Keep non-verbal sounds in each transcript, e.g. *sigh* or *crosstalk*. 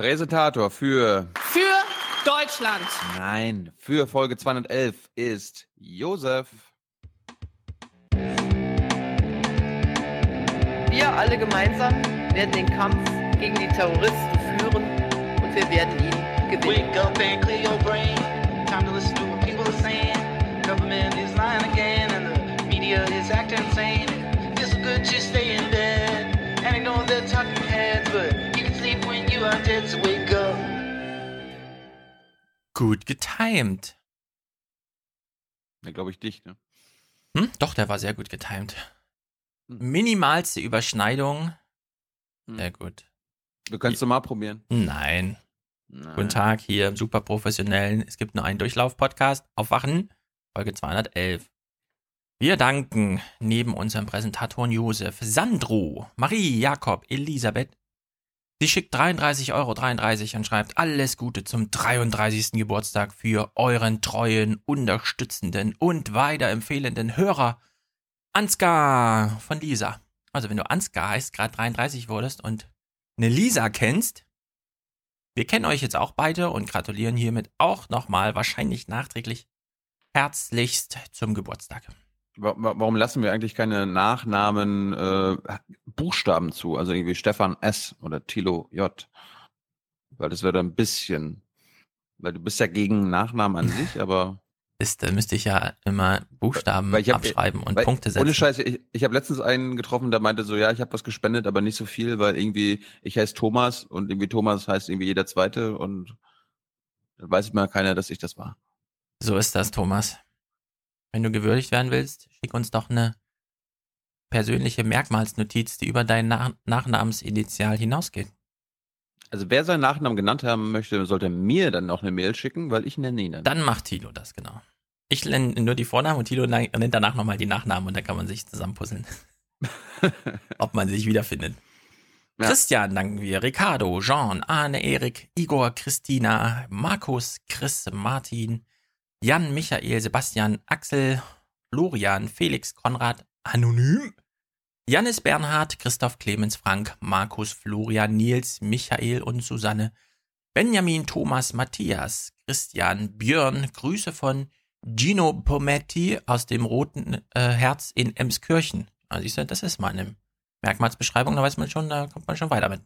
Präsentator für Für Deutschland. Nein, für Folge 211 ist Josef. Wir alle gemeinsam werden den Kampf gegen die Terroristen führen und wir werden ihn gewinnen. Wake up and clear your brain. Time to listen to what people are saying. Government is lying again, and the media is acting insane. So good to stay Gut getimed. Ja, glaube ich dich, ne? Hm? Doch, der war sehr gut getimed. Hm. Minimalste Überschneidung. Hm. Sehr gut. Du kannst du mal probieren. Nein. Nein. Guten Tag hier im super professionellen. Es gibt nur einen Durchlauf-Podcast. Aufwachen, Folge 211. Wir danken neben unserem Präsentatoren Josef, Sandro, Marie, Jakob, Elisabeth. Sie schickt 33,33 Euro und schreibt alles Gute zum 33. Geburtstag für euren treuen, unterstützenden und weiterempfehlenden Hörer Ansgar von Lisa. Also wenn du Ansgar heißt, gerade 33 wurdest und eine Lisa kennst, wir kennen euch jetzt auch beide und gratulieren hiermit auch nochmal wahrscheinlich nachträglich herzlichst zum Geburtstag. Wa- wa- Warum lassen wir eigentlich keine Nachnamen äh, Buchstaben zu? Also irgendwie Stefan S. oder Thilo J. Weil das wäre dann ein bisschen, weil du bist ja gegen Nachnamen an sich, *laughs* aber Ist, da müsste ich ja immer Buchstaben ich hab- abschreiben und weil, Punkte setzen. ohne Scheiße, ich, ich habe letztens einen getroffen, der meinte so, ja, ich habe was gespendet, aber nicht so viel, weil irgendwie ich heiße Thomas und irgendwie Thomas heißt irgendwie jeder Zweite und dann weiß mal keiner, dass ich das war. So ist das, Thomas. Wenn du gewürdigt werden willst, schick uns doch eine persönliche Merkmalsnotiz, die über dein Nach Nachnamensinitial hinausgeht. Also wer seinen Nachnamen genannt haben möchte, sollte mir dann noch eine Mail schicken, weil ich nenne ihn dann. Dann macht Tilo das, genau. Ich nenne nur die Vornamen und Tilo ne- nennt danach nochmal die Nachnamen und dann kann man sich zusammenpuzzeln, *laughs* ob man sich wiederfindet. Ja. Christian danken wir, Ricardo, Jean, Arne, Erik, Igor, Christina, Markus, Chris, Martin, Jan, Michael, Sebastian, Axel, Florian, Felix, Konrad, Anonym, Jannis Bernhard, Christoph Clemens, Frank, Markus, Florian, Nils, Michael und Susanne, Benjamin, Thomas, Matthias, Christian, Björn, Grüße von Gino Pometti aus dem Roten äh, Herz in Emskirchen. Also siehst du, das ist mal eine Merkmalsbeschreibung, da weiß man schon, da kommt man schon weiter mit.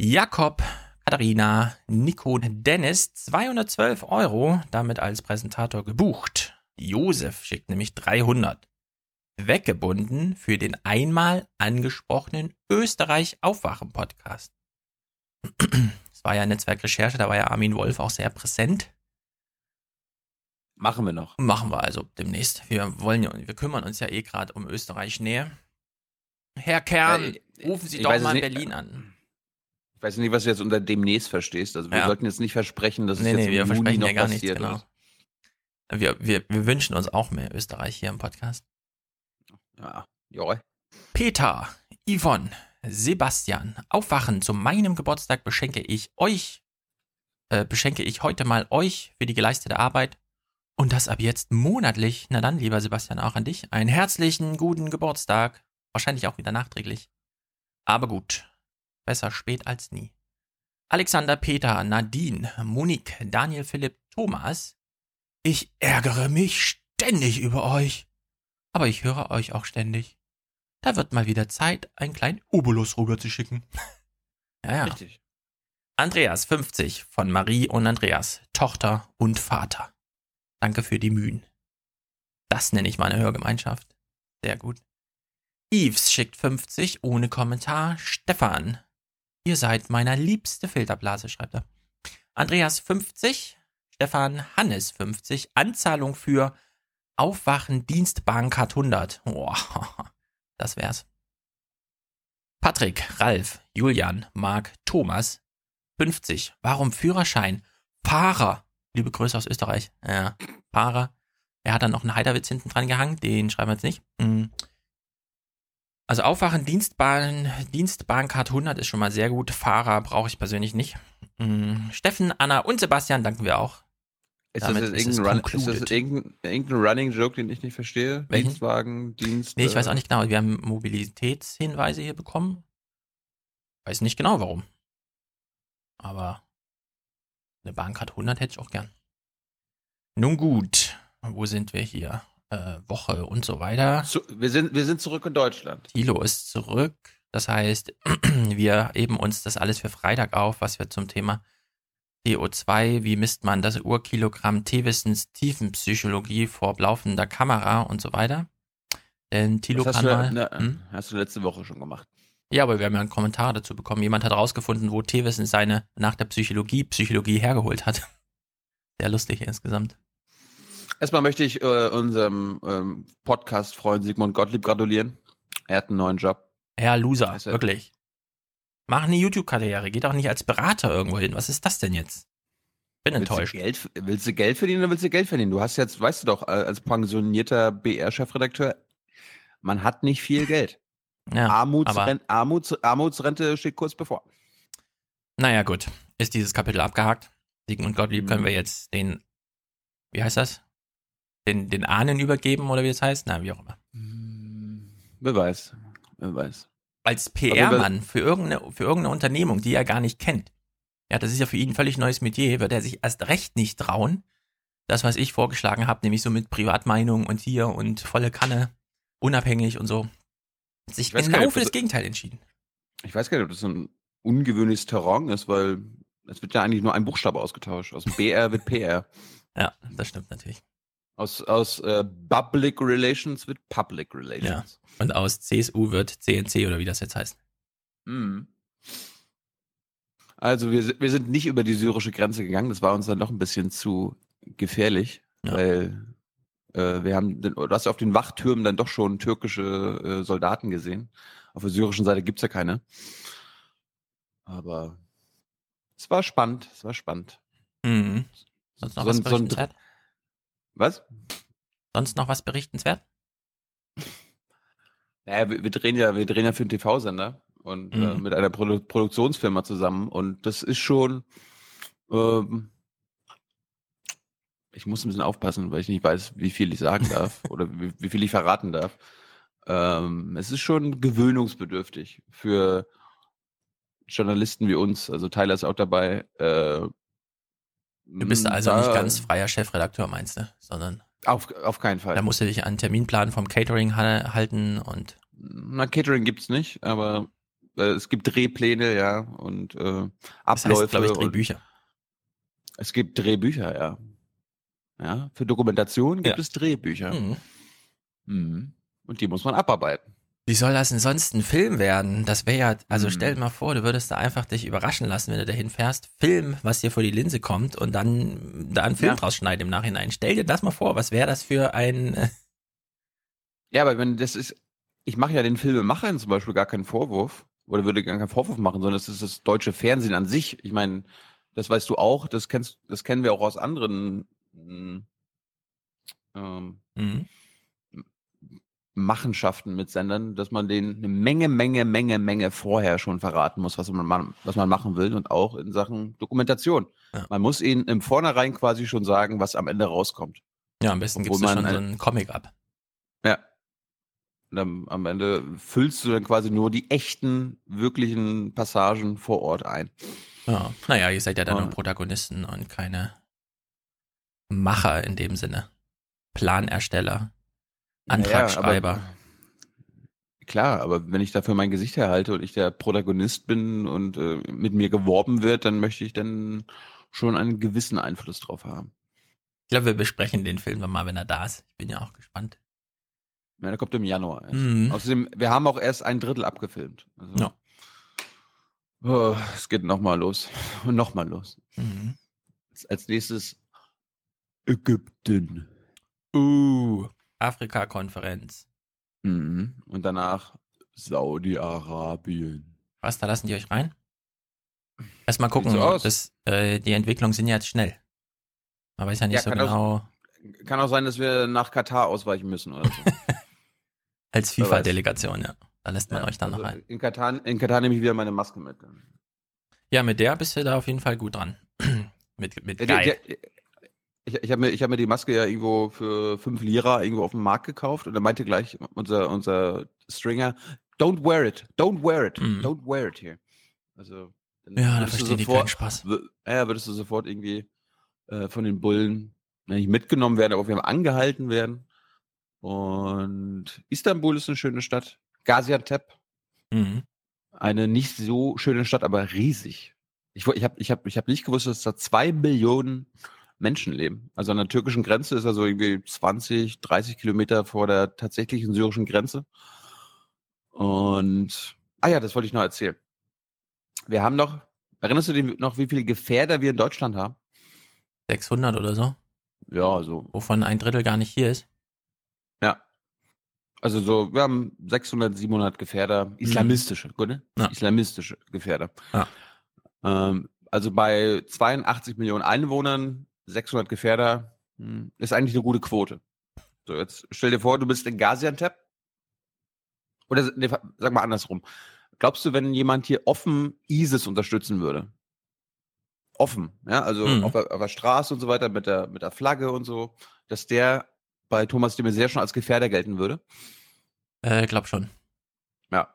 Jakob, Katharina, Nico, Dennis, 212 Euro, damit als Präsentator gebucht. Josef schickt nämlich 300. Weggebunden für den einmal angesprochenen Österreich-Aufwachen-Podcast. *clears throat* Es war ja Netzwerkrecherche, da war ja Armin Wolf auch sehr präsent. Machen wir noch. Machen wir also demnächst. Wir wollen ja, wir kümmern uns ja eh gerade um Österreich Nähe. Herr Kern, Äh, rufen Sie doch mal in. Berlin an. Ich weiß nicht, was du jetzt unter demnächst verstehst. Also wir Ja. sollten jetzt nicht versprechen, dass Nee, es nee, jetzt wir im Juni versprechen noch ja gar nichts, passiert. genau. Wir, wir, wir wünschen uns auch mehr Österreich hier im Podcast. Ja. Ja. Peter, Yvonne, Sebastian, aufwachen. Zu meinem Geburtstag beschenke ich euch, äh, beschenke ich heute mal euch für die geleistete Arbeit. Und das ab jetzt monatlich. Na dann, lieber Sebastian, auch an dich. Einen herzlichen guten Geburtstag. Wahrscheinlich auch wieder nachträglich. Aber gut. Besser spät als nie. Alexander, Peter, Nadine, Monique, Daniel, Philipp, Thomas. Ich ärgere mich ständig über euch. Aber ich höre euch auch ständig. Da wird mal wieder Zeit, einen kleinen Obolus rüber zu schicken. *laughs* ja, ja. Richtig. Andreas, 50, von Marie und Andreas, Tochter und Vater. Danke für die Mühen. Das nenne ich mal eine Hörgemeinschaft. Sehr gut. Yves schickt 50 ohne Kommentar. Stefan, ihr seid meiner liebste Filterblase, schreibt er. Andreas 50, Stefan Hannes 50, Anzahlung für Aufwachen Dienstbahncard 100. Boah, *laughs* das wär's. Patrick, Ralf, Julian, Marc, Thomas, 50. Warum Führerschein? Fahrer. Liebe Grüße aus Österreich. Ja, Fahrer. Er hat dann noch einen Heiderwitz hinten dran gehangen, den schreiben wir jetzt nicht. Mm. Also Aufwachen, Dienstbahn, Dienstbahncard 100 ist schon mal sehr gut. Fahrer brauche ich persönlich nicht. Mm. Steffen, Anna und Sebastian danken wir auch. Ist Damit das, jetzt ist irgendein, Run, ist das irgendein, irgendein Running Joke, den ich nicht verstehe? Welchen? Dienstwagen, Dienst. Nee, ich äh, weiß auch nicht genau. Wir haben Mobilitätshinweise hier bekommen. Weiß nicht genau warum. aber eine Bahncard 100 hätte ich auch gern. Nun gut, wo sind wir hier? Äh, Woche und so weiter. Zu, wir, sind, wir sind zurück in Deutschland. Thilo ist zurück. Das heißt, *clears throat* wir heben uns das alles für Freitag auf, was wir zum Thema DO2, wie misst man das Urkilogramm T-Wissens Tiefenpsychologie vor laufender Kamera und so weiter. Denn Thilo Das kann mal. ne, Hm? hast du letzte Woche schon gemacht. Ja, aber wir haben ja einen Kommentar dazu bekommen. Jemand hat rausgefunden, wo Tewissen seine nach der Psychologie Psychologie hergeholt hat. *laughs* Sehr lustig insgesamt. Erstmal möchte ich äh, unserem ähm, Podcast-Freund Sigmund Gottlieb gratulieren. Er hat einen neuen Job. Ja, Loser, Also- wirklich. Mach eine YouTube-Karriere, geht auch nicht als Berater irgendwo hin. Was ist das denn jetzt? Bin Willst du, enttäuscht. Geld, willst du Geld verdienen oder willst du Geld verdienen? Du hast jetzt, weißt du doch, äh, als pensionierter BR-Chefredakteur, man hat nicht viel Geld. *laughs* Ja, Armutsrente, Armuts, Armutsrente steht kurz bevor. naja, gut. Ist dieses Kapitel abgehakt. Sigmund Gottlieb Mhm. können wir jetzt den, wie heißt das? Den, den Ahnen übergeben oder wie das heißt? Na, wie auch immer. Wer weiß. Wer weiß. als PR-Mann für irgendeine, für irgendeine Unternehmung, die er gar nicht kennt. Ja, das ist ja für ihn ein völlig neues Metier, wird er sich erst recht nicht trauen. Das, was ich vorgeschlagen habe, nämlich so mit Privatmeinung und hier und volle Kanne, unabhängig und so. Hat sich genau nicht, für das also- Gegenteil entschieden. Ich weiß gar nicht, ob das so ein ungewöhnliches Terrain ist, weil es wird ja eigentlich nur ein Buchstabe ausgetauscht. Aus dem BR wird PR. *laughs* Ja, das stimmt natürlich. Aus, aus äh, Public Relations wird Public Relations. Und aus CSU wird CNC oder wie das jetzt heißt. Mhm. Also wir, wir sind nicht über die syrische Grenze gegangen. Das war uns dann doch ein bisschen zu gefährlich, Ja. weil äh, wir haben, den, du hast auf den Wachtürmen dann doch schon türkische äh, Soldaten gesehen. Auf der syrischen Seite gibt's ja keine. Aber es war spannend, es war spannend. Mhm. Sonst noch So was so ein-? Was? Sonst noch was berichtenswert? Naja, wir, wir drehen ja, wir drehen ja für einen TV-Sender und äh, Mhm. mit einer Produ Produktionsfirma zusammen und das ist schon. Ähm, ich muss ein bisschen aufpassen, weil ich nicht weiß, wie viel ich sagen darf *laughs* oder wie, wie viel ich verraten darf. Ähm, es ist schon gewöhnungsbedürftig für Journalisten wie uns. Also Tyler ist auch dabei. Äh, Du bist also da- nicht ganz freier Chefredakteur, meinst du, sondern Auf, auf keinen Fall. da musst du dich an Terminplan vom Catering ha- halten und Na, Catering gibt's nicht, aber äh, es gibt Drehpläne, ja, und äh, das Abläufe. heißt, glaube ich, Drehbücher. es gibt Drehbücher, ja. Ja, für Dokumentation gibt Ja. es Drehbücher. Mhm. Mhm. Und die muss man abarbeiten. Wie soll das denn sonst ein Film werden? Das wäre ja, also Mhm. stell dir mal vor, du würdest da einfach dich überraschen lassen, wenn du dahin fährst, Film, was dir vor die Linse kommt und dann da einen Film Ja. draus schneiden im Nachhinein. Stell dir das mal vor, was wäre das für ein, äh, Ja, aber wenn das ist, ich mache ja den Filmemachern zum Beispiel gar keinen Vorwurf oder würde gar keinen Vorwurf machen, sondern es ist das deutsche Fernsehen an sich. Ich meine, das weißt du auch, das kennst, das kennen wir auch aus anderen mh, ähm, mhm. Machenschaften mit Sendern, dass man denen eine Menge, Menge, Menge, Menge vorher schon verraten muss, was man, ma- was man machen will und auch in Sachen Dokumentation. Ja. Man muss ihnen im Vornherein quasi schon sagen, was am Ende rauskommt. ja, am besten gibst du schon so ein- einen Comic ab. Ja. Und am, am Ende füllst du dann quasi nur die echten, wirklichen Passagen vor Ort ein. Ja. Naja, ihr seid ja dann Ja. nur Protagonisten und keine Macher in dem Sinne. Planersteller, Antragschreiber. Naja, aber, klar, aber wenn ich dafür mein Gesicht herhalte und ich der Protagonist bin und äh, mit mir geworben wird, dann möchte ich dann schon einen gewissen Einfluss drauf haben. Ich glaube, wir besprechen den Film dann mal, wenn er da ist. Ich bin ja auch gespannt. Ja, der kommt im Januar. Erst. Mhm. Außerdem, wir haben auch erst ein Drittel abgefilmt. Also, Ja. oh, es geht nochmal los. Und nochmal los. Mhm. Als nächstes Ägypten. Uh, Afrika-Konferenz. Mhm. Und danach Saudi-Arabien. Was, da lassen die euch rein? Erstmal gucken, so das, äh, die Entwicklungen sind ja jetzt schnell. Man weiß ja nicht Ja, so kann auch- genau. Kann auch sein, dass wir nach Katar ausweichen müssen oder so. *laughs* Als. FIFA-Delegation, ja. Da lässt man Ja, euch dann noch also rein. In Katar, in Katar nehme ich wieder meine Maske mit. Ja, mit der bist du da auf jeden Fall gut dran. *clears throat* mit mit Ja, die, die, ich ich habe mir, ich hab mir die Maske ja irgendwo für 5 Lira irgendwo auf dem Markt gekauft und er meinte gleich unser, unser Stringer, don't wear it, don't wear it, Mhm. don't wear it here. Also dann Ja, da die sofort- keinen Spaß. Ja, würdest du sofort irgendwie äh, von den Bullen nicht mitgenommen werden, aber auf jeden Fall angehalten werden. Und Istanbul ist eine schöne Stadt. Gaziantep, Mhm. eine nicht so schöne Stadt, aber riesig. Ich, ich habe ich hab, ich hab nicht gewusst, dass da zwei Millionen Menschen leben. Also an der türkischen Grenze ist er so irgendwie 20, 30 Kilometer vor der tatsächlichen syrischen Grenze. Und, ah ja, das wollte ich noch erzählen. Wir haben noch, erinnerst du dich noch, wie viele Gefährder wir in Deutschland haben? 600 oder so, Ja, so, wovon ein Drittel gar nicht hier ist. ja. Also so, wir haben 600, 700 Gefährder, islamistische, gut, ne? Ja. Islamistische Gefährder. Ja. Ähm, also bei 82 Millionen Einwohnern, 600 Gefährder, hm, ist eigentlich eine gute Quote. So, jetzt stell dir vor, du bist in Gaziantep. Oder nee, sag mal andersrum. Glaubst du, wenn jemand hier offen ISIS unterstützen würde? Offen, ja, also Mhm. auf, der, auf der Straße und so weiter mit der, mit der Flagge und so, dass der bei Thomas de Maizière schon als Gefährder gelten würde? Äh, glaub schon. Ja.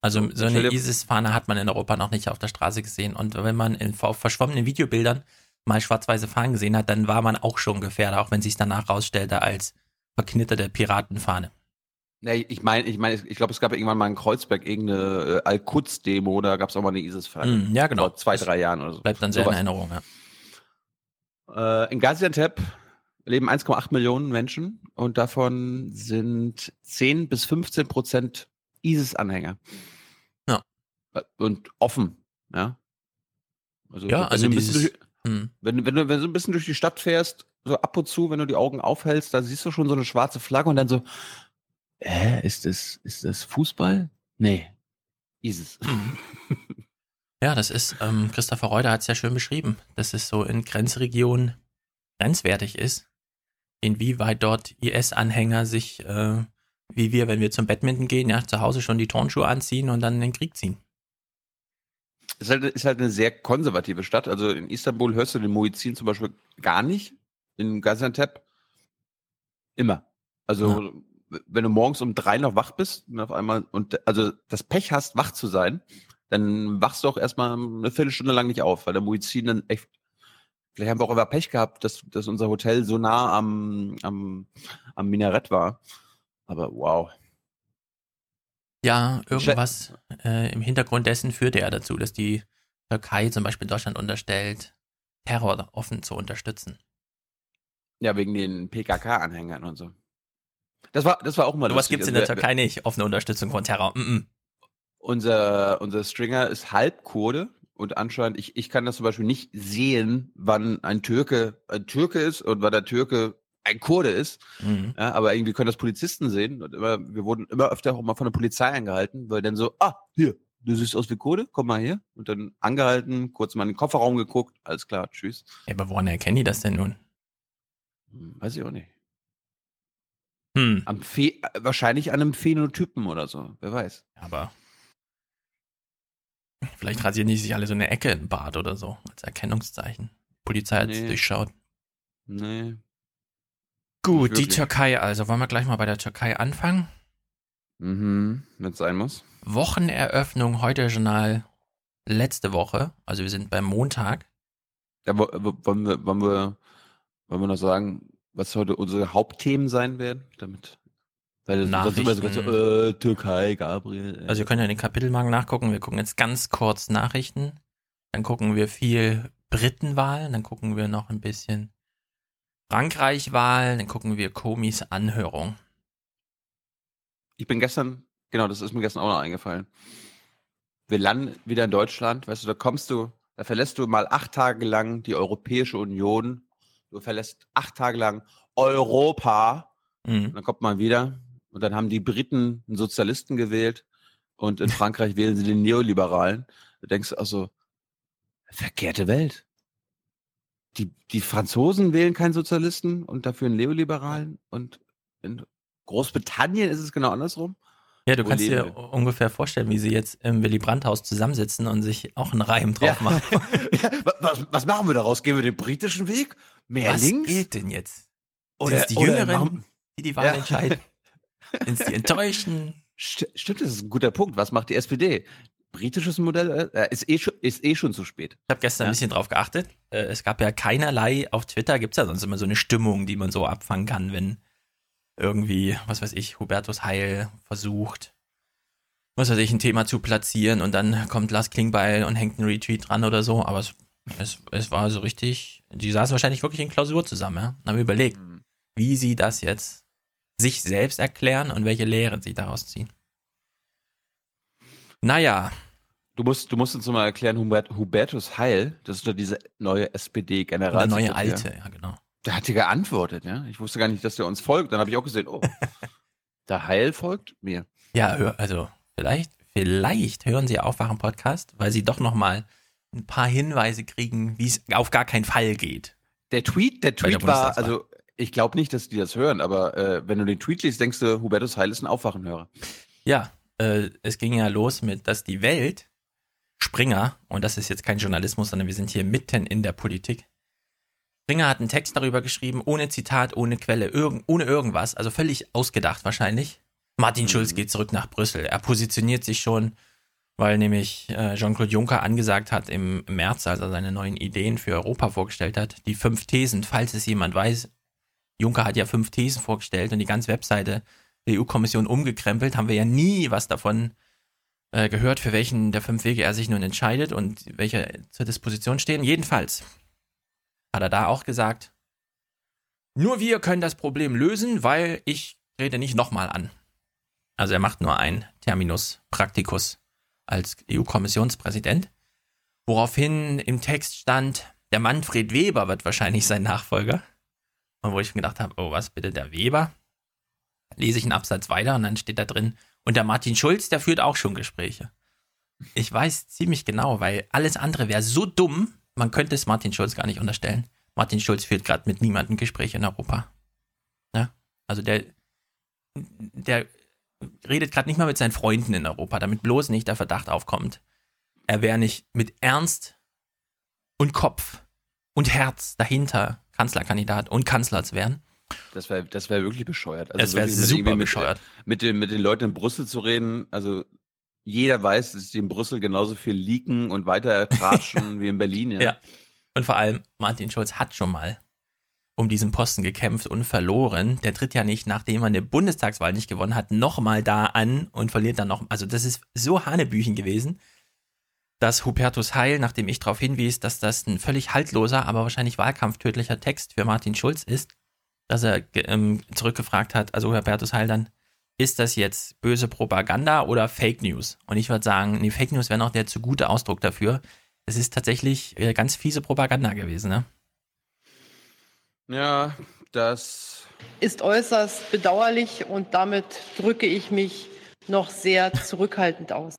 Also So, eine ISIS-Fahne hat man in Europa noch nicht auf der Straße gesehen. Und wenn man in verschwommenen Videobildern mal schwarz-weiße Fahnen gesehen hat, dann war man auch schon Gefährder, auch wenn sich danach rausstellte als verknitterte Piratenfahne. Nee, ich meine, ich meine, ich glaube, es gab irgendwann mal in Kreuzberg irgendeine äh, Al-Quds-Demo, da gab es auch mal eine ISIS-Flagge. Mm, ja, genau. Vor zwei, Das drei Jahren oder so. Bleibt dann sehr Sowas. in Erinnerung. Ja. Äh, in Gaziantep leben 1,8 Millionen Menschen und davon sind 10 bis 15 Prozent ISIS-Anhänger. Ja. Äh, Und offen, ja. Also, Ja, also bisschen dieses- durch, Hm. wenn, wenn, du, wenn du so ein bisschen durch die Stadt fährst, so ab und zu, wenn du die Augen aufhältst, da siehst du schon so eine schwarze Flagge und dann so, hä, ist das, ist das Fußball? Nee, ISIS. *laughs* Ja, das ist, ähm, Christopher Reuter hat es ja schön beschrieben, dass es so in Grenzregionen grenzwertig ist, inwieweit dort IS-Anhänger sich, äh, wie wir, wenn wir zum Badminton gehen, ja, zu Hause schon die Turnschuhe anziehen und dann in den Krieg ziehen. Ist halt, ist halt eine sehr konservative Stadt. Also in Istanbul hörst du den Muezzin zum Beispiel gar nicht. In Gaziantep immer. Also wenn du morgens um drei noch wach bist und auf einmal und also das Pech hast, wach zu sein, dann wachst du auch erstmal eine Viertelstunde lang nicht auf, weil der Muezzin dann echt Vielleicht haben wir auch immer Pech gehabt, dass, dass unser Hotel so nah am, am, am Minarett war. Aber wow. Ja, irgendwas äh, im Hintergrund dessen führte er dazu, dass die Türkei zum Beispiel Deutschland unterstellt, Terror offen zu unterstützen. Ja, wegen den PKK-Anhängern und so. Das war, das war auch mal Sowas lustig. gibt's in Also der Türkei nicht, offene Unterstützung von Terror. Mm -mm. unser, unser Stringer ist Halbkurde und anscheinend, ich, ich kann das zum Beispiel nicht sehen, wann ein Türke ein Türke ist und wann der Türke ein Kurde ist. Mhm. Ja, aber irgendwie können das Polizisten sehen. Und immer, wir wurden immer öfter auch mal von der Polizei angehalten, weil dann so, ah, hier, du siehst aus wie Kurde, komm mal hier. Und dann angehalten, kurz mal in den Kofferraum geguckt, alles klar, tschüss. Ja, aber woran erkennen die das denn nun? Hm, Weiß ich auch nicht. Hm. Am wahrscheinlich an einem Phänotypen oder so, wer weiß. Aber vielleicht rasieren die sich alle so eine Ecke im Bart oder so, als Erkennungszeichen. Polizei hat es Nee. durchschaut. Nee. Gut, die. Türkei also. Wollen wir gleich mal bei der Türkei anfangen? Mhm, wenn es sein muss. Wocheneröffnung heute Journal letzte Woche. Also wir sind beim Montag. Ja, wo, wo, wollen, wir, wollen, wir, wollen wir noch sagen, was heute unsere Hauptthemen sein werden? Damit. Weil das sonst immer so, Nachrichten. äh, Türkei, Gabriel. Äh. Also ihr könnt ja in den Kapitelmarken nachgucken. Wir gucken jetzt ganz kurz Nachrichten. Dann gucken wir viel Britenwahl. Dann gucken wir noch ein bisschen Frankreich-Wahl. Dann gucken wir Komis Anhörung. ich bin gestern, genau, das ist mir gestern auch noch eingefallen. Wir landen wieder in Deutschland, weißt du, da kommst du, da verlässt du mal acht Tage lang die Europäische Union. Du verlässt acht Tage lang Europa. Mhm. Dann kommt man wieder und dann haben die Briten einen Sozialisten gewählt und in Frankreich wählen sie den Neoliberalen. Du denkst also, verkehrte Welt. Die, die Franzosen wählen keinen Sozialisten und dafür einen Neoliberalen und in Großbritannien ist es genau andersrum. Ja, du Wo kannst dir ungefähr vorstellen, wie sie jetzt im Willy Brandt-Haus zusammensitzen und sich auch einen Reim drauf machen. *laughs* ja, wa- was, was machen wir daraus? Gehen wir den britischen Weg? Mehr Was links? gilt denn jetzt? Oder, die oder Jüngeren, machen- die die Wahl Ja. entscheiden? *laughs* Sind sie enttäuschen? St stimmt, das ist ein guter Punkt. Was macht die SPD? Britisches Modell äh, ist, eh schon, ist eh schon zu spät. Ich habe gestern Ja. ein bisschen drauf geachtet. Äh, es gab ja keinerlei, auf Twitter gibt es ja sonst immer so eine Stimmung, die man so abfangen kann, wenn irgendwie, was weiß ich, Hubertus Heil versucht, was weiß ich, ein Thema zu platzieren und dann kommt Lars Klingbeil und hängt einen Retweet dran oder so. Aber es, es, es war so richtig, die saßen wahrscheinlich wirklich in Klausur zusammen, ja? Und haben überlegt, Hm. wie sie das jetzt sich selbst erklären und welche Lehren sie daraus ziehen. Naja, Du musst, du musst uns mal erklären, Hubert, Hubertus Heil, das ist doch diese neue SPD-General. neue Alte, ja genau. Der hat dir geantwortet, ja. Ich wusste gar nicht, dass der uns folgt. Dann habe ich auch gesehen, oh, *laughs* der Heil folgt mir. Ja, also vielleicht, vielleicht hören Sie Aufwachen-Podcast, weil Sie doch noch mal ein paar Hinweise kriegen, wie es auf gar keinen Fall geht. Der Tweet, der Bei der Tweet war, also ich glaube nicht, dass die das hören, aber äh, wenn du den Tweet liest, denkst du, Hubertus Heil ist ein Aufwachenhörer. Ja, äh, es ging ja los mit, dass die Welt, Springer, und das ist jetzt kein Journalismus, sondern wir sind hier mitten in der Politik. Springer hat einen Text darüber geschrieben, ohne Zitat, ohne Quelle, irgend, ohne irgendwas, also völlig ausgedacht wahrscheinlich. Martin Mhm. Schulz geht zurück nach Brüssel. Er positioniert sich schon, weil nämlich äh, Jean-Claude Juncker angesagt hat im März, als er seine neuen Ideen für Europa vorgestellt hat, die fünf Thesen, falls es jemand weiß. Juncker hat ja fünf Thesen vorgestellt und die ganze Webseite EU-Kommission umgekrempelt, haben wir ja nie was davon äh, gehört, für welchen der fünf Wege er sich nun entscheidet und welche zur Disposition stehen. Jedenfalls hat er da auch gesagt, nur wir können das Problem lösen, weil ich trete nicht nochmal an. Also er macht nur ein Terminus Practicus als EU-Kommissionspräsident, woraufhin im Text stand, der Manfred Weber wird wahrscheinlich sein Nachfolger. Und wo ich mir gedacht habe, oh, was bitte der Weber? Lese ich einen Absatz weiter und dann steht da drin, und der Martin Schulz, der führt auch schon Gespräche. Ich weiß ziemlich genau, weil alles andere wäre so dumm, man könnte es Martin Schulz gar nicht unterstellen. Martin Schulz führt gerade mit niemandem Gespräche in Europa. Ja? Also der, der redet gerade nicht mal mit seinen Freunden in Europa, damit bloß nicht der Verdacht aufkommt, er wäre nicht mit Ernst und Kopf und Herz dahinter Kanzlerkandidat und Kanzler zu werden. Das wäre das wär wirklich bescheuert. Also Es wäre super mit, bescheuert. Mit den, mit den Leuten in Brüssel zu reden, also jeder weiß, dass die in Brüssel genauso viel leaken und weiter tratschen *laughs* wie in Berlin. Ja. Ja. Und vor allem, Martin Schulz hat schon mal um diesen Posten gekämpft und verloren. Der tritt ja nicht, nachdem er eine Bundestagswahl nicht gewonnen hat, nochmal da an und verliert dann noch. Also das ist so Hanebüchen gewesen, dass Hubertus Heil, nachdem ich darauf hinwies, dass das ein völlig haltloser, aber wahrscheinlich wahlkampftödlicher Text für Martin Schulz ist, dass er ähm, zurückgefragt hat, also Hubertus Heil dann, ist das jetzt böse Propaganda oder Fake News? Und ich würde sagen, nee, Fake News wäre noch der zu gute Ausdruck dafür. Es ist tatsächlich äh, ganz fiese Propaganda gewesen, ne? ja, das. Ist äußerst bedauerlich und damit drücke ich mich noch sehr zurückhaltend aus.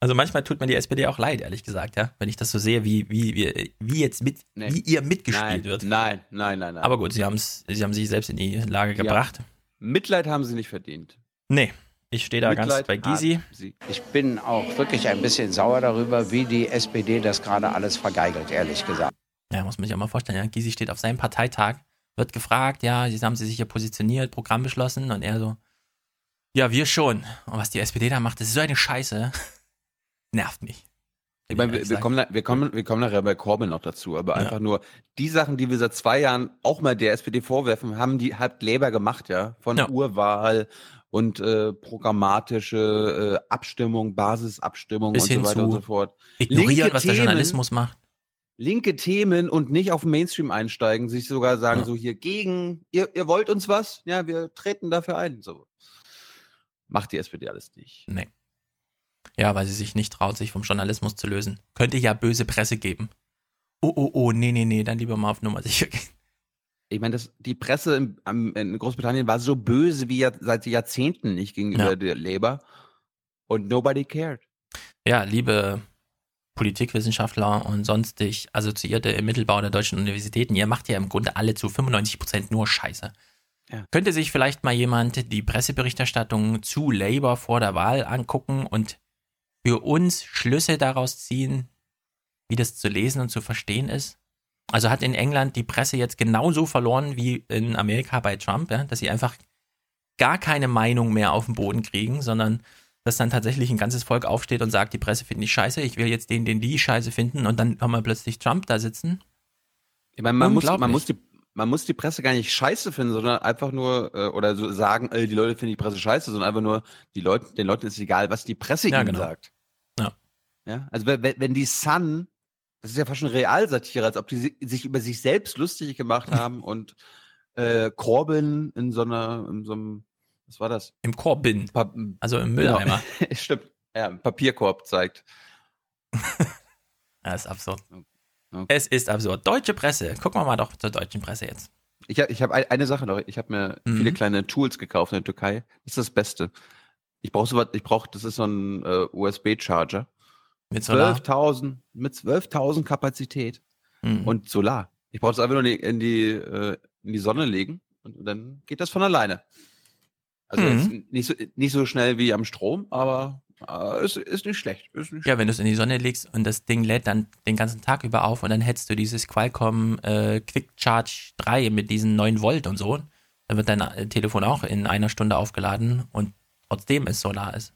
Also manchmal tut mir die SPD auch leid, ehrlich gesagt, ja, wenn ich das so sehe, wie, wie, wie, wie jetzt mit, Nee. wie ihr mitgespielt Nein, wird. nein, nein, nein, nein. Aber gut, sie, haben's, sie haben sich selbst in die Lage Ja. gebracht. Mitleid haben sie nicht verdient. Nee, ich stehe da ganz bei Gysi. Ich bin auch wirklich ein bisschen sauer darüber, wie die SPD das gerade alles vergeigelt, ehrlich gesagt. Ja, muss man sich auch mal vorstellen, ja. Gysi steht auf seinem Parteitag, wird gefragt, ja, jetzt haben sie sich hier positioniert, Programm beschlossen und er so, ja, wir schon. Und was die SPD da macht, das ist so eine Scheiße. Nervt mich. Ich meine, wir, wir, kommen, wir, kommen, wir kommen nachher bei Corbyn noch dazu, aber Ja. einfach nur die Sachen, die wir seit zwei Jahren auch mal der SPD vorwerfen, haben die hat Labour gemacht, ja. Von Ja. Urwahl und äh, programmatische äh, Abstimmung, Basisabstimmung Bis und so weiter und so fort. Ignorieren, linke was der Themen- Journalismus macht. Linke Themen und nicht auf den Mainstream einsteigen, sich sogar sagen, Ja. so hier gegen, ihr, ihr wollt uns was? Ja, wir treten dafür ein. So. Macht die SPD alles nicht. Nee. Ja, weil sie sich nicht traut, sich vom Journalismus zu lösen. Könnte ja böse Presse geben. Oh, oh, oh, nee, nee, nee, dann lieber mal auf Nummer sicher gehen. Ich meine, das, die Presse in, in Großbritannien war so böse wie ja, seit Jahrzehnten nicht gegenüber Ja. der Labour. Und nobody cared. Ja, liebe Politikwissenschaftler und sonstig Assoziierte im Mittelbau der deutschen Universitäten, ihr macht ja im Grunde alle zu 95% nur Scheiße. Ja. Könnte sich vielleicht mal jemand die Presseberichterstattung zu Labour vor der Wahl angucken und für uns Schlüsse daraus ziehen, wie das zu lesen und zu verstehen ist? Also hat in England die Presse jetzt genauso verloren wie in Amerika bei Trump, ja? dass sie einfach gar keine Meinung mehr auf den Boden kriegen, sondern dass dann tatsächlich ein ganzes Volk aufsteht und sagt, die Presse findet ich scheiße, ich will jetzt den, den die scheiße finden und dann haben wir plötzlich Trump da sitzen. Ich meine, man muss, man muss die man muss die Presse gar nicht scheiße finden, sondern einfach nur äh, oder so sagen, äh, die Leute finden die Presse scheiße, sondern einfach nur die Leute, den Leuten ist egal, was die Presse Ja, ihnen genau. sagt. Ja. Ja, also wenn, wenn die Sun, das ist ja fast schon Realsatire, als ob die si- sich über sich selbst lustig gemacht *laughs* haben und äh, Corbyn in so einer, in so einem, was war das? Im Korbin, Pa also im Genau. Mülleimer. *laughs* Stimmt. Ja, Papierkorb zeigt. *laughs* Das ist absurd. Okay. Es ist absurd. Deutsche Presse. Gucken wir mal doch zur deutschen Presse jetzt. Ich habe ich hab ein- eine Sache noch. Ich habe mir Mhm. viele kleine Tools gekauft in der Türkei. Das ist das Beste. Ich brauche sowas, ich brauche, das ist so ein äh, USB-Charger. Mit Solar. 12.000, mit 12.000 Kapazität Mhm. und Solar. Ich brauche es einfach nur in die, in die, äh, in die Sonne legen und dann geht das von alleine. Also Mhm. nicht, so, nicht so schnell wie am Strom, aber äh, ist, ist nicht schlecht. Ist nicht Ja, wenn du es in die Sonne legst und das Ding lädt dann den ganzen Tag über auf und dann hättest du dieses Qualcomm äh, Quick Charge 3 mit diesen 9 Volt und so, dann wird dein äh, Telefon auch in einer Stunde aufgeladen und trotzdem es Solar ist.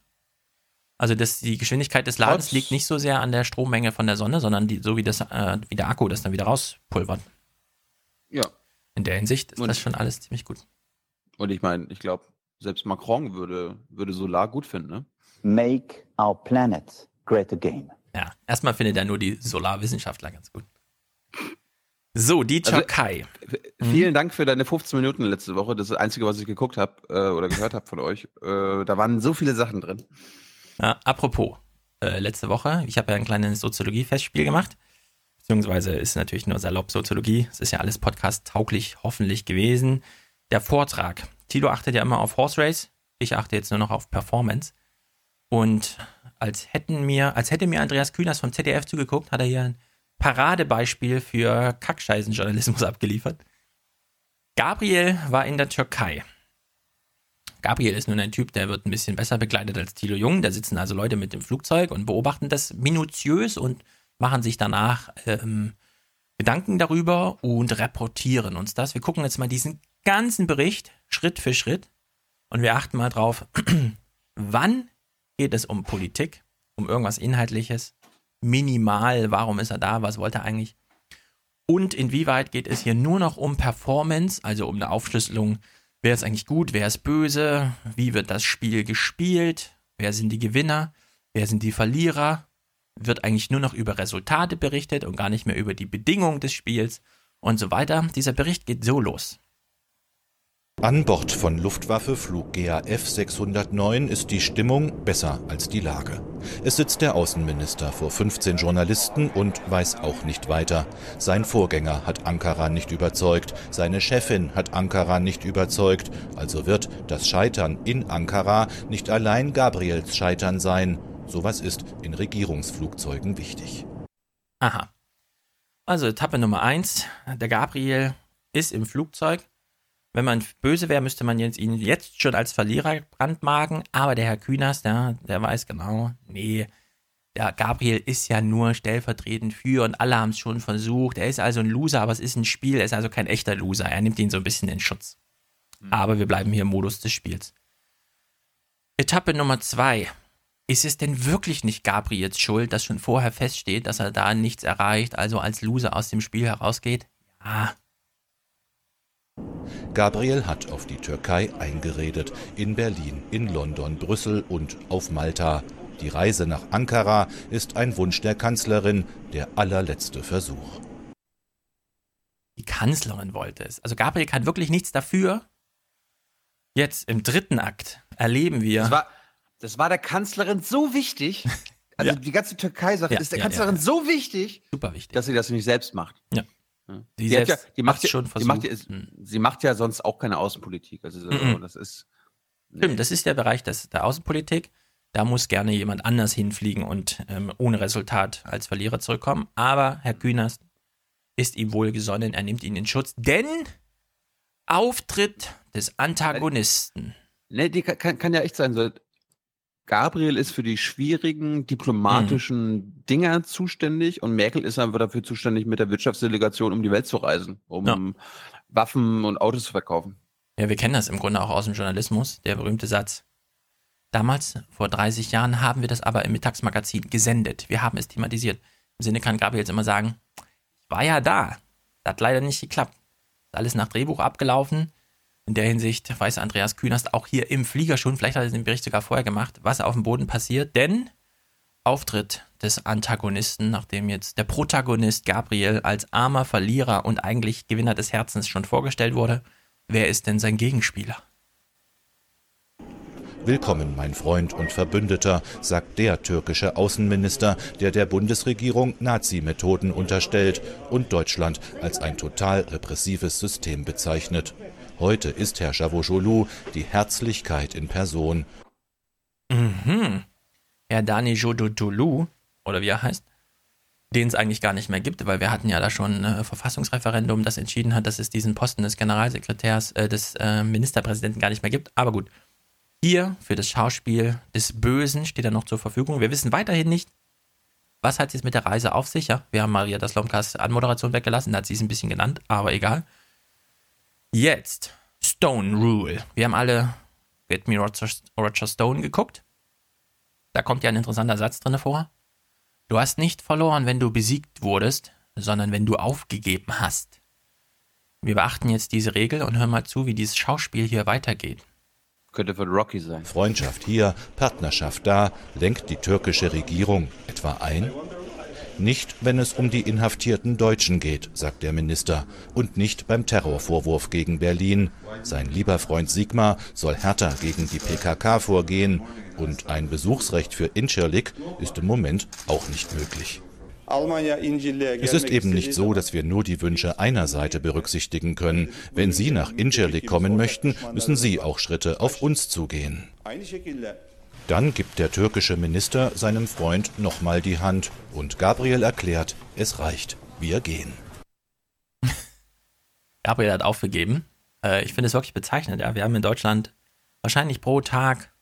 Also das, die Geschwindigkeit des Ladens Trotz- liegt nicht so sehr an der Strommenge von der Sonne, sondern die, so wie, das, äh, wie der Akku das dann wieder rauspulvert. Ja. In der Hinsicht ist Und- das schon alles ziemlich gut. Und ich meine, ich glaube, selbst Macron würde, würde Solar gut finden, ne? make our planet great again. Ja, erstmal findet er nur die Solarwissenschaftler ganz gut. So, die Also- Türkei. V- Vielen Dank für deine 15 Minuten letzte Woche. Das ist das Einzige, was ich geguckt habe äh, oder gehört habe von euch. Äh, da waren so viele Sachen drin. Ja, apropos, äh, letzte Woche, ich habe ja ein kleines Soziologie-Festspiel gemacht. Beziehungsweise ist natürlich nur salopp Soziologie. Es ist ja alles podcast-tauglich hoffentlich gewesen. Der Vortrag. Tilo achtet ja immer auf Horse Race. Ich achte jetzt nur noch auf Performance. Und als hätten mir, als hätte mir Andreas Kühners vom ZDF zugeguckt, hat er hier ein Paradebeispiel für Kackscheißenjournalismus abgeliefert. Gabriel war in der Türkei. Gabriel ist nun ein Typ, der wird ein bisschen besser begleitet als Thilo Jung. Da sitzen also Leute mit dem Flugzeug und beobachten das minutiös und machen sich danach ähm, Gedanken darüber und reportieren uns das. Wir gucken jetzt mal diesen ganzen Bericht Schritt für Schritt und wir achten mal drauf, *clears throat* wann geht es um Politik, um irgendwas Inhaltliches, minimal, warum ist er da, was wollte er eigentlich? Und inwieweit geht es hier nur noch um Performance, also um eine Aufschlüsselung, wer ist eigentlich gut, wer ist böse, wie wird das Spiel gespielt, wer sind die Gewinner, wer sind die Verlierer, wird eigentlich nur noch über Resultate berichtet und gar nicht mehr über die Bedingungen des Spiels und so weiter. Dieser Bericht geht so los. An Bord von Luftwaffe Flug GAF 609 ist die Stimmung besser als die Lage. Es sitzt der Außenminister vor 15 Journalisten und weiß auch nicht weiter. Sein Vorgänger hat Ankara nicht überzeugt, seine Chefin hat Ankara nicht überzeugt, also wird das Scheitern in Ankara nicht allein Gabriels Scheitern sein. Sowas ist in Regierungsflugzeugen wichtig. Aha. Also Etappe Nummer eins. Der Gabriel ist im Flugzeug. Wenn man böse wäre, müsste man jetzt ihn jetzt schon als Verlierer brandmarken. Aber der Herr Kühners, der, der weiß genau, nee, der Gabriel ist ja nur stellvertretend für und alle haben es schon versucht. Er ist also ein Loser, aber es ist ein Spiel. Er ist also kein echter Loser. Er nimmt ihn so ein bisschen in Schutz. Aber wir bleiben hier im Modus des Spiels. Etappe Nummer zwei. Ist es denn wirklich nicht Gabriels Schuld, dass schon vorher feststeht, dass er da nichts erreicht, also als Loser aus dem Spiel herausgeht? Ja, Gabriel hat auf die Türkei eingeredet, in Berlin, in London, Brüssel und auf Malta. Die Reise nach Ankara ist ein Wunsch der Kanzlerin, der allerletzte Versuch. die Kanzlerin wollte es. Also Gabriel kann wirklich nichts dafür. Jetzt im dritten Akt erleben wir. Das war, das war der Kanzlerin so wichtig. *laughs* Also Ja. die ganze Türkei-Sache Ja, ist der ja, Kanzlerin ja, ja. so wichtig, super wichtig. dass sie das nicht selbst macht. Ja. Die, hat ja, die macht ja, schon die macht ja, versucht. Sie macht ja sonst auch keine Außenpolitik. Also so, Mhm. das ist. Stimmt, das ist der Bereich des, der Außenpolitik. Da muss gerne jemand anders hinfliegen und ähm, ohne Resultat als Verlierer zurückkommen. Aber Herr Kühners ist ihm wohlgesonnen, er nimmt ihn in Schutz, denn Auftritt des Antagonisten. Ne, die kann- kann, kann ja echt sein. So, Gabriel ist für die schwierigen diplomatischen Mhm. Dinger zuständig und Merkel ist einfach dafür zuständig, mit der Wirtschaftsdelegation um die Welt zu reisen, um Ja. Waffen und Autos zu verkaufen. Ja, wir kennen das im Grunde auch aus dem Journalismus, der berühmte Satz. Damals, vor 30 Jahren, haben wir das aber im Mittagsmagazin gesendet. Wir haben es thematisiert. Im Sinne kann Gabriel jetzt immer sagen, ich war ja da. Das hat leider nicht geklappt. Ist alles nach Drehbuch abgelaufen. In der Hinsicht weiß Andreas Künast auch hier im Flieger schon, vielleicht hat er den Bericht sogar vorher gemacht, was auf dem Boden passiert, denn Auftritt des Antagonisten, nachdem jetzt der Protagonist Gabriel als armer Verlierer und eigentlich Gewinner des Herzens schon vorgestellt wurde, wer ist denn sein Gegenspieler? Willkommen, mein Freund und Verbündeter, sagt der türkische Außenminister, der der Bundesregierung Nazi-Methoden unterstellt und Deutschland als ein total repressives System bezeichnet. Heute ist Herr Cavusoglu die Herzlichkeit in Person. Mhm. Herr Dani Jodotolu, oder wie er heißt, den es eigentlich gar nicht mehr gibt, weil wir hatten ja da schon ein Verfassungsreferendum, das entschieden hat, dass es diesen Posten des Generalsekretärs, äh, des äh, Ministerpräsidenten gar nicht mehr gibt. Aber gut, hier für das Schauspiel des Bösen steht er noch zur Verfügung. Wir wissen weiterhin nicht, was hat es mit der Reise auf sich. Ja, wir haben Maria das Lomkas Anmoderation weggelassen, da hat sie es ein bisschen genannt, aber egal. Jetzt Stone Rule. Wir haben alle Get Me Roger, Roger Stone geguckt. Da kommt ja ein interessanter Satz drin vor. Du hast nicht verloren, wenn du besiegt wurdest, sondern wenn du aufgegeben hast. Wir beachten jetzt diese Regel und hören mal zu, wie dieses Schauspiel hier weitergeht. Könnte von Rocky sein. Freundschaft hier, Partnerschaft da, lenkt die türkische Regierung etwa ein? Nicht, wenn es um die inhaftierten Deutschen geht, sagt der Minister, und nicht beim Terrorvorwurf gegen Berlin. Sein lieber Freund Sigmar soll härter gegen die PKK vorgehen, und ein Besuchsrecht für Incirlik ist im Moment auch nicht möglich. Es ist eben nicht so, dass wir nur die Wünsche einer Seite berücksichtigen können. Wenn Sie nach Incirlik kommen möchten, müssen Sie auch Schritte auf uns zugehen. Dann gibt der türkische Minister seinem Freund nochmal die Hand und Gabriel erklärt, es reicht, wir gehen. *laughs* Gabriel hat aufgegeben. Äh, ich finde es wirklich bezeichnend. Ja. Wir haben in Deutschland wahrscheinlich pro Tag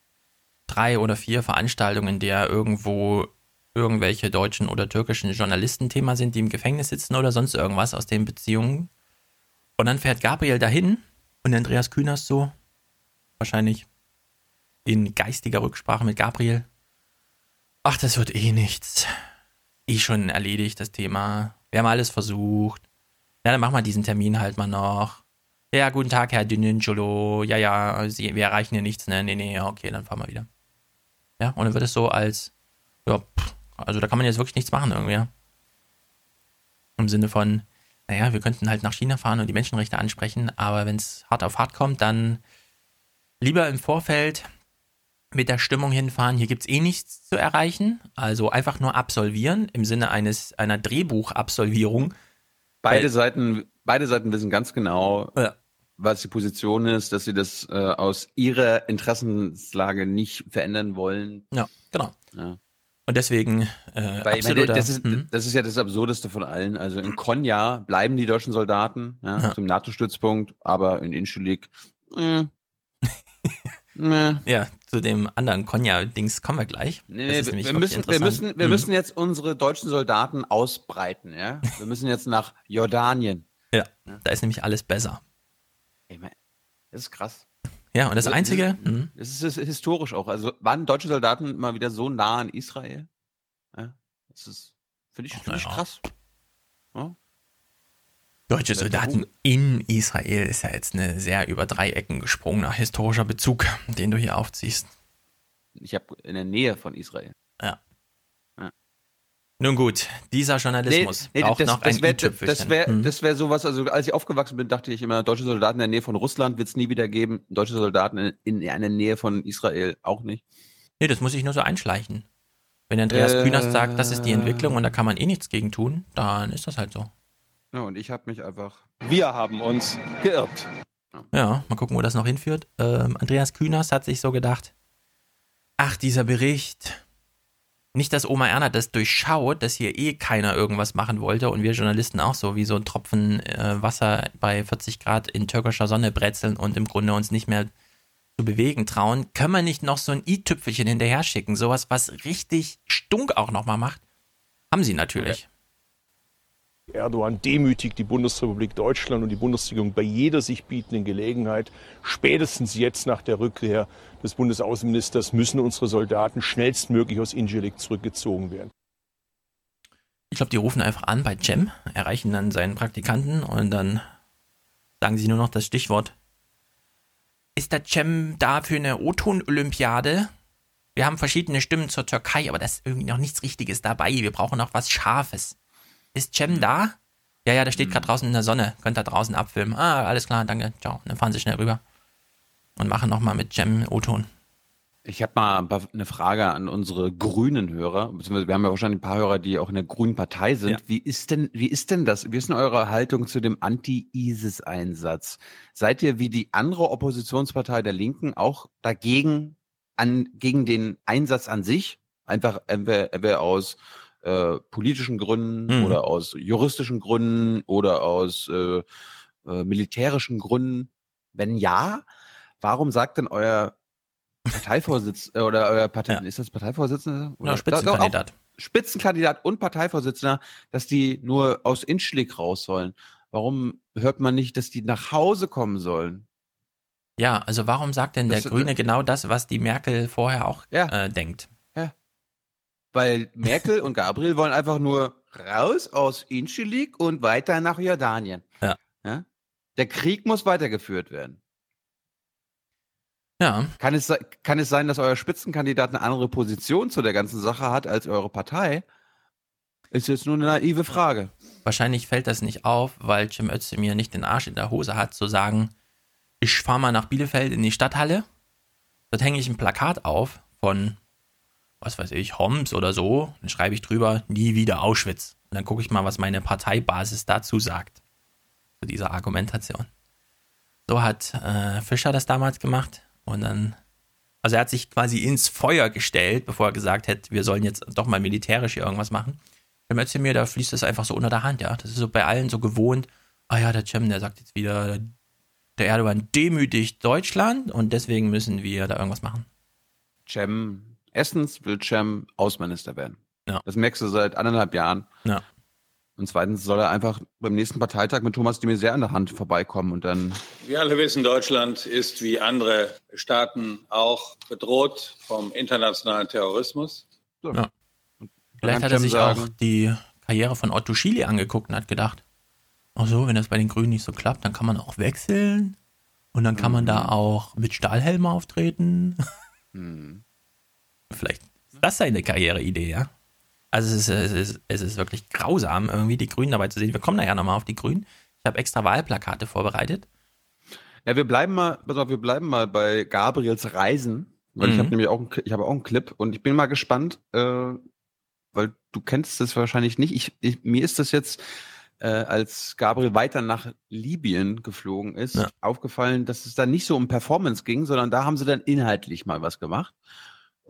drei oder vier Veranstaltungen, in der irgendwo irgendwelche deutschen oder türkischen Journalisten Thema sind, die im Gefängnis sitzen oder sonst irgendwas aus den Beziehungen. Und dann fährt Gabriel dahin und Andreas Kühners so, wahrscheinlich in geistiger Rücksprache mit Gabriel. Ach, das wird eh nichts. Eh schon erledigt, das Thema. Wir haben alles versucht. Ja, dann machen wir diesen Termin halt mal noch. Ja, guten Tag, Herr Dünenjolo. Ja, ja, Sie, wir erreichen hier nichts, ne? Nee, nee, okay, dann fahren wir wieder. Ja, und dann wird es so als, ja, pff, also da kann man jetzt wirklich nichts machen irgendwie. Im Sinne von, naja, wir könnten halt nach China fahren und die Menschenrechte ansprechen, aber wenn es hart auf hart kommt, dann lieber im Vorfeld mit der Stimmung hinfahren, hier gibt es eh nichts zu erreichen. Also einfach nur absolvieren im Sinne eines einer Drehbuchabsolvierung. Beide Seiten, beide Seiten wissen ganz genau, ja. was die Position ist, dass sie das äh, aus ihrer Interessenslage nicht verändern wollen. Ja, genau. Ja. Und deswegen äh, Weil, meine, das, ist, hm? das ist ja das Absurdeste von allen. Also in Konya bleiben die deutschen Soldaten ja, ja. zum NATO-Stützpunkt, aber in Inchulik. Äh, äh. *laughs* Ja, zu dem anderen Konya-Dings kommen wir gleich. Nee, wir, wir müssen, wir, müssen, wir hm. müssen jetzt unsere deutschen Soldaten ausbreiten. Ja? Wir müssen jetzt nach Jordanien. Ja, ja. da ist nämlich alles besser. Ey, man, das ist krass. Ja, und das also, Einzige. Das, mhm. das ist historisch auch. Also waren deutsche Soldaten mal wieder so nah an Israel? Ja, das ist, finde ich, find ich krass. Ja? Deutsche Soldaten in Israel ist ja jetzt eine sehr über drei Ecken gesprungener historischer Bezug, den du hier aufziehst. Ich habe in der Nähe von Israel. Ja. Nun gut, dieser Journalismus nee, nee, braucht das, noch das ein wär, Das wäre hm. das wär sowas, also als ich aufgewachsen bin, dachte ich immer, deutsche Soldaten in der Nähe von Russland wird es nie wieder geben, deutsche Soldaten in, in einer Nähe von Israel auch nicht. Nee, das muss ich nur so einschleichen. Wenn Andreas äh, Künast sagt, das ist die Entwicklung und da kann man eh nichts gegen tun, dann ist das halt so. Ja, und ich habe mich einfach. Wir haben uns geirrt. Ja, mal gucken, wo das noch hinführt. Ähm, Andreas Künast hat sich so gedacht, ach, dieser Bericht, nicht, dass Oma Erna das durchschaut, dass hier eh keiner irgendwas machen wollte und wir Journalisten auch so wie so ein Tropfen äh, Wasser bei 40 Grad in türkischer Sonne brezeln und im Grunde uns nicht mehr zu bewegen trauen, können wir nicht noch so ein i-Tüpfelchen hinterher schicken, sowas, was richtig stunk auch nochmal macht? Haben sie natürlich. Erdogan demütigt die Bundesrepublik Deutschland und die Bundesregierung bei jeder sich bietenden Gelegenheit. Spätestens jetzt nach der Rückkehr des Bundesaußenministers müssen unsere Soldaten schnellstmöglich aus Incirlik zurückgezogen werden. Ich glaube, die rufen einfach an bei Cem, erreichen dann seinen Praktikanten und dann sagen sie nur noch das Stichwort. Ist der Cem da für eine O-Ton-Olympiade? Wir haben verschiedene Stimmen zur Türkei, aber da ist irgendwie noch nichts Richtiges dabei. Wir brauchen noch was Scharfes. Ist Cem da? Ja, ja, der steht gerade draußen in der Sonne. Könnt da draußen abfilmen. Ah, alles klar, danke. Ciao. Und dann fahren sie schnell rüber und machen nochmal mit Cem O-Ton. Ich habe mal eine Frage an unsere grünen Hörer, beziehungsweise wir haben ja wahrscheinlich ein paar Hörer, die auch in der grünen Partei sind. Ja. Wie ist denn, wie ist denn das? Wie ist denn eure Haltung zu dem Anti-ISIS-Einsatz? Seid ihr wie die andere Oppositionspartei der Linken auch dagegen, an, gegen den Einsatz an sich? Einfach entweder, entweder aus äh, politischen Gründen Mhm. oder aus juristischen Gründen oder aus äh, äh, militärischen Gründen? Wenn ja, warum sagt denn euer Parteivorsitzender oder euer Partei, Ja. ist das Parteivorsitzender? Oder Ja, Spitzenkandidat. Spitzenkandidat und Parteivorsitzender, dass die nur aus Inschlik raus sollen. Warum hört man nicht, dass die nach Hause kommen sollen? Ja, also warum sagt denn der Das- Grüne genau das, was die Merkel vorher auch Ja. äh, denkt? Weil Merkel und Gabriel wollen einfach nur raus aus Inschlik und weiter nach Jordanien. Ja. ja? Der Krieg muss weitergeführt werden. Ja, Kann es, kann es sein, dass euer Spitzenkandidat eine andere Position zu der ganzen Sache hat als eure Partei? Ist jetzt nur eine naive Frage. wahrscheinlich fällt das nicht auf, weil Cem Özdemir nicht den Arsch in der Hose hat, zu sagen, ich fahre mal nach Bielefeld in die Stadthalle, dort hänge ich ein Plakat auf von, was weiß ich, Homs oder so, dann schreibe ich drüber, nie wieder Auschwitz. Und dann gucke ich mal, was meine Parteibasis dazu sagt, zu dieser Argumentation. So hat äh, Fischer das damals gemacht und dann, also er hat sich quasi ins Feuer gestellt, bevor er gesagt hätte, wir sollen jetzt doch mal militärisch hier irgendwas machen. Cem Özdemir, da fließt das einfach so unter der Hand, ja. Das ist so bei allen so gewohnt. Ah ja, der Cem, der sagt jetzt wieder, der Erdogan demütigt Deutschland und deswegen müssen wir da irgendwas machen. Cem, erstens will Cem Außenminister werden. Ja. Das merkst du seit anderthalb Jahren. Ja. Und zweitens soll er einfach beim nächsten Parteitag mit Thomas de Maizière an der Hand vorbeikommen und dann Wir alle wissen, Deutschland ist wie andere Staaten auch bedroht vom internationalen Terrorismus. Vielleicht kann hat er sich sagen- auch die Karriere von Otto Schily angeguckt und hat gedacht, ach so, wenn das bei den Grünen nicht so klappt, dann kann man auch wechseln und dann kann man da auch mit Stahlhelm auftreten. hm, Vielleicht ist das seine Karriereidee, ja. Also es ist, es, ist, es ist wirklich grausam, irgendwie die Grünen dabei zu sehen. Wir kommen da ja nochmal auf die Grünen. Ich habe extra Wahlplakate vorbereitet. Ja, wir bleiben mal, pass auf, wir bleiben mal bei Gabriels Reisen, weil ich Mhm. habe nämlich auch, ich habe auch einen Clip und ich bin mal gespannt, äh, weil du kennst es wahrscheinlich nicht. Ich, ich, mir ist das jetzt, äh, als Gabriel weiter nach Libyen geflogen ist, Ja. aufgefallen, dass es da nicht so um Performance ging, sondern da haben sie dann inhaltlich mal was gemacht.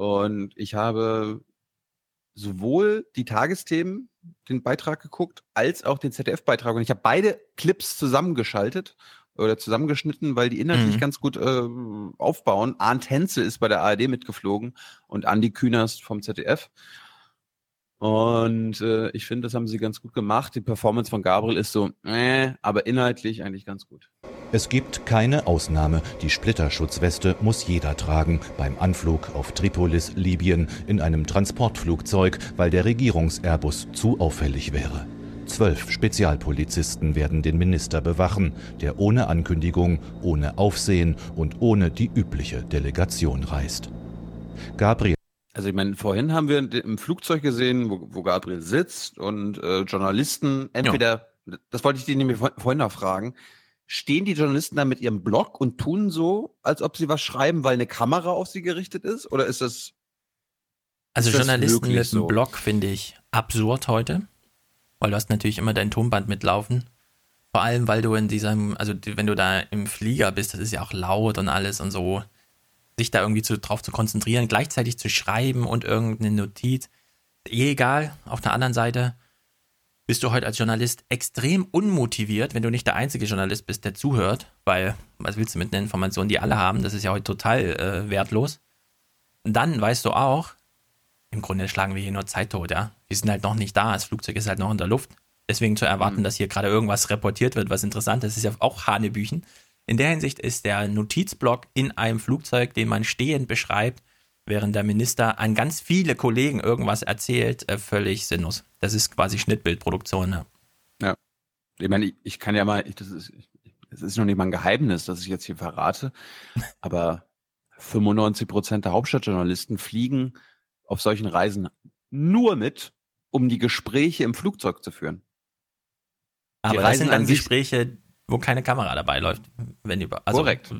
Und ich habe sowohl die Tagesthemen, den Beitrag geguckt, als auch den ZDF-Beitrag. Und ich habe beide Clips zusammengeschaltet oder zusammengeschnitten, weil die inhaltlich Mhm. ganz gut äh, aufbauen. Arndt Henze ist bei der ARD mitgeflogen und Andi Künast vom ZDF. Und äh, ich finde, das haben sie ganz gut gemacht. Die Performance von Gabriel ist so, äh, aber inhaltlich eigentlich ganz gut. Es gibt keine Ausnahme. Die Splitterschutzweste muss jeder tragen beim Anflug auf Tripolis, Libyen, in einem Transportflugzeug, weil der Regierungs-Airbus zu auffällig wäre. Zwölf Spezialpolizisten werden den Minister bewachen, der ohne Ankündigung, ohne Aufsehen und ohne die übliche Delegation reist. Gabriel Also ich meine, vorhin haben wir im Flugzeug gesehen, wo, wo Gabriel sitzt und äh, Journalisten entweder, das wollte ich dir nämlich vor- vorhin noch fragen, stehen die Journalisten da mit ihrem Blog und tun so, als ob sie was schreiben, weil eine Kamera auf sie gerichtet ist? Oder ist das, Also Ist das Journalisten wirklich mit so? einem Blog finde ich absurd heute, weil du hast natürlich immer dein Tonband mitlaufen. Vor allem, weil du in diesem, also wenn du da im Flieger bist, das ist ja auch laut und alles und so, sich da irgendwie zu, drauf zu konzentrieren, gleichzeitig zu schreiben und irgendeine Notiz, eh egal. Auf der anderen Seite bist du heute als Journalist extrem unmotiviert, wenn du nicht der einzige Journalist bist, der zuhört, weil was willst du mit einer Information, die alle haben, das ist ja heute total äh, wertlos. Und dann weißt du auch, im Grunde schlagen wir hier nur Zeit tot, ja. Wir sind halt noch nicht da, das Flugzeug ist halt noch in der Luft. deswegen zu erwarten, Mhm. dass hier gerade irgendwas reportiert wird, was interessant ist, ist ja auch Hanebüchen. In der Hinsicht ist der Notizblock in einem Flugzeug, den man stehend beschreibt, während der Minister an ganz viele Kollegen irgendwas erzählt, äh, völlig sinnlos. Das ist quasi Schnittbildproduktion. Ja. Ich meine, ich, ich kann ja mal, ich, das ist, das ist noch nicht mal ein Geheimnis, das ich jetzt hier verrate, *laughs* aber 95 Prozent der Hauptstadtjournalisten fliegen auf solchen Reisen nur mit, um die Gespräche im Flugzeug zu führen. Aber das Reisen sind dann Gespräche, wo keine Kamera dabei läuft. Wenn über, also, Korrekt.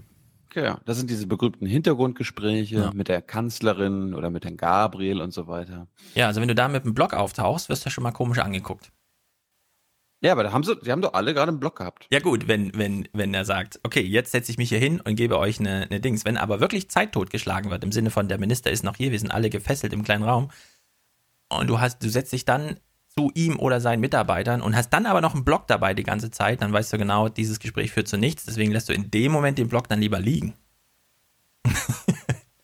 Ja, das sind diese berühmten Hintergrundgespräche Ja. mit der Kanzlerin oder mit Herrn Gabriel und so weiter. Ja, also wenn du da mit einem Blog auftauchst, wirst du schon mal komisch angeguckt. Ja, aber da haben sie, die haben doch alle gerade einen Block gehabt. Ja gut, wenn, wenn, wenn er sagt, okay, jetzt setze ich mich hier hin und gebe euch eine, eine Dings. Wenn aber wirklich Zeit totgeschlagen wird, im Sinne von der Minister ist noch hier, wir sind alle gefesselt im kleinen Raum und du hast, du setzt dich dann zu ihm oder seinen Mitarbeitern und hast dann aber noch einen Block dabei die ganze Zeit, dann weißt du genau, dieses Gespräch führt zu nichts, deswegen lässt du in dem Moment den Block dann lieber liegen. *laughs*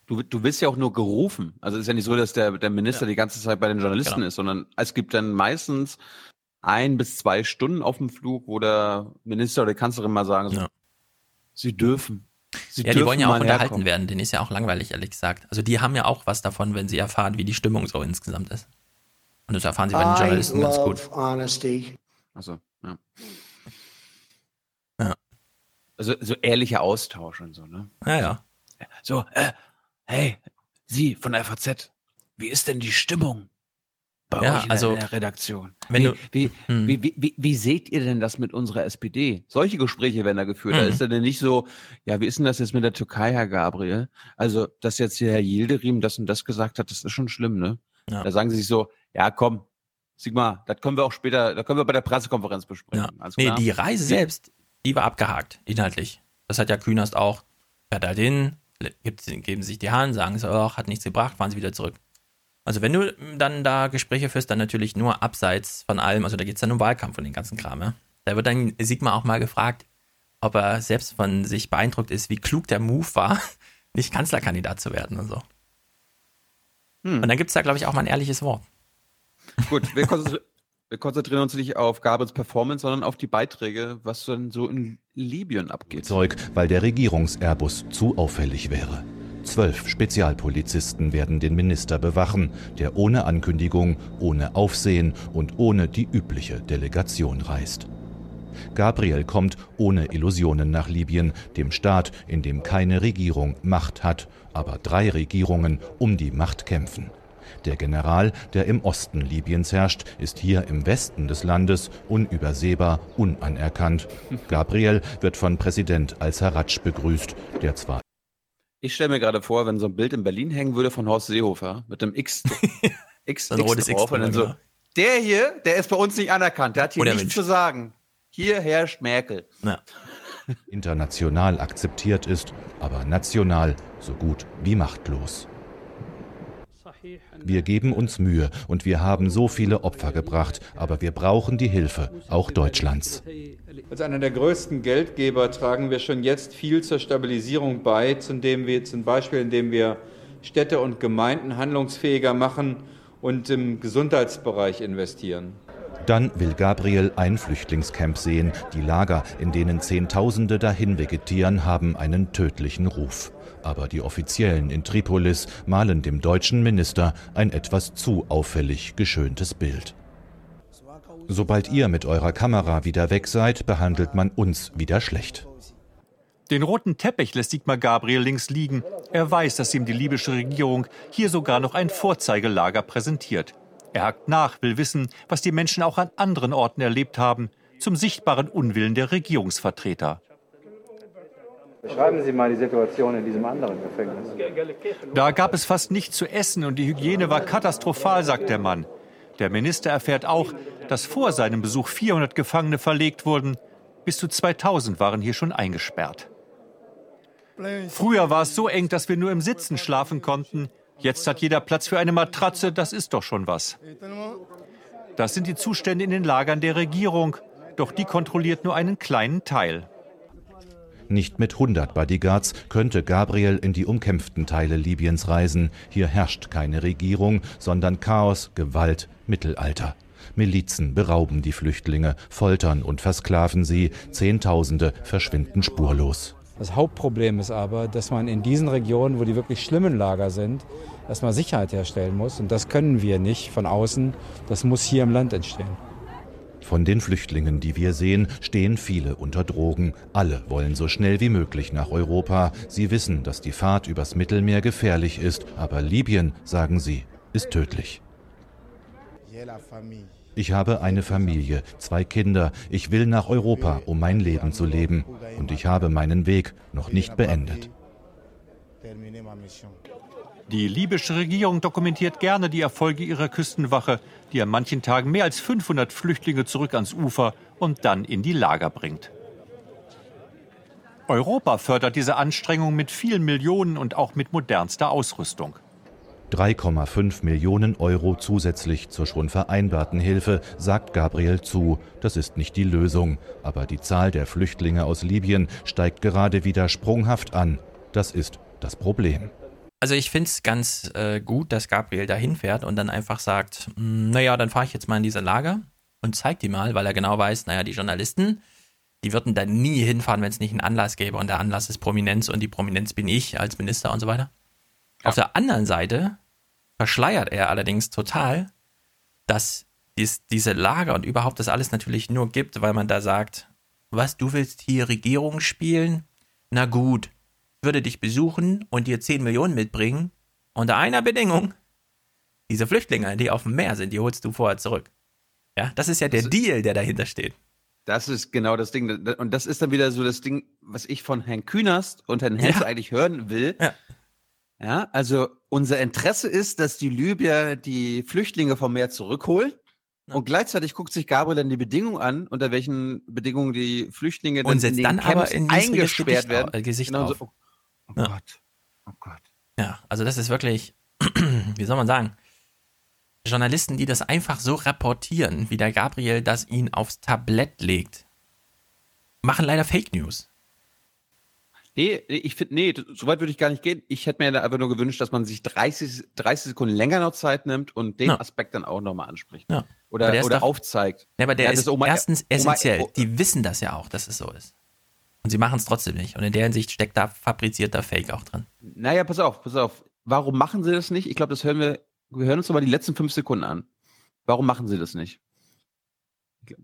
Du, du bist ja auch nur gerufen. Also es ist ja nicht so, dass der, der Minister die ganze Zeit bei den Journalisten Genau. ist, sondern es gibt dann meistens ein bis zwei Stunden auf dem Flug, wo der Minister oder die Kanzlerin mal sagen, so, Ja. sie dürfen. Sie Ja, die wollen ja auch unterhalten herkommen. werden, denen ist ja auch langweilig, ehrlich gesagt. Also die haben ja auch was davon, wenn sie erfahren, wie die Stimmung so insgesamt ist. Und das erfahren sie bei den I Journalisten ganz gut. honesty. Also, ja. Ja. Also so ehrlicher Austausch und so, ne? Ja, ja. So, äh, hey, Sie von der FAZ, wie ist denn die Stimmung bei Ja, euch in, also, der, in der Redaktion? wenn wie, du- wie, Hm. wie, wie, wie, wie seht ihr denn das mit unserer SPD? Solche Gespräche werden da geführt. Da Mhm. ist ja denn nicht so, ja, wie ist denn das jetzt mit der Türkei, Herr Gabriel? Also, dass jetzt hier Herr Yildirim das und das gesagt hat, das ist schon schlimm, ne? Ja. Da sagen sie sich so, ja, komm, Sigmar, das können wir auch später, da können wir bei der Pressekonferenz besprechen. Ja. Nee, die Reise selbst, die war abgehakt, inhaltlich. Das hat ja Künast auch. Fährt halt hin, gibt, geben sich die Hand, sagen so, ach, hat nichts gebracht, fahren sie wieder zurück. Also wenn du dann da Gespräche führst, dann natürlich nur abseits von allem, also da geht es dann um Wahlkampf und den ganzen Kram, ja. Da wird dann Sigmar auch mal gefragt, ob er selbst von sich beeindruckt ist, wie klug der Move war, *laughs* nicht Kanzlerkandidat zu werden und so. Hm. Und dann gibt es da, glaube ich, auch mal ein ehrliches Wort. Gut, wir, konzentri wir konzentrieren uns nicht auf Gabriels Performance, sondern auf die Beiträge, was denn so in Libyen abgeht. Zeug, weil der Regierungs-Airbus zu auffällig wäre. Zwölf Spezialpolizisten werden den Minister bewachen, der ohne Ankündigung, ohne Aufsehen und ohne die übliche Delegation reist. Gabriel kommt ohne Illusionen nach Libyen, dem Staat, in dem keine Regierung Macht hat, aber drei Regierungen um die Macht kämpfen. Der General, der im Osten Libyens herrscht, ist hier im Westen des Landes unübersehbar, unanerkannt. *laughs* Gabriel wird von Präsident al-Sarraj begrüßt, der zwar Ich stelle mir gerade vor, wenn so ein Bild in Berlin hängen würde von Horst Seehofer mit dem X, *laughs* X, Ein X rotes X drauf und dann so, drüber, der hier, der ist bei uns nicht anerkannt, der hat hier Oder nichts Mensch. zu sagen. Hier herrscht Merkel. Ja. international akzeptiert ist, aber national so gut wie machtlos. Wir geben uns Mühe und wir haben so viele Opfer gebracht, aber wir brauchen die Hilfe, auch Deutschlands. Als einer der größten Geldgeber tragen wir schon jetzt viel zur Stabilisierung bei, zum, wir, zum Beispiel indem wir Städte und Gemeinden handlungsfähiger machen und im Gesundheitsbereich investieren. Dann will Gabriel ein Flüchtlingscamp sehen. Die Lager, in denen Zehntausende dahin vegetieren, haben einen tödlichen Ruf. Aber die Offiziellen in Tripolis malen dem deutschen Minister ein etwas zu auffällig geschöntes Bild. Sobald ihr mit eurer Kamera wieder weg seid, behandelt man uns wieder schlecht. Den roten Teppich lässt Sigmar Gabriel links liegen. Er weiß, dass ihm die libysche Regierung hier sogar noch ein Vorzeigelager präsentiert. Er hakt nach, will wissen, was die Menschen auch an anderen Orten erlebt haben, zum sichtbaren Unwillen der Regierungsvertreter. Beschreiben Sie mal die Situation in diesem anderen Gefängnis. Da gab es fast nichts zu essen und die Hygiene war katastrophal, sagt der Mann. Der Minister erfährt auch, dass vor seinem Besuch 400 Gefangene verlegt wurden. Bis zu 2000 waren hier schon eingesperrt. Früher war es so eng, dass wir nur im Sitzen schlafen konnten. Jetzt hat jeder Platz für eine Matratze, das ist doch schon was. Das sind die Zustände in den Lagern der Regierung, doch die kontrolliert nur einen kleinen Teil. Nicht mit 100 Bodyguards könnte Gabriel in die umkämpften Teile Libyens reisen. Hier herrscht keine Regierung, sondern Chaos, Gewalt, Mittelalter. Milizen berauben die Flüchtlinge, foltern und versklaven sie. Zehntausende verschwinden spurlos. Das Hauptproblem ist aber, dass man in diesen Regionen, wo die wirklich schlimmen Lager sind, erstmal Sicherheit herstellen muss. Und das können wir nicht von außen. Das muss hier im Land entstehen. Von den Flüchtlingen, die wir sehen, stehen viele unter Drogen. Alle wollen so schnell wie möglich nach Europa. Sie wissen, dass die Fahrt übers Mittelmeer gefährlich ist, aber Libyen, sagen sie, ist tödlich. Ich habe eine Familie, zwei Kinder. Ich will nach Europa, um mein Leben zu leben. Und ich habe meinen Weg noch nicht beendet. Die libysche Regierung dokumentiert gerne die Erfolge ihrer Küstenwache, die an manchen Tagen mehr als 500 Flüchtlinge zurück ans Ufer und dann in die Lager bringt. Europa fördert diese Anstrengung mit vielen Millionen und auch mit modernster Ausrüstung. 3,5 Millionen Euro zusätzlich zur schon vereinbarten Hilfe, sagt Gabriel zu. Das ist nicht die Lösung. Aber die Zahl der Flüchtlinge aus Libyen steigt gerade wieder sprunghaft an. Das ist das Problem. Also ich finde es ganz äh, gut, dass Gabriel da hinfährt und dann einfach sagt, hm, naja, dann fahre ich jetzt mal in diese Lager und zeig die mal, weil er genau weiß, naja, die Journalisten, die würden da nie hinfahren, wenn es nicht einen Anlass gäbe und der Anlass ist Prominenz und die Prominenz bin ich als Minister und so weiter. Ja. Auf der anderen Seite verschleiert er allerdings total, dass dies, diese Lager und überhaupt das alles natürlich nur gibt, weil man da sagt, was, du willst hier Regierung spielen? Na gut, würde dich besuchen und dir 10 Millionen mitbringen, unter einer Bedingung. Diese Flüchtlinge, die auf dem Meer sind, die holst du vorher zurück. Ja, das ist ja der das Deal, der dahinter steht. Das ist genau das Ding. Und das ist dann wieder so das Ding, was ich von Herrn Künast und Herrn Hens ja. eigentlich hören will. Ja. ja, also unser Interesse ist, dass die Libyer die Flüchtlinge vom Meer zurückholen. Und gleichzeitig guckt sich Gabriel dann die Bedingungen an, unter welchen Bedingungen die Flüchtlinge und dann, in dann aber in eingesperrt werden. Äh, Gesicht genau auf. So, Oh ja. Gott. Oh Gott. Ja, also das ist wirklich, *clears throat* wie soll man sagen, Journalisten, die das einfach so reportieren, wie der Gabriel das ihn aufs Tablett legt, machen leider Fake News. Nee, ich finde, nee, so weit würde ich gar nicht gehen. Ich hätte mir einfach nur gewünscht, dass man sich 30, 30 Sekunden länger noch Zeit nimmt und den ja. Aspekt dann auch nochmal anspricht. Ja. Oder, oder doch, aufzeigt. Ja, aber der ja, ist Oma, erstens essentiell. Oma, die wissen das ja auch, dass es so ist. Und sie machen es trotzdem nicht. Und in der Hinsicht steckt da fabrizierter Fake auch drin. Naja, pass auf, pass auf. Warum machen sie das nicht? Ich glaube, das hören wir, wir hören uns mal die letzten fünf Sekunden an. Warum machen sie das nicht?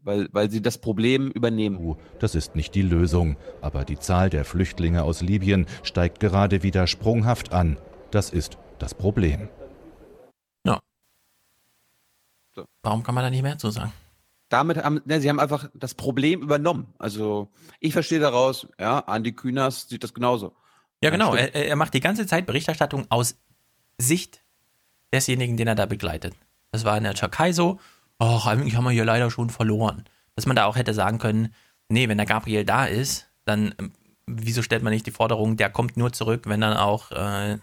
Weil, weil sie das Problem übernehmen. Das ist nicht die Lösung. Aber die Zahl der Flüchtlinge aus Libyen steigt gerade wieder sprunghaft an. Das ist das Problem. Ja. So. Warum kann man da nicht mehr zu sagen? Damit haben, ne, sie haben einfach das Problem übernommen. Also ich verstehe daraus, ja, Andi Kühners sieht das genauso. Ja, genau. Er, er, macht die ganze Zeit Berichterstattung aus Sicht desjenigen, den er da begleitet. Das war in der Türkei so. Ach, eigentlich haben wir hier leider schon verloren. Dass man da auch hätte sagen können, nee, wenn der Gabriel da ist, dann ähm, wieso stellt man nicht die Forderung, der kommt nur zurück, wenn dann auch, äh,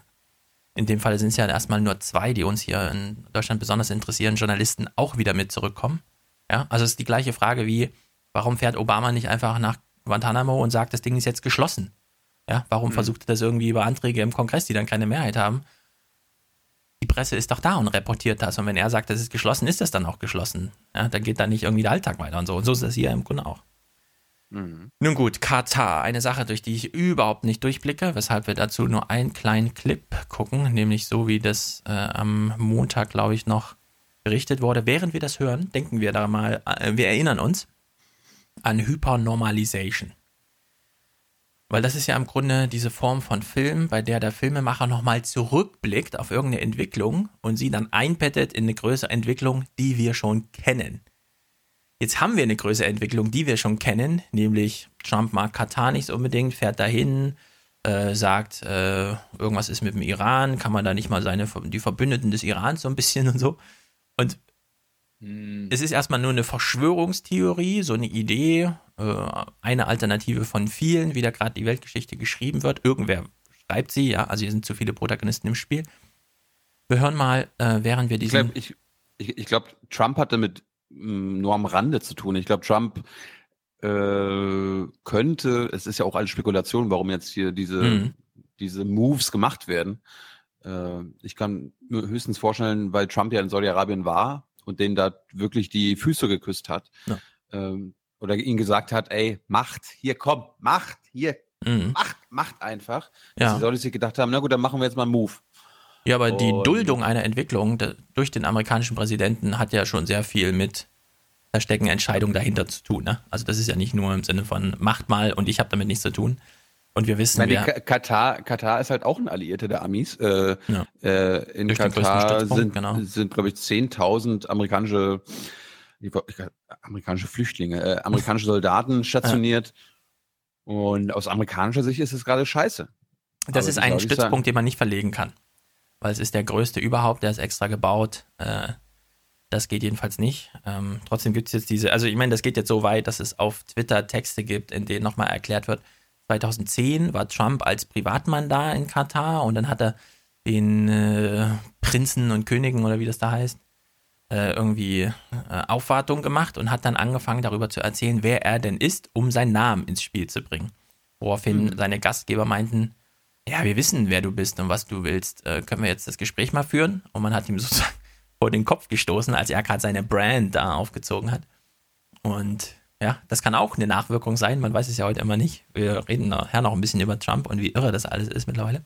in dem Fall sind es ja erstmal nur zwei, die uns hier in Deutschland besonders interessieren, Journalisten auch wieder mit zurückkommen. Ja, also es ist die gleiche Frage wie, warum fährt Obama nicht einfach nach Guantanamo und sagt, das Ding ist jetzt geschlossen? Ja, warum mhm. versucht er das irgendwie über Anträge im Kongress, die dann keine Mehrheit haben? Die Presse ist doch da und reportiert das. Und wenn er sagt, das ist geschlossen, ist das dann auch geschlossen. Ja, dann geht da nicht irgendwie der Alltag weiter und so. Und so ist das hier im Grunde auch. Mhm. Nun gut, Katar, eine Sache, durch die ich überhaupt nicht durchblicke, weshalb wir dazu nur einen kleinen Clip gucken, nämlich so wie das äh, am Montag, glaube ich, noch berichtet wurde. Während wir das hören, denken wir da mal, äh, wir erinnern uns an Hypernormalization. Weil das ist ja im Grunde diese Form von Film, bei der der Filmemacher nochmal zurückblickt auf irgendeine Entwicklung und sie dann einbettet in eine größere Entwicklung, die wir schon kennen. Jetzt haben wir eine größere Entwicklung, die wir schon kennen, nämlich Trump mag Katar nicht unbedingt, fährt dahin, äh, sagt, äh, irgendwas ist mit dem Iran, kann man da nicht mal seine die Verbündeten des Irans so ein bisschen und so. Und hm. es ist erstmal nur eine Verschwörungstheorie, so eine Idee, äh, eine Alternative von vielen, wie da gerade die Weltgeschichte geschrieben wird. Irgendwer schreibt sie, ja, also hier sind zu viele Protagonisten im Spiel. Wir hören mal, äh, während wir diesen. Ich glaube, glaub, Trump hat damit mm, nur am Rande zu tun. Ich glaube, Trump äh, könnte, es ist ja auch alles Spekulation, warum jetzt hier diese, mhm. diese Moves gemacht werden. Äh, ich kann mir höchstens vorstellen, weil Trump ja in Saudi-Arabien war und denen da wirklich die Füße geküsst hat. Ja. Ähm, oder ihnen gesagt hat, ey, macht, hier komm, macht, hier, Mhm. macht, macht einfach. Ja. Dass die Saudis sich gedacht haben, na gut, dann machen wir jetzt mal einen Move. Ja, aber die Und- Duldung einer Entwicklung durch den amerikanischen Präsidenten hat ja schon sehr viel mit da stecken Entscheidungen dahinter zu tun. Ne? Also das ist ja nicht nur im Sinne von macht mal und ich habe damit nichts zu tun. Und wir wissen, meine, Ka- Katar, Katar ist halt auch ein Alliierter der Amis. Äh, Ja. äh, in Durch Katar sind, genau. sind glaube ich, 10.000 amerikanische, ich ich amerikanische Flüchtlinge, äh, amerikanische Soldaten stationiert. Und aus amerikanischer Sicht ist es gerade scheiße. das Aber ist ein Stützpunkt, den man nicht verlegen kann. Weil es ist der größte überhaupt, der ist extra gebaut. Äh, das geht jedenfalls nicht. Ähm, trotzdem gibt es jetzt diese, also ich meine, das geht jetzt so weit, dass es auf Twitter Texte gibt, in denen nochmal erklärt wird, 2010 war Trump als Privatmann da in Katar und dann hat er den äh, Prinzen und Königen oder wie das da heißt, äh, irgendwie äh, Aufwartung gemacht und hat dann angefangen darüber zu erzählen, wer er denn ist, um seinen Namen ins Spiel zu bringen. Woraufhin seine Gastgeber meinten, ja, wir wissen, wer du bist und was du willst. Äh, können wir jetzt das Gespräch mal führen? Und man hat ihm *laughs* sozusagen vor den Kopf gestoßen, als er gerade seine Brand da aufgezogen hat. Und ja, das kann auch eine Nachwirkung sein. Man weiß es ja heute immer nicht. Wir reden nachher noch ein bisschen über Trump und wie irre das alles ist mittlerweile.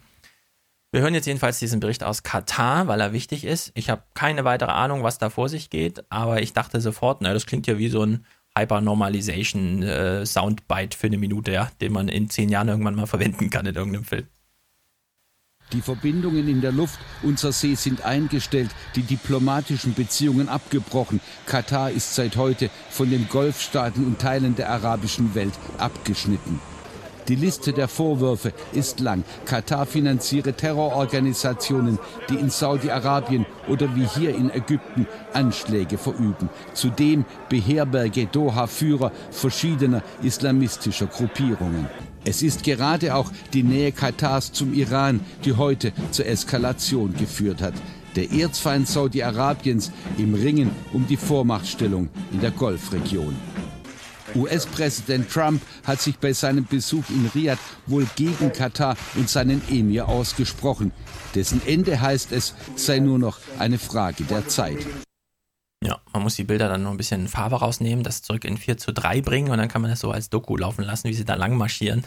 Wir hören jetzt jedenfalls diesen Bericht aus Katar, weil er wichtig ist. Ich habe keine weitere Ahnung, was da vor sich geht, aber ich dachte sofort, na, das klingt ja wie so ein Hypernormalization äh, für eine Minute, ja, den man in zehn Jahren irgendwann mal *laughs* verwenden kann in irgendeinem Film. Die Verbindungen in der Luft und zur See sind eingestellt, die diplomatischen Beziehungen abgebrochen. Katar ist seit heute von den Golfstaaten und Teilen der arabischen Welt abgeschnitten. Die Liste der Vorwürfe ist lang. Katar finanziere Terrororganisationen, die in Saudi-Arabien oder wie hier in Ägypten Anschläge verüben. Zudem beherberge Doha Führer verschiedener islamistischer Gruppierungen. Es ist gerade auch die Nähe Katars zum Iran, die heute zur Eskalation geführt hat. Der Erzfeind Saudi-Arabiens im Ringen um die Vormachtstellung in der Golfregion. US-Präsident Trump hat sich bei seinem Besuch in Riad wohl gegen Katar und seinen Emir ausgesprochen. Dessen Ende heißt es, sei nur noch eine Frage der Zeit. Ja, man muss die Bilder dann noch ein bisschen Farbe rausnehmen, das zurück in 4 zu 3 bringen und dann kann man das so als Doku laufen lassen, wie sie da lang marschieren.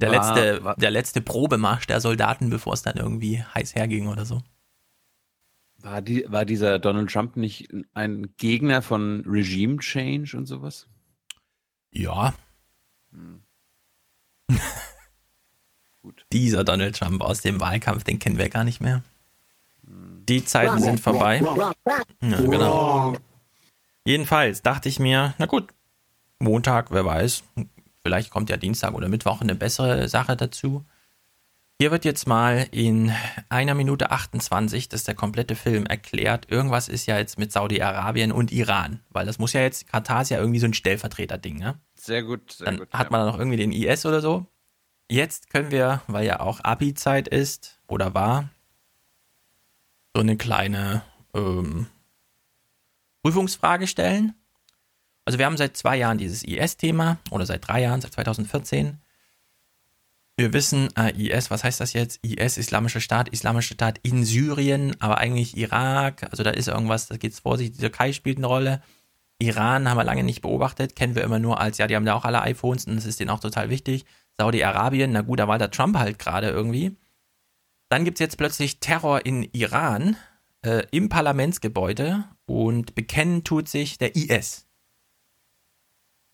Der, War- letzte, war- der letzte Probemarsch der Soldaten, bevor es dann irgendwie heiß herging oder so. War, die, war dieser Donald Trump nicht ein Gegner von Regime Change und sowas? Ja. *laughs* Dieser Donald Trump aus dem Wahlkampf, den kennen wir gar nicht mehr. Die Zeiten sind vorbei. Ja, genau. Jedenfalls dachte ich mir, na gut, Montag, wer weiß, vielleicht kommt ja Dienstag oder Mittwoch eine bessere Sache dazu. Hier wird jetzt mal in einer Minute 28, das ist der komplette Film, erklärt, irgendwas ist ja jetzt mit Saudi-Arabien und Iran, weil das muss ja jetzt, Katar ist ja irgendwie so ein Stellvertreter-Ding, ne? Sehr gut, sehr Dann gut. hat man da noch irgendwie den IS oder so. Jetzt können wir, weil ja auch Abi-Zeit ist oder war, so eine kleine ähm, Prüfungsfrage stellen. Also wir haben seit zwei Jahren dieses IS-Thema oder seit drei Jahren, seit 2014. Wir wissen, äh, IS, was heißt das jetzt? IS, Islamischer Staat, Islamischer Staat in Syrien, aber eigentlich Irak. Also da ist irgendwas, da geht's vor sich, die Türkei spielt eine Rolle. Iran haben wir lange nicht beobachtet, kennen wir immer nur als, ja, die haben da auch alle iPhones und das ist denen auch total wichtig. Saudi-Arabien, na gut, da war der Trump halt gerade irgendwie. Dann gibt es jetzt plötzlich Terror in Iran äh, im Parlamentsgebäude und bekennen tut sich der IS,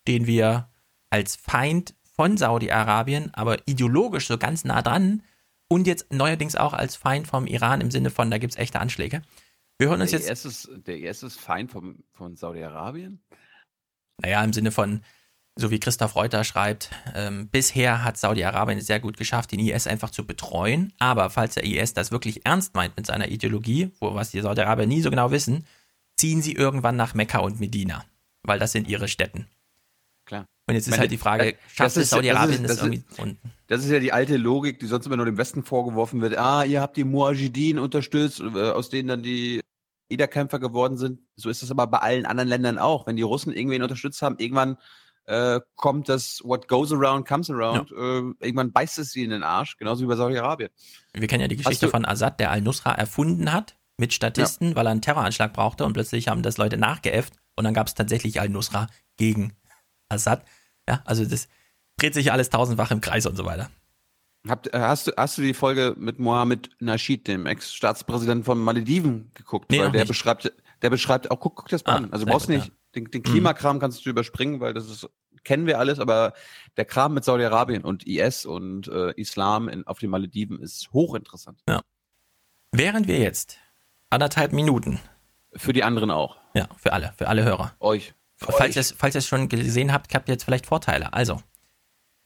den wir als Feind von Saudi-Arabien, aber ideologisch so ganz nah dran und jetzt neuerdings auch als Feind vom Iran im Sinne von, da gibt es echte Anschläge. Wir hören uns der, jetzt. IS ist, der IS ist Feind vom, von Saudi-Arabien? Naja, im Sinne von, so wie Christoph Reuter schreibt, ähm, bisher hat Saudi-Arabien es sehr gut geschafft, den IS einfach zu betreuen. Aber falls der IS das wirklich ernst meint mit seiner Ideologie, wo was die Saudi-Araber nie so genau wissen, ziehen sie irgendwann nach Mekka und Medina, weil das sind ihre Städten. Klar. Und jetzt ist Meine, halt die Frage, das schafft es ist- Saudi-Arabien das das, ist- irgendwie? das Und Das ist ja die alte Logik, die sonst immer nur dem Westen vorgeworfen wird. Ah, ihr habt die Mujahideen unterstützt, äh, aus denen dann die Niederkämpfer geworden sind. So ist es aber bei allen anderen Ländern auch. Wenn die Russen irgendwen unterstützt haben, irgendwann äh, kommt das What goes around comes around. Äh, irgendwann beißt es sie in den Arsch, genauso wie bei Saudi-Arabien. wir kennen ja die Geschichte von Assad, der Al-Nusra erfunden hat, mit Statisten, weil er einen Terroranschlag brauchte und plötzlich haben das Leute nachgeäfft und dann gab es tatsächlich Al-Nusra gegen Assad. Ja, also das dreht sich alles tausendfach im Kreis und so weiter. Habt, äh, hast, du, hast du die Folge mit Mohammed Nasheed, dem Ex-Staatspräsidenten von Malediven, geguckt? Nee, der nicht. beschreibt, der beschreibt auch, guck, guck das mal Ah, an. Also brauchst gut, nicht, den, den Klimakram kannst du überspringen, weil das ist, kennen wir alles, aber der Kram mit Saudi-Arabien und IS und äh, Islam in, auf den Malediven ist hochinteressant. Ja. Während wir jetzt anderthalb Minuten. Für die anderen auch. Ja, für alle, für alle Hörer. Euch. Falls ihr es falls ihr es schon gesehen habt, habt ihr jetzt vielleicht Vorteile. Also,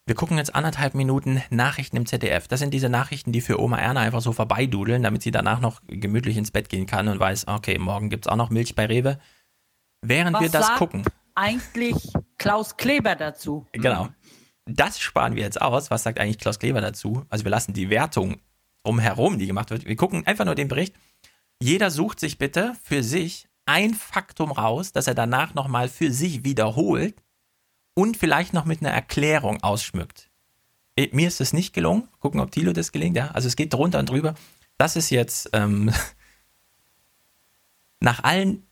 wir gucken jetzt anderthalb Minuten Nachrichten im ZDF. Das sind diese Nachrichten, die für Oma Erna einfach so vorbeidudeln, damit sie danach noch gemütlich ins Bett gehen kann und weiß, okay, morgen gibt's auch noch Milch bei Rewe. Während Was wir das sagt gucken, Eigentlich Klaus Kleber dazu. genau, das sparen wir jetzt aus. Was sagt eigentlich Klaus Kleber dazu? Also wir lassen die Wertung drumherum, die gemacht wird. Wir gucken einfach nur den Bericht. Jeder sucht sich bitte für sich ein Faktum raus, das er danach nochmal für sich wiederholt und vielleicht noch mit einer Erklärung ausschmückt. Eh, Mir ist es nicht gelungen. Gucken, ob Thilo das gelingt. Ja, also es geht drunter und drüber. Das ist jetzt ähm, *laughs* nach allen,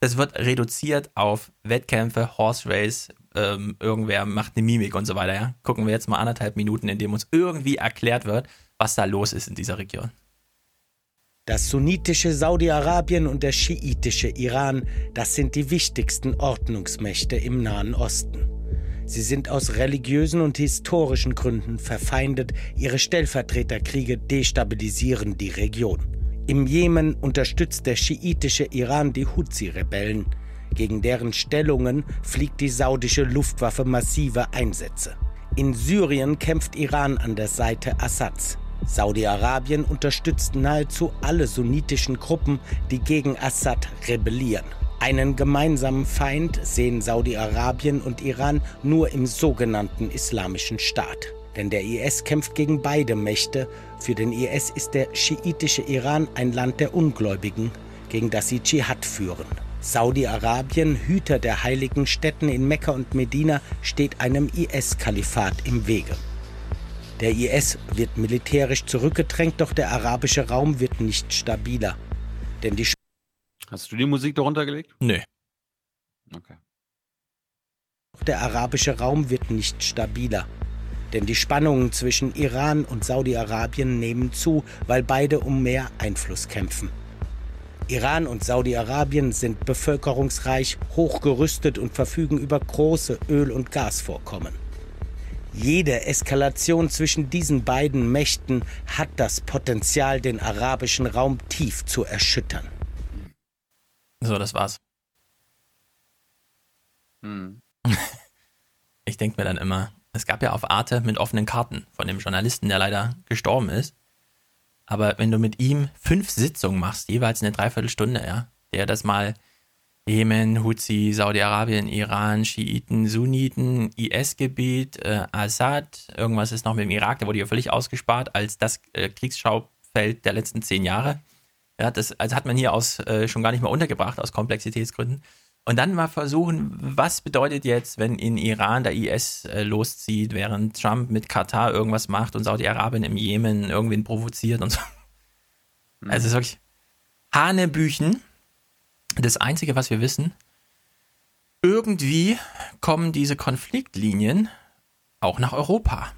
das wird reduziert auf Wettkämpfe, Horse Race, ähm, irgendwer macht eine Mimik und so weiter. Ja, gucken wir jetzt mal anderthalb Minuten, in dem uns irgendwie erklärt wird, was da los ist in dieser Region. Das sunnitische Saudi-Arabien und der schiitische Iran, das sind die wichtigsten Ordnungsmächte im Nahen Osten. Sie sind aus religiösen und historischen Gründen verfeindet, ihre Stellvertreterkriege destabilisieren die Region. Im Jemen unterstützt der schiitische Iran die Houthi-Rebellen. Gegen deren Stellungen fliegt die saudische Luftwaffe massive Einsätze. In Syrien kämpft Iran an der Seite Assads. Saudi-Arabien unterstützt nahezu alle sunnitischen Gruppen, die gegen Assad rebellieren. Einen gemeinsamen Feind sehen Saudi-Arabien und Iran nur im sogenannten Islamischen Staat. Denn der IS kämpft gegen beide Mächte. Für den IS ist der schiitische Iran ein Land der Ungläubigen, gegen das sie Dschihad führen. Saudi-Arabien, Hüter der heiligen Städten in Mekka und Medina, steht einem IS-Kalifat im Wege. Der IS wird militärisch zurückgedrängt, doch der arabische Raum wird nicht stabiler. Denn die Hast du die Musik darunter gelegt? Nö. Okay. Der arabische Raum wird nicht stabiler. Denn die Spannungen zwischen Iran und Saudi-Arabien nehmen zu, weil beide um mehr Einfluss kämpfen. Iran und Saudi-Arabien sind bevölkerungsreich, hochgerüstet und verfügen über große Öl- und Gasvorkommen. Jede Eskalation zwischen diesen beiden Mächten hat das Potenzial, den arabischen Raum tief zu erschüttern. So, das war's. Hm. *laughs* Ich denke mir dann immer, es gab ja auf Arte mit offenen Karten von dem Journalisten, der leider gestorben ist. Aber wenn du mit ihm fünf Sitzungen machst, jeweils eine Dreiviertelstunde, ja, der das mal Jemen, Houthi, Saudi-Arabien, Iran, Schiiten, Sunniten, IS-Gebiet, äh, Assad, irgendwas ist noch mit dem Irak, der wurde ja völlig ausgespart als das äh, Kriegsschaufeld der letzten zehn Jahre. Ja, das also hat man hier aus äh, schon gar nicht mehr untergebracht aus Komplexitätsgründen. Und dann mal versuchen, was bedeutet jetzt, wenn in Iran der IS äh, loszieht, während Trump mit Katar irgendwas macht und Saudi-Arabien im Jemen irgendwen provoziert und so. Also es ist wirklich Hanebüchen. Das Einzige, was wir wissen, irgendwie kommen diese Konfliktlinien auch nach Europa.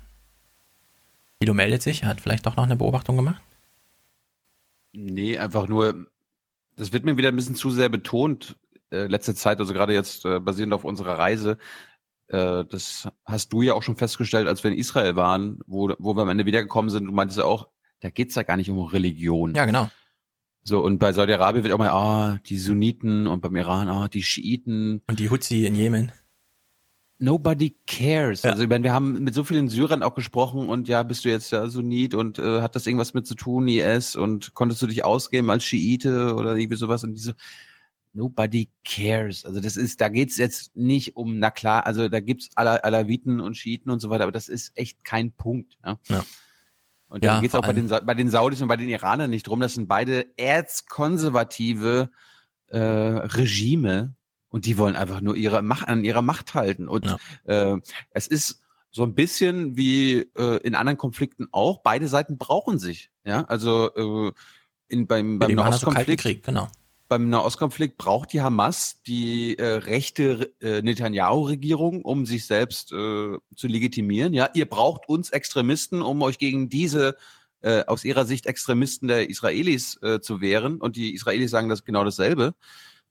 Guido meldet sich, er hat vielleicht doch noch eine Beobachtung gemacht. Nee, einfach nur, das wird mir wieder ein bisschen zu sehr betont, äh, letzte Zeit, also gerade jetzt äh, basierend auf unserer Reise. Äh, das hast du ja auch schon festgestellt, als wir in Israel waren, wo, wo wir am Ende wiedergekommen sind. Du meintest ja auch, da geht's ja gar nicht um Religion. Ja, genau. So, und bei Saudi-Arabien wird auch mal, ah, die Sunniten und beim Iran, ah, die Schiiten. Und die Houthi in Jemen. Nobody cares. Also ich meine, wir haben mit so vielen Syrern auch gesprochen und ja, bist du jetzt ja Sunnit und äh, hat das irgendwas mit zu tun, IS und konntest du dich ausgeben als Schiite oder irgendwie sowas und diese Nobody cares. Also das ist, da geht's jetzt nicht um, na klar, also da gibt's Ala Alawiten und Schiiten und so weiter, aber das ist echt kein Punkt. Ja. Ja. Und dann Ja, geht's vor auch bei den, bei den Saudis und bei den Iranern nicht drum. Das sind beide erzkonservative äh, Regime und die wollen einfach nur ihre Macht an ihrer Macht halten. Und äh, es ist so ein bisschen wie äh, in anderen Konflikten auch, beide Seiten brauchen sich. Ja, also äh, in, beim, beim Nahostkonflikt, Krieg, genau. Beim Nahostkonflikt braucht die Hamas die äh, rechte äh, Netanyahu-Regierung, um sich selbst äh, zu legitimieren. Ja, ihr braucht uns Extremisten, um euch gegen diese äh, aus ihrer Sicht Extremisten der Israelis äh, zu wehren. Und die Israelis sagen das genau dasselbe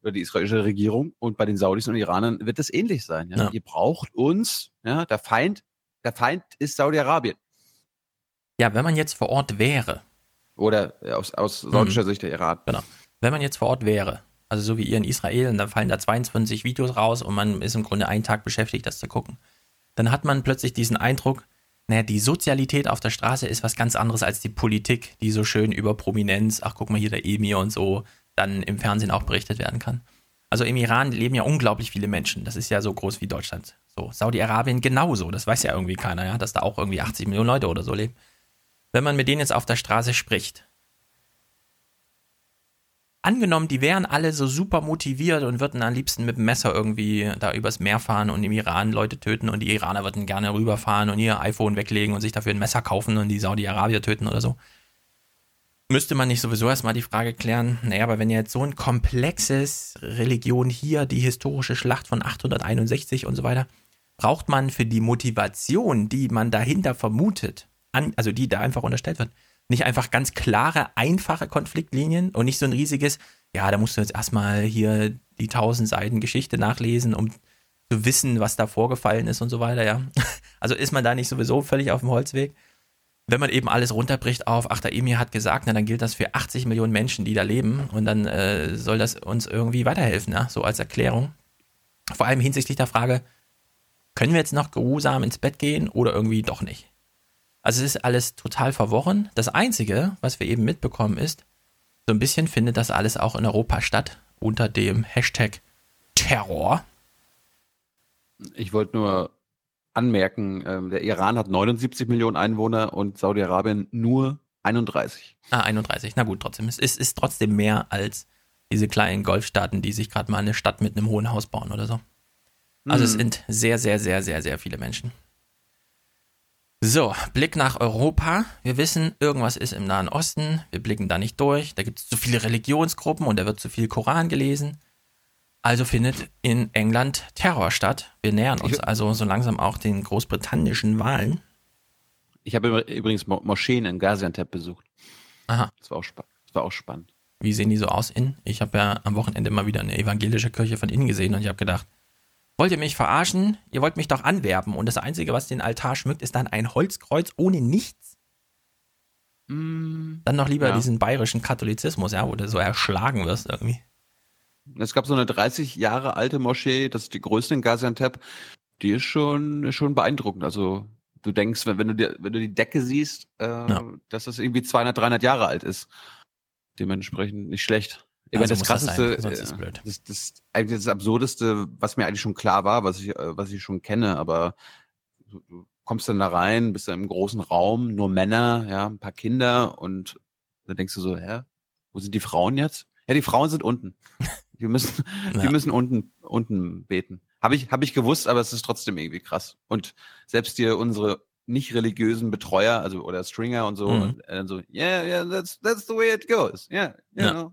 oder die israelische Regierung. Und bei den Saudis und Iranern wird es ähnlich sein. Ja? Ja. Ihr braucht uns. Ja, der Feind, der Feind ist Saudi-Arabien. Ja, wenn man jetzt vor Ort wäre, Oder äh, aus, aus saudischer Sicht der Iran. Genau. Wenn man jetzt vor Ort wäre, also so wie ihr in Israel, und dann fallen da 22 Videos raus und man ist im Grunde einen Tag beschäftigt, das zu gucken, dann hat man plötzlich diesen Eindruck, naja, die Sozialität auf der Straße ist was ganz anderes als die Politik, die so schön über Prominenz, ach guck mal hier der Emir und so, dann im Fernsehen auch berichtet werden kann. Also im Iran leben ja unglaublich viele Menschen. Das ist ja so groß wie Deutschland. So, Saudi-Arabien genauso. Das weiß ja irgendwie keiner, ja, dass da auch irgendwie 80 Millionen Leute oder so leben. Wenn man mit denen jetzt auf der Straße spricht, angenommen, die wären alle so super motiviert und würden am liebsten mit dem Messer irgendwie da übers Meer fahren und im Iran Leute töten und die Iraner würden gerne rüberfahren und ihr iPhone weglegen und sich dafür ein Messer kaufen und die Saudi-Arabier töten oder so. Müsste man nicht sowieso erstmal die Frage klären, naja, aber wenn jetzt so ein komplexes Religion hier, die historische Schlacht von 861 und so weiter, braucht man für die Motivation, die man dahinter vermutet, an, also die da einfach unterstellt wird, nicht einfach ganz klare, einfache Konfliktlinien und nicht so ein riesiges, ja, da musst du jetzt erstmal hier die tausend Seiten Geschichte nachlesen, um zu wissen, was da vorgefallen ist und so weiter, ja. *laughs* Also ist man da nicht sowieso völlig auf dem Holzweg? Wenn man eben alles runterbricht auf, ach, der Emir hat gesagt, na, dann gilt das für 80 Millionen Menschen, die da leben und dann äh, soll das uns irgendwie weiterhelfen, ja, so als Erklärung. Vor allem hinsichtlich der Frage, können wir jetzt noch geruhsam ins Bett gehen oder irgendwie doch nicht? Also es ist alles total verworren. Das Einzige, was wir eben mitbekommen, ist, so ein bisschen findet das alles auch in Europa statt, unter dem Hashtag Terror. Ich wollte nur anmerken, ähm, der Iran hat 79 Millionen Einwohner und Saudi-Arabien nur 31. Ah, 31. Na gut, trotzdem. Es ist, ist trotzdem mehr als diese kleinen Golfstaaten, die sich gerade mal eine Stadt mit einem hohen Haus bauen oder so. Also es Mhm. sind sehr, sehr, sehr, sehr, sehr viele Menschen. So, Blick nach Europa. Wir wissen, irgendwas ist im Nahen Osten. Wir blicken da nicht durch. Da gibt es zu viele Religionsgruppen und da wird zu viel Koran gelesen. Also findet in England Terror statt. Wir nähern uns also so langsam auch den großbritannischen Wahlen. Ich habe übrigens Mo Moscheen in Gaziantep besucht. Aha. Das war auch, das war auch spannend. Wie sehen die so aus innen? Ich habe ja am Wochenende mal wieder eine evangelische Kirche von innen gesehen und ich habe gedacht, wollt ihr mich verarschen? Ihr wollt mich doch anwerben und das Einzige, was den Altar schmückt, ist dann ein Holzkreuz ohne nichts. Dann noch lieber Ja. diesen bayerischen Katholizismus, ja, wo du so erschlagen wirst irgendwie. Es gab so eine 30 Jahre alte Moschee, das ist die größte in Gaziantep. Die ist schon, ist schon beeindruckend. Also du denkst, wenn, wenn, du, dir, wenn du die Decke siehst, äh, dass das irgendwie 200, 300 Jahre alt ist. Dementsprechend nicht schlecht. Ich Ja, meine, das muss das krasseste, sein, äh. Das, das, eigentlich das absurdeste, was mir eigentlich schon klar war, was ich, äh, was ich schon kenne, aber du, kommst dann da rein, bist da im großen Raum, nur Männer, ja, ein paar Kinder und dann denkst du so, hä, wo sind die Frauen jetzt? Ja, die Frauen sind unten. *laughs* Die müssen, die Ja. müssen unten, unten beten. Habe ich, habe ich gewusst, aber es ist trotzdem irgendwie krass. Und selbst dir unsere nicht religiösen Betreuer, also oder Stringer und so, Mhm. und, äh, so, yeah, yeah, that's that's the way it goes. Yeah, you Ja. know,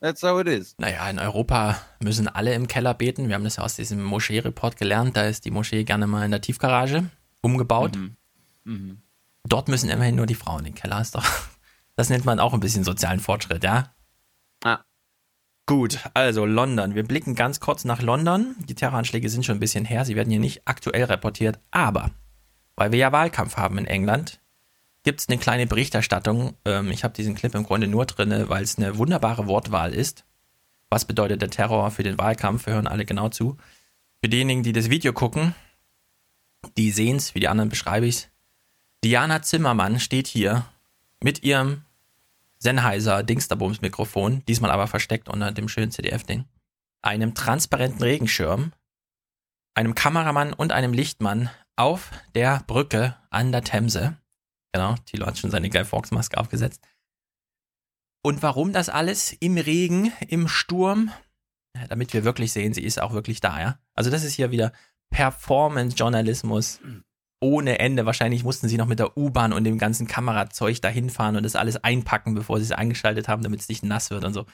that's how it is. Naja, in Europa müssen alle im Keller beten. Wir haben das ja aus diesem Moschee-Report gelernt. Da ist die Moschee gerne mal in der Tiefgarage umgebaut. Mhm. Dort müssen immerhin nur die Frauen in den Keller. Ist doch, *laughs* das nennt man auch ein bisschen sozialen Fortschritt, ja? Ah. Gut, also London. Wir blicken ganz kurz nach London. Die Terroranschläge sind schon ein bisschen her. Sie werden hier nicht aktuell reportiert. Aber, weil wir ja Wahlkampf haben in England, gibt es eine kleine Berichterstattung. Ähm, ich habe diesen Clip im Grunde nur drin, weil es eine wunderbare Wortwahl ist. Was bedeutet der Terror für den Wahlkampf? Wir hören alle genau zu. Für diejenigen, die das Video gucken, die sehen es, wie die anderen beschreibe ich es. Diana Zimmermann steht hier mit ihrem Sennheiser Dingsterbums Mikrofon, diesmal aber versteckt unter dem schönen CDF-Ding, einem transparenten Regenschirm, einem Kameramann und einem Lichtmann auf der Brücke an der Themse. Genau, Thilo hat schon seine Guy Fawkes Maske aufgesetzt. Und warum das alles im Regen, im Sturm? Damit wir wirklich sehen, sie ist auch wirklich da, ja. Also das ist hier wieder Performance-Journalismus ohne Ende. Wahrscheinlich mussten sie noch mit der U-Bahn und dem ganzen Kamerazeug dahin fahren und das alles einpacken, bevor sie es eingeschaltet haben, damit es nicht nass wird und so.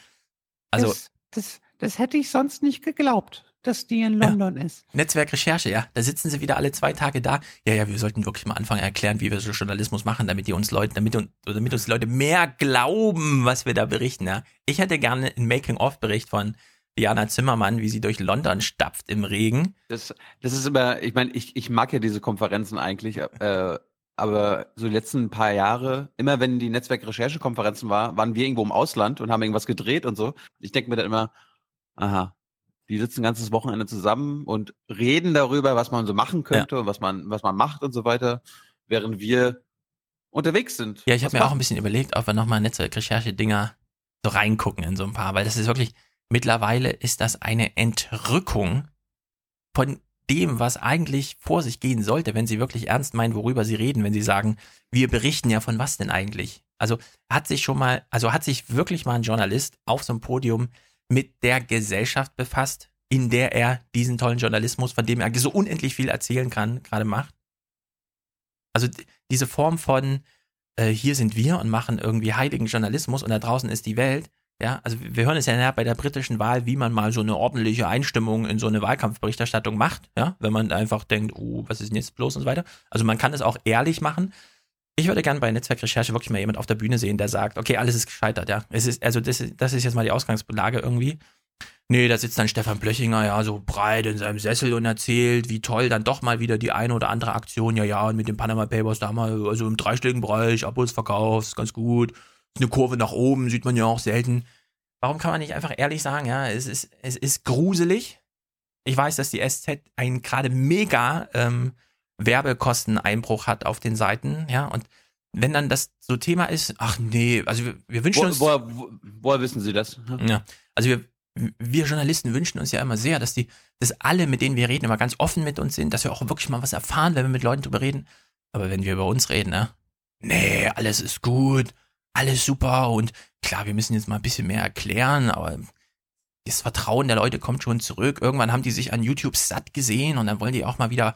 Also das, das, das hätte ich sonst nicht geglaubt, dass die in London ist. Netzwerkrecherche, ja. Da sitzen sie wieder alle zwei Tage da. Ja, ja, wir sollten wirklich mal anfangen erklären, wie wir so Journalismus machen, damit die uns Leute, damit, uns- damit uns die Leute mehr glauben, was wir da berichten, ja. Ich hätte gerne einen Making-of-Bericht von Diana Zimmermann, wie sie durch London stapft im Regen. Das, das ist immer, ich meine, ich, ich mag ja diese Konferenzen eigentlich, äh, aber so die letzten paar Jahre, immer wenn die Netzwerk-Recherche-Konferenzen war, waren wir irgendwo im Ausland und haben irgendwas gedreht und so. Ich denke mir dann immer, aha, die sitzen ein ganzes Wochenende zusammen und reden darüber, was man so machen könnte und was man, was man macht und so weiter, während wir unterwegs sind. Ja, ich habe mir auch ein bisschen überlegt, ob wir nochmal Netzwerkrecherche-Dinger so reingucken in so ein paar, weil das ist wirklich, mittlerweile ist das eine Entrückung von dem, was eigentlich vor sich gehen sollte, wenn sie wirklich ernst meinen, worüber sie reden, wenn sie sagen, wir berichten ja von was denn eigentlich? Also hat sich schon mal, also hat sich wirklich mal ein Journalist auf so einem Podium mit der Gesellschaft befasst, in der er diesen tollen Journalismus, von dem er so unendlich viel erzählen kann, gerade macht? Also diese Form von äh, hier sind wir und machen irgendwie heiligen Journalismus und da draußen ist die Welt. Ja, also wir hören es ja bei der britischen Wahl, wie man mal so eine ordentliche Einstimmung in so eine Wahlkampfberichterstattung macht, ja, wenn man einfach denkt, oh, was ist denn jetzt bloß und so weiter. Also man kann es auch ehrlich machen. Ich würde gerne bei Netzwerkrecherche wirklich mal jemand auf der Bühne sehen, der sagt, okay, alles ist gescheitert, ja. Es ist, also das ist, das ist jetzt mal die Ausgangslage irgendwie. Nee, da sitzt dann Stefan Blöchinger, ja, so breit in seinem Sessel und erzählt, wie toll dann doch mal wieder die eine oder andere Aktion, ja, ja, und mit den Panama Papers da mal, also im dreistelligen Bereich, Abholsverkauf, ist ganz gut. Eine Kurve nach oben, sieht man ja auch selten. Warum kann man nicht einfach ehrlich sagen, ja, es ist, es ist gruselig. Ich weiß, dass die SZ einen gerade mega ähm, Werbekosteneinbruch hat auf den Seiten, ja, und wenn dann das so Thema ist, ach nee, also wir, wir wünschen Wo, uns. woher, wo, woher wissen Sie das? Ja, also wir, wir Journalisten wünschen uns ja immer sehr, dass die, dass alle, mit denen wir reden, immer ganz offen mit uns sind, dass wir auch wirklich mal was erfahren, wenn wir mit Leuten drüber reden. Aber wenn wir über uns reden, ne? Nee, alles ist gut, alles super und klar, wir müssen jetzt mal ein bisschen mehr erklären, aber das Vertrauen der Leute kommt schon zurück. Irgendwann haben die sich an YouTube satt gesehen und dann wollen die auch mal wieder,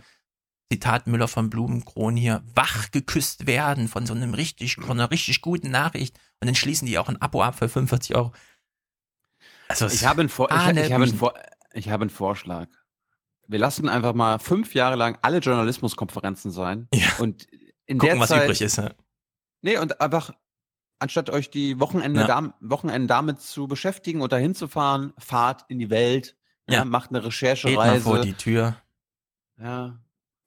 Zitat Müller von Blumenkron hier, wach geküsst werden von so einem richtig, von einer richtig guten Nachricht und dann schließen die auch ein Abo ab für 45 Euro. Also ich habe einen, Vor ich, ich, habe einen Vor ich habe einen Vorschlag. Wir lassen einfach mal fünf Jahre lang alle Journalismuskonferenzen sein. Und in Gucken, der was Zeit, übrig ist. Ja. Nee, und einfach, anstatt euch die Wochenende Ja. dam Wochenenden damit zu beschäftigen und dahin zu fahren, fahrt in die Welt, ja. Ja. macht eine Geht mal Recherchereise, vor die Tür. ja,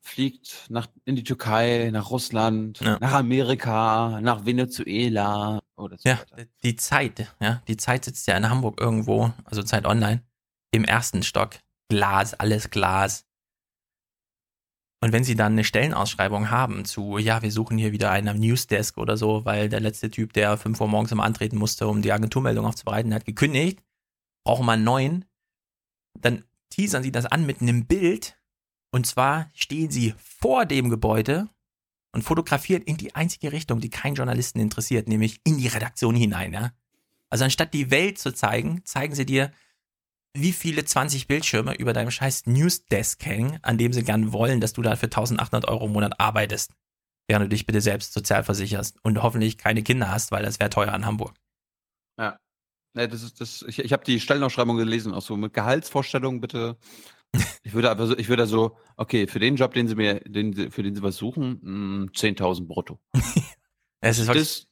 fliegt nach, in die Türkei, nach Russland, Ja. nach Amerika, nach Venezuela oder so Ja, weiter. die Zeit, ja, die Zeit sitzt ja in Hamburg irgendwo, also Zeit Online, im ersten Stock. Glas, alles Glas. Und wenn sie dann eine Stellenausschreibung haben zu, ja, wir suchen hier wieder einen am Newsdesk oder so, weil der letzte Typ, der 5 Uhr morgens immer antreten musste, um die Agenturmeldung aufzubereiten, hat gekündigt, brauchen wir einen neuen, dann teasern sie das an mit einem Bild und zwar stehen sie vor dem Gebäude und fotografieren in die einzige Richtung, die keinen Journalisten interessiert, nämlich in die Redaktion hinein. Ja? Also anstatt die Welt zu zeigen, zeigen sie dir, wie viele 20 Bildschirme über deinem scheiß Newsdesk hängen, an dem sie gern wollen, dass du da für 1800 Euro im Monat arbeitest, während du dich bitte selbst sozial versicherst und hoffentlich keine Kinder hast, weil das wäre teuer in Hamburg. Ja. Nee, das ist das. Ich, ich habe die Stellenausschreibung gelesen, auch so mit Gehaltsvorstellungen bitte. Ich würde aber so, ich würde so, okay, für den Job, den sie mir, den, für den sie was suchen, mh, 10.000 brutto. *laughs* Es ist Das,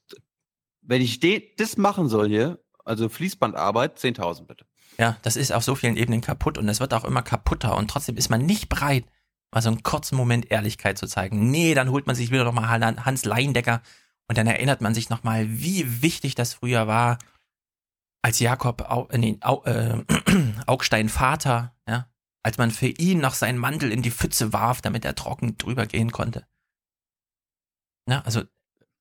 wenn ich de, das machen soll hier, also Fließbandarbeit, 10.000 bitte. ja, das ist auf so vielen Ebenen kaputt und es wird auch immer kaputter und trotzdem ist man nicht bereit, mal so einen kurzen Moment Ehrlichkeit zu zeigen. Nee, dann holt man sich wieder nochmal Hans Leindecker und dann erinnert man sich nochmal, wie wichtig das früher war, als Jakob Au, nee, Au, äh, *clears throat* Augstein Vater, ja, als man für ihn noch seinen Mantel in die Pfütze warf, damit er trocken drüber gehen konnte. Ja, also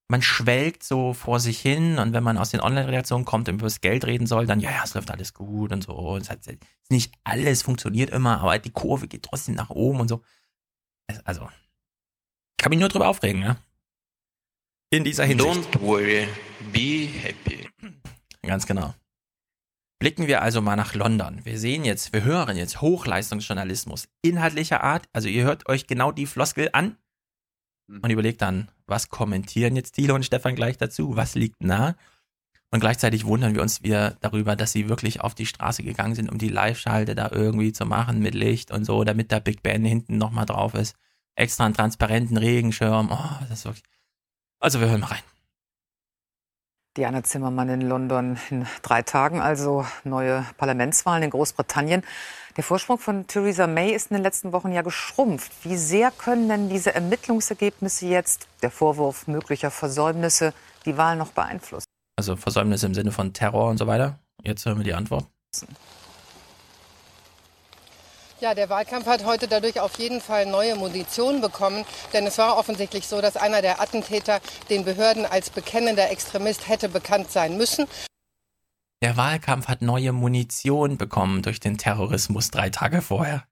man schwelgt so vor sich hin und wenn man aus den Online-Redaktionen kommt und über das Geld reden soll, dann, ja, ja, es läuft alles gut und so. Und es hat nicht alles funktioniert immer, aber die Kurve geht trotzdem nach oben und so. Es- Also, ich kann mich nur drüber aufregen, ja. In dieser Hinsicht. Don't worry, be happy. Ganz genau. Blicken wir also mal nach London. Wir sehen jetzt, wir hören jetzt Hochleistungsjournalismus inhaltlicher Art. Also ihr hört euch genau die Floskel an. und überlegt dann, was kommentieren jetzt Thilo und Stefan gleich dazu? Was liegt nah? Und gleichzeitig wundern wir uns wir darüber, dass sie wirklich auf die Straße gegangen sind, um die Live-Schalte da irgendwie zu machen mit Licht und so, damit der Big Ben hinten nochmal drauf ist. Extra einen transparenten Regenschirm. Oh, das ist wirklich. Also wir hören mal rein. Diana Zimmermann in London in drei Tagen, also neue Parlamentswahlen in Großbritannien. Der Vorsprung von Theresa May ist in den letzten Wochen ja geschrumpft. Wie sehr können denn diese Ermittlungsergebnisse jetzt, der Vorwurf möglicher Versäumnisse, die Wahl noch beeinflussen? Also Versäumnisse im Sinne von Terror und so weiter. Jetzt hören wir die Antwort. Ja, der Wahlkampf hat heute dadurch auf jeden Fall neue Munition bekommen, denn es war offensichtlich so, dass einer der Attentäter den Behörden als bekennender Extremist hätte bekannt sein müssen. Der Wahlkampf hat neue Munition bekommen durch den Terrorismus drei Tage vorher.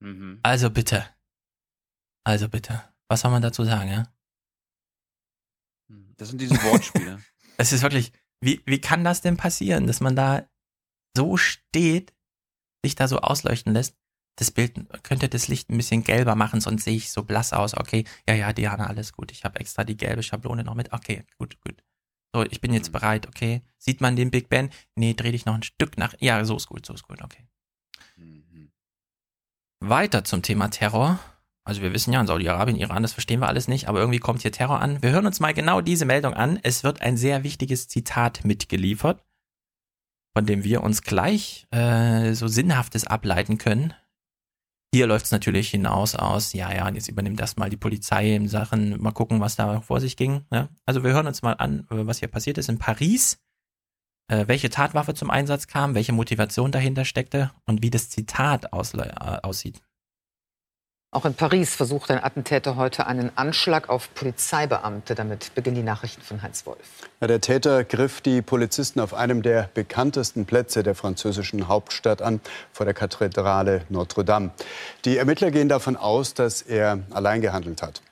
Mhm. Also bitte. Also bitte. Was soll man dazu sagen, ja? Das sind diese Wortspiele. *laughs* Es ist wirklich, wie, wie kann das denn passieren, dass man da so steht, sich da so ausleuchten lässt? Das Bild könnte das Licht ein bisschen gelber machen, sonst sehe ich so blass aus. Okay, ja, ja, Diana, alles gut. Ich habe extra die gelbe Schablone noch mit. Okay, gut, gut. So, ich bin jetzt bereit, okay. Sieht man den Big Ben? Nee, dreh dich noch ein Stück nach. Ja, so ist gut, so ist gut, okay. Weiter zum Thema Terror. Also wir wissen ja, in Saudi-Arabien, Iran, das verstehen wir alles nicht, aber irgendwie kommt hier Terror an. Wir hören uns mal genau diese Meldung an. Es wird ein sehr wichtiges Zitat mitgeliefert, von dem wir uns gleich äh, so Sinnhaftes ableiten können. Hier läuft es natürlich hinaus aus, ja, ja, jetzt übernimmt erstmal die Polizei in Sachen, mal gucken, was da vor sich ging. Ja? Also wir hören uns mal an, was hier passiert ist in Paris, äh, welche Tatwaffe zum Einsatz kam, welche Motivation dahinter steckte und wie das Zitat ausle- äh, aussieht. Auch in Paris versucht ein Attentäter heute einen Anschlag auf Polizeibeamte. Damit beginnen die Nachrichten von Heinz Wolf. Ja, der Täter griff die Polizisten auf einem der bekanntesten Plätze der französischen Hauptstadt an, vor der Kathedrale Notre Dame. Die Ermittler gehen davon aus, dass er allein gehandelt hat.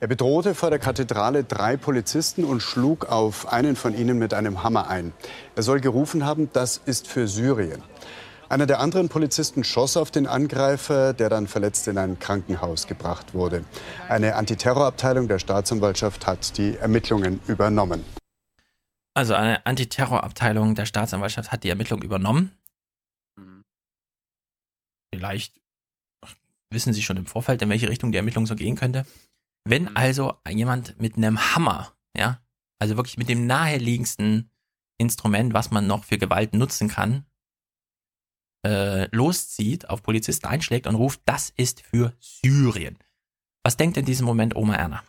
Er bedrohte vor der Kathedrale drei Polizisten und schlug auf einen von ihnen mit einem Hammer ein. Er soll gerufen haben, das ist für Syrien. Einer der anderen Polizisten schoss auf den Angreifer, der dann verletzt in ein Krankenhaus gebracht wurde. Eine Antiterrorabteilung der Staatsanwaltschaft hat die Ermittlungen übernommen. Also eine Antiterrorabteilung der Staatsanwaltschaft hat die Ermittlung übernommen. Vielleicht wissen Sie schon im Vorfeld, in welche Richtung die Ermittlung so gehen könnte. Wenn also jemand mit einem Hammer, ja, also wirklich mit dem naheliegendsten Instrument, was man noch für Gewalt nutzen kann, äh, loszieht, auf Polizisten einschlägt und ruft, das ist für Syrien. Was denkt in diesem Moment Oma Erna?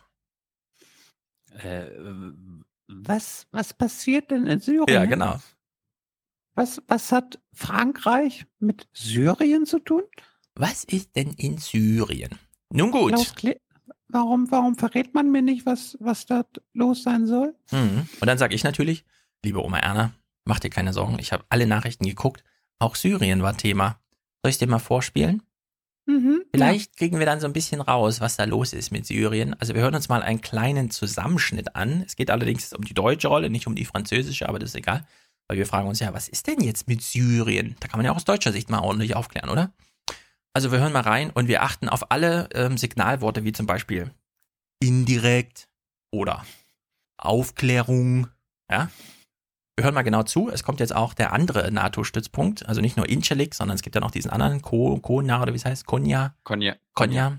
Äh, was, was passiert denn in Syrien? Ja, genau. Was, was hat Frankreich mit Syrien zu tun? Was ist denn in Syrien? Nun gut. Warum, warum verrät man mir nicht, was, was da los sein soll? Mhm. Und dann sage ich natürlich, liebe Oma Erna, mach dir keine Sorgen, ich habe alle Nachrichten geguckt. Auch Syrien war Thema. Soll ich dir mal vorspielen? Mhm, Vielleicht kriegen wir dann so ein bisschen raus, was da los ist mit Syrien. Also wir hören uns mal einen kleinen Zusammenschnitt an. Es geht allerdings um die deutsche Rolle, nicht um die französische, aber das ist egal. Weil wir fragen uns ja, was ist denn jetzt mit Syrien? Da kann man ja auch aus deutscher Sicht mal ordentlich aufklären, oder? Also wir hören mal rein und wir achten auf alle ähm, Signalworte, wie zum Beispiel indirekt oder Aufklärung, ja. Wir hören mal genau zu. Es kommt jetzt auch der andere NATO-Stützpunkt, also nicht nur Incirlik, sondern es gibt ja noch diesen anderen, Ko, Kona oder wie es heißt, Konya, Konya. Konya,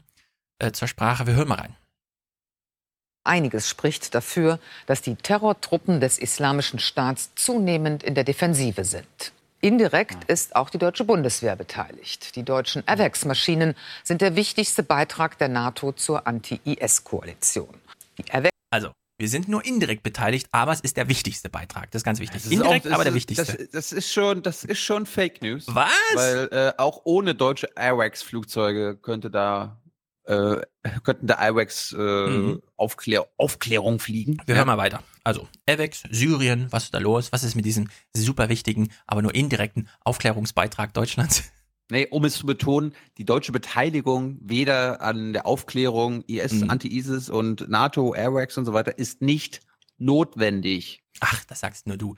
äh, zur Sprache. Wir hören mal rein. Einiges spricht dafür, dass die Terrortruppen des Islamischen Staats zunehmend in der Defensive sind. Indirekt ist auch die deutsche Bundeswehr beteiligt. Die deutschen AWACS-Maschinen sind der wichtigste Beitrag der NATO zur Anti-IS-Koalition. Also, wir sind nur indirekt beteiligt, aber es ist der wichtigste Beitrag. Das ist ganz wichtig. Das ist indirekt, auch- aber der ist- wichtigste. Das, das ist schon, das ist schon Fake News. Was? Weil äh, auch ohne deutsche Airwax-Flugzeuge könnte da äh, *laughs* könnten da Airwax äh, Mhm. Aufklär Aufklärung fliegen. Wir hören mal weiter. Also, AVEX, Syrien, was ist da los? Was ist mit diesem super wichtigen, aber nur indirekten Aufklärungsbeitrag Deutschlands? Nee, um es zu betonen, die deutsche Beteiligung weder an der Aufklärung IS, Mhm. Anti-ISIS und NATO, Airwax und so weiter ist nicht notwendig. Ach, das sagst nur du.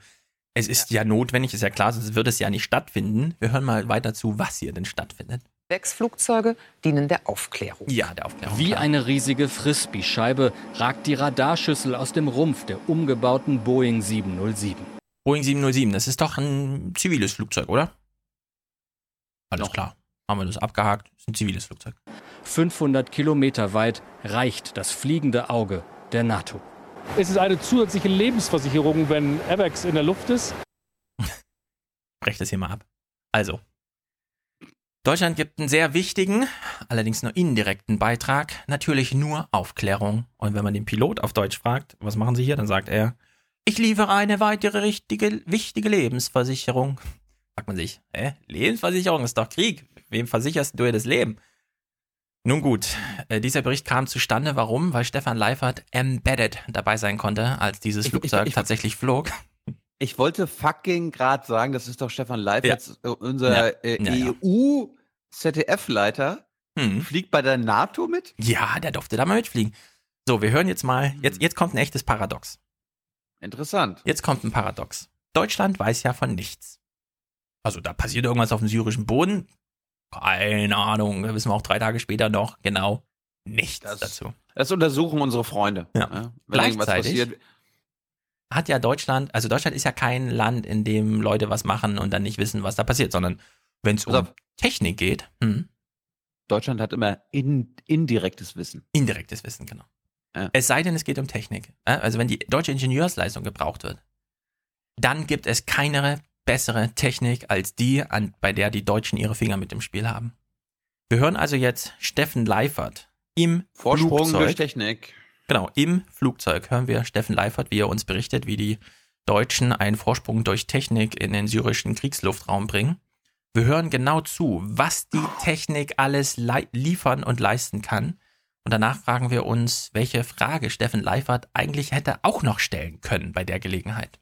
Es ist ja. notwendig, ist ja klar, sonst würde es ja nicht stattfinden. Wir hören mal weiter zu, was hier denn stattfindet. Sechs Flugzeuge dienen der Aufklärung. Ja, der Aufklärung. Wie eine riesige Frisbee-Scheibe ragt die Radarschüssel aus dem Rumpf der umgebauten Boeing 707. Boeing 707, das ist doch ein ziviles Flugzeug, oder? Alles klar. Haben wir das abgehakt. Das ist ein ziviles Flugzeug. 500 Kilometer weit reicht das fliegende Auge der NATO. Es ist eine zusätzliche Lebensversicherung, wenn AVAX in der Luft ist. *laughs* Brech das hier mal ab. Also. Deutschland gibt einen sehr wichtigen, allerdings nur indirekten Beitrag, natürlich nur Aufklärung. Und wenn man den Pilot auf Deutsch fragt, was machen Sie hier, dann sagt er, ich liefere eine weitere richtige, wichtige Lebensversicherung. Fragt man sich, hä? Lebensversicherung ist doch Krieg. Wem versicherst du dir das Leben? Nun gut, äh, dieser Bericht kam zustande. Warum? Weil Stefan Leifert embedded dabei sein konnte, als dieses Ich- Flugzeug ich- ich- tatsächlich flog. Ich wollte fucking gerade sagen, das ist doch Stefan Leifert, Ja. äh, unser äh, Ja, ja. EU-ZDF-Leiter, fliegt bei der NATO mit? Ja, der durfte da mal mitfliegen. So, wir hören jetzt mal, jetzt, jetzt kommt ein echtes Paradox. Interessant. Jetzt kommt ein Paradox. Deutschland weiß ja von nichts. Also da passiert irgendwas auf dem syrischen Boden. Keine Ahnung, da wissen wir auch drei Tage später noch genau nichts dazu. Das untersuchen unsere Freunde. Ja. Wenn irgendwas Gleichzeitig passiert. hat ja Deutschland, also Deutschland ist ja kein Land, in dem Leute was machen und dann nicht wissen, was da passiert, sondern wenn es um Technik geht, hm, Deutschland hat immer in, indirektes Wissen. indirektes Wissen, genau. Es sei denn, es geht um Technik. Ja, Also wenn die deutsche Ingenieursleistung gebraucht wird, dann gibt es keine bessere Technik als die, an, bei der die Deutschen ihre Finger mit dem Spiel haben. Wir hören also jetzt Steffen Leifert im Vorsprung Flugzeug. durch Technik. Genau, im Flugzeug hören wir Steffen Leifert, wie er uns berichtet, wie die Deutschen einen Vorsprung durch Technik in den syrischen Kriegsluftraum bringen. Wir hören genau zu, was die Technik alles liefern und leisten kann. Und danach fragen wir uns, welche Frage Steffen Leifert eigentlich hätte auch noch stellen können bei der Gelegenheit.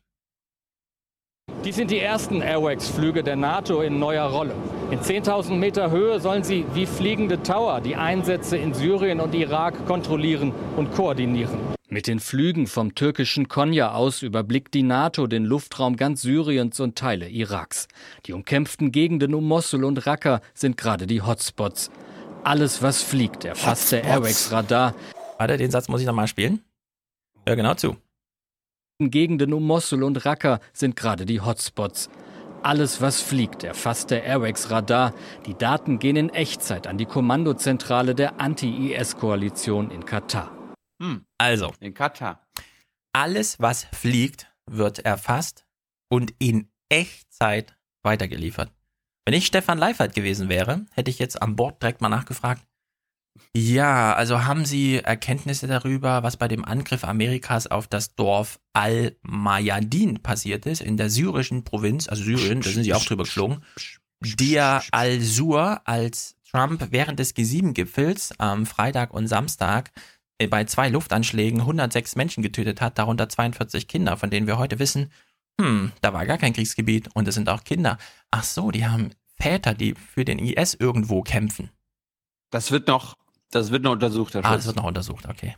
Dies sind die ersten Airwax-Flüge der NATO in neuer Rolle. In 10.000 Meter Höhe sollen sie wie fliegende Tower die Einsätze in Syrien und Irak kontrollieren und koordinieren. Mit den Flügen vom türkischen Konya aus überblickt die NATO den Luftraum ganz Syriens und Teile Iraks. Die umkämpften Gegenden um Mosul und Raqqa sind gerade die Hotspots. Alles, was fliegt, erfasst der Hotspots. Airwax-Radar. Warte, den Satz muss ich nochmal spielen. Hör genau zu. Gegenden um Mosul und Raqqa sind gerade die Hotspots. Alles, was fliegt, erfasst der Airwax-Radar. Die Daten gehen in Echtzeit an die Kommandozentrale der Anti-IS-Koalition in Katar. Also. In Katar. Alles, was fliegt, wird erfasst und in Echtzeit weitergeliefert. Wenn ich Stefan Leifert gewesen wäre, hätte ich jetzt an Bord direkt mal nachgefragt. Ja, also haben Sie Erkenntnisse darüber, was bei dem Angriff Amerikas auf das Dorf Al-Mayadin passiert ist, in der syrischen Provinz, also Syrien, da sind Sie auch drüber geflogen, Dia al-Sur, als Trump während des G7-Gipfels am Freitag und Samstag äh, bei zwei Luftanschlägen 106 Menschen getötet hat, darunter 42 Kinder, von denen wir heute wissen, hm, da war gar kein Kriegsgebiet und es sind auch Kinder. Ach so, die haben Väter, die für den IS irgendwo kämpfen. Das wird noch, das wird noch untersucht, Herr Ah, das wird noch untersucht, okay.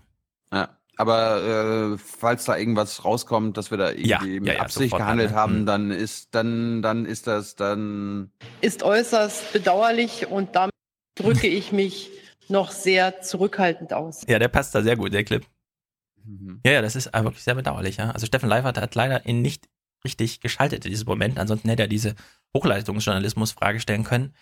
Ja. Aber äh, falls da irgendwas rauskommt, dass wir da irgendwie Ja, mit ja, ja, Absicht sofort gehandelt dann, haben, hm. dann ist dann dann ist das dann Ist äußerst bedauerlich und damit drücke ich mich noch sehr zurückhaltend aus. Ja, der passt da sehr gut, der Clip. Ja, ja, das ist wirklich sehr bedauerlich, ja. Also Steffen Leifert hat leider ihn nicht richtig geschaltet in diesem Moment, ansonsten hätte er diese Hochleistungsjournalismus-Frage stellen können.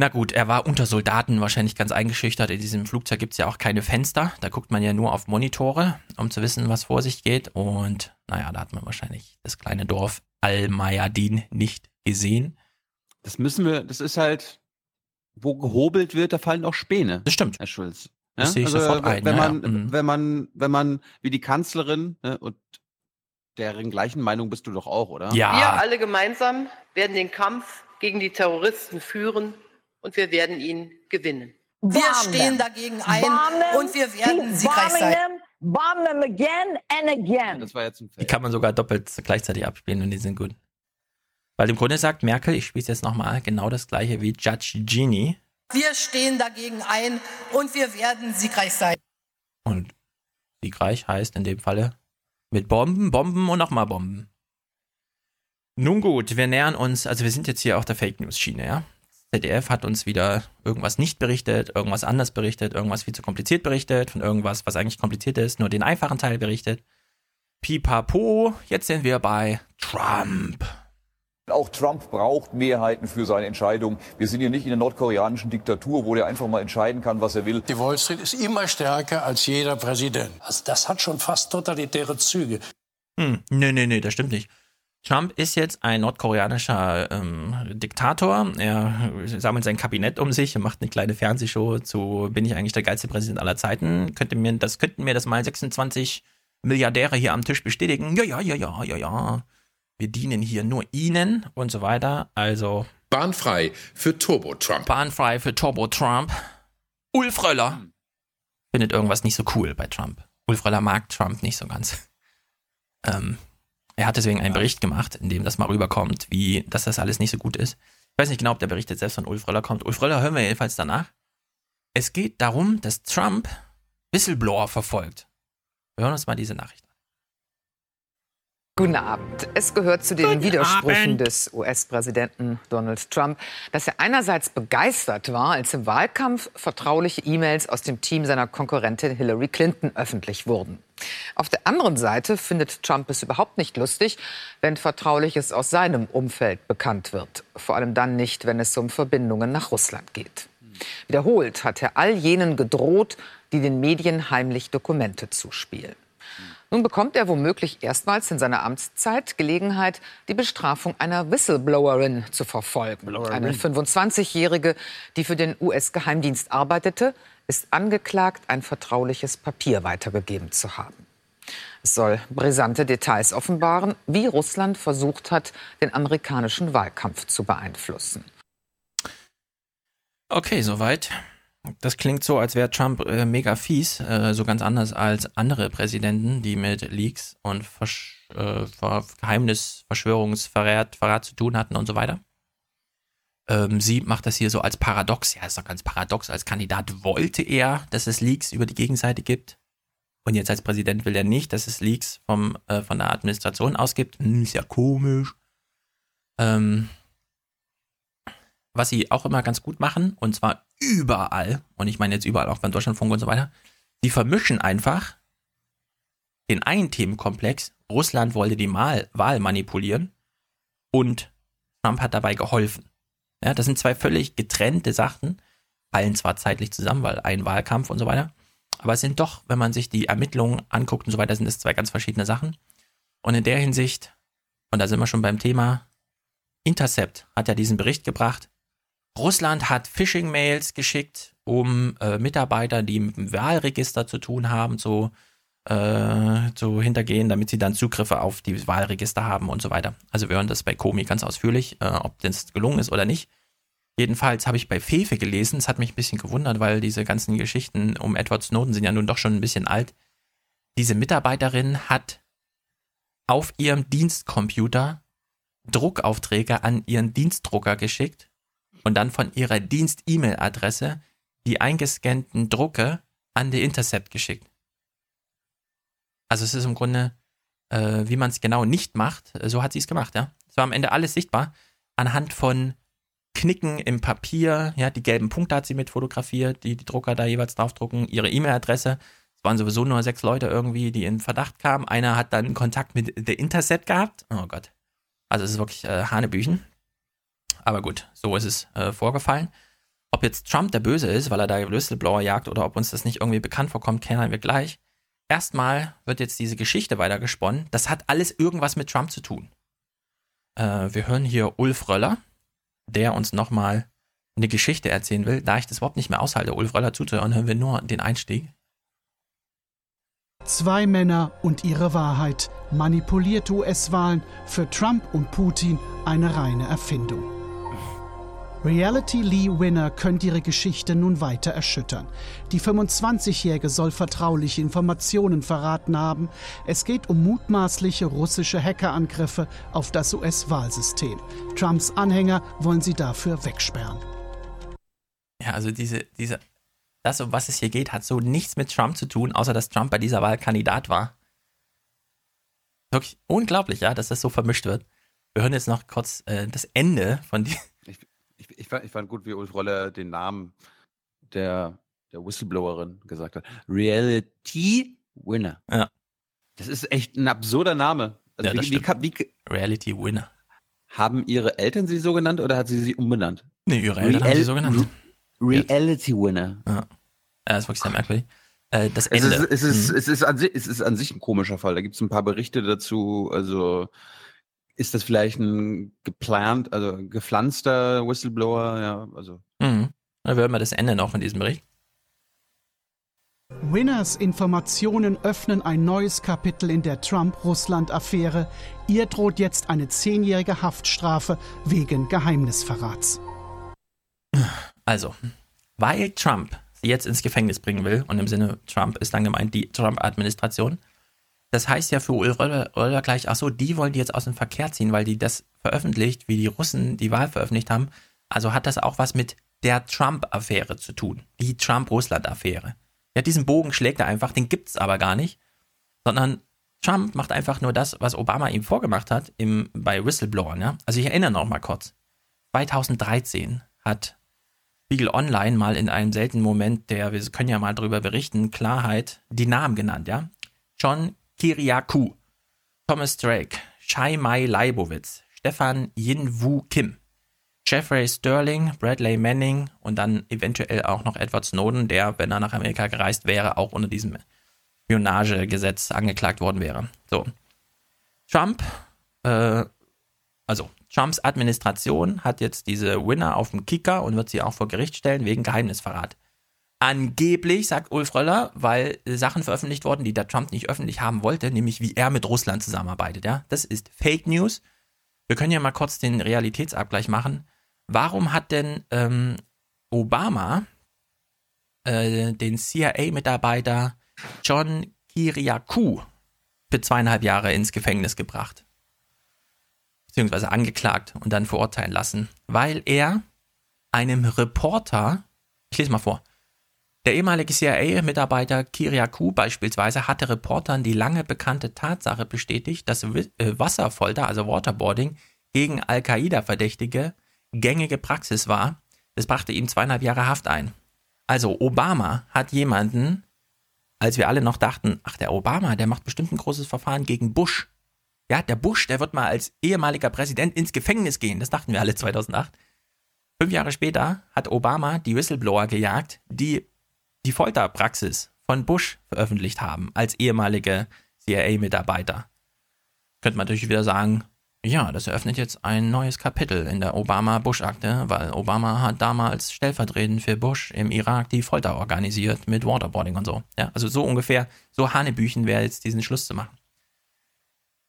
Na gut, er war unter Soldaten wahrscheinlich ganz eingeschüchtert. In diesem Flugzeug gibt es ja auch keine Fenster. Da guckt man ja nur auf Monitore, um zu wissen, was vor sich geht. Und naja, da hat man wahrscheinlich das kleine Dorf Al-Mayadin nicht gesehen. Das müssen wir, das ist halt, wo gehobelt wird, da fallen auch Späne. Das stimmt. Herr Schulz. Das sehe ich sofort ein, Wenn ja, man, ja. Mhm. wenn man, wenn man, wie die Kanzlerin, ne, und deren gleichen Meinung bist du doch auch, oder? Wir alle gemeinsam werden den Kampf gegen die Terroristen führen und wir werden ihn gewinnen. Wir stehen dagegen ein und wir werden siegreich sein. Bomb them again and again. Das war jetzt ein Die kann man sogar doppelt gleichzeitig abspielen und die sind gut. Weil im Grunde sagt Merkel, ich spiele es jetzt nochmal, genau das gleiche wie Judge Genie. Wir stehen dagegen ein und wir werden siegreich sein. Und siegreich heißt in dem Falle mit Bomben, Bomben und nochmal Bomben. Nun gut, wir nähern uns, also wir sind jetzt hier auf der Fake News Schiene, ja? ZDF hat uns wieder irgendwas nicht berichtet, irgendwas anders berichtet, irgendwas viel zu kompliziert berichtet, von irgendwas, was eigentlich kompliziert ist, nur den einfachen Teil berichtet. Pipapo, jetzt sind wir bei Trump. Auch Trump braucht Mehrheiten für seine Entscheidung. Wir sind hier nicht in der nordkoreanischen Diktatur, wo der einfach mal entscheiden kann, was er will. Die Wall Street ist immer stärker als jeder Präsident. Also das hat schon fast totalitäre Züge. Hm, nee, nee, nee, das stimmt nicht. Trump ist jetzt ein nordkoreanischer ähm, Diktator. Er sammelt sein Kabinett um sich und macht eine kleine Fernsehshow zu Bin ich eigentlich der geilste Präsident aller Zeiten? Könnte mir das, könnten mir das mal 26 Milliardäre hier am Tisch bestätigen? Ja, ja, ja, ja, ja, ja. Wir dienen hier nur Ihnen und so weiter. Also. Bahnfrei für Turbo Trump. Bahnfrei für Turbo Trump. Ulf Röller findet irgendwas nicht so cool bei Trump. Ulf Röller mag Trump nicht so ganz. Ähm, er hat deswegen einen Bericht gemacht, in dem das mal rüberkommt, wie, dass das alles nicht so gut ist. Ich weiß nicht genau, ob der Bericht jetzt selbst von Ulf Röller kommt. Ulf Röller hören wir jedenfalls danach. Es geht darum, dass Trump Whistleblower verfolgt. Wir hören uns mal diese Nachricht. Guten Abend. Es gehört zu den Guten Widersprüchen Abend. des US-Präsidenten Donald Trump, dass er einerseits begeistert war, als im Wahlkampf vertrauliche E-Mails aus dem Team seiner Konkurrentin Hillary Clinton öffentlich wurden. Auf der anderen Seite findet Trump es überhaupt nicht lustig, wenn Vertrauliches aus seinem Umfeld bekannt wird. Vor allem dann nicht, wenn es um Verbindungen nach Russland geht. Wiederholt hat er all jenen gedroht, die den Medien heimlich Dokumente zuspielen. Nun bekommt er womöglich erstmals in seiner Amtszeit Gelegenheit, die Bestrafung einer Whistleblowerin zu verfolgen. Eine 25-Jährige, die für den US-Geheimdienst arbeitete, ist angeklagt, ein vertrauliches Papier weitergegeben zu haben. Es soll brisante Details offenbaren, wie Russland versucht hat, den amerikanischen Wahlkampf zu beeinflussen. Okay, soweit. Das klingt so, als wäre Trump äh, mega fies, äh, so ganz anders als andere Präsidenten, die mit Leaks und Versch äh, Geheimnis, Verschwörungsverrat Verrat zu tun hatten und so weiter. Ähm, sie macht das hier so als Paradox. Ja, ist doch ganz paradox. Als Kandidat wollte er, dass es Leaks über die Gegenseite gibt. Und jetzt als Präsident will er nicht, dass es Leaks vom, äh, von der Administration ausgibt. Hm, ist ja komisch. Ähm, was sie auch immer ganz gut machen, und zwar überall, und ich meine jetzt überall auch beim Deutschlandfunk und so weiter, sie vermischen einfach den einen Themenkomplex, Russland wollte die Mal Wahl manipulieren und Trump hat dabei geholfen. Ja, das sind zwei völlig getrennte Sachen, fallen zwar zeitlich zusammen, weil ein Wahlkampf und so weiter, aber es sind doch, wenn man sich die Ermittlungen anguckt und so weiter, sind es zwei ganz verschiedene Sachen. Und in der Hinsicht, und da sind wir schon beim Thema, Intercept hat ja diesen Bericht gebracht, Russland hat Phishing-Mails geschickt, um äh, Mitarbeiter, die mit dem Wahlregister zu tun haben, zu, äh, zu hintergehen, damit sie dann Zugriffe auf die Wahlregister haben und so weiter. Also wir hören das bei Komi ganz ausführlich, äh, ob das gelungen ist oder nicht. Jedenfalls habe ich bei Fefe gelesen, es hat mich ein bisschen gewundert, weil diese ganzen Geschichten um Edward Snowden sind ja nun doch schon ein bisschen alt. Diese Mitarbeiterin hat auf ihrem Dienstcomputer Druckaufträge an ihren Dienstdrucker geschickt und dann von ihrer Dienst-E-Mail-Adresse die eingescannten Drucke an die Intercept geschickt. Also es ist im Grunde, äh, wie man es genau nicht macht, so hat sie es gemacht, ja. Es war am Ende alles sichtbar anhand von Knicken im Papier, ja, die gelben Punkte hat sie mit fotografiert, die die Drucker da jeweils draufdrucken, ihre E-Mail-Adresse. Es waren sowieso nur sechs Leute irgendwie, die in Verdacht kamen. Einer hat dann Kontakt mit der Intercept gehabt. Oh Gott. Also es ist wirklich äh, Hanebüchen. Aber gut, so ist es äh, vorgefallen. Ob jetzt Trump der Böse ist, weil er da Whistleblower jagt oder ob uns das nicht irgendwie bekannt vorkommt, kennen wir gleich. Erstmal wird jetzt diese Geschichte weitergesponnen. Das hat alles irgendwas mit Trump zu tun. Äh, wir hören hier Ulf Röller, der uns nochmal eine Geschichte erzählen will. Da ich das überhaupt nicht mehr aushalte, Ulf Röller zuzuhören, hören wir nur den Einstieg. Zwei Männer und ihre Wahrheit. Manipulierte US-Wahlen für Trump und Putin eine reine Erfindung. Reality Lee Winner könnte ihre Geschichte nun weiter erschüttern. Die 25-Jährige soll vertrauliche Informationen verraten haben. Es geht um mutmaßliche russische Hackerangriffe auf das US-Wahlsystem. Trumps Anhänger wollen sie dafür wegsperren. Ja, also diese, diese, das, um was es hier geht, hat so nichts mit Trump zu tun, außer dass Trump bei dieser Wahl Kandidat war. Wirklich unglaublich, ja, dass das so vermischt wird. Wir hören jetzt noch kurz äh, das Ende von die. Ich, ich, fand, ich fand gut, wie Ulf Roller den Namen der, der Whistleblowerin gesagt hat. Reality Winner. Ja. Das ist echt ein absurder Name. Also Ja, das wie, wie, wie, Reality Winner. haben ihre Eltern sie so genannt oder hat sie sie umbenannt? Nee, ihre Eltern haben sie so genannt. Reality Winner. Ja. das ist wirklich sehr merkwürdig. Äh, das Es Ende. ist, es, ist, Mhm. es, ist an es ist an sich ein komischer Fall. Da gibt es ein paar Berichte dazu. Also ist das vielleicht ein geplant, also gepflanzter Whistleblower? Ja, also Mhm. Dann hören wir das Ende noch in diesem Bericht. Winners Informationen öffnen ein neues Kapitel in der Trump-Russland-Affäre. Ihr droht jetzt eine zehnjährige Haftstrafe wegen Geheimnisverrats. Also, weil Trump sie jetzt ins Gefängnis bringen will, und im Sinne Trump ist dann gemeint die Trump-Administration, das heißt ja für Ulf Röller, Röller gleich, ach so, die wollen die jetzt aus dem Verkehr ziehen, weil die das veröffentlicht, wie die Russen die Wahl veröffentlicht haben. Also hat das auch was mit der Trump-Affäre zu tun, die Trump-Russland-Affäre. Ja, diesen Bogen schlägt er einfach, den gibt's aber gar nicht, sondern Trump macht einfach nur das, was Obama ihm vorgemacht hat im, bei Whistleblowern. Ja? Also ich erinnere noch mal kurz. 2013 hat Spiegel Online mal in einem seltenen Moment, der, wir können ja mal drüber berichten, Klarheit, die Namen genannt, ja. John Kiriakou, Thomas Drake, Shai Mai Leibowitz, Stefan Yin Woo Kim, Jeffrey Sterling, Bradley Manning und dann eventuell auch noch Edward Snowden, der, wenn er nach Amerika gereist wäre, auch unter diesem Spionagegesetz angeklagt worden wäre. So. Trump, äh, also Trumps Administration hat jetzt diese Winner auf dem Kicker und wird sie auch vor Gericht stellen wegen Geheimnisverrat. Angeblich, sagt Ulf Röller, weil Sachen veröffentlicht wurden, die der Trump nicht öffentlich haben wollte, nämlich wie er mit Russland zusammenarbeitet. Ja? Das ist Fake News. Wir können ja mal kurz den Realitätsabgleich machen. Warum hat denn ähm, Obama äh, den CIA-Mitarbeiter John Kiriakou für zweieinhalb Jahre ins Gefängnis gebracht? Beziehungsweise angeklagt und dann verurteilen lassen, weil er einem Reporter, ich lese mal vor, der ehemalige CIA-Mitarbeiter Kiriakou beispielsweise hatte Reportern die lange bekannte Tatsache bestätigt, dass äh, Wasserfolter, also Waterboarding, gegen Al-Qaida-Verdächtige gängige Praxis war. Das brachte ihm zweieinhalb Jahre Haft ein. Also Obama hat jemanden, als wir alle noch dachten, ach der Obama, der macht bestimmt ein großes Verfahren gegen Bush. Ja, der Bush, der wird mal als ehemaliger Präsident ins Gefängnis gehen. Das dachten wir alle 2008. Fünf Jahre später hat Obama die Whistleblower gejagt, die die Folterpraxis von Bush veröffentlicht haben, als ehemalige CIA-Mitarbeiter. Könnte man natürlich wieder sagen, ja, das eröffnet jetzt ein neues Kapitel in der Obama-Bush-Akte, weil Obama hat damals stellvertretend für Bush im Irak die Folter organisiert mit Waterboarding und so. Ja, also so ungefähr, so Hanebüchen wäre jetzt diesen Schluss zu machen.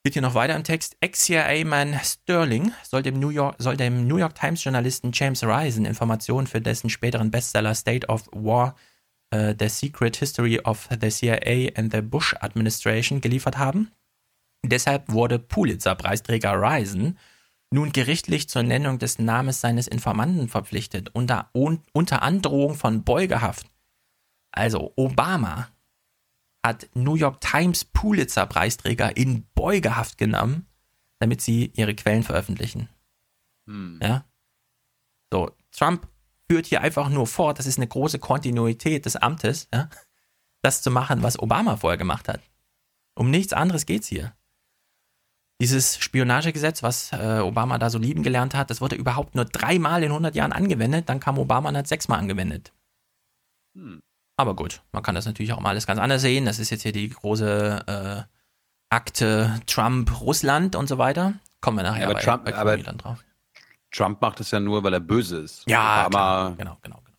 Geht hier noch weiter im Text. Ex-CIA-Man Sterling soll dem, New York, soll dem New York Times-Journalisten James Risen Informationen für dessen späteren Bestseller State of War, äh, The Secret History of the CIA and the Bush Administration geliefert haben. Deshalb wurde Pulitzer-Preisträger Risen nun gerichtlich zur Nennung des Namens seines Informanten verpflichtet, unter, un, unter Androhung von Beugehaft. Also Obama hat New York Times Pulitzer-Preisträger in Beugehaft genommen, damit sie ihre Quellen veröffentlichen. Hm. Ja? So, Trump führt hier einfach nur fort, das ist eine große Kontinuität des Amtes, ja? das zu machen, was Obama vorher gemacht hat. Um nichts anderes geht's hier. Dieses Spionagegesetz, was äh, Obama da so lieben gelernt hat, das wurde überhaupt nur dreimal in 100 Jahren angewendet, dann kam Obama und hat sechsmal angewendet. Hm. Aber gut, man kann das natürlich auch mal alles ganz anders sehen. Das ist jetzt hier die große äh, Akte Trump, Russland und so weiter. Kommen wir nachher aber bei, Trump, bei aber drauf. Trump macht es ja nur, weil er böse ist. Ja, Obama, klar, genau, genau, genau.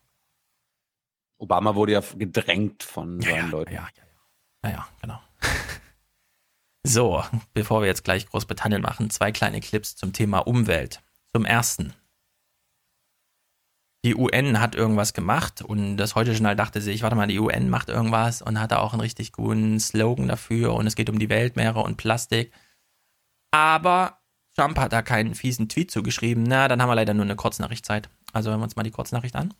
Obama wurde ja gedrängt von Ja, seinen ja, Leuten. Ja, ja, ja. ja, genau. *laughs* so, bevor wir jetzt gleich Großbritannien machen, zwei kleine Clips zum Thema Umwelt. Zum ersten. Die UN hat irgendwas gemacht und das heute Journal dachte sich, warte mal, die UN macht irgendwas und hatte auch einen richtig guten Slogan dafür und es geht um die Weltmeere und Plastik. Aber Trump hat da keinen fiesen Tweet zugeschrieben. Na, dann haben wir leider nur eine Kurznachrichtzeit. Also hören wir uns mal die Kurznachricht an.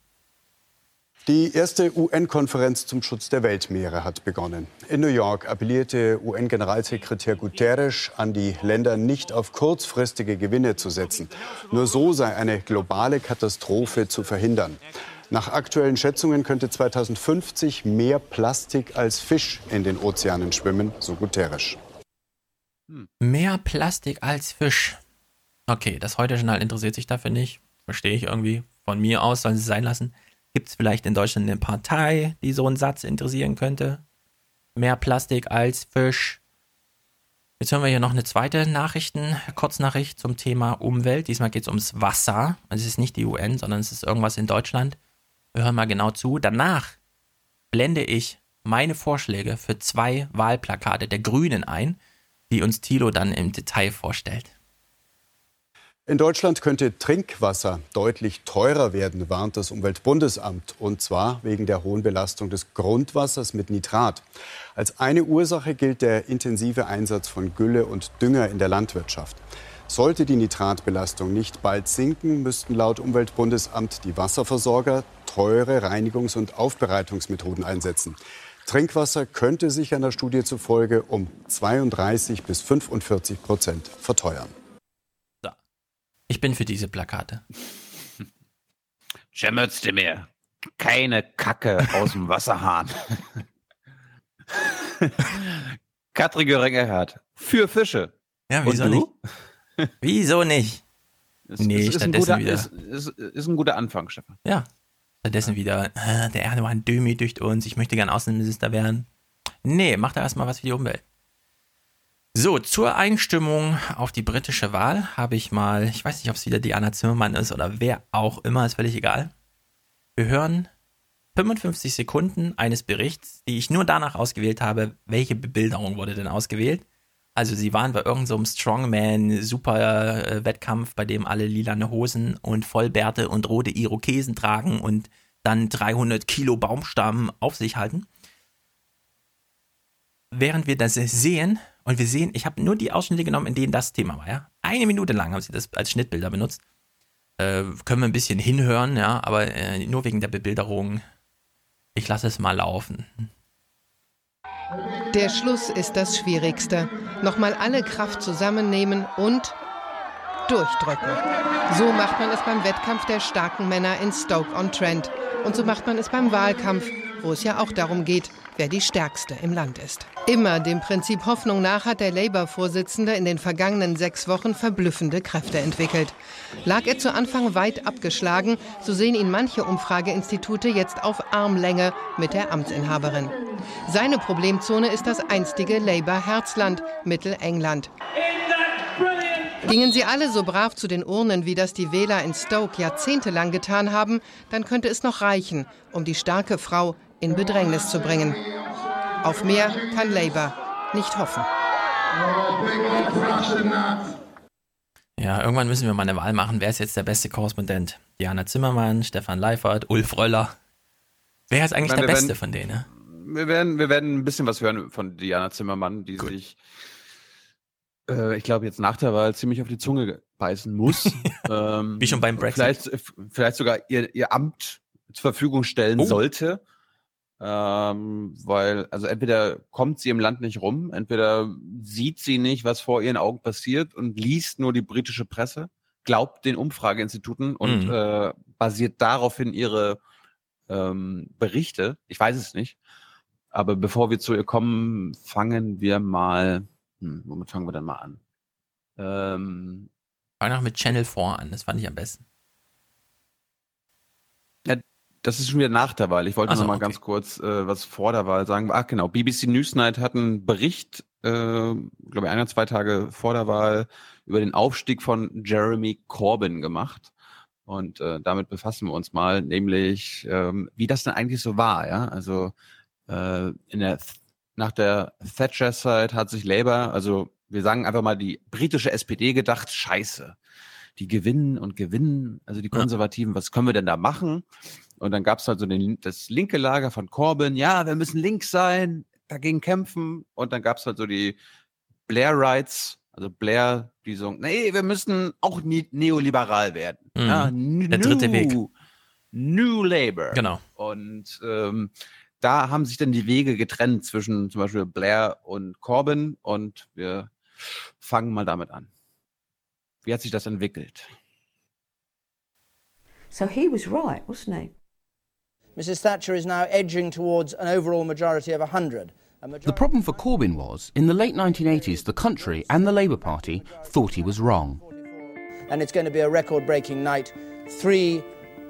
Die erste UN-Konferenz zum Schutz der Weltmeere hat begonnen. In New York appellierte UN-Generalsekretär Guterres an die Länder, nicht auf kurzfristige Gewinne zu setzen. Nur so sei eine globale Katastrophe zu verhindern. Nach aktuellen Schätzungen könnte 2050 mehr Plastik als Fisch in den Ozeanen schwimmen, so Guterres. Mehr Plastik als Fisch. Okay, das Heute-Journal interessiert sich dafür nicht. Verstehe ich irgendwie. Von mir aus sollen sie es sein lassen. Gibt es vielleicht in Deutschland eine Partei, die so einen Satz interessieren könnte? Mehr Plastik als Fisch. Jetzt hören wir hier noch eine zweite Nachrichten, Kurznachricht zum Thema Umwelt. Diesmal geht es ums Wasser. Also es ist nicht die UN, sondern es ist irgendwas in Deutschland. Wir hören mal genau zu. Danach blende ich meine Vorschläge für zwei Wahlplakate der Grünen ein, die uns Thilo dann im Detail vorstellt. In Deutschland könnte Trinkwasser deutlich teurer werden, warnt das Umweltbundesamt. Und zwar wegen der hohen Belastung des Grundwassers mit Nitrat. Als eine Ursache gilt der intensive Einsatz von Gülle und Dünger in der Landwirtschaft. Sollte die Nitratbelastung nicht bald sinken, müssten laut Umweltbundesamt die Wasserversorger teure Reinigungs- und Aufbereitungsmethoden einsetzen. Trinkwasser könnte sich einer Studie zufolge um 32 bis 45 Prozent verteuern. Ich bin für diese Plakate. Schämmertste mir. Keine Kacke aus dem Wasserhahn. *laughs* Katrin Göring-Eckardt. Für Fische. Ja, wieso nicht? wieso nicht? Ist, nee, ist, ist, ein guter, ist, ist, ist, ein guter Anfang, Stefan. Ja. Stattdessen wieder, äh, der Erdogan demütigt uns, ich möchte gern Außenminister werden. Nee, macht da erstmal was für die Umwelt. So, zur Einstimmung auf die britische Wahl habe ich mal, ich weiß nicht, ob es wieder Diana Zimmermann ist oder wer auch immer, ist völlig egal. Wir hören 55 Sekunden eines Berichts, die ich nur danach ausgewählt habe, welche Bebilderung wurde denn ausgewählt. Also sie waren bei irgendeinem so Strongman-Super-Wettkampf, bei dem alle lilane Hosen und Vollbärte und rote Irokesen tragen und dann 300 Kilo Baumstamm auf sich halten. Während wir das sehen, und wir sehen, ich habe nur die Ausschnitte genommen, in denen das Thema war, ja. Eine Minute lang haben sie das als Schnittbilder benutzt. Äh, können wir ein bisschen hinhören, ja, aber äh, nur wegen der Bebilderung. Ich lasse es mal laufen. Der Schluss ist das Schwierigste. Nochmal alle Kraft zusammennehmen und durchdrücken. So macht man es beim Wettkampf der starken Männer in Stoke-on-Trent. Und so macht man es beim Wahlkampf, wo es ja auch darum geht, wer die Stärkste im Land ist. Immer dem Prinzip Hoffnung nach hat der Labour-Vorsitzende in den vergangenen sechs Wochen verblüffende Kräfte entwickelt. Lag er zu Anfang weit abgeschlagen, so sehen ihn manche Umfrageinstitute jetzt auf Armlänge mit der Amtsinhaberin. Seine Problemzone ist das einstige Labour-Herzland, Mittelengland. Gingen sie alle so brav zu den Urnen, wie das die Wähler in Stoke jahrzehntelang getan haben, dann könnte es noch reichen, um die starke Frau in Bedrängnis zu bringen. Auf mehr kann Labour nicht hoffen. Ja, irgendwann müssen wir mal eine Wahl machen. Wer ist jetzt der beste Korrespondent? Diana Zimmermann, Stefan Leifert, Ulf Röller. Wer ist eigentlich Nein, der Beste werden- von denen? ne? Wir werden, wir werden ein bisschen was hören von Diana Zimmermann, die sich, äh, ich glaube, jetzt nach der Wahl ziemlich auf die Zunge beißen muss. *laughs* ähm, Wie schon beim Brexit. Vielleicht, vielleicht sogar ihr, ihr Amt zur Verfügung stellen Oh. sollte. Ähm, weil, also entweder kommt sie im Land nicht rum, entweder sieht sie nicht, was vor ihren Augen passiert und liest nur die britische Presse, glaubt den Umfrageinstituten und Mhm. äh, basiert daraufhin ihre ähm, Berichte. Ich weiß es nicht. Aber bevor wir zu ihr kommen, fangen wir mal. Hm, womit fangen wir denn mal an? Ähm, Fang noch mit Channel 4 an, das fand ich am besten. Das ist schon wieder nach der Wahl. Ich wollte Ach so, noch mal okay. ganz kurz äh, was vor der Wahl sagen. Ach genau, BBC Newsnight hat einen Bericht, äh, glaube ich, ein oder zwei Tage vor der Wahl über den Aufstieg von Jeremy Corbyn gemacht. Und äh, damit befassen wir uns mal, nämlich ähm, wie das denn eigentlich so war, ja. Also äh, in der nach der Thatcher-Zeit hat sich Labour, also wir sagen einfach mal die britische SPD gedacht, scheiße, die gewinnen und gewinnen, also die Konservativen, was können wir denn da machen? Und dann gab es halt so den, das linke Lager von Corbyn, ja, wir müssen links sein, dagegen kämpfen. Und dann gab es halt so die Blair-Rights, also Blair, die so, nee, wir müssen auch nie neoliberal werden. Mhm. Ja, Der dritte Weg. New Labour. Genau. Und ähm, da haben sich dann die Wege getrennt zwischen zum Beispiel Blair und Corbyn und wir fangen mal damit an. Wie hat sich das entwickelt? So he was right, wasn't he? Mrs Thatcher is now edging towards an overall majority of 100. The problem for Corbyn was, in the late 1980s, the country and the Labour Party thought he was wrong. And it's going to be a record breaking night. Three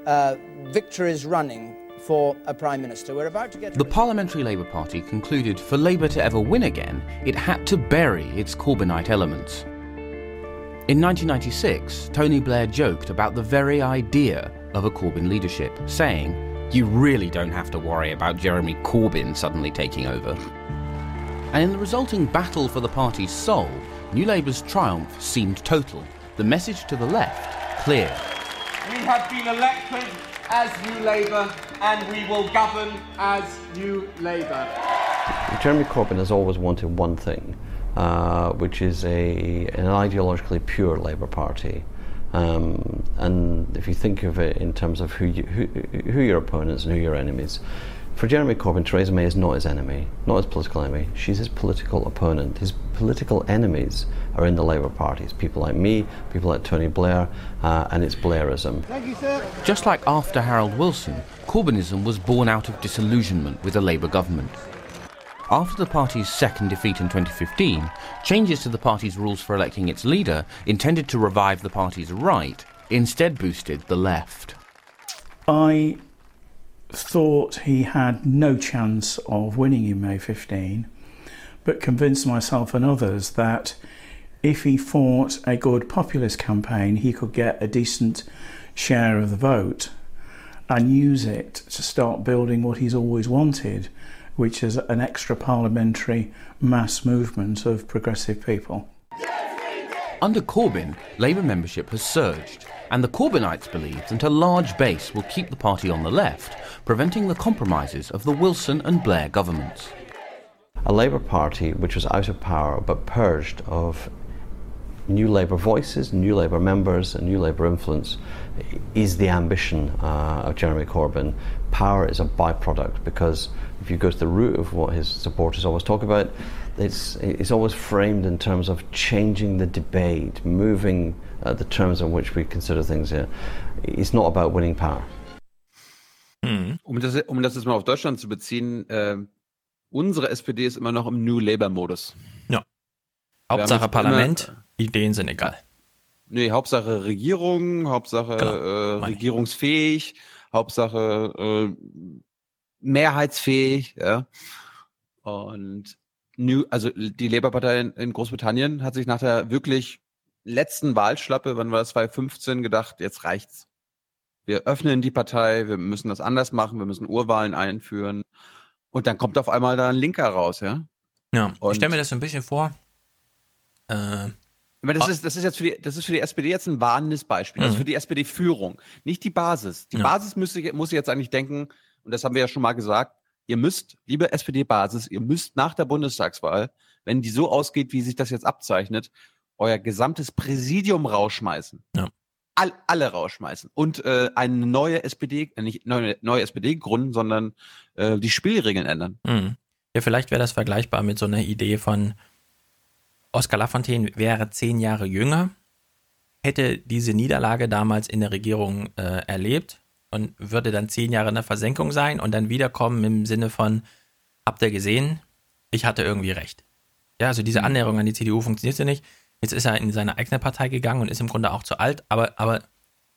uh, victories running for a Prime Minister. We're about to get. The Parliamentary Labour Party concluded for Labour to ever win again, it had to bury its Corbynite elements. In 1996, Tony Blair joked about the very idea of a Corbyn leadership, saying, You really don't have to worry about Jeremy Corbyn suddenly taking over. And in the resulting battle for the party's soul, New Labour's triumph seemed total. The message to the left, clear. We have been elected as New Labour and we will govern as New Labour. Jeremy Corbyn has always wanted one thing, uh, which is a, an ideologically pure Labour Party. Um, and if you think of it in terms of who, you, who, who your opponents and who your enemies, for Jeremy Corbyn, Theresa May is not his enemy, not his political enemy. She's his political opponent. His political enemies are in the Labour parties. People like me, people like Tony Blair, uh, and it's Blairism. Thank you, sir. Just like after Harold Wilson, Corbynism was born out of disillusionment with the Labour government. After the party's second defeat in 2015, changes to the party's rules for electing its leader, intended to revive the party's right, instead boosted the left. I thought he had no chance of winning in May 15, but convinced myself and others that if he fought a good populist campaign, he could get a decent share of the vote and use it to start building what he's always wanted, which is an extra parliamentary mass movement of progressive people. Under Corbyn, Labour membership has surged, and the Corbynites believe that a large base will keep the party on the left, preventing the compromises of the Wilson and Blair governments. A Labour Party which was out of power but purged of new Labour voices, new Labour members, and new Labour influence is the ambition uh, of Jeremy Corbyn. Power is a byproduct because if you go to the root of what his supporters always talk about, it's, it's always framed in terms of changing the debate, moving uh, the terms in which we consider things here. It's not about winning power. Um, das, um das jetzt mal auf Deutschland zu beziehen, äh, unsere SPD ist immer noch im New Labour-Modus. Ja. Hauptsache Parlament, immer, Ideen sind egal. Nee, Hauptsache Regierung, Hauptsache genau, äh, regierungsfähig, Hauptsache äh, mehrheitsfähig, ja. Und New, also die Labour-Partei in, in Großbritannien hat sich nach der wirklich letzten Wahlschlappe, wann war das 2015, gedacht, jetzt reicht's. Wir öffnen die Partei, wir müssen das anders machen, wir müssen Urwahlen einführen. Und dann kommt auf einmal da ein Linker raus, ja? Ja, und ich stelle mir das so ein bisschen vor. Äh, das, ist, das ist jetzt für die, das ist für die SPD jetzt ein warnendes Beispiel. Mhm. Also für die SPD-Führung, nicht die Basis. Die ja. Basis müsste, muss jetzt eigentlich denken, und das haben wir ja schon mal gesagt, ihr müsst, liebe SPD-Basis, ihr müsst nach der Bundestagswahl, wenn die so ausgeht, wie sich das jetzt abzeichnet, euer gesamtes Präsidium rausschmeißen. Ja. All, alle rausschmeißen. Und äh, eine neue SPD, äh, nicht neue, neue SPD gründen, sondern äh, die Spielregeln ändern. Mhm. Ja, vielleicht wäre das vergleichbar mit so einer Idee von Oskar Lafontaine wäre zehn Jahre jünger, hätte diese Niederlage damals in der Regierung äh, erlebt und würde dann zehn Jahre in der Versenkung sein und dann wiederkommen im Sinne von, habt ihr gesehen, ich hatte irgendwie recht. Ja, also diese Annäherung an die CDU funktioniert ja nicht. Jetzt ist er in seine eigene Partei gegangen und ist im Grunde auch zu alt, aber, aber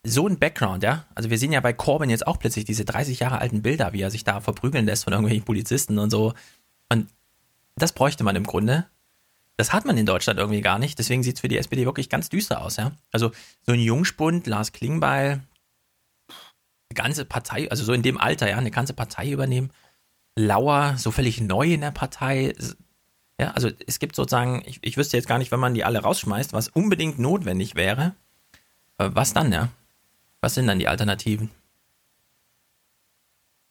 so ein Background, ja. Also wir sehen ja bei Corbyn jetzt auch plötzlich diese 30 Jahre alten Bilder, wie er sich da verprügeln lässt von irgendwelchen Polizisten und so. Und das bräuchte man im Grunde. Das hat man in Deutschland irgendwie gar nicht. Deswegen sieht es für die SPD wirklich ganz düster aus, ja. Also so ein Jungspund, Lars Klingbeil, eine ganze Partei, also so in dem Alter, ja, eine ganze Partei übernehmen. Lauer, so völlig neu in der Partei, ja, also es gibt sozusagen, ich, ich wüsste jetzt gar nicht, wenn man die alle rausschmeißt, was unbedingt notwendig wäre. Äh, was dann, ja? Was sind dann die Alternativen?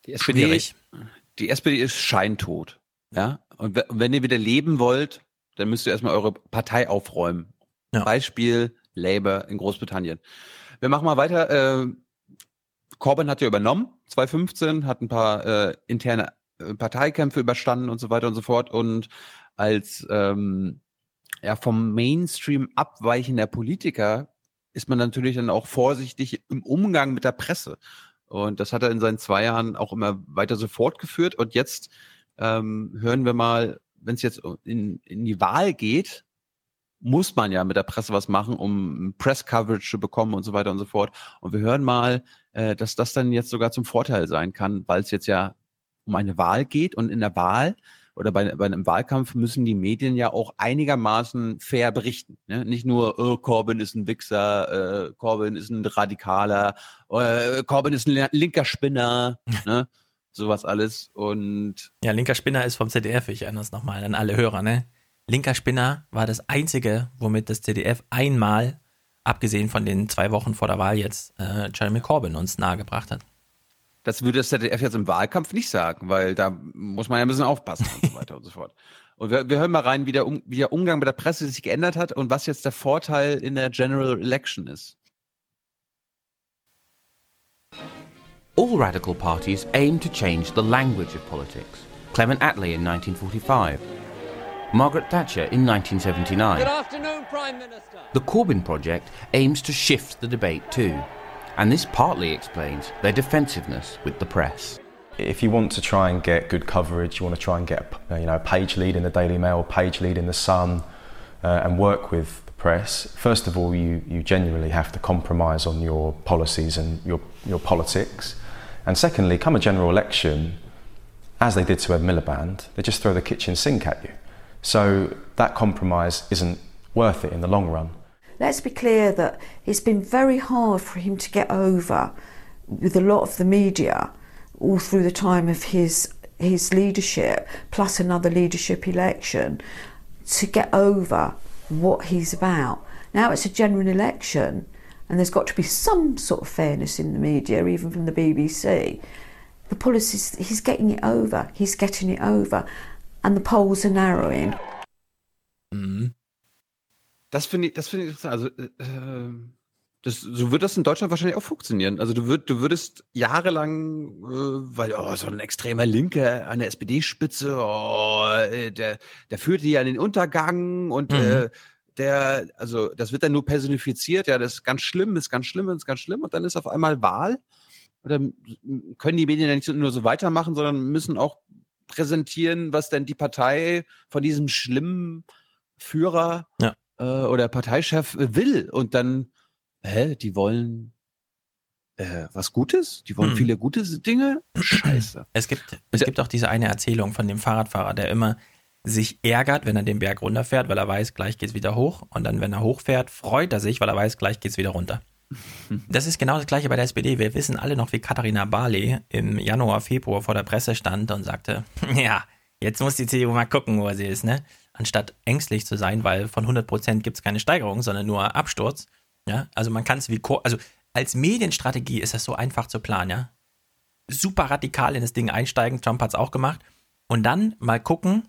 Die SPD, die SPD ist scheintot. Ja, und wenn ihr wieder leben wollt, dann müsst ihr erstmal eure Partei aufräumen. Ja. Beispiel Labour in Großbritannien. Wir machen mal weiter. Äh, Corbyn hat ja übernommen, 2015, hat ein paar äh, interne äh, Parteikämpfe überstanden und so weiter und so fort. Und als ähm, ja, vom Mainstream abweichender Politiker ist man natürlich dann auch vorsichtig im Umgang mit der Presse. Und das hat er in seinen zwei Jahren auch immer weiter so fortgeführt. Und jetzt ähm, hören wir mal, wenn es jetzt in, in die Wahl geht, muss man ja mit der Presse was machen, um Press-Coverage zu bekommen und so weiter und so fort. Und wir hören mal, äh, dass das dann jetzt sogar zum Vorteil sein kann, weil es jetzt ja um eine Wahl geht und in der Wahl oder bei, bei einem Wahlkampf müssen die Medien ja auch einigermaßen fair berichten. Ne? Nicht nur, oh, Corbyn ist ein Wichser, äh, Corbyn ist ein Radikaler, äh, Corbyn ist ein linker Spinner, *laughs* ne? sowas alles. Und ja, linker Spinner ist vom ZDF, ich erinnere es nochmal an alle Hörer, ne? Linker Spinner war das einzige, womit das ZDF einmal, abgesehen von den zwei Wochen vor der Wahl jetzt, äh, Jeremy Corbyn uns nahegebracht hat. Das würde das ZDF jetzt im Wahlkampf nicht sagen, weil da muss man ja ein bisschen aufpassen und so *laughs* weiter und so fort. Und wir, wir hören mal rein, wie der, um, wie der Umgang mit der Presse sich geändert hat und was jetzt der Vorteil in der General Election ist. All radical parties aim to change the language of politics. Clement Attlee in 1945. Margaret Thatcher in 1979. Good afternoon, Prime Minister. The Corbyn Project aims to shift the debate too. And this partly explains their defensiveness with the press. If you want to try and get good coverage, you want to try and get a, you know, a page lead in the Daily Mail, page lead in the Sun, uh, and work with the press. First of all, you, you genuinely have to compromise on your policies and your, your politics. And secondly, come a general election, as they did to Ed Miliband, they just throw the kitchen sink at you. So that compromise isn't worth it in the long run. Let's be clear that it's been very hard for him to get over with a lot of the media all through the time of his his leadership plus another leadership election to get over what he's about. Now it's a general election and there's got to be some sort of fairness in the media, even from the BBC. The policies, he's getting it over, he's getting it over, and the polls are narrowing. Mhm. Das finde ich, das finde ich interessant. Also, äh, das, so wird das in Deutschland wahrscheinlich auch funktionieren. Also du, würd, du würdest jahrelang, äh, weil oh, so ein extremer Linke an der SPD-Spitze, oh, äh, der, der führt die ja in den Untergang und mhm. äh, der, also das wird dann nur personifiziert, ja, das ist ganz schlimm, ist ganz schlimm, ist ganz schlimm und dann ist auf einmal Wahl. Oder können die Medien ja nicht nur so weitermachen, sondern müssen auch präsentieren, was denn die Partei von diesem schlimmen Führer ja äh, oder Parteichef will und dann, hä, die wollen äh, was Gutes? Die wollen hm. viele gute Dinge? Scheiße. *clears throat* Es gibt, es gibt auch diese eine Erzählung von dem Fahrradfahrer, der immer sich ärgert, wenn er den Berg runterfährt, weil er weiß, gleich geht's wieder hoch. Und dann, wenn er hochfährt, freut er sich, weil er weiß, gleich geht's wieder runter. Das ist genau das gleiche bei der SPD. Wir wissen alle noch, wie Katharina Barley im Januar, Februar vor der Presse stand und sagte, *laughs* ja, jetzt muss die CDU mal gucken, wo sie ist, ne? anstatt ängstlich zu sein, weil von 100% gibt es keine Steigerung, sondern nur Absturz. Ja, also man kann es wie, also als Medienstrategie ist das so einfach zu planen, ja. Super radikal in das Ding einsteigen, Trump hat es auch gemacht. Und dann mal gucken,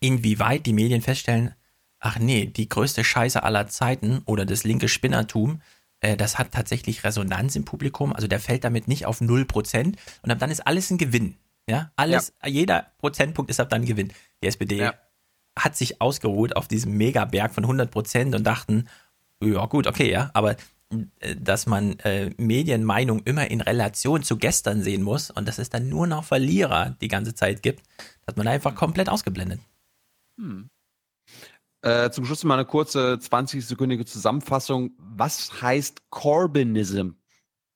inwieweit die Medien feststellen, ach nee, die größte Scheiße aller Zeiten oder das linke Spinnertum, äh, das hat tatsächlich Resonanz im Publikum, also der fällt damit nicht auf 0% und ab dann ist alles ein Gewinn. Ja, alles, ja. jeder Prozentpunkt ist ab dann ein Gewinn. Die SPD ja hat sich ausgeruht auf diesem Megaberg von 100 Prozent und dachten, ja gut, okay, ja, aber äh, dass man äh, Medienmeinung immer in Relation zu gestern sehen muss und dass es dann nur noch Verlierer die ganze Zeit gibt, hat man einfach komplett ausgeblendet. Hm. Äh, zum Schluss mal eine kurze 20-sekündige Zusammenfassung. Was heißt Corbynism?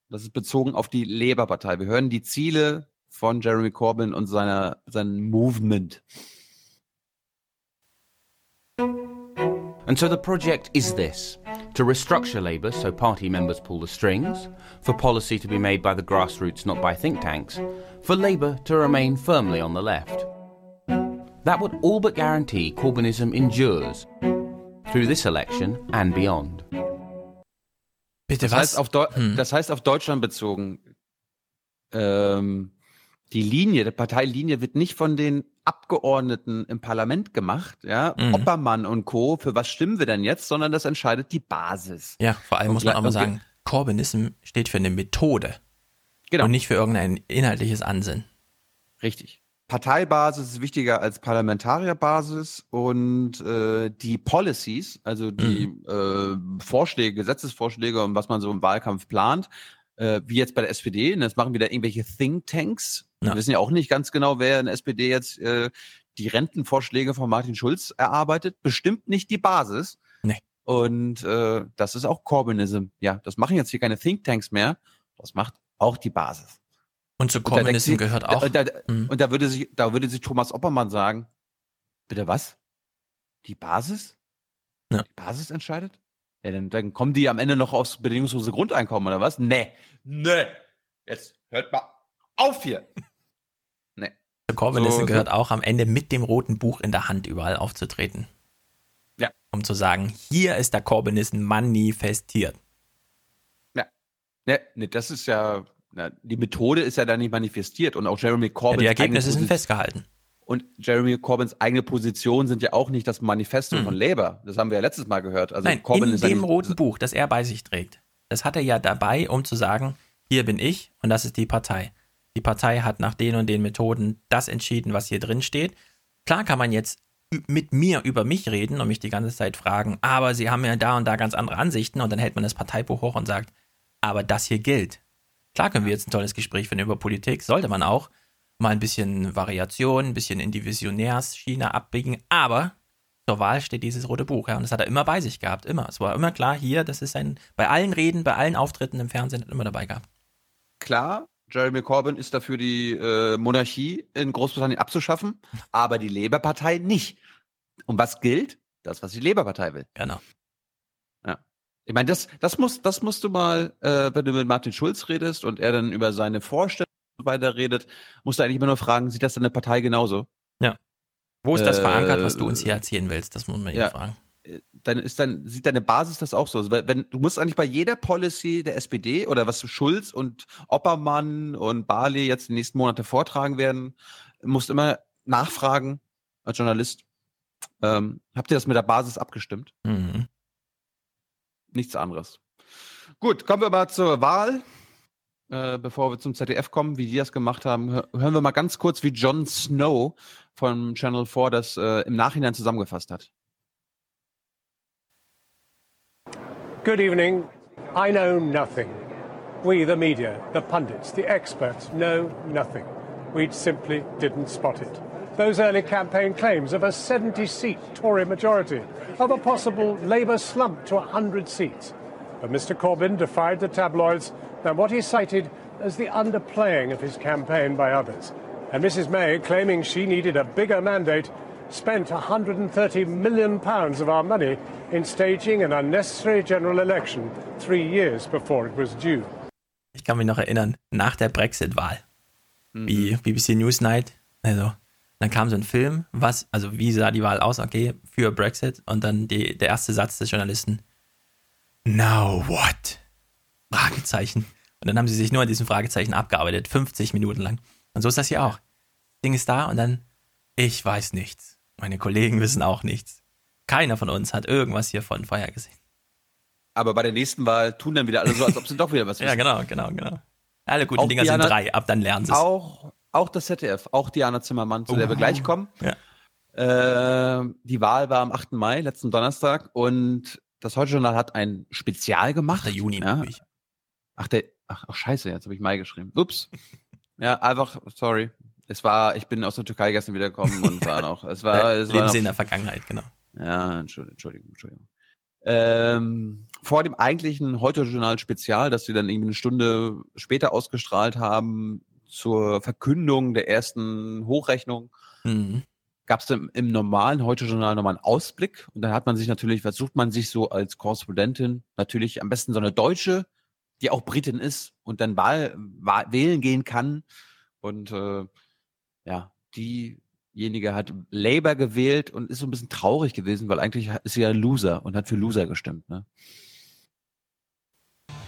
Das ist bezogen auf die Labour-Partei. Wir hören die Ziele von Jeremy Corbyn und seiner, seinem Movement. And so the project is this to restructure Labour so party members pull the strings, for policy to be made by the grassroots, not by think tanks, for Labour to remain firmly on the left. That would all but guarantee Corbynism endures through this election and beyond. Bitte das was? Heißt auf hm. Das heißt auf Deutschland bezogen, ähm, die Linie, die Parteilinie wird nicht von den Abgeordneten im Parlament gemacht, ja, mhm. Oppermann und Co., für was stimmen wir denn jetzt, sondern das entscheidet die Basis. Ja, vor allem und muss man aber sagen, Corbynism steht für eine Methode. Genau. Und nicht für irgendein inhaltliches Ansinnen. Richtig. Parteibasis ist wichtiger als Parlamentarierbasis und äh, die Policies, also die äh, Vorschläge, Gesetzesvorschläge und was man so im Wahlkampf plant, äh, wie jetzt bei der SPD, und das machen wieder irgendwelche Thinktanks. Wir wissen ja auch nicht ganz genau, wer in der SPD jetzt äh, die Rentenvorschläge von Martin Schulz erarbeitet. Bestimmt nicht die Basis. Nee. Und äh, das ist auch Corbynism. Ja, das machen jetzt hier keine Thinktanks mehr. Das macht auch die Basis. Und zu Und sie- gehört auch. Da, da, Und da würde sich, da würde sich Thomas Oppermann sagen, bitte was? Die Basis? Ja. Die Basis entscheidet? Ja, dann, dann kommen die am Ende noch aufs bedingungslose Grundeinkommen oder was? Nee. Nee. Jetzt hört mal auf hier. *laughs* Nee. Zu Corbynism So- gehört auch am Ende mit dem roten Buch in der Hand überall aufzutreten. Ja. Um zu sagen, hier ist der Corbynism manifestiert. Ja. Nee, nee, das ist ja, na, die Methode ist ja da nicht manifestiert und auch Jeremy Ja, Corbyn. die Ergebnisse sind festgehalten. Und Jeremy Corbyns eigene Positionen sind ja auch nicht das Manifesto von Labour. Das haben wir ja letztes Mal gehört. Also Hm. Nein, Corbyn in ist ja dem roten Buch, das er bei sich trägt. Das hat er ja dabei, um zu sagen, hier bin ich und das ist die Partei. Die Partei hat nach den und den Methoden das entschieden, was hier drin steht. Klar kann man jetzt mit mir über mich reden und mich die ganze Zeit fragen, aber sie haben ja da und da ganz andere Ansichten und dann hält man das Parteibuch hoch und sagt, aber das hier gilt. Klar können wir jetzt ein tolles Gespräch führen über Politik, sollte man auch mal ein bisschen Variation, ein bisschen in die Visionärsschiene abbiegen, aber zur Wahl steht dieses rote Buch, ja, und das hat er immer bei sich gehabt, immer. Es war immer klar, hier, das ist ein, bei allen Reden, bei allen Auftritten im Fernsehen hat er immer dabei gehabt. klar, Jeremy Corbyn ist dafür, die äh, Monarchie in Großbritannien abzuschaffen, aber die Labour-Partei nicht. Und was gilt? Das, was die Labour-Partei will. Genau. Ich meine, das, das, muss, das musst du mal, äh, wenn du mit Martin Schulz redest und er dann über seine Vorstellungen so weiter redet, musst du eigentlich immer nur fragen, sieht das deine Partei genauso? Ja. Wo ist das Äh, verankert, was du uns hier erzählen willst? Das muss man ja. ja fragen. dann ist dann sieht deine Basis das auch so. Also, wenn, du musst eigentlich bei jeder Policy der SPD oder was Schulz und Oppermann und Barley jetzt die nächsten Monate vortragen werden, musst immer nachfragen als Journalist. Ähm, habt ihr das mit der Basis abgestimmt? Mhm. Nichts anderes. Gut, kommen wir mal zur Wahl. Äh, bevor wir zum ZDF kommen, wie die das gemacht haben, hör- hören wir mal ganz kurz, wie Jon Snow von Channel 4 das äh, im Nachhinein zusammengefasst hat. Good evening. I know nothing. We, the media, the pundits, the experts, know nothing. We simply didn't spot it. Those early campaign claims of a 70 seat Tory majority, of a possible Labour slump to 100 seats. But Mr Corbyn defied the tabloids and what he cited as the underplaying of his campaign by others. And Mrs May, claiming she needed a bigger mandate, spent 130 million pounds of our money in staging an unnecessary general election three years before it was due. Ich kann mich noch erinnern, nach der Brexit-Wahl, wie mhm. BBC Newsnight, also dann kam so ein Film, was, also wie sah die Wahl aus, okay, für Brexit und dann die, der erste Satz des Journalisten, now what? Fragezeichen. Und dann haben sie sich nur an diesem Fragezeichen abgearbeitet, 50 Minuten lang. Und so ist das hier auch. Ding ist da und dann, ich weiß nichts. Meine Kollegen wissen auch nichts. Keiner von uns hat irgendwas hiervon vorher gesehen. Aber bei der nächsten Wahl tun dann wieder alle so, als ob sie doch wieder was *laughs* wissen. Ja, genau, genau, genau. Alle guten Auch Dinger sind drei, ab dann lernen sie es. Auch, auch das ZDF, auch Diana Zimmermann, zu der wir Oh. gleich kommen. Ja. Äh, die Wahl war am 8. Mai, letzten Donnerstag, und das Heute-Journal hat ein Spezial gemacht. 8. Juni, ja. Ach, der, ach, ach, scheiße, jetzt habe ich Mai geschrieben. Ups. Ja, einfach, sorry. Es war, ich bin aus der Türkei gestern wiedergekommen und war noch, es war, *laughs* es war noch, in der Vergangenheit, genau. ja, Entschuldigung, Entschuldigung, Entschuldigung. Ähm, vor dem eigentlichen Heute-Journal-Spezial, das sie dann irgendwie eine Stunde später ausgestrahlt haben, zur Verkündung der ersten Hochrechnung, Mhm. gab es im, im normalen Heute-Journal nochmal einen Ausblick. Und dann hat man sich natürlich, was sucht man sich so als Korrespondentin? Natürlich am besten so eine Deutsche, die auch Britin ist und dann Wahl, Wahl, wählen gehen kann. Und äh, ja, diejenige hat Labour gewählt und ist so ein bisschen traurig gewesen, weil eigentlich ist sie ja ein Loser und hat für Loser gestimmt. Ne?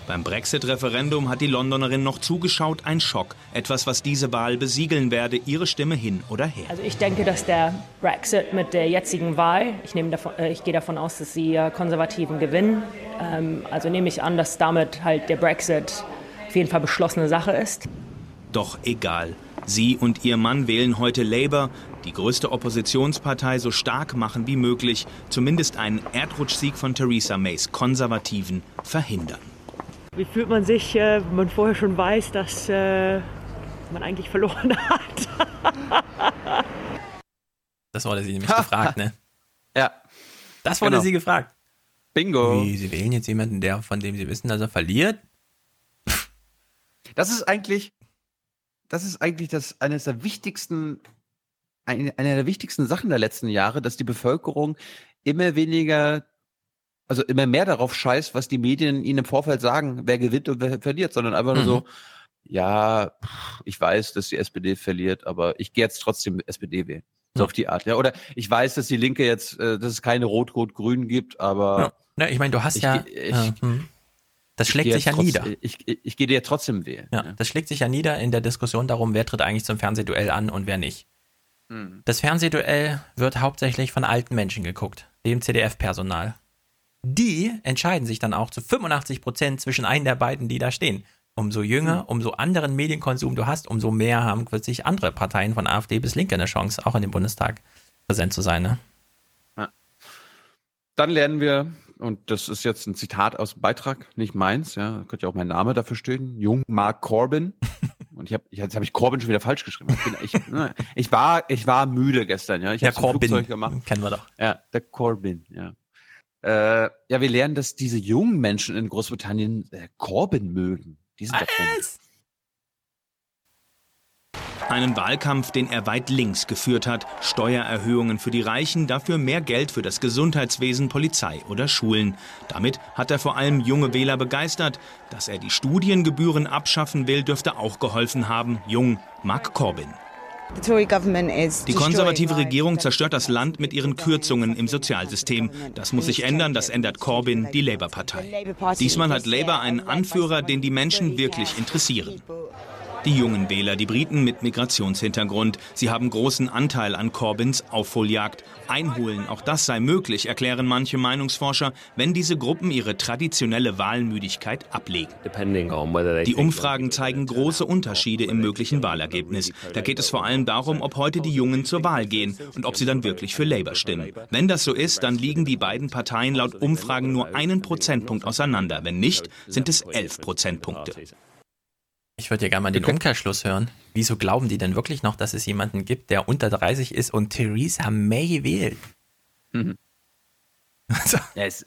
Beim Brexit-Referendum hat die Londonerin noch zugeschaut, ein Schock. Etwas, was diese Wahl besiegeln werde, ihre Stimme hin oder her. Also ich denke, dass der Brexit mit der jetzigen Wahl, ich, nehme davon, äh, ich gehe davon aus, dass die äh, Konservativen gewinnen. Ähm, also nehme ich an, dass damit halt der Brexit auf jeden Fall beschlossene Sache ist. Doch egal. Sie und ihr Mann wählen heute Labour, die größte Oppositionspartei so stark machen wie möglich, zumindest einen Erdrutschsieg von Theresa Mays Konservativen verhindern. Wie fühlt man sich, äh, wenn man vorher schon weiß, dass äh, man eigentlich verloren *laughs* hat? Das wurde sie nämlich gefragt, ne? *laughs* Ja. Das wurde Genau. sie gefragt. Bingo. Wie, sie wählen jetzt jemanden, der, von dem sie wissen, dass er verliert? Das ist eigentlich, das ist eigentlich das eines der wichtigsten, eine, eine der wichtigsten Sachen der letzten Jahre, dass die Bevölkerung immer weniger, also immer mehr darauf scheißt, was die Medien ihnen im Vorfeld sagen, wer gewinnt und wer verliert, sondern einfach nur Mhm. so, ja, ich weiß, dass die SPD verliert, aber ich gehe jetzt trotzdem SPD wählen. So auf die Art, ja. Oder ich weiß, dass die Linke jetzt, äh, dass es keine Rot-Rot-Grün gibt, aber Ja. Na, ich meine, du hast ich, ja. ich, äh, hm. das schlägt sich ja jetzt nieder. trotz- Ich, ich, ich gehe dir trotzdem wählen. Ja, das schlägt sich ja nieder in der Diskussion darum, wer tritt eigentlich zum Fernsehduell an und wer nicht. Hm. Das Fernsehduell wird hauptsächlich von alten Menschen geguckt, dem CDF-Personal. Die entscheiden sich dann auch zu 85 Prozent zwischen einen der beiden, die da stehen. Umso jünger, umso anderen Medienkonsum du hast, umso mehr haben plötzlich andere Parteien von AfD bis Linke eine Chance, auch in dem Bundestag präsent zu sein. Ne? Dann lernen wir, und das ist jetzt ein Zitat aus dem Beitrag, nicht meins, ja, könnte ja auch mein Name dafür stehen, Jung Mark Corbyn. *laughs* Und ich habe, jetzt habe ich Corbyn schon wieder falsch geschrieben. Ich, bin, ich, ne, ich war, ich war müde gestern, ja. Ich Ja, hab's im Corbyn. Flugzeug gemacht. Kennen wir doch. Ja, der Corbyn, ja. Äh, ja, wir lernen, dass diese jungen Menschen in Großbritannien äh, Corbyn mögen. Die sind doch komisch. Einen Wahlkampf, den er weit links geführt hat. Steuererhöhungen für die Reichen, dafür mehr Geld für das Gesundheitswesen, Polizei oder Schulen. Damit hat er vor allem junge Wähler begeistert. Dass er die Studiengebühren abschaffen will, dürfte auch geholfen haben. Jung, Mark Corbyn. Die konservative Regierung zerstört das Land mit ihren Kürzungen im Sozialsystem. Das muss sich ändern, das ändert Corbyn, die Labour-Partei. Diesmal hat Labour einen Anführer, den die Menschen wirklich interessieren. Die jungen Wähler, die Briten mit Migrationshintergrund, sie haben großen Anteil an Corbyns Aufholjagd. Einholen, auch das sei möglich, erklären manche Meinungsforscher, wenn diese Gruppen ihre traditionelle Wahlmüdigkeit ablegen. Die Umfragen zeigen große Unterschiede im möglichen Wahlergebnis. Da geht es vor allem darum, ob heute die Jungen zur Wahl gehen und ob sie dann wirklich für Labour stimmen. Wenn das so ist, dann liegen die beiden Parteien laut Umfragen nur einen Prozentpunkt auseinander. Wenn nicht, sind es elf Prozentpunkte. Ich würde ja gerne mal den Umkehrschluss hören. Wieso glauben die denn wirklich noch, dass es jemanden gibt, der unter 30 ist und Theresa May wählt? Mhm. *laughs* Ja, es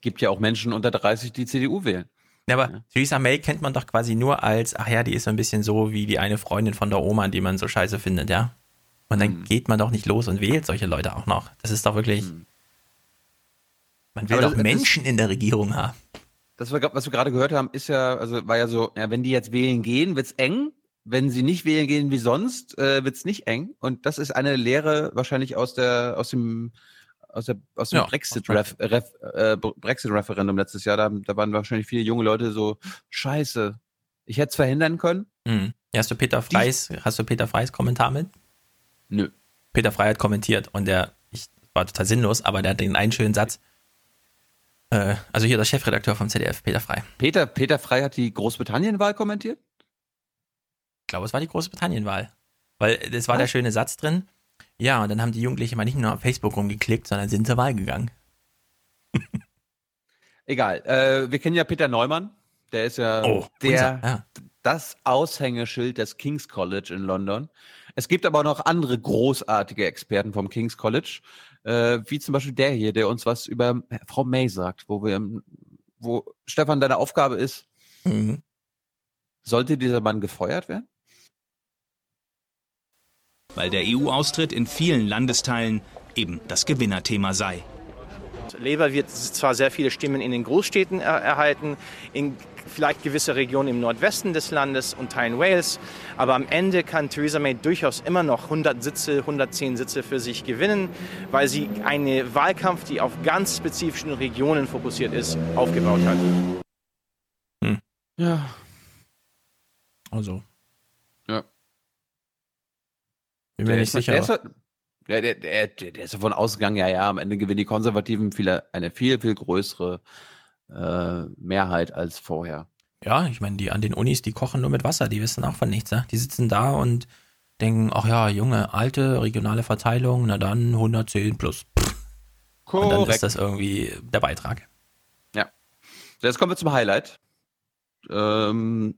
gibt ja auch Menschen unter 30, die CDU wählen. Ja, aber Theresa May kennt man doch quasi nur als, ach ja, die ist so ein bisschen so wie die eine Freundin von der Oma, die man so scheiße findet, ja? Und dann geht man doch nicht los und wählt solche Leute auch noch. Das ist doch wirklich. Man will Aber doch das- das- Menschen in der Regierung haben. Das, was wir gerade gehört haben, ist ja, also war ja so, ja, wenn die jetzt wählen gehen, wird's eng. Wenn sie nicht wählen gehen wie sonst, äh, wird's nicht eng. Und das ist eine Lehre wahrscheinlich aus der, aus dem, aus der, aus dem Ja, Brexit, äh, Brexit Referendum letztes Jahr. Da, da waren wahrscheinlich viele junge Leute so, Scheiße, ich hätte es verhindern können. Mhm. Ja, Hast du Peter Freis, hast du Peter Freis Kommentar mit? Nö. Peter Frey hat kommentiert und der, ich war total sinnlos, aber der hat den einen schönen Satz. Äh, also hier der Chefredakteur vom ZDF, Peter Frey. Peter, Peter Frey hat die Großbritannien-Wahl kommentiert? Ich glaube, es war die Großbritannien-Wahl. Weil es war der schöne Satz drin. Ja, und dann haben die Jugendlichen mal nicht nur auf Facebook rumgeklickt, sondern sind zur Wahl gegangen. *laughs* Egal. Äh, wir kennen ja Peter Neumann. Der ist ja Oh, der, unser, ja. das Aushängeschild des King's College in London. Es gibt aber noch andere großartige Experten vom King's College, äh, wie zum Beispiel der hier, der uns was über Frau May sagt, wo wir, wo Stefan deine Aufgabe ist, Mhm. sollte dieser Mann gefeuert werden? Weil der EU-Austritt in vielen Landesteilen eben das Gewinnerthema sei. Labour wird zwar sehr viele Stimmen in den Großstädten er erhalten, in vielleicht gewisse Regionen im Nordwesten des Landes und Teilen Wales, aber am Ende kann Theresa May durchaus immer noch 100 Sitze, 110 Sitze für sich gewinnen, weil sie einen Wahlkampf, die auf ganz spezifischen Regionen fokussiert ist, aufgebaut hat. Ja. Also. Ja. Bin mir Der nicht ist- sicher. Der ist, der, der, der, der ist davon ausgegangen, ja, ja, am Ende gewinnen die Konservativen viel, eine viel, viel größere äh, Mehrheit als vorher. Ja, ich meine, die an den Unis, die kochen nur mit Wasser, die wissen auch von nichts. Ne? Die sitzen da und denken, ach ja, junge, alte, regionale Verteilung, na dann 110 plus. Und dann ist das irgendwie der Beitrag. Ja. Jetzt kommen wir zum Highlight. Ähm,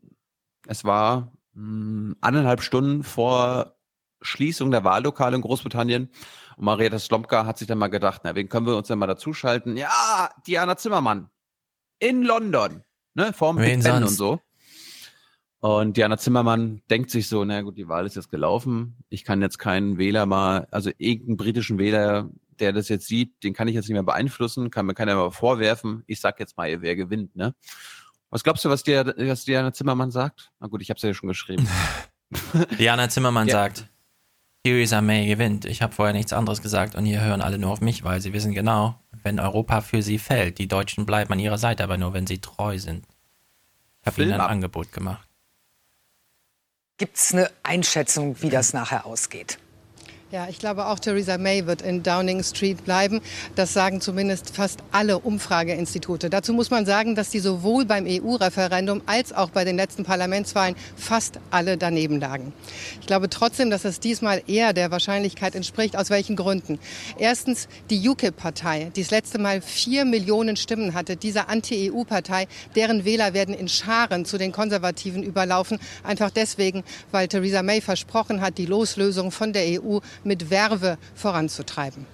es war mh, anderthalb Stunden vor Schließung der Wahllokale in Großbritannien. Und Marietta Slomka hat sich dann mal gedacht, na, wen können wir uns denn mal dazuschalten? Ja, Diana Zimmermann. In London. Ne, vorm Wen Big Ben und so. Und Diana Zimmermann denkt sich so, na gut, die Wahl ist jetzt gelaufen. Ich kann jetzt keinen Wähler mal, also irgendeinen britischen Wähler, der das jetzt sieht, den kann ich jetzt nicht mehr beeinflussen, kann mir keiner mehr vorwerfen. Ich sag jetzt mal, wer gewinnt, ne? Was glaubst du, was, der, was Diana Zimmermann sagt? Na gut, ich habe es ja schon geschrieben. *laughs* Diana Zimmermann Ja. sagt, Theresa May gewinnt. Ich habe vorher nichts anderes gesagt und hier hören alle nur auf mich, weil sie wissen genau, wenn Europa für sie fällt, die Deutschen bleiben an ihrer Seite, aber nur wenn sie treu sind. Ich habe ihnen ein. Angebot gemacht. Gibt es eine Einschätzung, wie das nachher ausgeht? Ja, ich glaube auch Theresa May wird in Downing Street bleiben. Das sagen zumindest fast alle Umfrageinstitute. Dazu muss man sagen, dass die sowohl beim EU-Referendum als auch bei den letzten Parlamentswahlen fast alle daneben lagen. Ich glaube trotzdem, dass es diesmal eher der Wahrscheinlichkeit entspricht. Aus welchen Gründen? Erstens die UKIP-Partei, die das letzte Mal vier Millionen Stimmen hatte. Diese Anti-EU-Partei, deren Wähler werden in Scharen zu den Konservativen überlaufen. Einfach deswegen, weil Theresa May versprochen hat, die Loslösung von der EU mit Werbe voranzutreiben.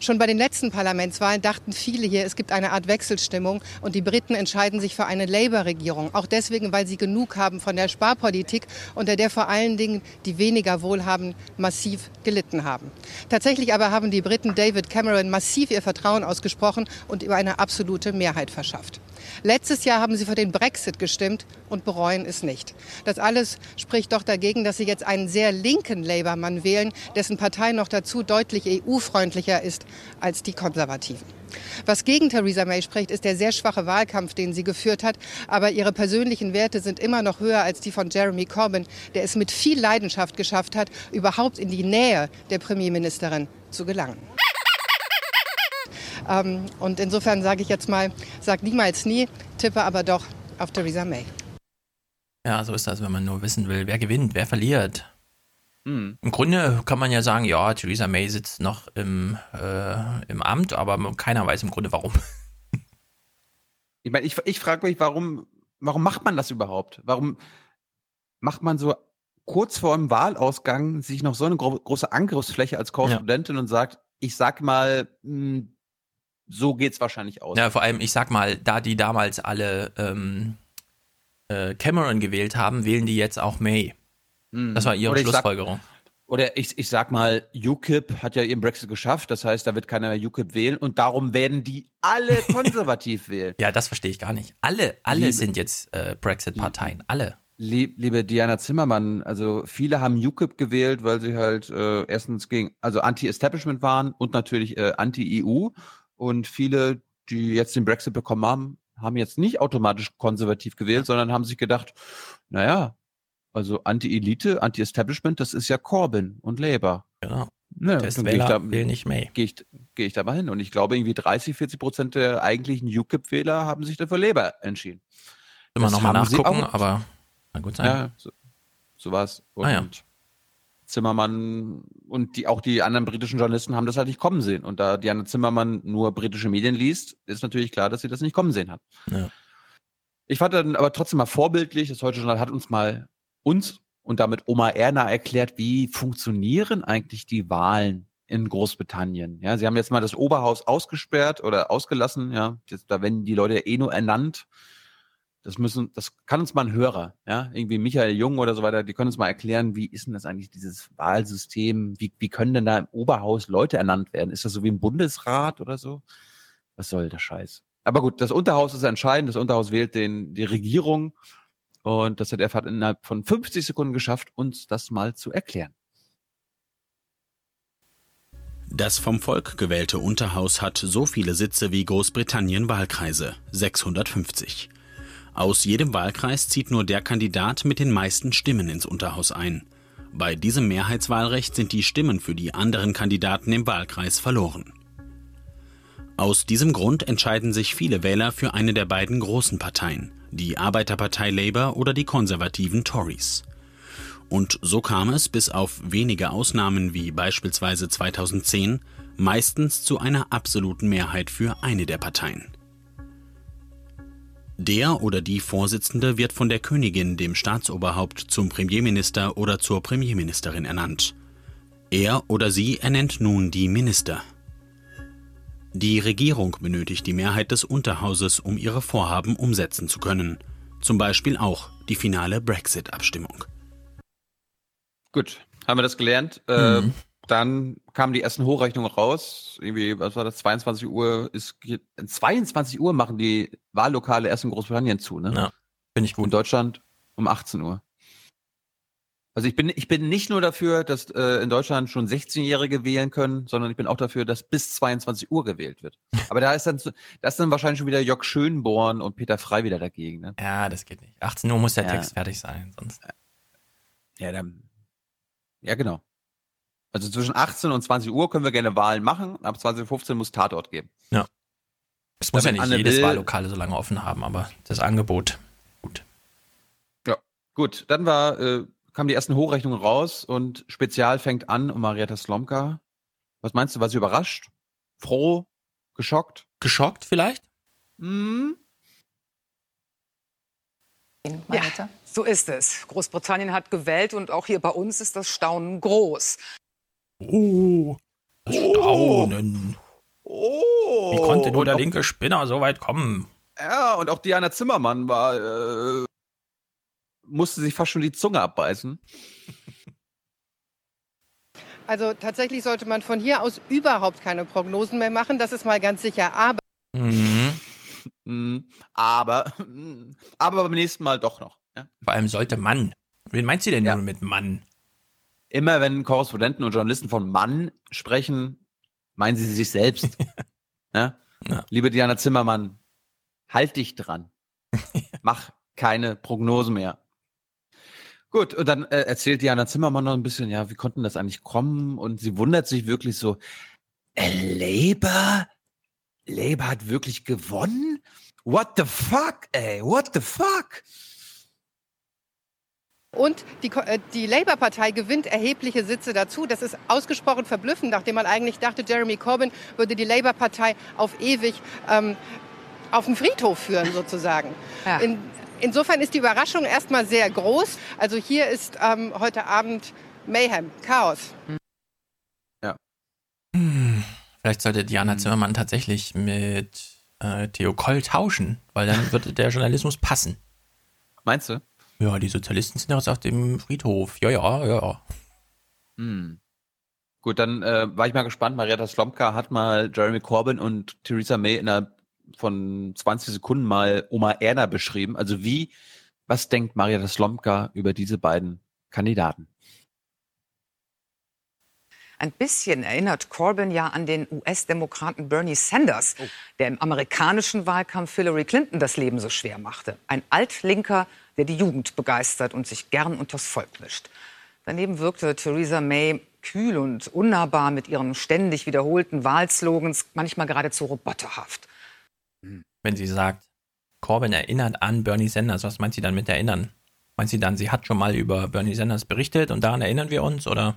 Schon bei den letzten Parlamentswahlen dachten viele hier, es gibt eine Art Wechselstimmung und die Briten entscheiden sich für eine Labour-Regierung. Auch deswegen, weil sie genug haben von der Sparpolitik, unter der vor allen Dingen die weniger Wohlhabenden massiv gelitten haben. Tatsächlich aber haben die Briten David Cameron massiv ihr Vertrauen ausgesprochen und über eine absolute Mehrheit verschafft. Letztes Jahr haben sie für den Brexit gestimmt und bereuen es nicht. Das alles spricht doch dagegen, dass sie jetzt einen sehr linken Labour-Mann wählen, dessen Partei noch dazu deutlich EU-freundlicher ist als die Konservativen. Was gegen Theresa May spricht, ist der sehr schwache Wahlkampf, den sie geführt hat. Aber ihre persönlichen Werte sind immer noch höher als die von Jeremy Corbyn, der es mit viel Leidenschaft geschafft hat, überhaupt in die Nähe der Premierministerin zu gelangen. Ähm, und insofern sage ich jetzt mal, sag niemals nie, tippe aber doch auf Theresa May. Ja, so ist das, wenn man nur wissen will, wer gewinnt, wer verliert. Hm. Im Grunde kann man ja sagen, ja, Theresa May sitzt noch im, äh, im Amt, aber keiner weiß im Grunde warum. Ich meine, ich, ich frage mich, warum, warum macht man das überhaupt? Warum macht man so kurz vor dem Wahlausgang sich noch so eine gro große Angriffsfläche als Korrespondentin und sagt, ich sag mal, mh, so geht's wahrscheinlich aus. Ja, vor allem, ich sag mal, da die damals alle ähm, äh, Cameron gewählt haben, wählen die jetzt auch May. Mhm. Das war ihre Oder ich sag- Schlussfolgerung. Oder ich, ich sag mal, UKIP hat ja ihren Brexit geschafft, das heißt, da wird keiner mehr UKIP wählen und darum werden die alle *laughs* konservativ wählen. Ja, das verstehe ich gar nicht. Alle, alle Liebe- sind jetzt äh, Brexit-Parteien. Alle. Lieb, liebe Diana Zimmermann, also viele haben UKIP gewählt, weil sie halt äh, erstens gegen, also Anti-Establishment waren und natürlich äh, Anti-EU. Und viele, die jetzt den Brexit bekommen haben, haben jetzt nicht automatisch konservativ gewählt, sondern haben sich gedacht, naja, also Anti-Elite, Anti-Establishment, das ist ja Corbyn und Labour. Genau. Ne, Testwähler wählen nicht May. Gehe ich, geh ich da mal hin. Und ich glaube, irgendwie 30, 40 Prozent der eigentlichen UKIP-Wähler haben sich dann für Labour entschieden. Das nochmal nachgucken, aber kann gut sein. Ja, so, so war's. Und Ah, ja. Zimmermann und die, auch die anderen britischen Journalisten haben das halt nicht kommen sehen. Und da Diana Zimmermann nur britische Medien liest, ist natürlich klar, dass sie das nicht kommen sehen hat. Ja. Ich fand dann aber trotzdem mal vorbildlich, das Heute Journal hat uns mal uns und damit Oma Erna erklärt, wie funktionieren eigentlich die Wahlen in Großbritannien. Ja, sie haben jetzt mal das Oberhaus ausgesperrt oder ausgelassen, ja. Jetzt, da werden die Leute eh nur ernannt. Das müssen, das kann uns mal ein Hörer, ja, irgendwie Michael Jung oder so weiter, die können uns mal erklären, wie ist denn das eigentlich, dieses Wahlsystem? Wie, wie können denn da im Oberhaus Leute ernannt werden? Ist das so wie im Bundesrat oder so? Was soll der Scheiß? Aber gut, das Unterhaus ist entscheidend. Das Unterhaus wählt den, die Regierung. Und das hat innerhalb von 50 Sekunden geschafft, uns das mal zu erklären. Das vom Volk gewählte Unterhaus hat so viele Sitze wie Großbritannien Wahlkreise, 650. Aus jedem Wahlkreis zieht nur der Kandidat mit den meisten Stimmen ins Unterhaus ein. Bei diesem Mehrheitswahlrecht sind die Stimmen für die anderen Kandidaten im Wahlkreis verloren. Aus diesem Grund entscheiden sich viele Wähler für eine der beiden großen Parteien, die Arbeiterpartei Labour oder die konservativen Tories. Und so kam es, bis auf wenige Ausnahmen wie beispielsweise 2010, meistens zu einer absoluten Mehrheit für eine der Parteien. Der oder die Vorsitzende wird von der Königin, dem Staatsoberhaupt, zum Premierminister oder zur Premierministerin ernannt. Er oder sie ernennt nun die Minister. Die Regierung benötigt die Mehrheit des Unterhauses, um ihre Vorhaben umsetzen zu können. Zum Beispiel auch die finale Brexit-Abstimmung. Gut, haben wir das gelernt. Mhm. Äh, dann kamen die ersten Hochrechnungen raus. Irgendwie, was war das? 22 Uhr ist 22 Uhr machen die Wahllokale erst in Großbritannien zu, ne? Ja, finde ich gut. In Deutschland um 18 Uhr. Also ich bin, ich bin nicht nur dafür, dass äh, in Deutschland schon 16-Jährige wählen können, sondern ich bin auch dafür, dass bis 22 Uhr gewählt wird. *laughs* Aber da ist dann, da ist dann wahrscheinlich schon wieder Jörg Schönborn und Peter Frei wieder dagegen. Ne? Ja, das geht nicht. 18 Uhr muss der Ja. Text fertig sein, sonst. Ja, dann, ja, genau. Also zwischen 18 und 20 Uhr können wir gerne Wahlen machen. Ab 2015 muss Tatort geben. Ja. Es muss ja Damit nicht Anne jedes Will- Wahllokale so lange offen haben, aber das Angebot. Ja, gut. Dann war, äh, kamen die ersten Hochrechnungen raus und Spezial fängt an um Marietta Slomka. Was meinst du, war sie überrascht? Froh? Geschockt? Geschockt vielleicht? Hm? Ja, so ist es. Großbritannien hat gewählt und auch hier bei uns ist das Staunen groß. Oh, das Staunen. Oh. Wie konnte nur der linke Spinner so weit kommen? Ja, und auch Diana Zimmermann war, äh, musste sich fast schon die Zunge abbeißen. Also tatsächlich sollte man von hier aus überhaupt keine Prognosen mehr machen, das ist mal ganz sicher. Aber Mhm. Mhm. Aber, aber beim nächsten Mal doch noch. Ja. Vor allem sollte Mann. Wen meint sie denn nun mit Mann? Immer wenn Korrespondenten und Journalisten von Mann sprechen, meinen sie sich selbst. *laughs* ja? Liebe Diana Zimmermann, halt dich dran. *laughs* Mach keine Prognosen mehr. Gut, und dann äh, erzählt Diana Zimmermann noch ein bisschen, ja, wie konnten das eigentlich kommen? Und sie wundert sich wirklich so, äh, Labour? Labour hat wirklich gewonnen? What the fuck, ey? What the fuck? Und die, äh, die Labour-Partei gewinnt erhebliche Sitze dazu. Das ist ausgesprochen verblüffend, nachdem man eigentlich dachte, Jeremy Corbyn würde die Labour-Partei auf ewig ähm, auf den Friedhof führen, *laughs* sozusagen. In, insofern ist die Überraschung erstmal sehr groß. Also hier ist ähm, heute Abend Mayhem, Chaos. Hm. Vielleicht sollte Diana Zimmermann tatsächlich mit äh, Theo Koll tauschen, weil dann würde der Journalismus passen. Meinst du? Ja, die Sozialisten sind jetzt auf dem Friedhof. Ja, ja, ja, ja. Hm. Gut, dann äh, war ich mal gespannt. Marietta Slomka hat mal Jeremy Corbyn und Theresa May innerhalb von 20 Sekunden mal Oma Erna beschrieben. Also wie, was denkt Marietta Slomka über diese beiden Kandidaten? Ein bisschen erinnert Corbyn ja an den US-Demokraten Bernie Sanders, der im amerikanischen Wahlkampf Hillary Clinton das Leben so schwer machte. Ein Altlinker, der die Jugend begeistert und sich gern unters Volk mischt. Daneben wirkte Theresa May kühl und unnahbar mit ihren ständig wiederholten Wahlslogans, manchmal geradezu roboterhaft. Wenn sie sagt, Corbyn erinnert an Bernie Sanders, was meint sie dann mit erinnern? Meint sie dann, sie hat schon mal über Bernie Sanders berichtet und daran erinnern wir uns? Oder?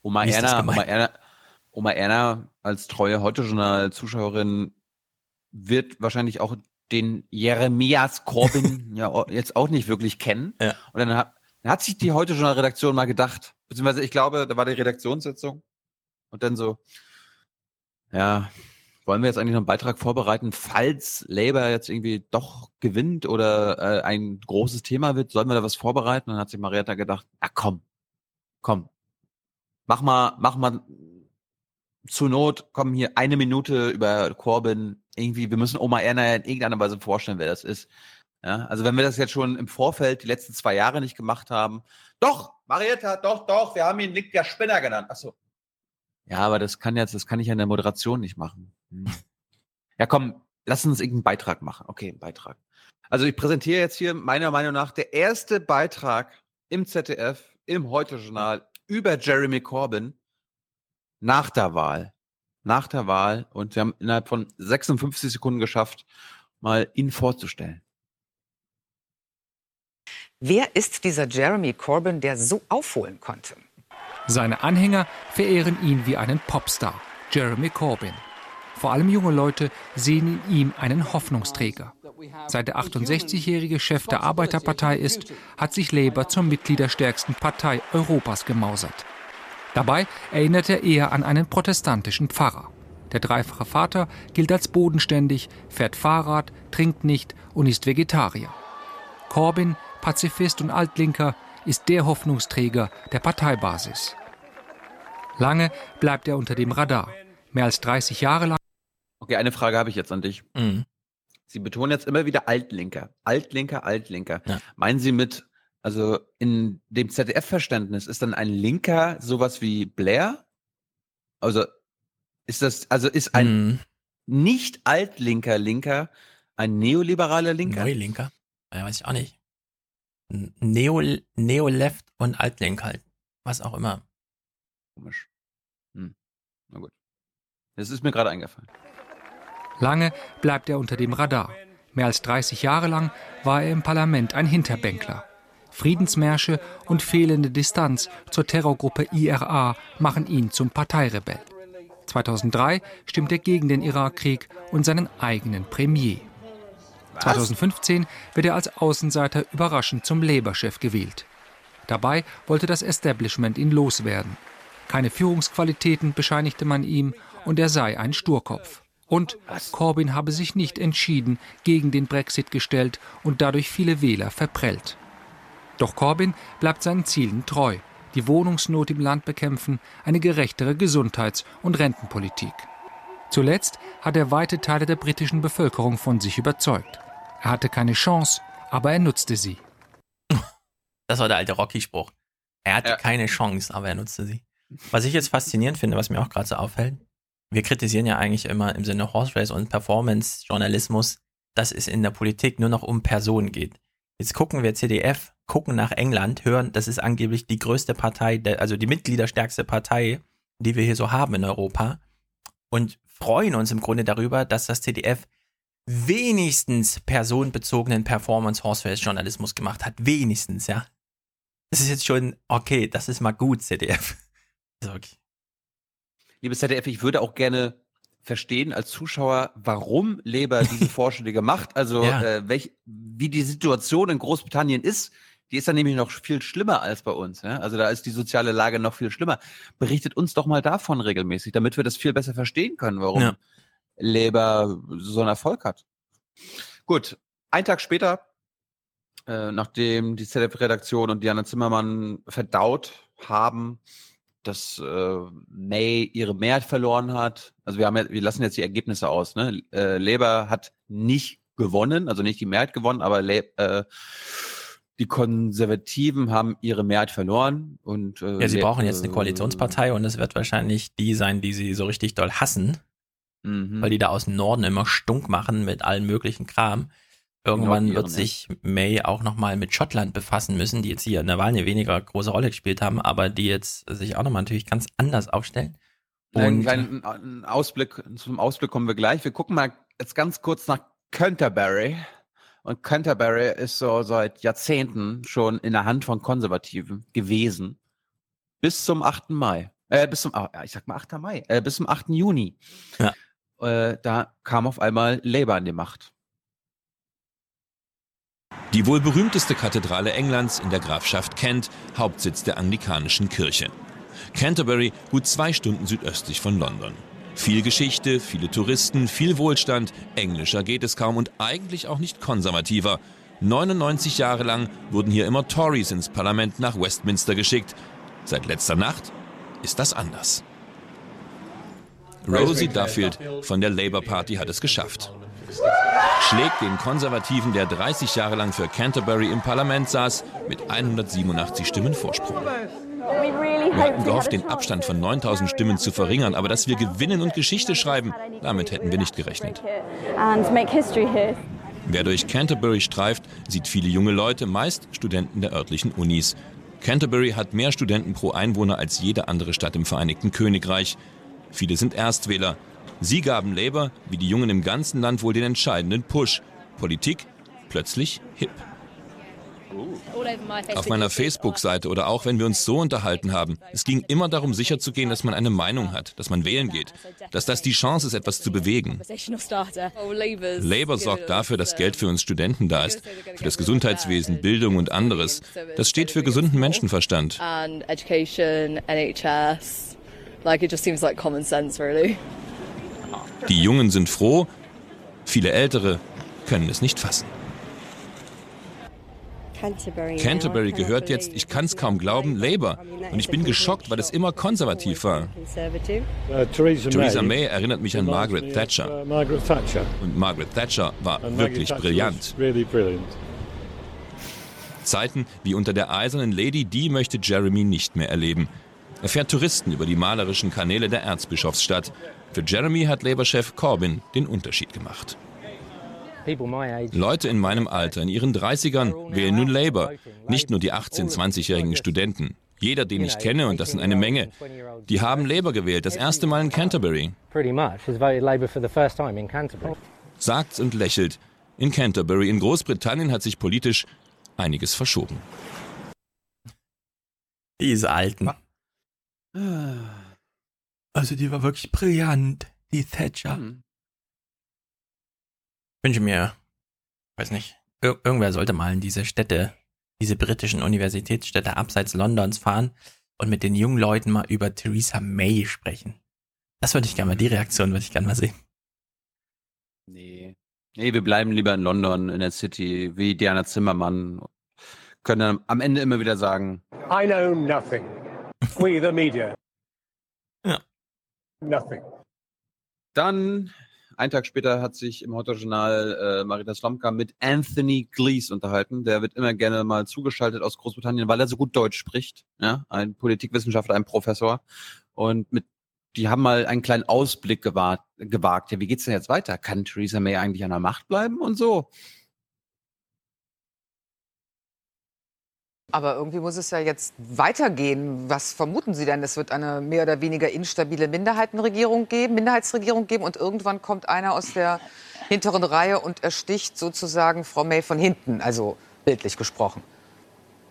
Oma Wie ist das Erna, gemeint? Oma Erna, Oma Erna als treue Heute-Journal-Zuschauerin wird wahrscheinlich auch den Jeremias Corbyn *laughs* ja jetzt auch nicht wirklich kennen. Ja. Und dann hat, dann hat sich die Heute-Journal-Redaktion mal gedacht, beziehungsweise ich glaube, da war die Redaktionssitzung und dann so, ja, wollen wir jetzt eigentlich noch einen Beitrag vorbereiten, falls Labour jetzt irgendwie doch gewinnt oder äh, ein großes Thema wird, sollen wir da was vorbereiten? Und dann hat sich Marietta gedacht, ah komm, komm, mach mal, mach mal zur Not, komm hier eine Minute über Corbyn, irgendwie, wir müssen Oma Erna in irgendeiner Weise vorstellen, wer das ist. Ja, also wenn wir das jetzt schon im Vorfeld die letzten zwei Jahre nicht gemacht haben, doch, Marietta, doch, doch, wir haben ihn Nick der Spinner genannt. Ach so. Ja, aber das kann jetzt, das kann ich ja in der Moderation nicht machen. Hm. Ja, komm, lass uns irgendeinen Beitrag machen. Okay, einen Beitrag. Also ich präsentiere jetzt hier meiner Meinung nach der erste Beitrag im ZDF, im Heute-Journal über Jeremy Corbyn nach der Wahl. Nach der Wahl. Und wir haben innerhalb von 56 Sekunden geschafft, mal ihn vorzustellen. Wer ist dieser Jeremy Corbyn, der so aufholen konnte? Seine Anhänger verehren ihn wie einen Popstar, Jeremy Corbyn. Vor allem junge Leute sehen in ihm einen Hoffnungsträger. Seit der 68-jährige Chef der Arbeiterpartei ist, hat sich Labour zur mitgliederstärksten Partei Europas gemausert. Dabei erinnert er eher an einen protestantischen Pfarrer. Der dreifache Vater gilt als bodenständig, fährt Fahrrad, trinkt nicht und ist Vegetarier. Corbyn, Pazifist und Altlinker, ist der Hoffnungsträger der Parteibasis. Lange bleibt er unter dem Radar. Mehr als 30 Jahre lang. Okay, eine Frage habe ich jetzt an dich. Mhm. Sie betonen jetzt immer wieder Altlinker. Altlinker, Altlinker. Ja. Meinen Sie mit, also in dem ZDF-Verständnis ist dann ein Linker sowas wie Blair? Also ist das, also ist ein mhm. nicht altlinker Linker ein neoliberaler Linker? Neulinker? Ja, weiß ich auch nicht. Neo, Neo-Left und Altlink halt. Was auch immer. Komisch. Hm. Na gut. Das ist mir gerade eingefallen. Lange bleibt er unter dem Radar. Mehr als 30 Jahre lang war er im Parlament ein Hinterbänkler. Friedensmärsche und fehlende Distanz zur Terrorgruppe IRA machen ihn zum Parteirebell. 2003 stimmt er gegen den Irakkrieg und seinen eigenen Premier. 2015 wird er als Außenseiter überraschend zum Labour-Chef gewählt. Dabei wollte das Establishment ihn loswerden. Keine Führungsqualitäten bescheinigte man ihm und er sei ein Sturkopf. Und Corbyn habe sich nicht entschieden gegen den Brexit gestellt und dadurch viele Wähler verprellt. Doch Corbyn bleibt seinen Zielen treu. Die Wohnungsnot im Land bekämpfen, eine gerechtere Gesundheits- und Rentenpolitik. Zuletzt hat er weite Teile der britischen Bevölkerung von sich überzeugt. Er hatte keine Chance, aber er nutzte sie. Das war der alte Rocky-Spruch. Er hatte ja. keine Chance, aber er nutzte sie. Was ich jetzt faszinierend finde, was mir auch gerade so auffällt, wir kritisieren ja eigentlich immer im Sinne Horse Race und Performance-Journalismus, dass es in der Politik nur noch um Personen geht. Jetzt gucken wir CDF, gucken nach England, hören, das ist angeblich die größte Partei, also die mitgliederstärkste Partei, die wir hier so haben in Europa und freuen uns im Grunde darüber, dass das CDF wenigstens personenbezogenen Performance Horse Race Journalismus gemacht hat. Wenigstens, ja. Das ist jetzt schon okay, das ist mal gut, ZDF. okay. Liebes ZDF, ich würde auch gerne verstehen als Zuschauer, warum Leber diese *laughs* Vorschläge macht. Also ja. äh, welch, wie die Situation in Großbritannien ist. Die ist dann nämlich noch viel schlimmer als bei uns. Ja? Also da ist die soziale Lage noch viel schlimmer. Berichtet uns doch mal davon regelmäßig, damit wir das viel besser verstehen können, warum ja. Labour so einen Erfolg hat. Gut, ein Tag später, äh, nachdem die ZDF-Redaktion und Diana Zimmermann verdaut haben, dass äh, May ihre Mehrheit verloren hat. Also wir haben ja, wir lassen jetzt die Ergebnisse aus. Ne? Äh, Labour hat nicht gewonnen, also nicht die Mehrheit gewonnen, aber äh, die Konservativen haben ihre Mehrheit verloren und äh, ja, sie brauchen jetzt eine Koalitionspartei und es wird wahrscheinlich die sein, die sie so richtig doll hassen, mhm. weil die da aus dem Norden immer stunk machen mit allen möglichen Kram. Irgendwann wird sich May auch nochmal mit Schottland befassen müssen, die jetzt hier in der Wahl eine weniger große Rolle gespielt haben, aber die jetzt sich auch nochmal natürlich ganz anders aufstellen. Und einen kleinen Ausblick, zum Ausblick kommen wir gleich. Wir gucken mal jetzt ganz kurz nach Canterbury. Und Canterbury ist so seit Jahrzehnten schon in der Hand von Konservativen gewesen. Bis zum 8. Mai. Äh, bis zum, ich sag mal 8. Mai, äh, bis zum 8. Juni. Ja. Äh, da kam auf einmal Labour an die Macht. Die wohl berühmteste Kathedrale Englands in der Grafschaft Kent, Hauptsitz der anglikanischen Kirche. Canterbury, gut zwei Stunden südöstlich von London. Viel Geschichte, viele Touristen, viel Wohlstand, englischer geht es kaum und eigentlich auch nicht konservativer. 99 Jahre lang wurden hier immer Tories ins Parlament nach Westminster geschickt. Seit letzter Nacht ist das anders. Rosie Duffield von der Labour Party hat es geschafft schlägt den Konservativen, der 30 Jahre lang für Canterbury im Parlament saß, mit 187 Stimmen Vorsprung. Wir hatten gehofft, den Abstand von 9000 Stimmen zu verringern, aber dass wir gewinnen und Geschichte schreiben, damit hätten wir nicht gerechnet. Wer durch Canterbury streift, sieht viele junge Leute, meist Studenten der örtlichen Unis. Canterbury hat mehr Studenten pro Einwohner als jede andere Stadt im Vereinigten Königreich. Viele sind Erstwähler, Sie gaben Labour, wie die Jungen im ganzen Land, wohl den entscheidenden Push. Politik plötzlich hip. Auf meiner Facebook-Seite oder auch wenn wir uns so unterhalten haben. Es ging immer darum, sicherzugehen, dass man eine Meinung hat, dass man wählen geht, dass das die Chance ist, etwas zu bewegen. Labour sorgt dafür, dass Geld für uns Studenten da ist, für das Gesundheitswesen, Bildung und anderes. Das steht für gesunden Menschenverstand. Die Jungen sind froh, viele Ältere können es nicht fassen. Canterbury gehört jetzt, ich kann es kaum glauben, Labour. Und ich bin geschockt, weil es immer konservativ war. Uh, Theresa May erinnert mich an Margaret Thatcher. uh, Und Margaret Thatcher war wirklich brillant. Zeiten wie unter der eisernen Lady, die möchte Jeremy nicht mehr erleben. Er fährt Touristen über die malerischen Kanäle der Erzbischofsstadt. Für Jeremy hat Labour-Chef Corbyn den Unterschied gemacht. Leute in meinem Alter, in ihren 30ern, wählen nun Labour. Nicht nur die 18-, 20-jährigen Studenten. Jeder, den ich kenne, und das sind eine Menge, die haben Labour gewählt, das erste Mal in Canterbury. Sagt's und lächelt. In Canterbury, in Großbritannien, hat sich politisch einiges verschoben. Diese Alten. Also die war wirklich brillant, die Thatcher. Wünsche mir, weiß nicht, ir irgendwer sollte mal in diese Städte, diese britischen Universitätsstädte abseits Londons fahren und mit den jungen Leuten mal über Theresa May sprechen. Das würde ich gerne mal, die Reaktion würde ich gerne mal sehen. Nee. Nee, wir bleiben lieber in London, in der City, wie Diana Zimmermann. Können dann am Ende immer wieder sagen, I know nothing. We, the media. *laughs* Ja. Nothing. Dann, einen Tag später, hat sich im Heute-Journal äh, Marita Slomka mit Anthony Glees unterhalten. Der wird immer gerne mal zugeschaltet aus Großbritannien, weil er so gut Deutsch spricht. Ja? Ein Politikwissenschaftler, ein Professor. Und mit die haben mal einen kleinen Ausblick gewagt. gewagt. Ja, wie geht's denn jetzt weiter? Kann Theresa May eigentlich an der Macht bleiben und so? Aber irgendwie muss es ja jetzt weitergehen. Was vermuten Sie denn? Es wird eine mehr oder weniger instabile Minderheitenregierung geben, Minderheitsregierung geben und irgendwann kommt einer aus der hinteren Reihe und ersticht sozusagen Frau May von hinten, also bildlich gesprochen.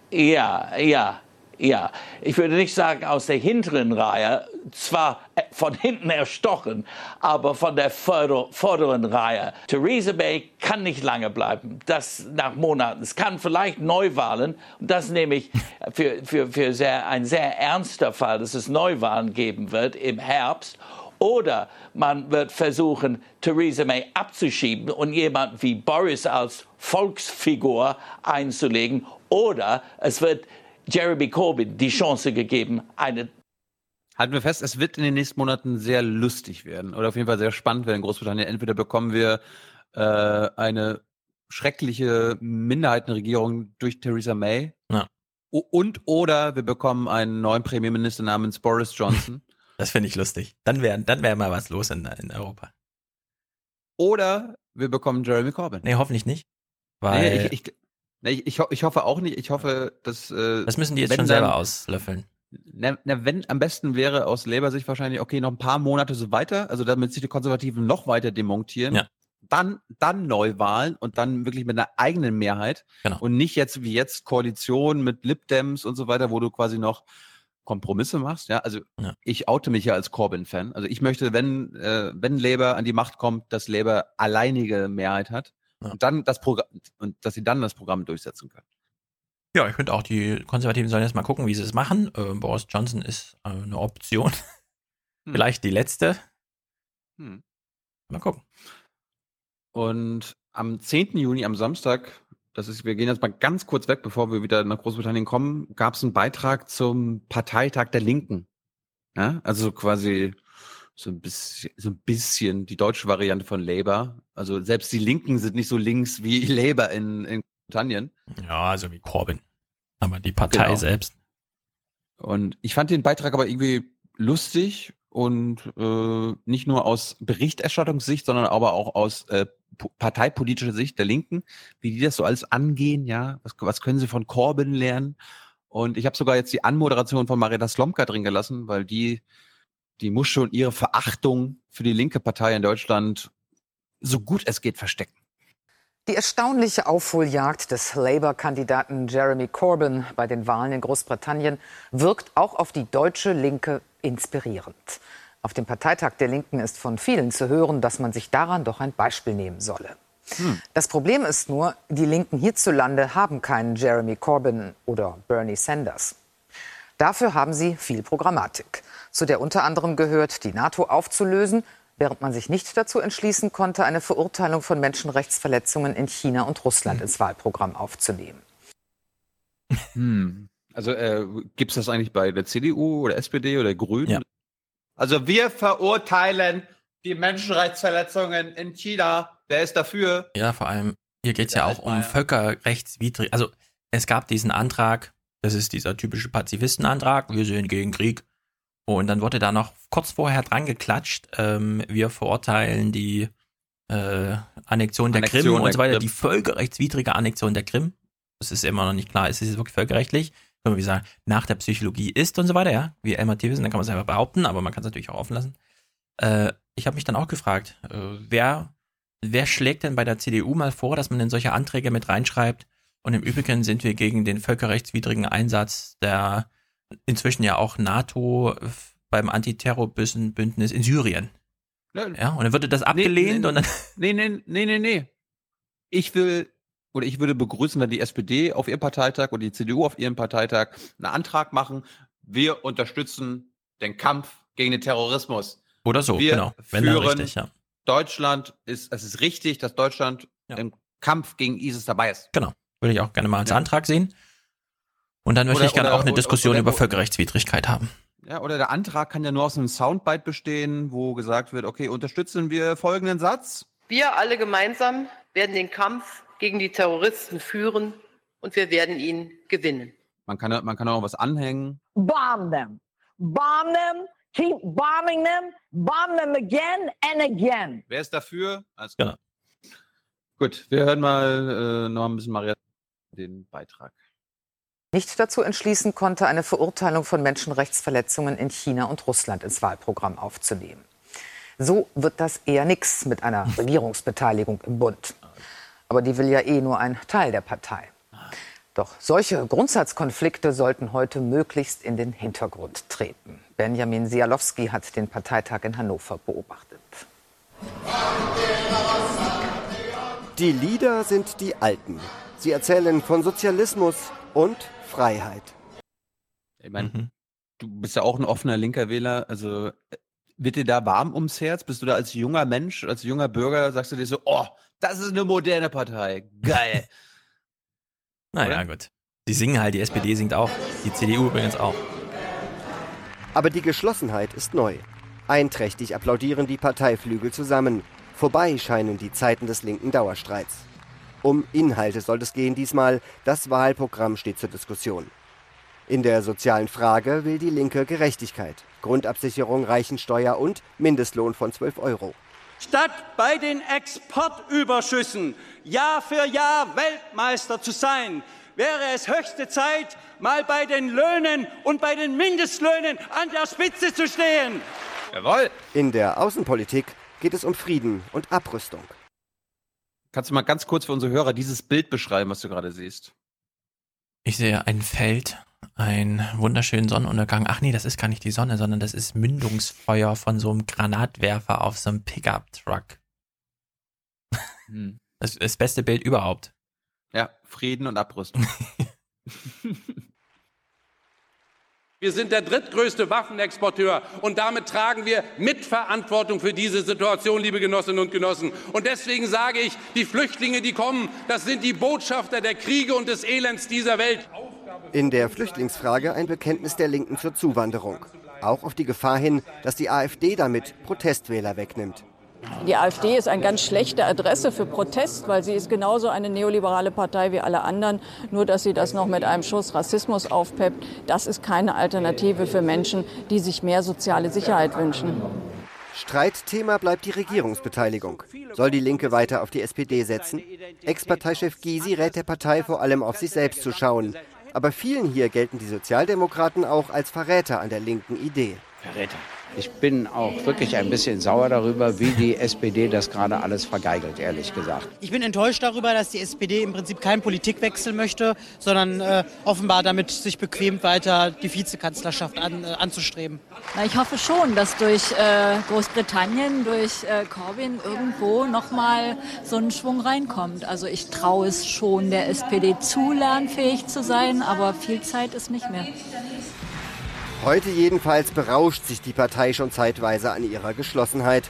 Ja, ja, ja. Ich würde nicht sagen aus der hinteren Reihe, zwar äh, von hinten erstochen, aber von der vorder vorderen Reihe. Theresa May kann nicht lange bleiben, das nach Monaten. Es kann vielleicht Neuwahlen, und das nehme ich für, für, für sehr, ein sehr ernster Fall, dass es Neuwahlen geben wird im Herbst. Oder man wird versuchen, Theresa May abzuschieben und jemanden wie Boris als Volksfigur einzulegen. Oder es wird Jeremy Corbyn die Chance gegeben, eine Halten wir fest, es wird in den nächsten Monaten sehr lustig werden oder auf jeden Fall sehr spannend werden in Großbritannien. Entweder bekommen wir äh, eine schreckliche Minderheitenregierung durch Theresa May Ja. und oder wir bekommen einen neuen Premierminister namens Boris Johnson. *laughs* Das finde ich lustig. Dann wäre dann wär mal was los in, in Europa. oder wir bekommen Jeremy Corbyn. Nee, hoffentlich nicht. Nee, Weil ich, ich, nee, ich, ich, ho- ich hoffe auch nicht. Ich hoffe, dass. Äh, das müssen die jetzt schon selber dann- auslöffeln. Na, na, wenn am besten wäre aus Labour-Sicht wahrscheinlich, okay, noch ein paar Monate so weiter, also damit sich die Konservativen noch weiter demontieren, Ja. dann, dann Neuwahlen und dann wirklich mit einer eigenen Mehrheit Genau. und nicht jetzt wie jetzt Koalition mit Lib Dems und so weiter, wo du quasi noch Kompromisse machst. Ja, also Ja. ich oute mich ja als Corbyn-Fan. Also ich möchte, wenn, äh, wenn Labour an die Macht kommt, dass Labour alleinige Mehrheit hat Ja. und dann das Programm und dass sie dann das Programm durchsetzen können. Ja, ich finde auch, die Konservativen sollen jetzt mal gucken, wie sie es machen. Äh, Boris Johnson ist äh, eine Option. *laughs* Hm. Vielleicht die letzte. Hm. Mal gucken. Und am 10. Juni, am Samstag, das ist, wir gehen jetzt mal ganz kurz weg, bevor wir wieder nach Großbritannien kommen, gab es einen Beitrag zum Parteitag der Linken. Ja, also quasi so ein bisschen, so ein bisschen die deutsche Variante von Labour. Also selbst die Linken sind nicht so links wie *laughs* Labour in, in Großbritannien. Ja, also wie Corbyn. Aber die Partei Genau. selbst. Und ich fand den Beitrag aber irgendwie lustig und äh, nicht nur aus Berichterstattungssicht, sondern aber auch aus äh, po- parteipolitischer Sicht der Linken, wie die das so alles angehen, ja, was, was können sie von Corbyn lernen? Und ich habe sogar jetzt die Anmoderation von Marietta Slomka drin gelassen, weil die, die muss schon ihre Verachtung für die linke Partei in Deutschland so gut es geht verstecken. Die erstaunliche Aufholjagd des Labour-Kandidaten Jeremy Corbyn bei den Wahlen in Großbritannien wirkt auch auf die deutsche Linke inspirierend. Auf dem Parteitag der Linken ist von vielen zu hören, dass man sich daran doch ein Beispiel nehmen solle. Hm. Das Problem ist nur, die Linken hierzulande haben keinen Jeremy Corbyn oder Bernie Sanders. Dafür haben sie viel Programmatik, zu der unter anderem gehört, die NATO aufzulösen während man sich nicht dazu entschließen konnte, eine Verurteilung von Menschenrechtsverletzungen in China und Russland ins Wahlprogramm aufzunehmen. Hm. Also äh, gibt es das eigentlich bei der CDU oder SPD oder Grünen? Ja. Also wir verurteilen die Menschenrechtsverletzungen in China. Wer ist dafür? Ja, vor allem, hier geht es ja, ja auch um völkerrechtswidrig. Also es gab diesen Antrag, das ist dieser typische Pazifistenantrag, wir sind gegen Krieg. Und dann wurde da noch kurz vorher dran geklatscht, ähm, wir verurteilen die äh, Annexion der Annexion Krim und so weiter, die völkerrechtswidrige Annexion der Krim. Das ist immer noch nicht klar, ist es wirklich völkerrechtlich? Können wir sagen, nach der Psychologie ist und so weiter, ja, wie Elmar wissen, dann kann man es einfach behaupten, aber man kann es natürlich auch offen lassen. Äh, ich habe mich dann auch gefragt, äh, wer, wer schlägt denn bei der CDU mal vor, dass man denn solche Anträge mit reinschreibt? Und im Übrigen sind wir gegen den völkerrechtswidrigen Einsatz der inzwischen ja auch NATO beim Antiterrorbündnis in Syrien. Ja, und dann würde das abgelehnt nee, und dann. *laughs* Nee, nee, nee, nee, nee. Ich will, oder ich würde begrüßen, wenn die SPD auf ihrem Parteitag oder die CDU auf ihrem Parteitag einen Antrag machen. Wir unterstützen den Kampf gegen den Terrorismus. Oder so, wir genau. Wenn führen richtig, ja. Deutschland ist, es ist richtig, dass Deutschland ja. im Kampf gegen ISIS dabei ist. Genau. Würde ich auch gerne mal als ja. Antrag sehen. Und dann möchte oder, ich gerne auch eine Diskussion oder, über Völkerrechtswidrigkeit haben. Ja, oder der Antrag kann ja nur aus einem Soundbite bestehen, wo gesagt wird, okay, unterstützen wir folgenden Satz. Wir alle gemeinsam werden den Kampf gegen die Terroristen führen und wir werden ihn gewinnen. Man kann, man kann auch was anhängen. Bomb them. Bomb them. Keep bombing them. Bomb them again and again. Wer ist dafür? Alles klar. Genau. Gut, wir hören mal äh, noch ein bisschen Maria den Beitrag nicht dazu entschließen konnte, eine Verurteilung von Menschenrechtsverletzungen in China und Russland ins Wahlprogramm aufzunehmen. So wird das eher nichts mit einer *laughs* Regierungsbeteiligung im Bund. Aber die will ja eh nur ein Teil der Partei. Doch solche Grundsatzkonflikte sollten heute möglichst in den Hintergrund treten. Benjamin Sialowski hat den Parteitag in Hannover beobachtet. Die Lieder sind die alten. Sie erzählen von Sozialismus und Freiheit. Ich meine, mhm. du bist ja auch ein offener linker Wähler. Also äh, wird dir da warm ums Herz? Bist du da als junger Mensch, als junger Bürger, sagst du dir so, oh, das ist eine moderne Partei. Geil. *laughs* naja, gut. Die singen halt, die SPD singt auch. Die CDU übrigens auch. Aber die Geschlossenheit ist neu. Einträchtig applaudieren die Parteiflügel zusammen. Vorbei scheinen die Zeiten des linken Dauerstreits. Um Inhalte soll es gehen diesmal. Das Wahlprogramm steht zur Diskussion. In der sozialen Frage will die Linke Gerechtigkeit, Grundabsicherung, Reichensteuer und Mindestlohn von 12 Euro. Statt bei den Exportüberschüssen Jahr für Jahr Weltmeister zu sein, wäre es höchste Zeit, mal bei den Löhnen und bei den Mindestlöhnen an der Spitze zu stehen. Jawohl. In der Außenpolitik geht es um Frieden und Abrüstung. Kannst du mal ganz kurz für unsere Hörer dieses Bild beschreiben, was du gerade siehst? Ich sehe ein Feld, einen wunderschönen Sonnenuntergang. Ach nee, das ist gar nicht die Sonne, sondern das ist Mündungsfeuer von so einem Granatwerfer auf so einem Pickup-Truck. Hm. Das das beste Bild überhaupt. Ja, Frieden und Abrüstung. *laughs* Wir sind der drittgrößte Waffenexporteur und damit tragen wir Mitverantwortung für diese Situation, liebe Genossinnen und Genossen. Und deswegen sage ich, die Flüchtlinge, die kommen, das sind die Botschafter der Kriege und des Elends dieser Welt. In der Flüchtlingsfrage ein Bekenntnis der Linken zur Zuwanderung. Auch auf die Gefahr hin, dass die AfD damit Protestwähler wegnimmt. Die AfD ist eine ganz schlechte Adresse für Protest, weil sie ist genauso eine neoliberale Partei wie alle anderen. Nur, dass sie das noch mit einem Schuss Rassismus aufpeppt, das ist keine Alternative für Menschen, die sich mehr soziale Sicherheit wünschen. Streitthema bleibt die Regierungsbeteiligung. Soll die Linke weiter auf die SPD setzen? Ex-Parteichef Gysi rät der Partei vor allem auf sich selbst zu schauen. Aber vielen hier gelten die Sozialdemokraten auch als Verräter an der linken Idee. Verräter. Ich bin auch wirklich ein bisschen sauer darüber, wie die SPD das gerade alles vergeigelt, ehrlich gesagt. Ich bin enttäuscht darüber, dass die SPD im Prinzip keinen Politikwechsel möchte, sondern äh, offenbar damit sich bequemt, weiter die Vizekanzlerschaft an, äh, anzustreben. Na, ich hoffe schon, dass durch äh, Großbritannien, durch äh, Corbyn irgendwo nochmal so ein Schwung reinkommt. Also ich traue es schon der SPD zu, lernfähig zu sein, aber viel Zeit ist nicht mehr. Heute jedenfalls berauscht sich die Partei schon zeitweise an ihrer Geschlossenheit.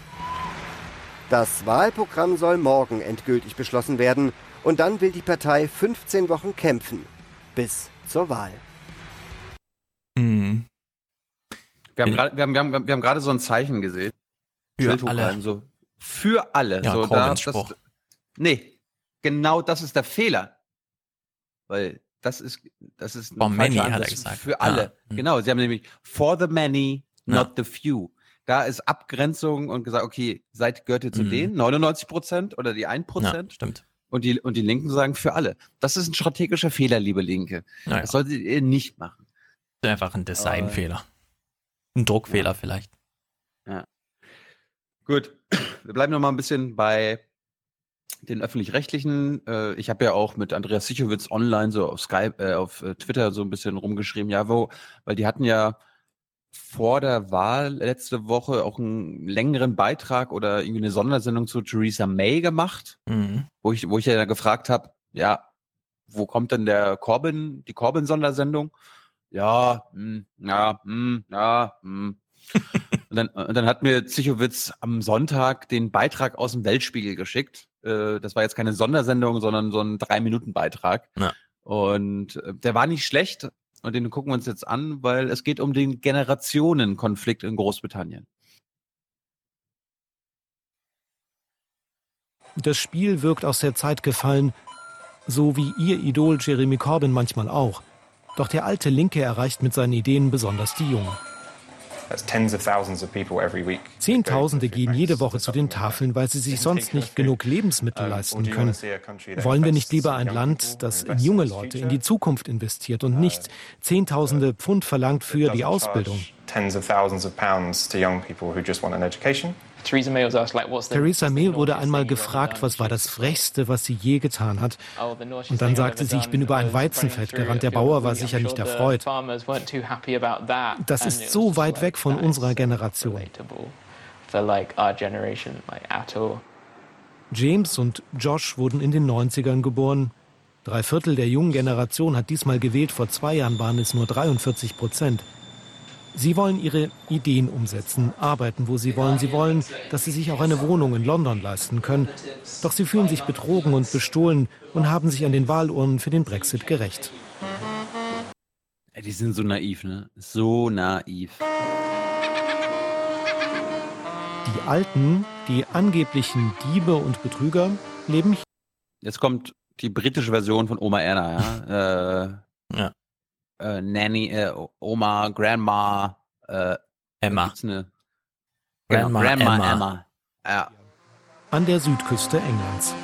Das Wahlprogramm soll morgen endgültig beschlossen werden und dann will die Partei 15 Wochen kämpfen. Bis zur Wahl. Mhm. Wir haben gerade wir haben, wir haben, wir haben gerade so ein Zeichen gesehen. Für Schild alle. So, für alle. Ja, so, Corbyns das, nee, genau das ist der Fehler. Weil das ist, das ist For many, hat er gesagt. Für alle. Ja. Mhm. Genau, sie haben nämlich for the many, not Ja. the few. Da ist Abgrenzung und gesagt, okay, seid, gehört ihr zu Mhm. denen, 99 Prozent oder die 1 Prozent? Ja, stimmt. Und die, und die Linken sagen für alle. Das ist ein strategischer Fehler, liebe Linke. Ja, ja. Das solltet ihr nicht machen. Einfach ein Designfehler. Ein Druckfehler vielleicht. Ja. Gut, *clears throat* wir bleiben noch mal ein bisschen bei den öffentlich-rechtlichen. Äh, ich habe ja auch mit Andreas Sichowitz online so auf Skype, äh, auf äh, Twitter so ein bisschen rumgeschrieben, ja, wo, weil die hatten ja vor der Wahl letzte Woche auch einen längeren Beitrag oder irgendwie eine Sondersendung zu Theresa May gemacht, Mhm. wo ich, wo ich ja gefragt habe, ja, wo kommt denn der Corbyn, die Corbyn-Sondersendung? Ja, hm, ja, hm, ja, hm. *laughs* und, dann, und dann hat mir Zichowitz am Sonntag den Beitrag aus dem Weltspiegel geschickt. Äh, das war jetzt keine Sondersendung, sondern so ein Drei-Minuten-Beitrag. Ja. Und äh, der war nicht schlecht. Und den gucken wir uns jetzt an, weil es geht um den Generationenkonflikt in Großbritannien. Das Spiel wirkt aus der Zeit gefallen, so wie ihr Idol Jeremy Corbyn manchmal auch. Doch der alte Linke erreicht mit seinen Ideen besonders die Jungen. Zehntausende gehen jede Woche zu den Tafeln, weil sie sich sonst nicht genug Lebensmittel leisten können. Wollen wir nicht lieber ein Land, das in junge Leute, in die Zukunft investiert und nicht Zehntausende Pfund verlangt für die Ausbildung? Theresa May wurde einmal gefragt, was war das Frechste, was sie je getan hat. Und dann sagte sie, ich bin über ein Weizenfeld gerannt. Der Bauer war sicher nicht erfreut. Das ist so weit weg von unserer Generation. James und Josh wurden in den 90ern geboren. Drei Viertel der jungen Generation hat diesmal gewählt. Vor zwei Jahren waren es nur 43 Prozent. Sie wollen ihre Ideen umsetzen, arbeiten, wo sie wollen. Sie wollen, dass sie sich auch eine Wohnung in London leisten können. Doch sie fühlen sich betrogen und bestohlen und haben sich an den Wahlurnen für den Brexit gerecht. Ey, die sind so naiv, ne? So naiv. Die Alten, die angeblichen Diebe und Betrüger, leben hier. Jetzt kommt die britische Version von Oma Erna, ja. *laughs* äh, ja. Äh, Nanny, äh, Oma, Grandma, äh, Emma. gibt's Eine, Grandma genau, Grandma Emma. Emma. Ja. an der Südküste Englands.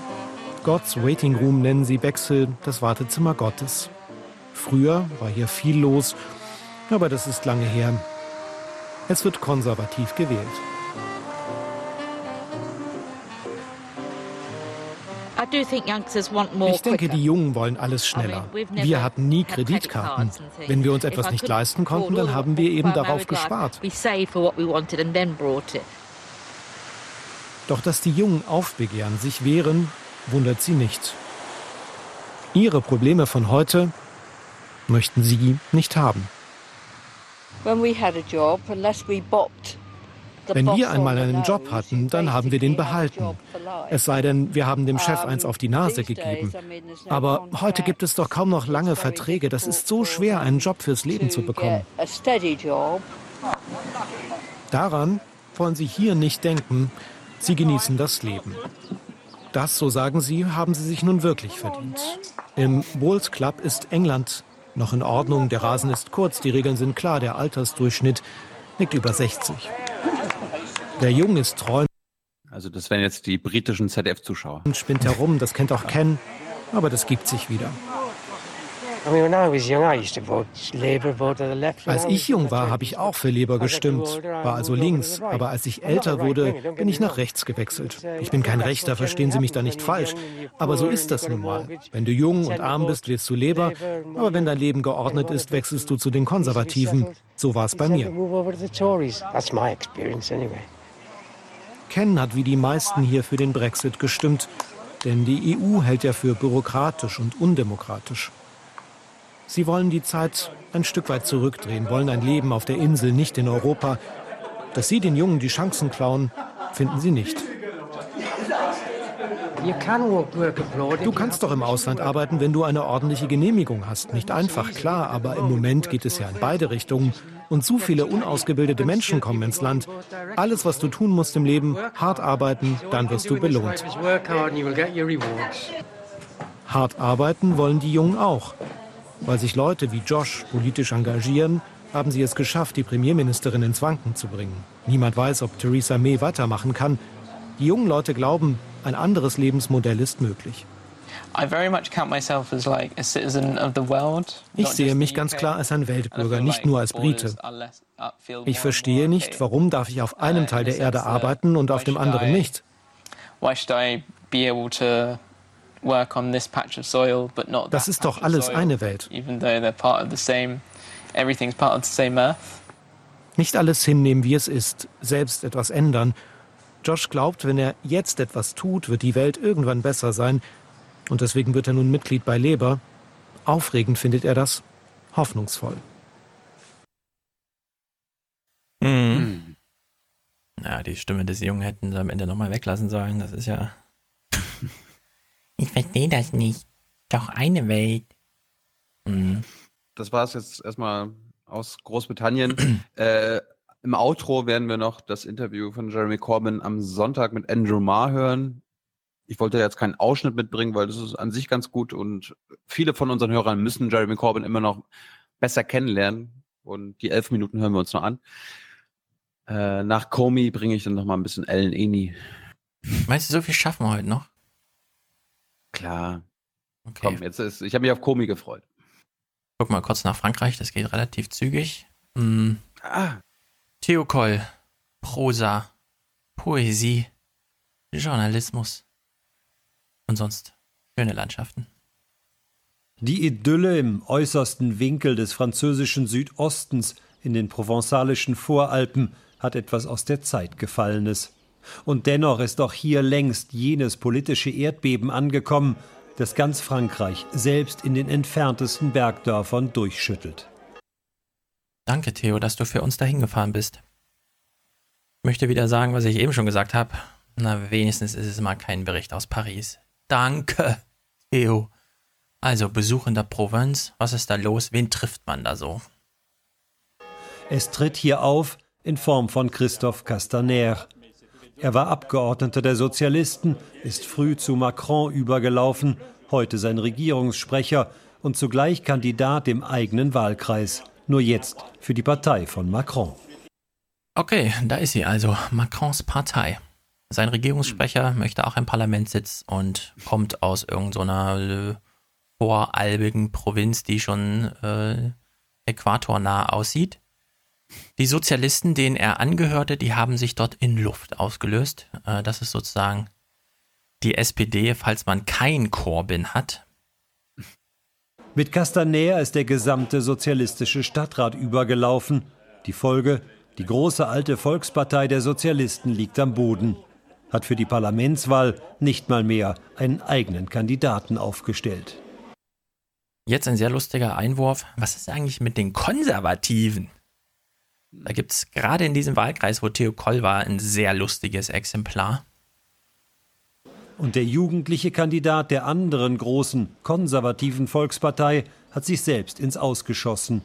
God's Waiting Room nennen sie Bexhill, das Wartezimmer Gottes. Früher war hier viel los, aber das ist lange her. Es wird konservativ gewählt. Ich denke, die Jungen wollen alles schneller. Wir hatten nie Kreditkarten. Wenn wir uns etwas nicht leisten konnten, dann haben wir eben darauf gespart. Doch dass die Jungen aufbegehren, sich wehren, wundert sie nicht. Ihre Probleme von heute möchten sie nicht haben. When we had a job, unless we bopped Wenn wir einmal einen Job hatten, dann haben wir den behalten. Es sei denn, wir haben dem Chef eins auf die Nase gegeben. Aber heute gibt es doch kaum noch lange Verträge. Das ist so schwer, einen Job fürs Leben zu bekommen. Daran wollen Sie hier nicht denken. Sie genießen das Leben. Das, so sagen Sie, haben Sie sich nun wirklich verdient. Im Bowls Club ist England noch in Ordnung. Der Rasen ist kurz, die Regeln sind klar. Der Altersdurchschnitt liegt über 60. Der Junge ist treu Also das wären jetzt die britischen ZDF-Zuschauer. spinnt herum. Das kennt auch Ken. Aber das gibt sich wieder. Als ich jung war, habe ich auch für Labour gestimmt, war also links. Aber als ich älter wurde, bin ich nach rechts gewechselt. Ich bin kein Rechter, verstehen Sie mich da nicht falsch. Aber so ist das nun mal. Wenn du jung und arm bist, wählst du Labour. Aber wenn dein Leben geordnet ist, wechselst du zu den Konservativen. So war es bei mir. Ken hat wie die meisten hier für den Brexit gestimmt. Denn die EU hält er für bürokratisch und undemokratisch. Sie wollen die Zeit ein Stück weit zurückdrehen, wollen ein Leben auf der Insel, nicht in Europa. Dass Sie den Jungen die Chancen klauen, finden Sie nicht. Du kannst doch im Ausland arbeiten, wenn du eine ordentliche Genehmigung hast. Nicht einfach, klar, aber im Moment geht es ja in beide Richtungen. Und zu viele unausgebildete Menschen kommen ins Land. Alles, was du tun musst im Leben, hart arbeiten, dann wirst du belohnt. Hart arbeiten wollen die Jungen auch. Weil sich Leute wie Josh politisch engagieren, haben sie es geschafft, die Premierministerin ins Wanken zu bringen. Niemand weiß, ob Theresa May weitermachen kann. Die jungen Leute glauben, ein anderes Lebensmodell ist möglich. Ich sehe mich ganz klar als ein Weltbürger, nicht nur als Brite. Ich verstehe nicht, warum darf ich auf einem Teil der Erde arbeiten und auf dem anderen nicht. Das ist doch alles eine Welt. Nicht alles hinnehmen, wie es ist, selbst etwas ändern. Josh glaubt, wenn er jetzt etwas tut, wird die Welt irgendwann besser sein. Und deswegen wird er nun Mitglied bei Leber. Aufregend findet er das, hoffnungsvoll. Mhm. Ja, die Stimme des Jungen hätten sie am Ende nochmal weglassen sollen. Das ist ja. Ich verstehe das nicht. Doch eine Welt. Mhm. Das war es jetzt erstmal aus Großbritannien. *clears throat* äh, Im Outro werden wir noch das Interview von Jeremy Corbyn am Sonntag mit Andrew Marr hören. Ich wollte jetzt keinen Ausschnitt mitbringen, weil das ist an sich ganz gut und viele von unseren Hörern müssen Jeremy Corbyn immer noch besser kennenlernen und die elf Minuten hören wir uns noch an. Äh, nach Comey bringe ich dann noch mal ein bisschen Ellen Eni. Meinst du, so viel schaffen wir heute noch? Klar. Okay. Komm, jetzt ist, ich habe mich auf Comey gefreut. Guck mal kurz nach Frankreich, das geht relativ zügig. Hm. Ah. Theokoll, Prosa, Poesie, Journalismus und sonst schöne Landschaften. Die Idylle im äußersten Winkel des französischen Südostens in den provenzalischen Voralpen hat etwas aus der Zeit Gefallenes. Und dennoch ist auch hier längst jenes politische Erdbeben angekommen, das ganz Frankreich selbst in den entferntesten Bergdörfern durchschüttelt. Danke, Theo, dass du für uns dahin gefahren bist. Ich möchte wieder sagen, was ich eben schon gesagt habe. Na, wenigstens ist es mal kein Bericht aus Paris. Danke, Theo. Also, Besuch in der Provinz, was ist da los? Wen trifft man da so? Es tritt hier auf in Form von Christophe Castaner. Er war Abgeordneter der Sozialisten, ist früh zu Macron übergelaufen, heute sein Regierungssprecher und zugleich Kandidat im eigenen Wahlkreis nur jetzt für die Partei von Macron. Okay, da ist sie also, Macrons Partei. Sein Regierungssprecher möchte auch einen Parlamentssitz und kommt aus irgendeiner so äh, voralbigen Provinz, die schon äh, äquatornah aussieht. Die Sozialisten, denen er angehörte, die haben sich dort in Luft ausgelöst. Äh, das ist sozusagen die SPD, falls man kein Corbyn hat. Mit Castaner ist der gesamte sozialistische Stadtrat übergelaufen. Die Folge, die große alte Volkspartei der Sozialisten liegt am Boden, hat für die Parlamentswahl nicht mal mehr einen eigenen Kandidaten aufgestellt. Jetzt ein sehr lustiger Einwurf. Was ist eigentlich mit den Konservativen? Da gibt es gerade in diesem Wahlkreis, wo Theo Koll war, ein sehr lustiges Exemplar. Und der jugendliche Kandidat der anderen großen konservativen Volkspartei hat sich selbst ins Ausgeschossen.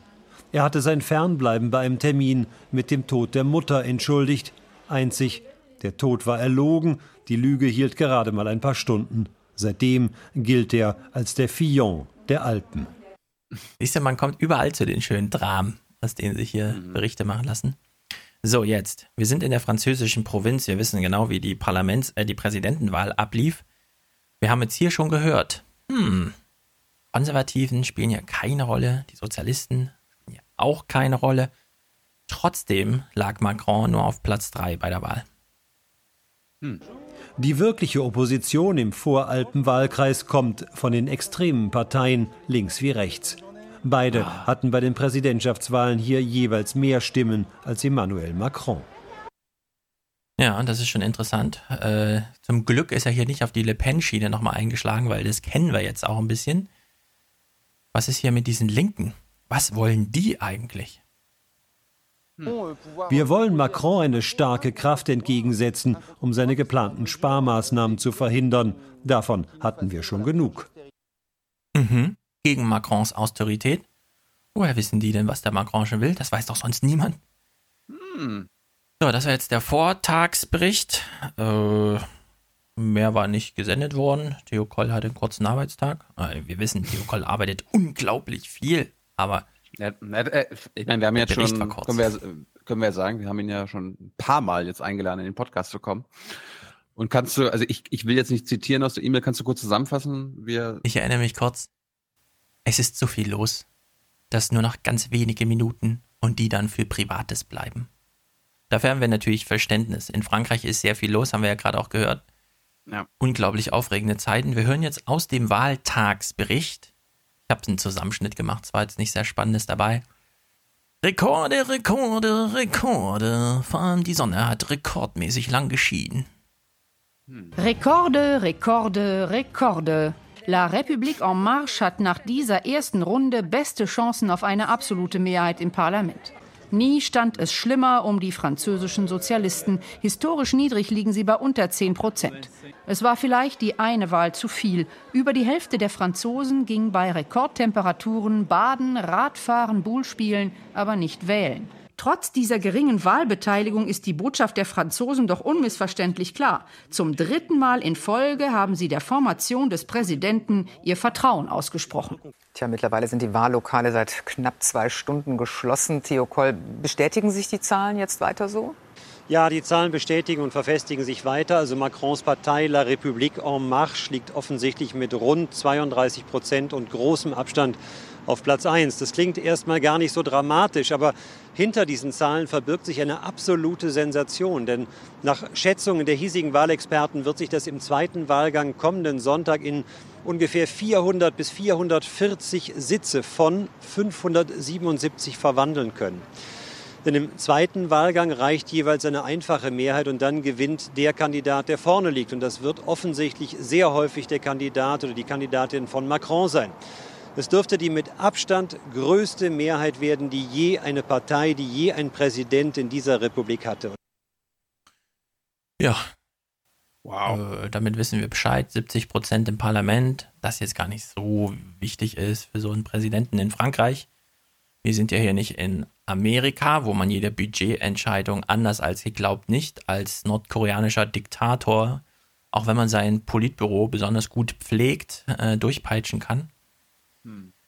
Er hatte sein Fernbleiben bei einem Termin mit dem Tod der Mutter entschuldigt. Einzig, der Tod war erlogen, die Lüge hielt gerade mal ein paar Stunden. Seitdem gilt er als der Fillon der Alpen. Siehst du, man kommt überall zu den schönen Dramen, aus denen sich hier mhm. Berichte machen lassen. So, jetzt. Wir sind in der französischen Provinz. Wir wissen genau, wie die Parlaments-, äh, die Präsidentenwahl ablief. Wir haben jetzt hier schon gehört. Hm. Konservativen spielen ja keine Rolle, die Sozialisten spielen ja auch keine Rolle. Trotzdem lag Macron nur auf Platz 3 bei der Wahl. Hm. Die wirkliche Opposition im Voralpenwahlkreis kommt von den extremen Parteien links wie rechts. Beide ah. hatten bei den Präsidentschaftswahlen hier jeweils mehr Stimmen als Emmanuel Macron. Ja, das ist schon interessant. Äh, zum Glück ist er hier nicht auf die Le Pen-Schiene nochmal eingeschlagen, weil das kennen wir jetzt auch ein bisschen. Was ist hier mit diesen Linken? Was wollen die eigentlich? Hm. Wir wollen Macron eine starke Kraft entgegensetzen, um seine geplanten Sparmaßnahmen zu verhindern. Davon hatten wir schon genug. Mhm. Gegen Macrons Austerität? Woher wissen die denn, was der Macron schon will? Das weiß doch sonst niemand. Hm. So, das war jetzt der Vortagsbericht. Äh, mehr war nicht gesendet worden. Theo Koll hatte einen kurzen Arbeitstag. Äh, wir wissen, Theo Koll arbeitet unglaublich viel, aber. Ja, äh, ich meine, wir haben jetzt schon, können wir, können wir sagen, wir haben ihn ja schon ein paar Mal jetzt eingeladen, in den Podcast zu kommen. Und kannst du, also ich, ich will jetzt nicht zitieren aus der E-Mail, kannst du kurz zusammenfassen? Wir ich erinnere mich kurz. Es ist so viel los, dass nur noch ganz wenige Minuten und die dann für Privates bleiben. Dafür haben wir natürlich Verständnis. In Frankreich ist sehr viel los, haben wir ja gerade auch gehört. Ja. Unglaublich aufregende Zeiten. Wir hören jetzt aus dem Wahltagsbericht. Ich habe einen Zusammenschnitt gemacht, es war jetzt nicht sehr Spannendes dabei. Rekorde, Rekorde, Rekorde. Vor allem die Sonne hat rekordmäßig lang geschieden. Hm. Rekorde, Rekorde, Rekorde. La République en Marche hat nach dieser ersten Runde beste Chancen auf eine absolute Mehrheit im Parlament. Nie stand es schlimmer um die französischen Sozialisten. Historisch niedrig liegen sie bei unter 10 Prozent. Es war vielleicht die eine Wahl zu viel. Über die Hälfte der Franzosen ging bei Rekordtemperaturen baden, Radfahren, Bull spielen, aber nicht wählen. Trotz dieser geringen Wahlbeteiligung ist die Botschaft der Franzosen doch unmissverständlich klar. Zum dritten Mal in Folge haben sie der Formation des Präsidenten ihr Vertrauen ausgesprochen. Tja, mittlerweile sind die Wahllokale seit knapp zwei Stunden geschlossen. Theo Koll, bestätigen sich die Zahlen jetzt weiter so? Ja, die Zahlen bestätigen und verfestigen sich weiter. Also Macrons Partei La République en Marche liegt offensichtlich mit rund 32 Prozent und großem Abstand auf Platz 1. Das klingt erstmal gar nicht so dramatisch, aber hinter diesen Zahlen verbirgt sich eine absolute Sensation. Denn nach Schätzungen der hiesigen Wahlexperten wird sich das im zweiten Wahlgang kommenden Sonntag in ungefähr 400 bis 440 Sitze von 577 verwandeln können. Denn im zweiten Wahlgang reicht jeweils eine einfache Mehrheit und dann gewinnt der Kandidat, der vorne liegt. Und das wird offensichtlich sehr häufig der Kandidat oder die Kandidatin von Macron sein. Es dürfte die mit Abstand größte Mehrheit werden, die je eine Partei, die je ein Präsident in dieser Republik hatte. Ja. Wow. Äh, damit wissen wir Bescheid. 70 Prozent im Parlament, das jetzt gar nicht so wichtig ist für so einen Präsidenten in Frankreich. Wir sind ja hier nicht in Amerika, wo man jede Budgetentscheidung anders als geglaubt nicht als nordkoreanischer Diktator, auch wenn man sein Politbüro besonders gut pflegt, äh, durchpeitschen kann.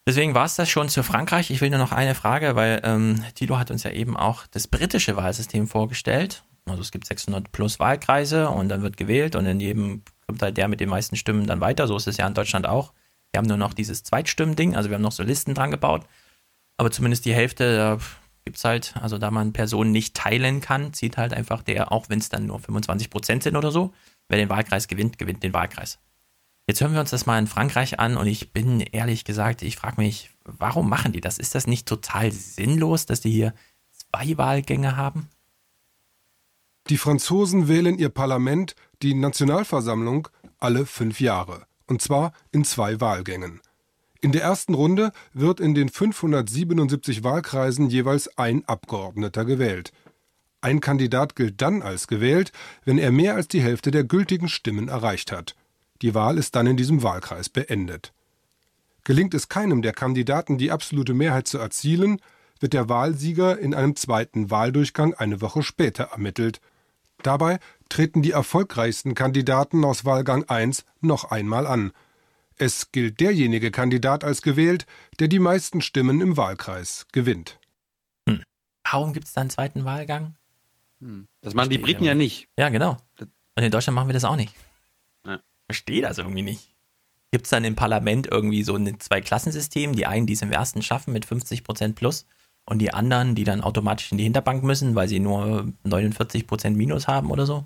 Deswegen war es das schon zu Frankreich. Ich will nur noch eine Frage, weil ähm, Tilo hat uns ja eben auch das britische Wahlsystem vorgestellt. Also es gibt 600 plus Wahlkreise und dann wird gewählt und in jedem kommt halt der mit den meisten Stimmen dann weiter. So ist es ja in Deutschland auch. Wir haben nur noch dieses Zweitstimmen-Ding, also wir haben noch so Listen dran gebaut. Aber zumindest die Hälfte, da gibt es halt, also da man Personen nicht teilen kann, zieht halt einfach der, auch wenn es dann nur 25 Prozent sind oder so, wer den Wahlkreis gewinnt, gewinnt den Wahlkreis. Jetzt hören wir uns das mal in Frankreich an und ich bin ehrlich gesagt, ich frage mich, warum machen die das? Ist das nicht total sinnlos, dass die hier zwei Wahlgänge haben? Die Franzosen wählen ihr Parlament, die Nationalversammlung, alle fünf Jahre. Und zwar in zwei Wahlgängen. In der ersten Runde wird in den 577 Wahlkreisen jeweils ein Abgeordneter gewählt. Ein Kandidat gilt dann als gewählt, wenn er mehr als die Hälfte der gültigen Stimmen erreicht hat. Die Wahl ist dann in diesem Wahlkreis beendet. Gelingt es keinem der Kandidaten, die absolute Mehrheit zu erzielen, wird der Wahlsieger in einem zweiten Wahldurchgang eine Woche später ermittelt. Dabei treten die erfolgreichsten Kandidaten aus Wahlgang 1 noch einmal an. Es gilt derjenige Kandidat als gewählt, der die meisten Stimmen im Wahlkreis gewinnt. Hm. Warum gibt es da einen zweiten Wahlgang? Hm. Das machen die Briten ja nicht. Ja, genau. Und in Deutschland machen wir das auch nicht verstehe das irgendwie nicht. Gibt es dann im Parlament irgendwie so ein Zwei-Klassensystem? Die einen, die es im ersten schaffen mit 50% plus und die anderen, die dann automatisch in die Hinterbank müssen, weil sie nur 49% Minus haben oder so?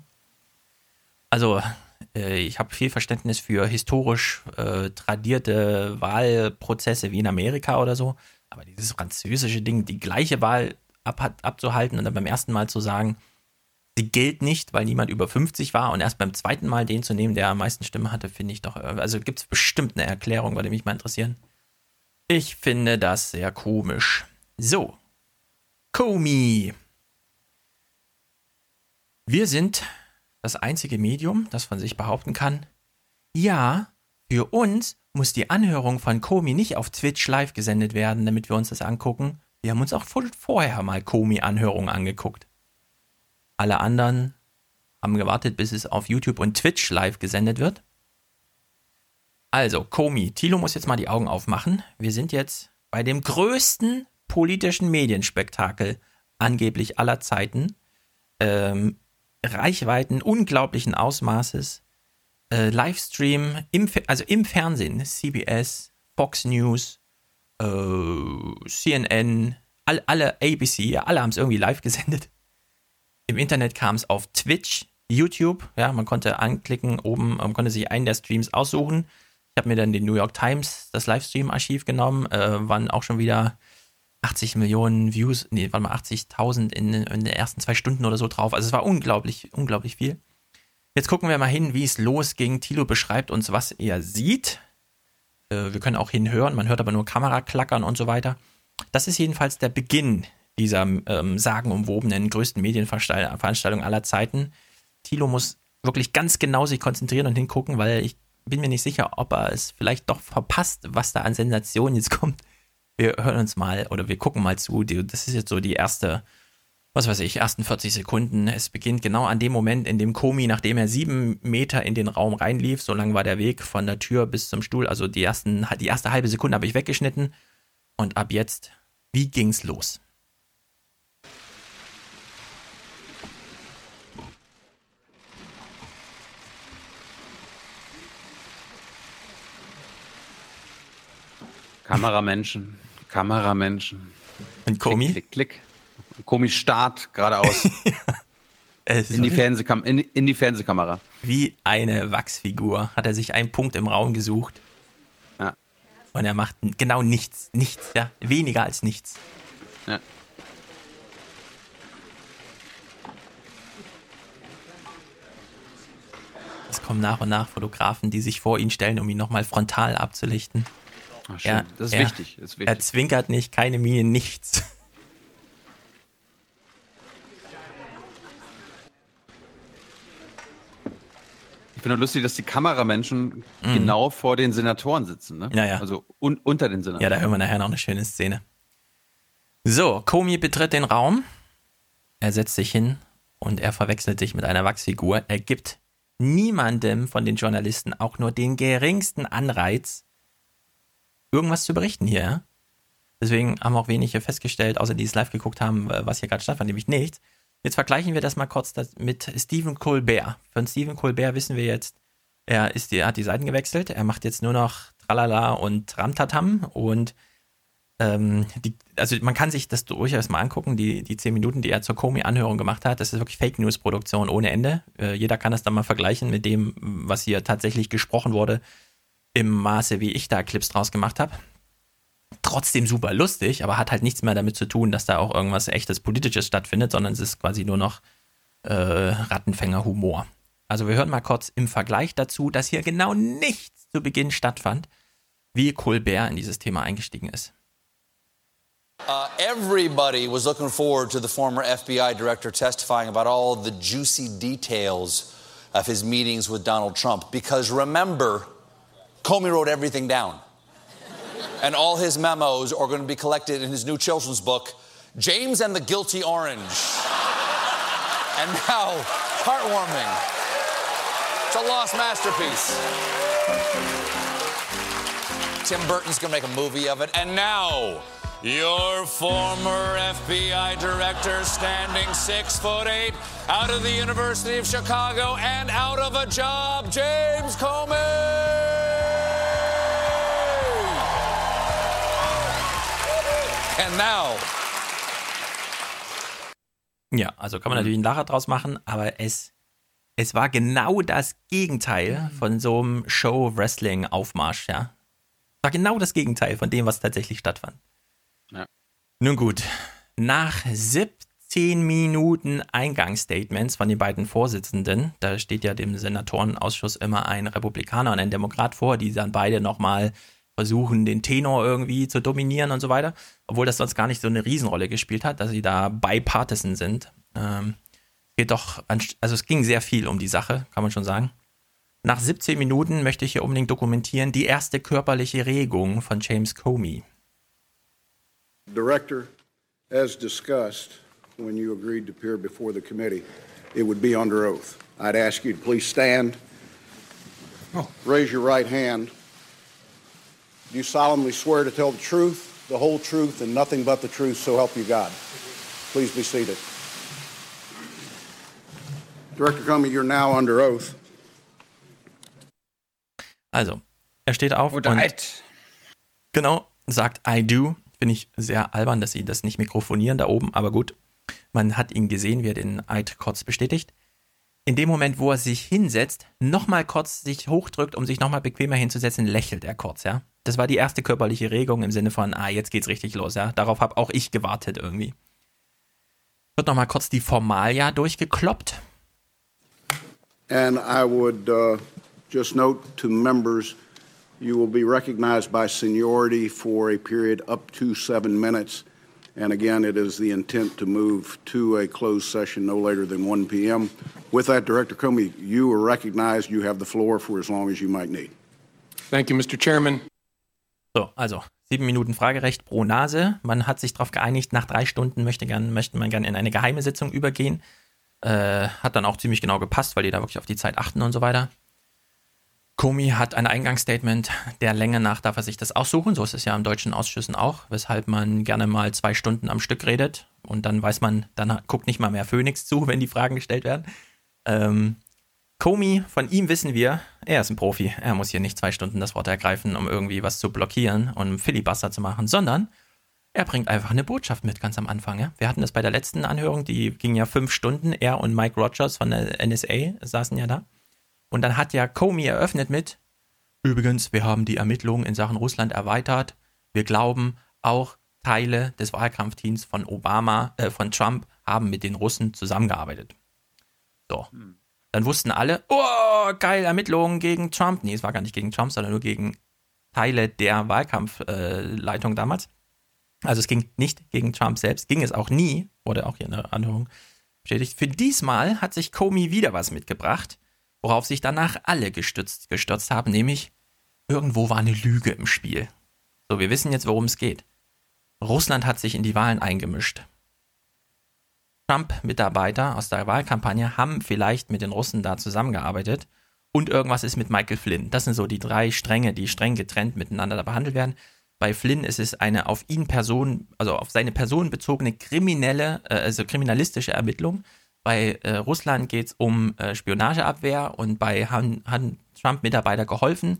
Also, äh, ich habe viel Verständnis für historisch äh, tradierte Wahlprozesse wie in Amerika oder so. Aber dieses französische Ding, die gleiche Wahl ab, abzuhalten und dann beim ersten Mal zu sagen, sie gilt nicht, weil niemand über 50 war und erst beim zweiten Mal den zu nehmen, der am meisten Stimmen hatte, finde ich doch, äh, also gibt es bestimmt eine Erklärung, würde mich mal interessieren. Ich finde das sehr komisch. So. Komi. Wir sind das einzige Medium, das von sich behaupten kann, ja, für uns muss die Anhörung von Komi nicht auf Twitch live gesendet werden, damit wir uns das angucken. Wir haben uns auch vorher mal Komi-Anhörungen angeguckt. Alle anderen haben gewartet, bis es auf YouTube und Twitch live gesendet wird. Also, Komi, Tilo muss jetzt mal die Augen aufmachen. Wir sind jetzt bei dem größten politischen Medienspektakel angeblich aller Zeiten. Ähm, Reichweiten unglaublichen Ausmaßes. Äh, Livestream, im, also im Fernsehen, CBS, Fox News, äh, CNN, all, alle ABC, alle haben es irgendwie live gesendet. Im Internet kam es auf Twitch, YouTube, ja, man konnte anklicken, oben, man konnte sich einen der Streams aussuchen. Ich habe mir dann den New York Times, das Livestream-Archiv genommen, äh, waren auch schon wieder 80 Millionen Views, nee, waren mal 80.000 in, in den ersten zwei Stunden oder so drauf. Also es war unglaublich, unglaublich viel. Jetzt gucken wir mal hin, wie es losging. Tilo beschreibt uns, was er sieht. Äh, wir können auch hinhören, man hört aber nur Kameraklackern und so weiter. Das ist jedenfalls der Beginn dieser ähm, sagenumwobenen größten Medienveranstaltung aller Zeiten. Thilo muss wirklich ganz genau sich konzentrieren und hingucken, weil ich bin mir nicht sicher, ob er es vielleicht doch verpasst, was da an Sensation jetzt kommt. Wir hören uns mal oder wir gucken mal zu. Das ist jetzt so die erste, was weiß ich, ersten 40 Sekunden. Es beginnt genau an dem Moment, in dem Komi, nachdem er sieben Meter in den Raum reinlief, so lang war der Weg von der Tür bis zum Stuhl, also die, ersten, die erste halbe Sekunde habe ich weggeschnitten. Und ab jetzt, wie ging's los? Kameramenschen, Kameramenschen. Und Komi? Klick, klick, klick. Komi Start geradeaus. *laughs* in, die Fernsehkam in, in die Fernsehkamera. Wie eine Wachsfigur hat er sich einen Punkt im Raum gesucht. Ja. Und er macht genau nichts. Nichts, ja. Weniger als nichts. Ja. Es kommen nach und nach Fotografen, die sich vor ihn stellen, um ihn nochmal frontal abzulichten. Ach, er, das, ist er, wichtig, das ist wichtig. Er zwinkert nicht, keine Miene, nichts. Ich finde lustig, dass die Kameramenschen mhm. genau vor den Senatoren sitzen. Ne? Ja, ja. Also un unter den Senatoren. Ja, da hören wir nachher noch eine schöne Szene. So, Komi betritt den Raum. Er setzt sich hin und er verwechselt sich mit einer Wachsfigur. Er gibt niemandem von den Journalisten auch nur den geringsten Anreiz, irgendwas zu berichten hier. Deswegen haben auch wenige festgestellt, außer die es live geguckt haben, was hier gerade stattfand, nämlich nichts. Jetzt vergleichen wir das mal kurz mit Stephen Colbert. Von Stephen Colbert wissen wir jetzt, er, ist, er hat die Seiten gewechselt, er macht jetzt nur noch Tralala und Ramtatam und ähm, die, also man kann sich das durchaus mal angucken, die, die zehn Minuten, die er zur Komi-Anhörung gemacht hat, das ist wirklich Fake News-Produktion ohne Ende. Äh, jeder kann das dann mal vergleichen mit dem, was hier tatsächlich gesprochen wurde im Maße, wie ich da Clips draus gemacht habe. Trotzdem super lustig, aber hat halt nichts mehr damit zu tun, dass da auch irgendwas echtes Politisches stattfindet, sondern es ist quasi nur noch äh, Rattenfänger-Humor. Also wir hören mal kurz im Vergleich dazu, dass hier genau nichts zu Beginn stattfand, wie Colbert in dieses Thema eingestiegen ist. Uh, everybody was looking forward to the former FBI director testifying about all the juicy details of his meetings with Donald Trump. Because remember, Comey wrote everything down. and all his memos are going to be collected in his new children's book, James and the Guilty Orange. and now, heartwarming. It's a lost masterpiece. Tim Burton's going to make a movie of it. And now, your former FBI director, standing six foot eight, out of the University of Chicago and out of a job, James Comey. Now. Ja, also kann man natürlich einen Lacher draus machen, aber es, es war genau das Gegenteil von so einem Show-Wrestling-Aufmarsch, ja. War genau das Gegenteil von dem, was tatsächlich stattfand. Ja. Nun gut, nach 17 Minuten Eingangsstatements von den beiden Vorsitzenden, da steht ja dem Senatorenausschuss immer ein Republikaner und ein Demokrat vor, die dann beide nochmal versuchen, den Tenor irgendwie zu dominieren und so weiter, obwohl das sonst gar nicht so eine Riesenrolle gespielt hat, dass sie da bipartisan sind. Ähm, geht doch, also es ging sehr viel um die Sache, kann man schon sagen. Nach 17 Minuten möchte ich hier unbedingt dokumentieren die erste körperliche Regung von James Comey. Director, as discussed when you agreed to appear before the committee, it would be under oath. I'd ask you to please stand, raise your right hand. Do you solemnly swear to tell the truth, the whole truth, and nothing but the truth, so help you God? Please be seated. Director Comey, you're now under oath. Also, er steht auf Oder und Eid. genau sagt I do. Finde ich sehr albern, dass sie das nicht mikrofonieren da oben, aber gut. Man hat ihn gesehen, wie er den Eid kurz bestätigt. In dem Moment, wo er sich hinsetzt, nochmal kurz sich hochdrückt, um sich nochmal bequemer hinzusetzen, lächelt er kurz, ja. Das war die erste körperliche Regung im Sinne von, ah, jetzt geht's richtig los, ja. Darauf habe auch ich gewartet irgendwie. Wird nochmal kurz die Formalia durchgekloppt. And I would uh, just note to members, you will be recognized by seniority for a period up to seven minutes. And again, it is the intent to move to a closed session no later than 1 p.m. With that, Director Comey, you are recognized. You have the floor for as long as you might need. Thank you, Mr. Chairman. So, also sieben Minuten Fragerecht pro Nase. Man hat sich darauf geeinigt, nach drei Stunden möchte, gern, möchte man gerne in eine geheime Sitzung übergehen. Äh, hat dann auch ziemlich genau gepasst, weil die da wirklich auf die Zeit achten und so weiter. Comey hat ein Eingangsstatement, der Länge nach darf er sich das aussuchen. So ist es ja im deutschen Ausschüssen auch, weshalb man gerne mal zwei Stunden am Stück redet und dann weiß man, dann guckt nicht mal mehr Phoenix zu, *laughs* wenn die Fragen gestellt werden. Ähm, Comey, von ihm wissen wir, er ist ein Profi. Er muss hier nicht zwei Stunden das Wort ergreifen, um irgendwie was zu blockieren und einen Filibuster zu machen, sondern er bringt einfach eine Botschaft mit ganz am Anfang. Ja? Wir hatten das bei der letzten Anhörung, die ging ja fünf Stunden. Er und Mike Rogers von der NSA saßen ja da. Und dann hat ja Comey eröffnet mit, übrigens, wir haben die Ermittlungen in Sachen Russland erweitert. Wir glauben, auch Teile des Wahlkampfteams von Obama, äh, von Trump haben mit den Russen zusammengearbeitet. So. Dann wussten alle, oh, geil, Ermittlungen gegen Trump. Nee, es war gar nicht gegen Trump, sondern nur gegen Teile der Wahlkampfleitung äh, damals. Also es ging nicht gegen Trump selbst, ging es auch nie, wurde auch hier in der Anhörung bestätigt. Für diesmal hat sich Comey wieder was mitgebracht, worauf sich danach alle gestützt, gestürzt haben, nämlich irgendwo war eine Lüge im Spiel. So, wir wissen jetzt, worum es geht. Russland hat sich in die Wahlen eingemischt. Trump-Mitarbeiter aus der Wahlkampagne haben vielleicht mit den Russen da zusammengearbeitet und irgendwas ist mit Michael Flynn. Das sind so die drei Stränge, die streng getrennt miteinander behandelt werden. Bei Flynn ist es eine auf ihn Person, also auf seine Person bezogene kriminelle, äh, also kriminalistische Ermittlung. Bei äh, Russland geht es um äh, Spionageabwehr und bei haben, haben Trump-Mitarbeiter geholfen.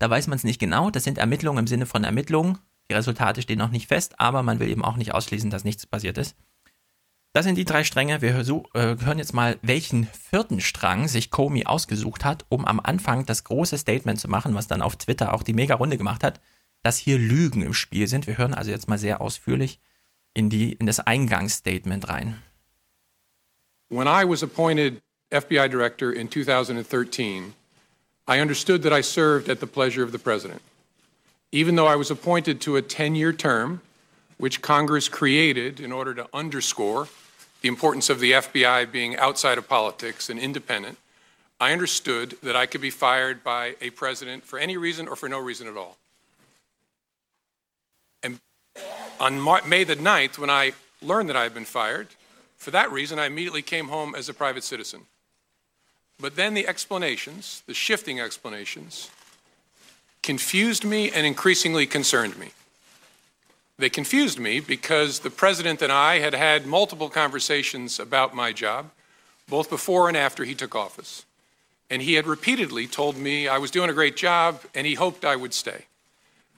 Da weiß man es nicht genau. Das sind Ermittlungen im Sinne von Ermittlungen. Die Resultate stehen noch nicht fest, aber man will eben auch nicht ausschließen, dass nichts passiert ist. Das sind die drei Stränge. Wir hören jetzt mal, welchen vierten Strang sich Comey ausgesucht hat, um am Anfang das große Statement zu machen, was dann auf Twitter auch die Mega-Runde gemacht hat, dass hier Lügen im Spiel sind. Wir hören also jetzt mal sehr ausführlich in, die, in das Eingangsstatement rein. When I was appointed FBI director in 2013, I understood that I served at the pleasure of the president. Even though I was appointed to a 10 year term, which Congress created in order to underscore the importance of the FBI being outside of politics and independent, I understood that I could be fired by a president for any reason or for no reason at all. And on May the 9th, when I learned that I had been fired, for that reason, I immediately came home as a private citizen. But then the explanations, the shifting explanations, confused me and increasingly concerned me. They confused me because the president and I had had multiple conversations about my job, both before and after he took office. And he had repeatedly told me I was doing a great job and he hoped I would stay.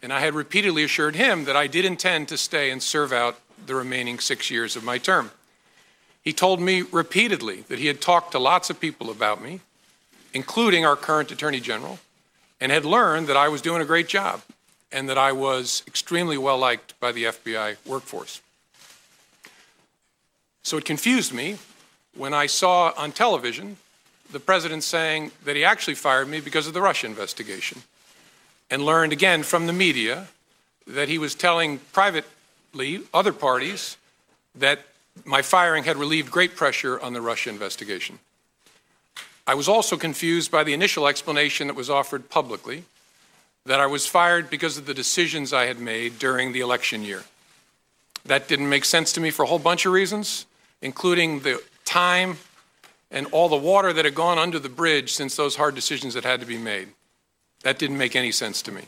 And I had repeatedly assured him that I did intend to stay and serve out the remaining six years of my term. He told me repeatedly that he had talked to lots of people about me, including our current Attorney General, and had learned that I was doing a great job and that I was extremely well liked by the FBI workforce. So it confused me when I saw on television the president saying that he actually fired me because of the Russia investigation, and learned again from the media that he was telling privately other parties that my firing had relieved great pressure on the Russia investigation. I was also confused by the initial explanation that was offered publicly that I was fired because of the decisions I had made during the election year. That didn't make sense to me for a whole bunch of reasons, including the time and all the water that had gone under the bridge since those hard decisions that had to be made. That didn't make any sense to me.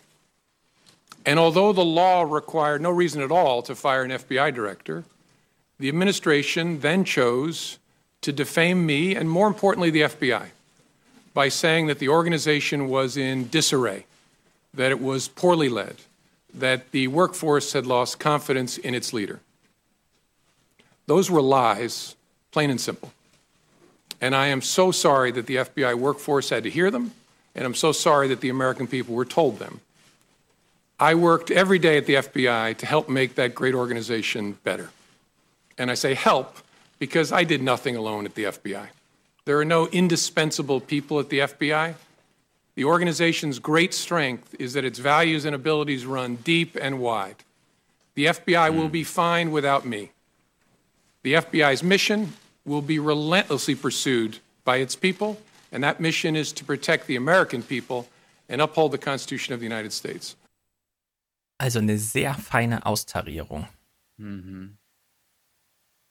And although the law required no reason at all to fire an FBI director, the administration then chose to defame me and, more importantly, the FBI by saying that the organization was in disarray, that it was poorly led, that the workforce had lost confidence in its leader. Those were lies, plain and simple. And I am so sorry that the FBI workforce had to hear them, and I'm so sorry that the American people were told them. I worked every day at the FBI to help make that great organization better. And I say help because I did nothing alone at the FBI. There are no indispensable people at the FBI. The organization's great strength is that its values and abilities run deep and wide. The FBI will be fine without me. The FBI's mission will be relentlessly pursued by its people, and that mission is to protect the American people and uphold the Constitution of the United States. Also eine sehr feine Austarierung. Mhm.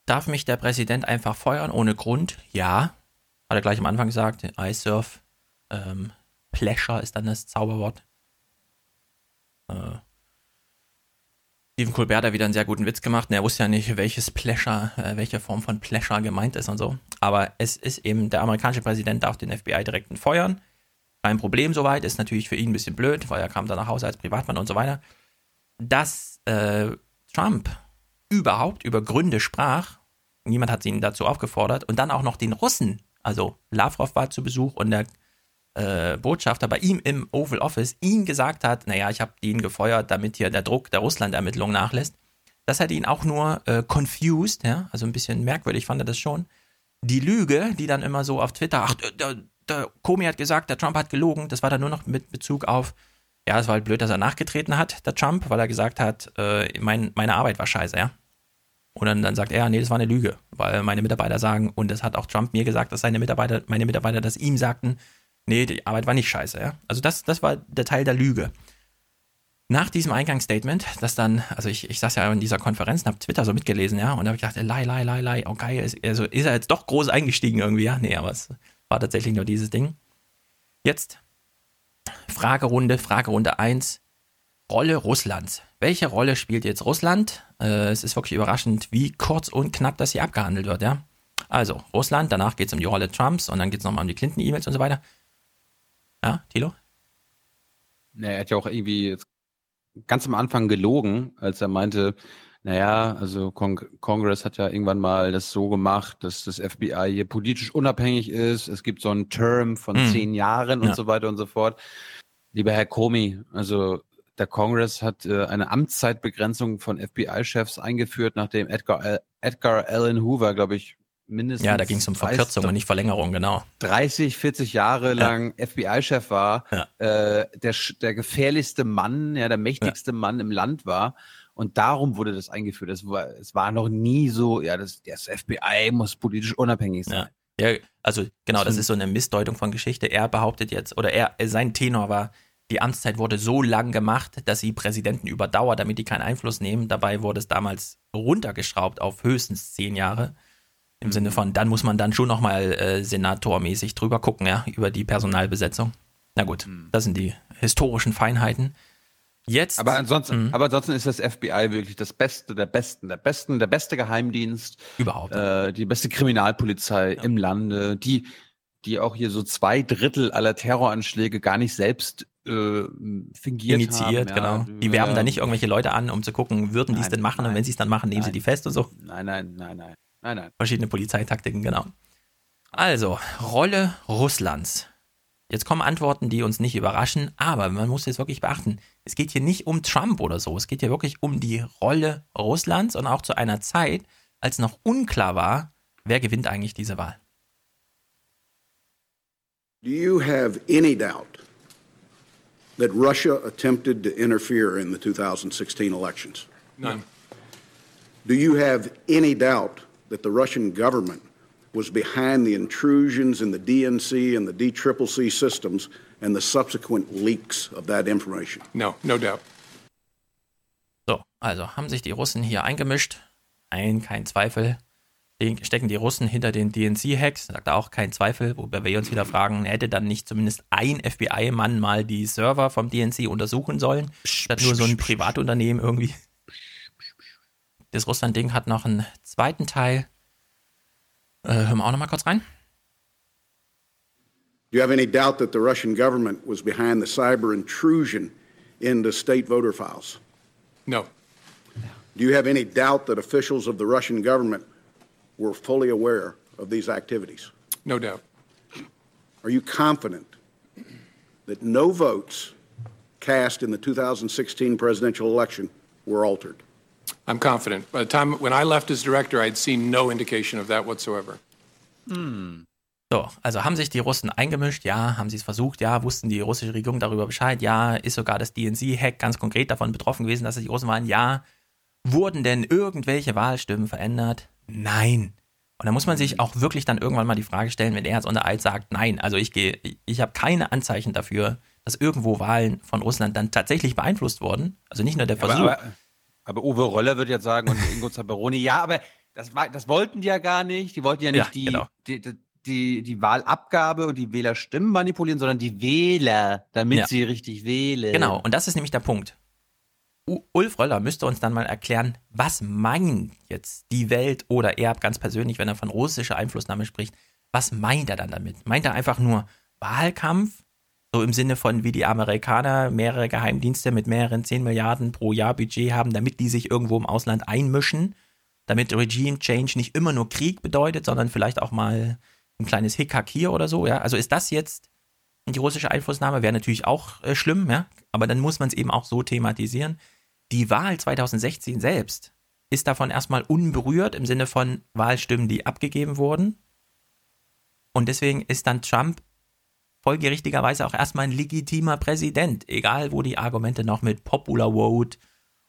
Darf mich der Präsident einfach feuern ohne Grund? Ja. Hat er gleich am Anfang gesagt. iSurf. Ähm, Pleasure ist dann das Zauberwort. Äh, Stephen Colbert hat wieder einen sehr guten Witz gemacht. Und er wusste ja nicht, welches Pleasure, äh, welche Form von Pleasure gemeint ist und so. Aber es ist eben, der amerikanische Präsident darf den FBI-Direkten feuern. Kein Problem soweit, ist natürlich für ihn ein bisschen blöd, weil er kam dann nach Hause als Privatmann und so weiter. Dass äh, Trump überhaupt über Gründe sprach, niemand hat ihn dazu aufgefordert, und dann auch noch den Russen, also Lavrov war zu Besuch und der äh, Botschafter bei ihm im Oval Office ihn gesagt hat, naja, ich habe ihn gefeuert, damit hier der Druck der Russland-Ermittlungen nachlässt. Das hat ihn auch nur äh, confused, ja, also ein bisschen merkwürdig fand er das schon. Die Lüge, die dann immer so auf Twitter, ach, der, der Comey hat gesagt, der Trump hat gelogen, das war dann nur noch mit Bezug auf, ja, es war halt blöd, dass er nachgetreten hat, der Trump, weil er gesagt hat, äh, mein, meine Arbeit war scheiße, ja. Und dann, dann sagt er, nee, das war eine Lüge, weil meine Mitarbeiter sagen, und das hat auch Trump mir gesagt, dass seine Mitarbeiter, meine Mitarbeiter das ihm sagten, nee, die Arbeit war nicht scheiße, ja. Also das, das war der Teil der Lüge. Nach diesem Eingangsstatement, das dann, also ich, ich saß ja in dieser Konferenz und habe Twitter so mitgelesen, ja, und da habe ich gedacht, lei, lei, lei, lei, oh geil, ist, also ist er jetzt doch groß eingestiegen irgendwie, ja? Nee, aber es war tatsächlich nur dieses Ding. Jetzt Fragerunde, Fragerunde 1. Rolle Russlands. Welche Rolle spielt jetzt Russland? Äh, es ist wirklich überraschend, wie kurz und knapp das hier abgehandelt wird, ja. Also, Russland, danach geht es um die Rolle Trumps und dann geht es nochmal um die Clinton-E-Mails und so weiter. Ja, Tilo? Ja, er hat ja auch irgendwie ganz am Anfang gelogen, als er meinte, naja, also Kong Congress hat ja irgendwann mal das so gemacht, dass das FBI hier politisch unabhängig ist. Es gibt so einen Term von Hm. zehn Jahren Ja. und so weiter und so fort. Lieber Herr Comey, also der Congress hat äh, eine Amtszeitbegrenzung von FBI-Chefs eingeführt, nachdem Edgar, Edgar Allan Hoover, glaube ich, mindestens Ja, da ging es um Verkürzung und nicht Verlängerung, genau. 30, 40 Jahre lang FBI-Chef war, äh, der, der gefährlichste Mann, ja, der mächtigste Mann im Land war. Und darum wurde das eingeführt. Es war, es war noch nie so, ja, das, das FBI muss politisch unabhängig sein. Ja, also genau, das ist so eine Missdeutung von Geschichte. Er behauptet jetzt, oder er, sein Tenor war, die Amtszeit wurde so lang gemacht, dass sie Präsidenten überdauert, damit die keinen Einfluss nehmen. Dabei wurde es damals runtergeschraubt auf höchstens zehn Jahre. Im Sinne von, dann muss man dann schon nochmal äh, senatormäßig drüber gucken, ja, über die Personalbesetzung. Na gut, das sind die historischen Feinheiten. Jetzt. Aber ansonsten, aber ansonsten ist das FBI wirklich das Beste der Besten, der Besten, der beste Geheimdienst. Überhaupt. Äh, die beste Kriminalpolizei im Lande, die, die auch hier so zwei Drittel aller Terroranschläge gar nicht selbst äh, fingiert initiiert, haben, genau. Die werben da nicht irgendwelche Leute an, um zu gucken, würden die es Nein, denn machen und wenn sie es dann machen, nehmen sie nein. die fest und so. Nein, nein, nein, nein. Nein, nein. Verschiedene Polizeitaktiken, genau. Also, Rolle Russlands. Jetzt kommen Antworten, die uns nicht überraschen, aber man muss jetzt wirklich beachten, es geht hier nicht um Trump oder so, es geht hier wirklich um die Rolle Russlands und auch zu einer Zeit, als noch unklar war, wer gewinnt eigentlich diese Wahl. Do you have any doubt that Russia attempted to interfere in the 2016 elections? None. Do you have any doubt that the Russian government was behind the intrusions in the DNC and the DCCC systems and the subsequent leaks of that information? No, no doubt. So, also haben sich die Russen hier eingemischt. Nein, kein Zweifel. Stecken die Russen hinter den DNC-Hacks? Sagt er auch kein Zweifel. Wobei wir uns wieder fragen, hätte dann nicht zumindest ein FBI-Mann mal die Server vom DNC untersuchen sollen? Statt nur so ein Privatunternehmen irgendwie. Das Russland-Ding hat noch einen zweiten Teil. Äh, hören wir auch noch mal kurz rein. Do you have any doubt that the Russian government was behind the cyber intrusion into state voter files? No. Do you have any doubt that officials of the Russian government were fully aware of these activities? No doubt. Are you confident that no votes cast in the 2016 presidential election were altered? I'm confident. By the time when I left as director, I'd seen no indication of that whatsoever. So, also haben sich die Russen eingemischt, ja, haben sie es versucht, ja, wussten die russische Regierung darüber Bescheid, ja, ist sogar das DNC-Hack ganz konkret davon betroffen gewesen, dass es die Russen waren, ja, wurden denn irgendwelche Wahlstimmen verändert? Nein. Und da muss man sich auch wirklich dann irgendwann mal die Frage stellen, wenn er jetzt unter Eid sagt, nein, also ich gehe, ich habe keine Anzeichen dafür, dass irgendwo Wahlen von Russland dann tatsächlich beeinflusst wurden. Also nicht nur der Versuch. Aber, aber, aber Uwe Röller wird jetzt sagen und Ingo Zamperoni, ja, aber das, war, das wollten die ja gar nicht. Die wollten ja nicht Ja, die, genau. die, die, die, die Wahlabgabe und die Wählerstimmen manipulieren, sondern die Wähler, damit Ja. sie richtig wählen. Genau, und das ist nämlich der Punkt. U Ulf Röller müsste uns dann mal erklären, was meint jetzt die Welt oder er ganz persönlich, wenn er von russischer Einflussnahme spricht, was meint er dann damit? Meint er einfach nur Wahlkampf? So im Sinne von, wie die Amerikaner mehrere Geheimdienste mit mehreren 10 Milliarden pro Jahr Budget haben, damit die sich irgendwo im Ausland einmischen, damit Regime Change nicht immer nur Krieg bedeutet, sondern vielleicht auch mal ein kleines Hickhack hier oder so, ja? Also ist das jetzt die russische Einflussnahme wäre natürlich auch äh, schlimm, ja, aber dann muss man es eben auch so thematisieren. Die Wahl 2016 selbst ist davon erstmal unberührt im Sinne von Wahlstimmen, die abgegeben wurden. Und deswegen ist dann Trump folgerichtigerweise auch erstmal ein legitimer Präsident, egal wo die Argumente noch mit Popular Vote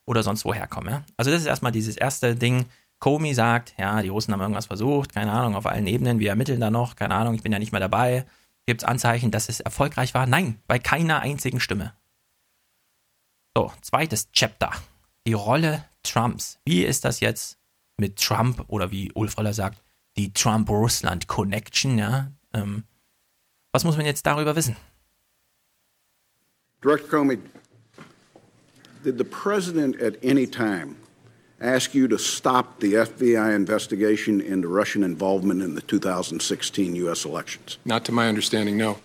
oder sonst woher kommen. Ja? Also das ist erstmal dieses erste Ding. Comey sagt, ja, die Russen haben irgendwas versucht, keine Ahnung, auf allen Ebenen, wir ermitteln da noch, keine Ahnung, ich bin ja nicht mehr dabei. Gibt es Anzeichen, dass es erfolgreich war? Nein, bei keiner einzigen Stimme. So, zweites Chapter. Die Rolle Trumps. Wie ist das jetzt mit Trump oder wie Ulf Röller sagt, die Trump-Russland-Connection, ja? Ähm, was muss man jetzt darüber wissen? Director Comey, did the president at any time ask you to stop the FBI investigation into Russian involvement in the 2016 U.S. elections? Not to my understanding, no.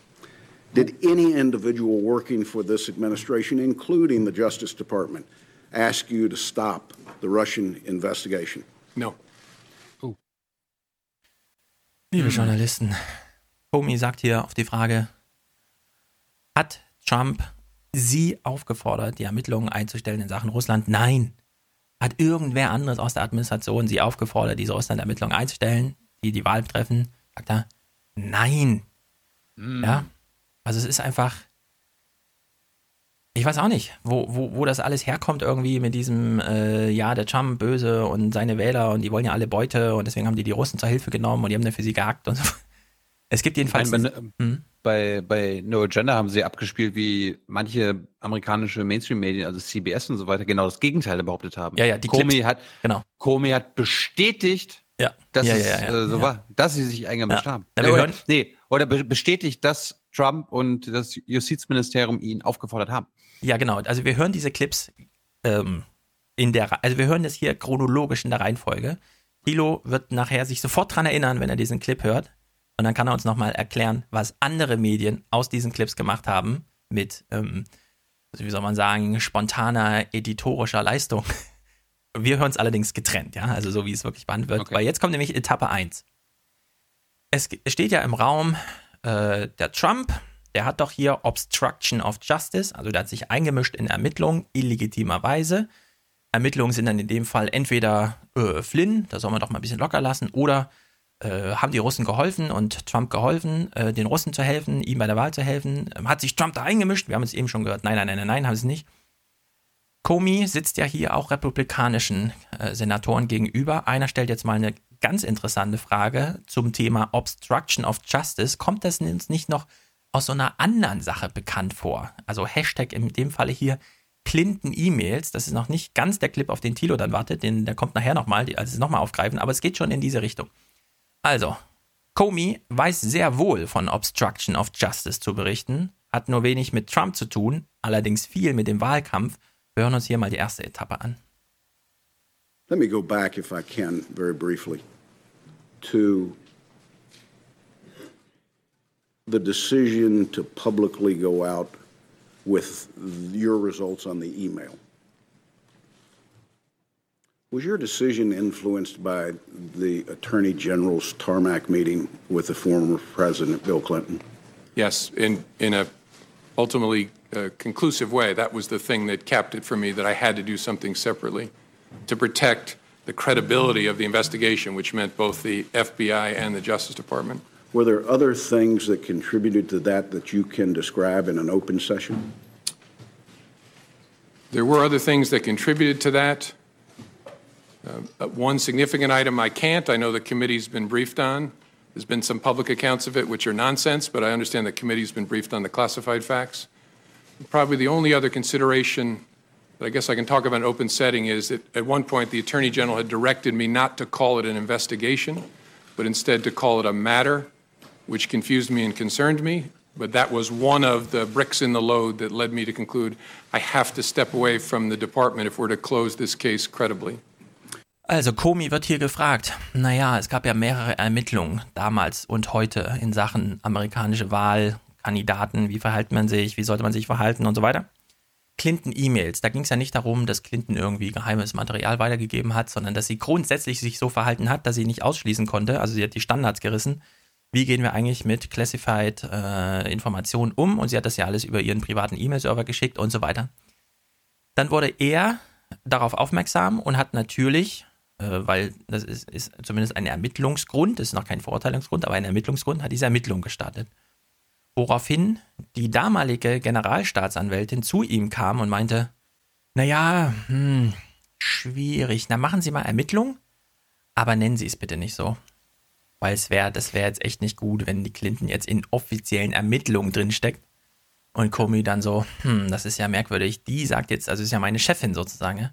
Did any individual working for this administration, including the Justice Department, ask you to stop the Russian investigation? No. Liebe Journalisten, Comey sagt hier auf die Frage, hat Trump Sie aufgefordert, die Ermittlungen einzustellen in Sachen Russland? Nein. Hat irgendwer anderes aus der Administration Sie aufgefordert, diese Russland-Ermittlungen einzustellen, die die Wahl betreffen? Sagt er, nein. Ja, also es ist einfach, ich weiß auch nicht, wo, wo, wo das alles herkommt irgendwie mit diesem, äh, ja, der Trump böse und seine Wähler und die wollen ja alle Beute und deswegen haben die die Russen zur Hilfe genommen und die haben dann für sie gehackt und so. Es gibt jedenfalls. Nein, bei, Hm? bei, bei No Agenda haben sie abgespielt, wie manche amerikanische Mainstream-Medien, also CBS und so weiter, genau das Gegenteil behauptet haben. Ja, ja, die Comey hat, genau. Comey hat bestätigt, Ja. dass ja, es ja, äh, so war, dass sie sich eingemischt haben. Oder, hören- nee, oder be bestätigt, dass Trump und das Justizministerium ihn aufgefordert haben. Ja, genau. Also wir hören diese Clips ähm, in der, also wir hören das hier chronologisch in der Reihenfolge. Thilo wird nachher sich sofort dran erinnern, wenn er diesen Clip hört. Und dann kann er uns nochmal erklären, was andere Medien aus diesen Clips gemacht haben, mit, ähm, also wie soll man sagen, spontaner editorischer Leistung. *laughs* Wir hören es allerdings getrennt, ja, also so wie es wirklich behandelt wird, okay. weil jetzt kommt nämlich Etappe 1. Es steht ja im Raum, äh, der Trump, der hat doch hier Obstruction of Justice, also der hat sich eingemischt in Ermittlungen illegitimerweise. Ermittlungen sind dann in dem Fall entweder äh, Flynn, da soll man doch mal ein bisschen locker lassen, oder äh, haben die Russen geholfen und Trump geholfen, äh, den Russen zu helfen, ihm bei der Wahl zu helfen. Ähm, hat sich Trump da eingemischt? Wir haben es eben schon gehört. Nein, nein, nein, nein, nein, haben sie nicht. Comey sitzt ja hier auch republikanischen äh, Senatoren gegenüber. Einer stellt jetzt mal eine ganz interessante Frage zum Thema Obstruction of Justice. Kommt das uns nicht noch aus so einer anderen Sache bekannt vor? Also Hashtag in dem Falle hier Clinton-E-Mails. Das ist noch nicht ganz der Clip, auf den Tilo dann wartet. Den, der kommt nachher nochmal, also nochmal aufgreifen. Aber es geht schon in diese Richtung. Also, Comey weiß sehr wohl von Obstruction of Justice zu berichten, hat nur wenig mit Trump zu tun, allerdings viel mit dem Wahlkampf. Wir hören uns hier mal die erste Etappe an. Let me go back, if I can, very briefly, to the decision to publicly go out with your results on the email. Was your decision influenced by the Attorney General's tarmac meeting with the former President Bill Clinton? Yes, in in a ultimately uh, conclusive way. That was the thing that capped it for me that I had to do something separately to protect the credibility of the investigation, which meant both the FBI and the Justice Department. Were there other things that contributed to that that you can describe in an open session? There were other things that contributed to that. Uh, one significant item I can't, I know the committee's been briefed on. There's been some public accounts of it which are nonsense, but I understand the committee's been briefed on the classified facts. Probably the only other consideration that I guess I can talk about in open setting is that at one point the Attorney General had directed me not to call it an investigation, but instead to call it a matter, which confused me and concerned me. But that was one of the bricks in the load that led me to conclude I have to step away from the department if we're to close this case credibly. Also Komi wird hier gefragt, naja, es gab ja mehrere Ermittlungen damals und heute in Sachen amerikanische Wahlkandidaten, wie verhält man sich, wie sollte man sich verhalten und so weiter. Clinton-E-Mails, da ging es ja nicht darum, dass Clinton irgendwie geheimes Material weitergegeben hat, sondern dass sie grundsätzlich sich so verhalten hat, dass sie nicht ausschließen konnte. Also sie hat die Standards gerissen. Wie gehen wir eigentlich mit Classified äh, Informationen um? Und sie hat das ja alles über ihren privaten E-Mail-Server geschickt und so weiter. Dann wurde er darauf aufmerksam und hat natürlich weil das ist, ist, zumindest ein Ermittlungsgrund, das ist noch kein Verurteilungsgrund, aber ein Ermittlungsgrund, hat diese Ermittlung gestartet. Woraufhin die damalige Generalstaatsanwältin zu ihm kam und meinte, naja, hm, schwierig, na machen Sie mal Ermittlung, aber nennen Sie es bitte nicht so. Weil es wäre, das wäre jetzt echt nicht gut, wenn die Clinton jetzt in offiziellen Ermittlungen drinsteckt. Und Comey dann so, hm, das ist ja merkwürdig. Die sagt jetzt, also ist ja meine Chefin sozusagen, ja?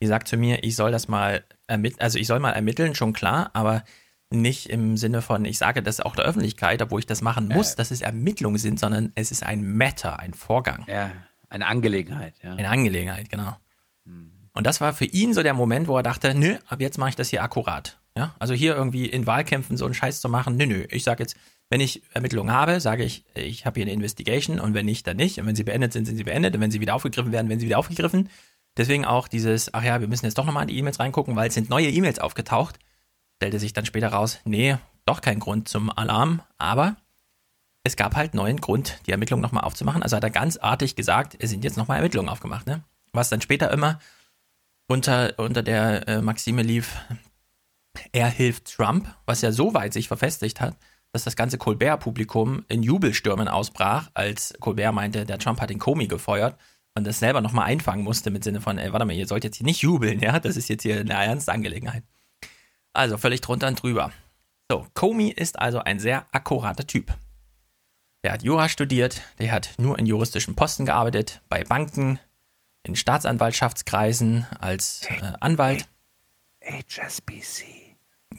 Die sagt zu mir, ich soll das mal ermitteln, also ich soll mal ermitteln, schon klar, aber nicht im Sinne von, ich sage das auch der Öffentlichkeit, obwohl ich das machen muss, äh, dass es Ermittlungen sind, sondern es ist ein Matter, ein Vorgang. Ja, eine Angelegenheit, ja. Eine Angelegenheit, genau. Hm. Und das war für ihn so der Moment, wo er dachte, nö, ab jetzt mache ich das hier akkurat. Ja, also hier irgendwie in Wahlkämpfen so einen Scheiß zu machen, nö, nö, ich sage jetzt, wenn ich Ermittlungen habe, sage ich, ich habe hier eine Investigation und wenn nicht, dann nicht. Und wenn sie beendet sind, sind sie beendet. Und wenn sie wieder aufgegriffen werden, werden sie wieder aufgegriffen. Deswegen auch dieses, ach ja, wir müssen jetzt doch nochmal in die E-Mails reingucken, weil es sind neue E-Mails aufgetaucht. Stellte sich dann später raus, nee, doch kein Grund zum Alarm, aber es gab halt neuen Grund, die Ermittlungen nochmal aufzumachen. Also hat er ganz artig gesagt, es sind jetzt nochmal Ermittlungen aufgemacht, ne? Was dann später immer unter, unter der äh, Maxime lief, er hilft Trump, was ja so weit sich verfestigt hat, dass das ganze Colbert-Publikum in Jubelstürmen ausbrach, als Colbert meinte, der Trump hat den Comey gefeuert und das selber nochmal einfangen musste mit Sinne von, ey, warte mal, ihr sollt jetzt hier nicht jubeln, ja, das ist jetzt hier eine ernste Angelegenheit. Also völlig drunter und drüber. So, Comey ist also ein sehr akkurater Typ. Der hat Jura studiert, der hat nur in juristischen Posten gearbeitet, bei Banken, in Staatsanwaltschaftskreisen als äh, Anwalt. HSBC.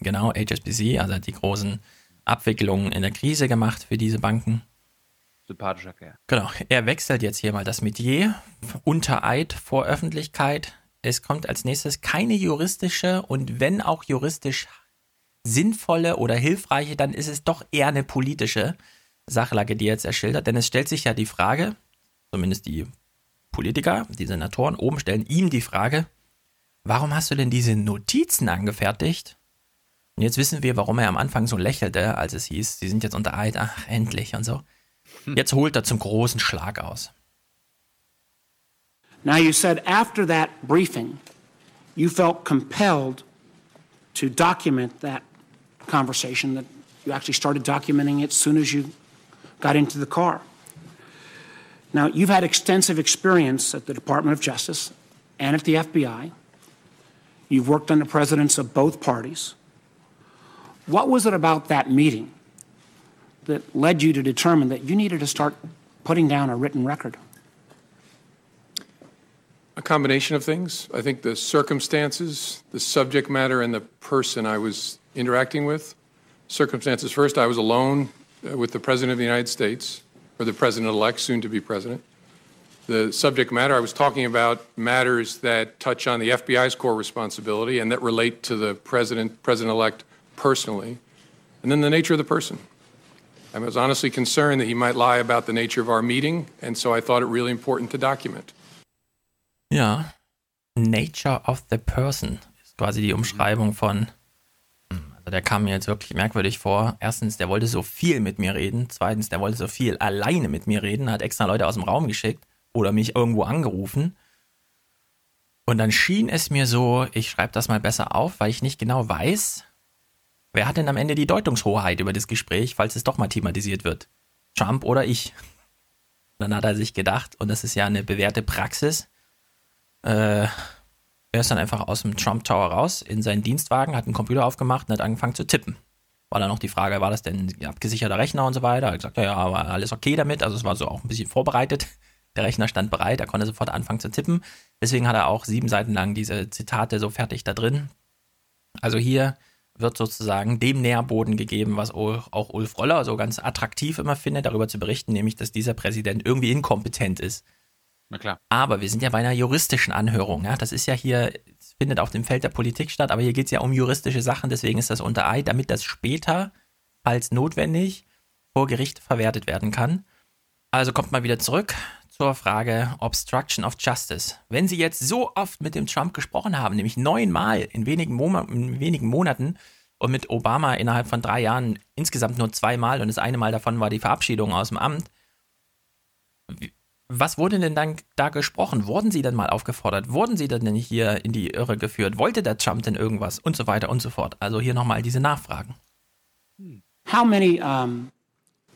Genau, HSBC, also hat die großen Abwicklungen in der Krise gemacht für diese Banken sympathischer Kerl. Genau. Er wechselt jetzt hier mal das Metier. Unter Eid vor Öffentlichkeit. Es kommt als nächstes keine juristische und wenn auch juristisch sinnvolle oder hilfreiche, dann ist es doch eher eine politische Sachlage, die er jetzt erschildert. Denn es stellt sich ja die Frage, zumindest die Politiker, die Senatoren oben stellen ihm die Frage, warum hast du denn diese Notizen angefertigt? Und jetzt wissen wir, warum er am Anfang so lächelte, als es hieß, sie sind jetzt unter Eid, ach, endlich und so. *laughs* Jetzt holt er zum großen Schlag aus. Now, you said after that briefing, you felt compelled to document that conversation, that you actually started documenting it as soon as you got into the car. Now, you've had extensive experience at the Department of Justice and at the FBI. You've worked under presidents of both parties. What was it about that meeting that led you to determine that you needed to start putting down a written record? A combination of things. I think the circumstances, the subject matter, and the person I was interacting with. Circumstances first, I was alone uh, with the President of the United States, or the President elect, soon to be President. The subject matter, I was talking about matters that touch on the FBI's core responsibility and that relate to the President, President elect personally. And then the nature of the person. I was honestly concerned that he might lie about the nature of our meeting, and so I thought it really important to document. Ja, Nature of the Person ist quasi die Umschreibung von, also der kam mir jetzt wirklich merkwürdig vor. Erstens, der wollte so viel mit mir reden. Zweitens, der wollte so viel alleine mit mir reden, hat extra Leute aus dem Raum geschickt oder mich irgendwo angerufen. Und dann schien es mir so, ich schreibe das mal besser auf, weil ich nicht genau weiß, wer hat denn am Ende die Deutungshoheit über das Gespräch, falls es doch mal thematisiert wird. Trump oder ich. Dann hat er sich gedacht, und das ist ja eine bewährte Praxis, äh, er ist dann einfach aus dem Trump Tower raus in seinen Dienstwagen, hat einen Computer aufgemacht und hat angefangen zu tippen. War dann noch die Frage, war das denn abgesicherter Rechner und so weiter? Er hat gesagt, ja, ja, war alles okay damit. Also es war so auch ein bisschen vorbereitet. Der Rechner stand bereit, er konnte sofort anfangen zu tippen. Deswegen hat er auch sieben Seiten lang diese Zitate so fertig da drin. Also hier wird sozusagen dem Nährboden gegeben, was auch Ulf Roller so ganz attraktiv immer findet, darüber zu berichten, nämlich, dass dieser Präsident irgendwie inkompetent ist. Na klar. Aber wir sind ja bei einer juristischen Anhörung. Ja? Das ist ja hier, findet auf dem Feld der Politik statt, aber hier geht es ja um juristische Sachen, deswegen ist das unter Eid, damit das später, falls notwendig, vor Gericht verwertet werden kann. Also kommt mal wieder zurück zur Frage Obstruction of Justice. Wenn Sie jetzt so oft mit dem Trump gesprochen haben, nämlich neunmal in wenigen, Mo in wenigen Monaten und mit Obama innerhalb von drei Jahren insgesamt nur zweimal und das eine Mal davon war die Verabschiedung aus dem Amt, was wurde denn dann da gesprochen? Wurden Sie denn mal aufgefordert? Wurden Sie denn hier in die Irre geführt? Wollte der Trump denn irgendwas? Und so weiter und so fort. Also hier nochmal diese Nachfragen. How many um,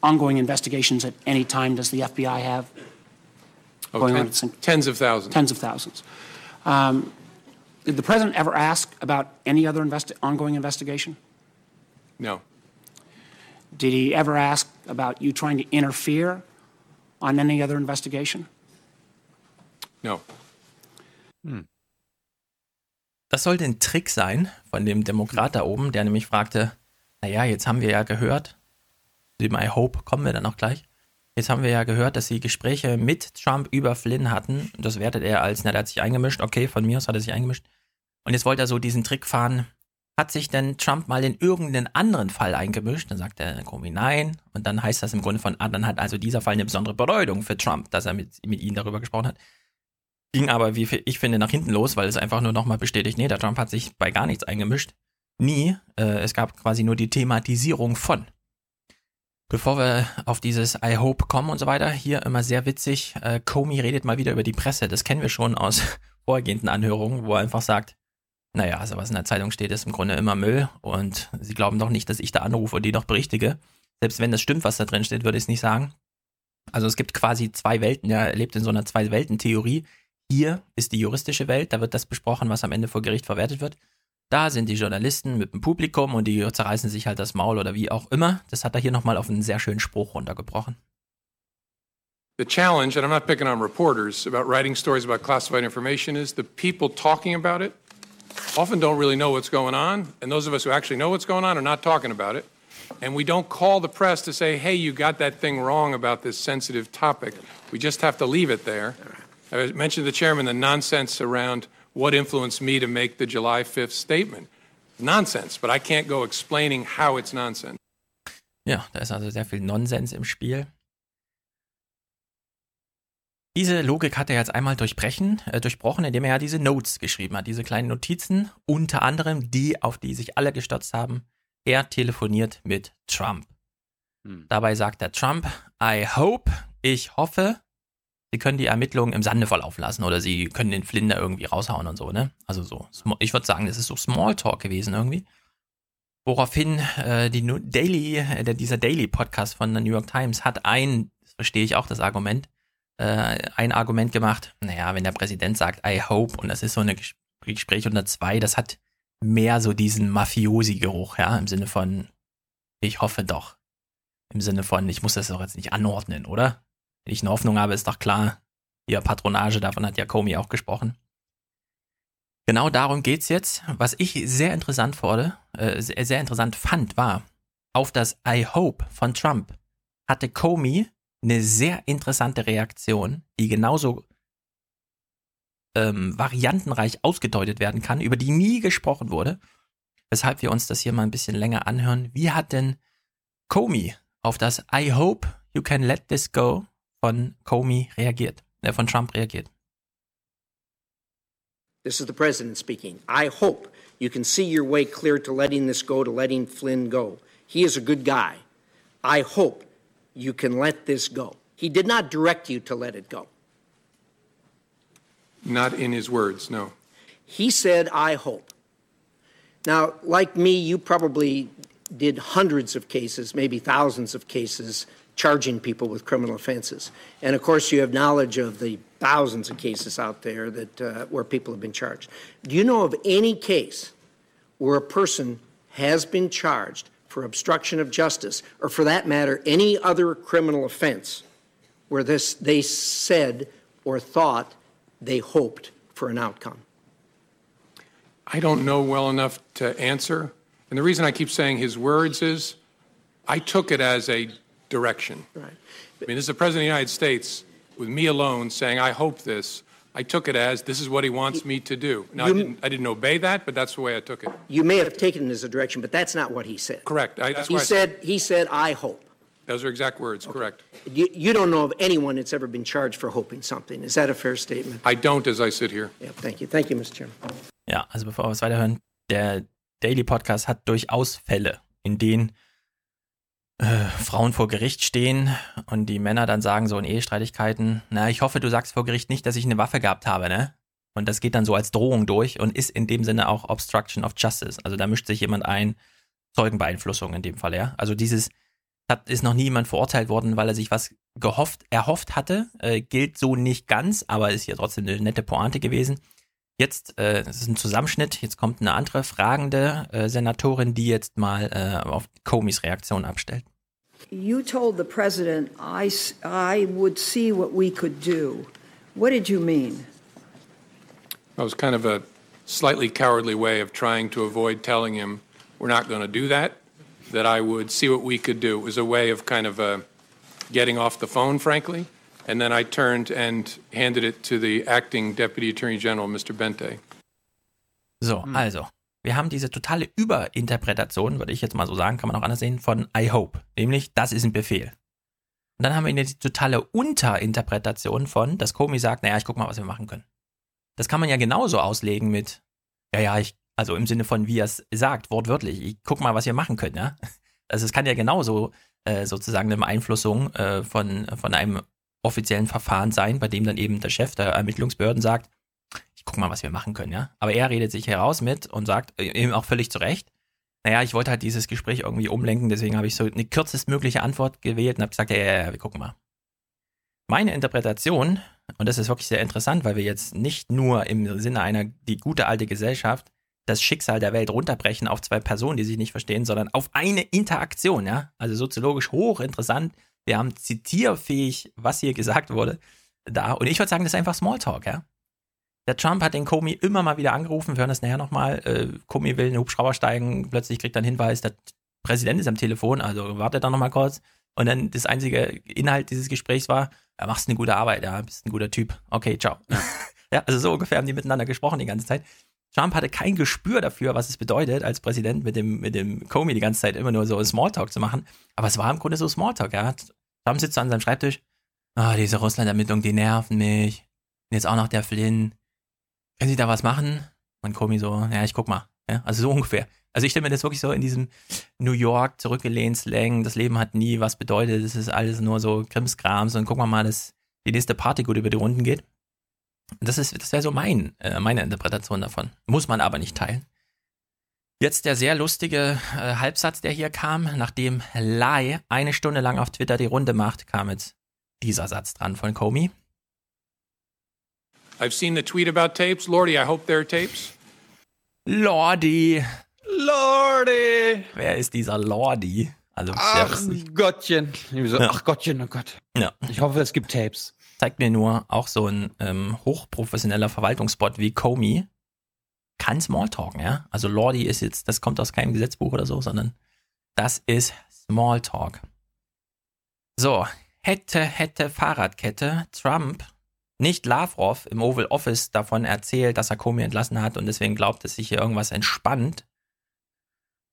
ongoing investigations at any time does the FBI have? Oh, ten, tens of thousands. Tens of thousands. Um, did the president ever ask about any other investi ongoing investigation? No. Did he ever ask about you trying to interfere on any other investigation? No. Hm. Das sollte ein Trick sein von dem Demokrat da oben, der nämlich fragte, naja, jetzt haben wir ja gehört, dem I Hope kommen wir dann auch gleich, jetzt haben wir ja gehört, dass sie Gespräche mit Trump über Flynn hatten. Das wertet er als, na, der hat sich eingemischt, okay, von mir aus hat er sich eingemischt. Und jetzt wollte er so diesen Trick fahren, hat sich denn Trump mal in irgendeinen anderen Fall eingemischt? Dann sagt der Comey nein. Und dann heißt das im Grunde von, ah, dann hat also dieser Fall eine besondere Bedeutung für Trump, dass er mit, mit ihnen darüber gesprochen hat. Ging aber, wie ich finde, nach hinten los, weil es einfach nur nochmal bestätigt, nee, der Trump hat sich bei gar nichts eingemischt. Nie. Äh, es gab quasi nur die Thematisierung von. Bevor wir auf dieses I hope kommen und so weiter, hier immer sehr witzig, äh, Comey redet mal wieder über die Presse. Das kennen wir schon aus *laughs* vorhergehenden Anhörungen, wo er einfach sagt, naja, also was in der Zeitung steht, ist im Grunde immer Müll und sie glauben doch nicht, dass ich da anrufe und die noch berichtige. Selbst wenn das stimmt, was da drin steht, würde ich es nicht sagen. Also es gibt quasi zwei Welten, er lebt in so einer Zwei-Welten-Theorie. Hier ist die juristische Welt, da wird das besprochen, was am Ende vor Gericht verwertet wird. Da sind die Journalisten mit dem Publikum und die zerreißen sich halt das Maul oder wie auch immer. Das hat er hier nochmal auf einen sehr schönen Spruch runtergebrochen. The challenge, and I'm not picking on reporters about writing stories about classified information, is the people talking about it often don't really know what's going on, and those of us who actually know what's going on are not talking about it. And we don't call the press to say, hey, you got that thing wrong about this sensitive topic. We just have to leave it there. I mentioned the chairman the nonsense around what influenced me to make the July 5th statement. Nonsense, but I can't go explaining how it's nonsense. Ja, da ist also sehr viel Nonsens im Spiel. Diese Logik hat er jetzt einmal durchbrechen, äh, durchbrochen, indem er ja diese Notes geschrieben hat, diese kleinen Notizen, unter anderem die, auf die sich alle gestürzt haben. Er telefoniert mit Trump. Hm. Dabei sagt der Trump, I hope, ich hoffe, Sie können die Ermittlungen im Sande verlaufen lassen oder Sie können den Flinder irgendwie raushauen und so, ne? Also so, ich würde sagen, das ist so Smalltalk gewesen irgendwie. Woraufhin äh, die Daily, äh, dieser Daily Podcast von der New York Times hat ein, das verstehe ich auch, das Argument, äh, ein Argument gemacht. Naja, wenn der Präsident sagt, I hope, und das ist so ein Gespräch unter zwei, das hat mehr so diesen Mafiosi-Geruch, ja, im Sinne von, ich hoffe doch. Im Sinne von, ich muss das doch jetzt nicht anordnen, oder? Ich eine Hoffnung habe, ist doch klar, hier Patronage, davon hat ja Comey auch gesprochen. Genau darum geht's jetzt. Was ich sehr interessant wurde, äh, sehr, sehr interessant fand, war, auf das I hope von Trump hatte Comey eine sehr interessante Reaktion, die genauso ähm, variantenreich ausgedeutet werden kann, über die nie gesprochen wurde. Weshalb wir uns das hier mal ein bisschen länger anhören. Wie hat denn Comey auf das I hope you can let this go von Comey reagiert, äh, von Trump reagiert? This is the president speaking. I hope you can see your way clear to letting this go, to letting Flynn go. He is a good guy. I hope you can let this go. He did not direct you to let it go. Not in his words, no. He said, I hope. Now, like me, you probably did hundreds of cases, maybe thousands of cases, charging people with criminal offenses. And of course, you have knowledge of the thousands of cases out there that, uh, where people have been charged. Do you know of any case where a person has been charged for obstruction of justice, or for that matter, any other criminal offense where this, they said or thought they hoped for an outcome? I don't know well enough to answer. And the reason I keep saying his words is I took it as a direction. Right. I mean, this is the President of the United States with me alone saying, I hope this. I took it as this is what he wants me to do. Now, I didn't, I didn't obey that, but that's the way I took it. You may have taken it as a direction, but that's not what he said. Correct. I, that's he why I said he said I hope. Those are exact words, correct. You, you don't know of anyone that's ever been charged for hoping something. Is that a fair statement? I don't as I sit here. Yeah, thank you. Thank you, Mr. Chairman. Ja, also bevor wir es weiterhören, der Daily Podcast hat durchaus Fälle, in denen äh, Frauen vor Gericht stehen und die Männer dann sagen so in Ehestreitigkeiten, na, ich hoffe, du sagst vor Gericht nicht, dass ich eine Waffe gehabt habe, ne? Und das geht dann so als Drohung durch und ist in dem Sinne auch Obstruction of Justice. Also da mischt sich jemand ein, Zeugenbeeinflussung in dem Fall, ja. Also dieses, hat, ist noch nie jemand verurteilt worden, weil er sich was gehofft, erhofft hatte, äh, gilt so nicht ganz, aber ist ja trotzdem eine nette Pointe gewesen. Jetzt, äh, das ist ein Zusammenschnitt, jetzt kommt eine andere fragende äh, Senatorin, die jetzt mal äh, auf Comeys Reaktion abstellt. You told the president I, I would see what we could do. What did you mean? That was kind of a slightly cowardly way of trying to avoid telling him we're not going to do that, that I would see what we could do. It was a way of kind of uh, getting off the phone, frankly. And then I turned and handed it to the acting Deputy Attorney General, Mr. Bente. So, also, wir haben diese totale Überinterpretation, würde ich jetzt mal so sagen, kann man auch anders sehen, von I hope. Nämlich, das ist ein Befehl. Und dann haben wir die totale Unterinterpretation von, dass Comey sagt, naja, ich guck mal, was wir machen können. Das kann man ja genauso auslegen mit, ja, ja, ich, also im Sinne von, wie er es sagt, wortwörtlich, ich guck mal, was wir machen können, ja. Also es kann ja genauso äh, sozusagen eine Beeinflussung äh, von, von einem offiziellen Verfahren sein, bei dem dann eben der Chef der Ermittlungsbehörden sagt, ich guck mal, was wir machen können, ja. Aber er redet sich heraus mit und sagt, äh, eben auch völlig zu Recht, naja, ich wollte halt dieses Gespräch irgendwie umlenken, deswegen habe ich so eine kürzestmögliche Antwort gewählt und habe gesagt, ja, ja, ja, wir gucken mal. Meine Interpretation, und das ist wirklich sehr interessant, weil wir jetzt nicht nur im Sinne einer, die gute alte Gesellschaft, das Schicksal der Welt runterbrechen auf zwei Personen, die sich nicht verstehen, sondern auf eine Interaktion, ja. Also soziologisch hochinteressant. Wir haben zitierfähig, was hier gesagt wurde, da. Und ich würde sagen, das ist einfach Smalltalk, ja. Der Trump hat den Comey immer mal wieder angerufen, wir hören das nachher nochmal. Äh, Comey will in den Hubschrauber steigen, plötzlich kriegt er einen Hinweis, der Präsident ist am Telefon, also wartet da nochmal kurz. Und dann das einzige Inhalt dieses Gesprächs war, ja, machst eine gute Arbeit, ja, bist ein guter Typ. Okay, ciao. Ja. *laughs* ja, also so ungefähr haben die miteinander gesprochen die ganze Zeit. Trump hatte kein Gespür dafür, was es bedeutet, als Präsident mit dem, mit dem Comey die ganze Zeit immer nur so Smalltalk zu machen. Aber es war im Grunde so Smalltalk, ja. Trump sitzt an seinem Schreibtisch. Ah, diese Russland-Ermittlungen, die nerven mich. Und jetzt auch noch der Flynn. Können Sie da was machen? Und Comey so, ja, ich guck mal. Ja, also so *laughs* ungefähr. Also ich stelle mir das wirklich so in diesem New York zurückgelehnt Slang. Das Leben hat nie was bedeutet. Es ist alles nur so Krimskrams. Und gucken wir mal, dass die nächste Party gut über die Runden geht. Das ist, das wäre so mein, äh, meine Interpretation davon. Muss man aber nicht teilen. Jetzt der sehr lustige äh, Halbsatz, der hier kam, nachdem Lai eine Stunde lang auf Twitter die Runde macht, kam jetzt dieser Satz dran von Comey. I've seen the tweet about tapes. Lordy, I hope there are tapes. Lordy. Lordy. Wer ist dieser Lordy? Also, ach Gottchen. So, Ja. Ach Gottchen, oh Gott. Ja. Ich hoffe, es gibt Tapes. Zeigt mir nur auch so ein ähm, hochprofessioneller Verwaltungsbot wie Comey kann Smalltalken, ja. Also Lordy ist jetzt, das kommt aus keinem Gesetzbuch oder so, sondern das ist Smalltalk. So, hätte, hätte Fahrradkette Trump nicht Lavrov im Oval Office davon erzählt, dass er Comey entlassen hat und deswegen glaubt, dass sich hier irgendwas entspannt.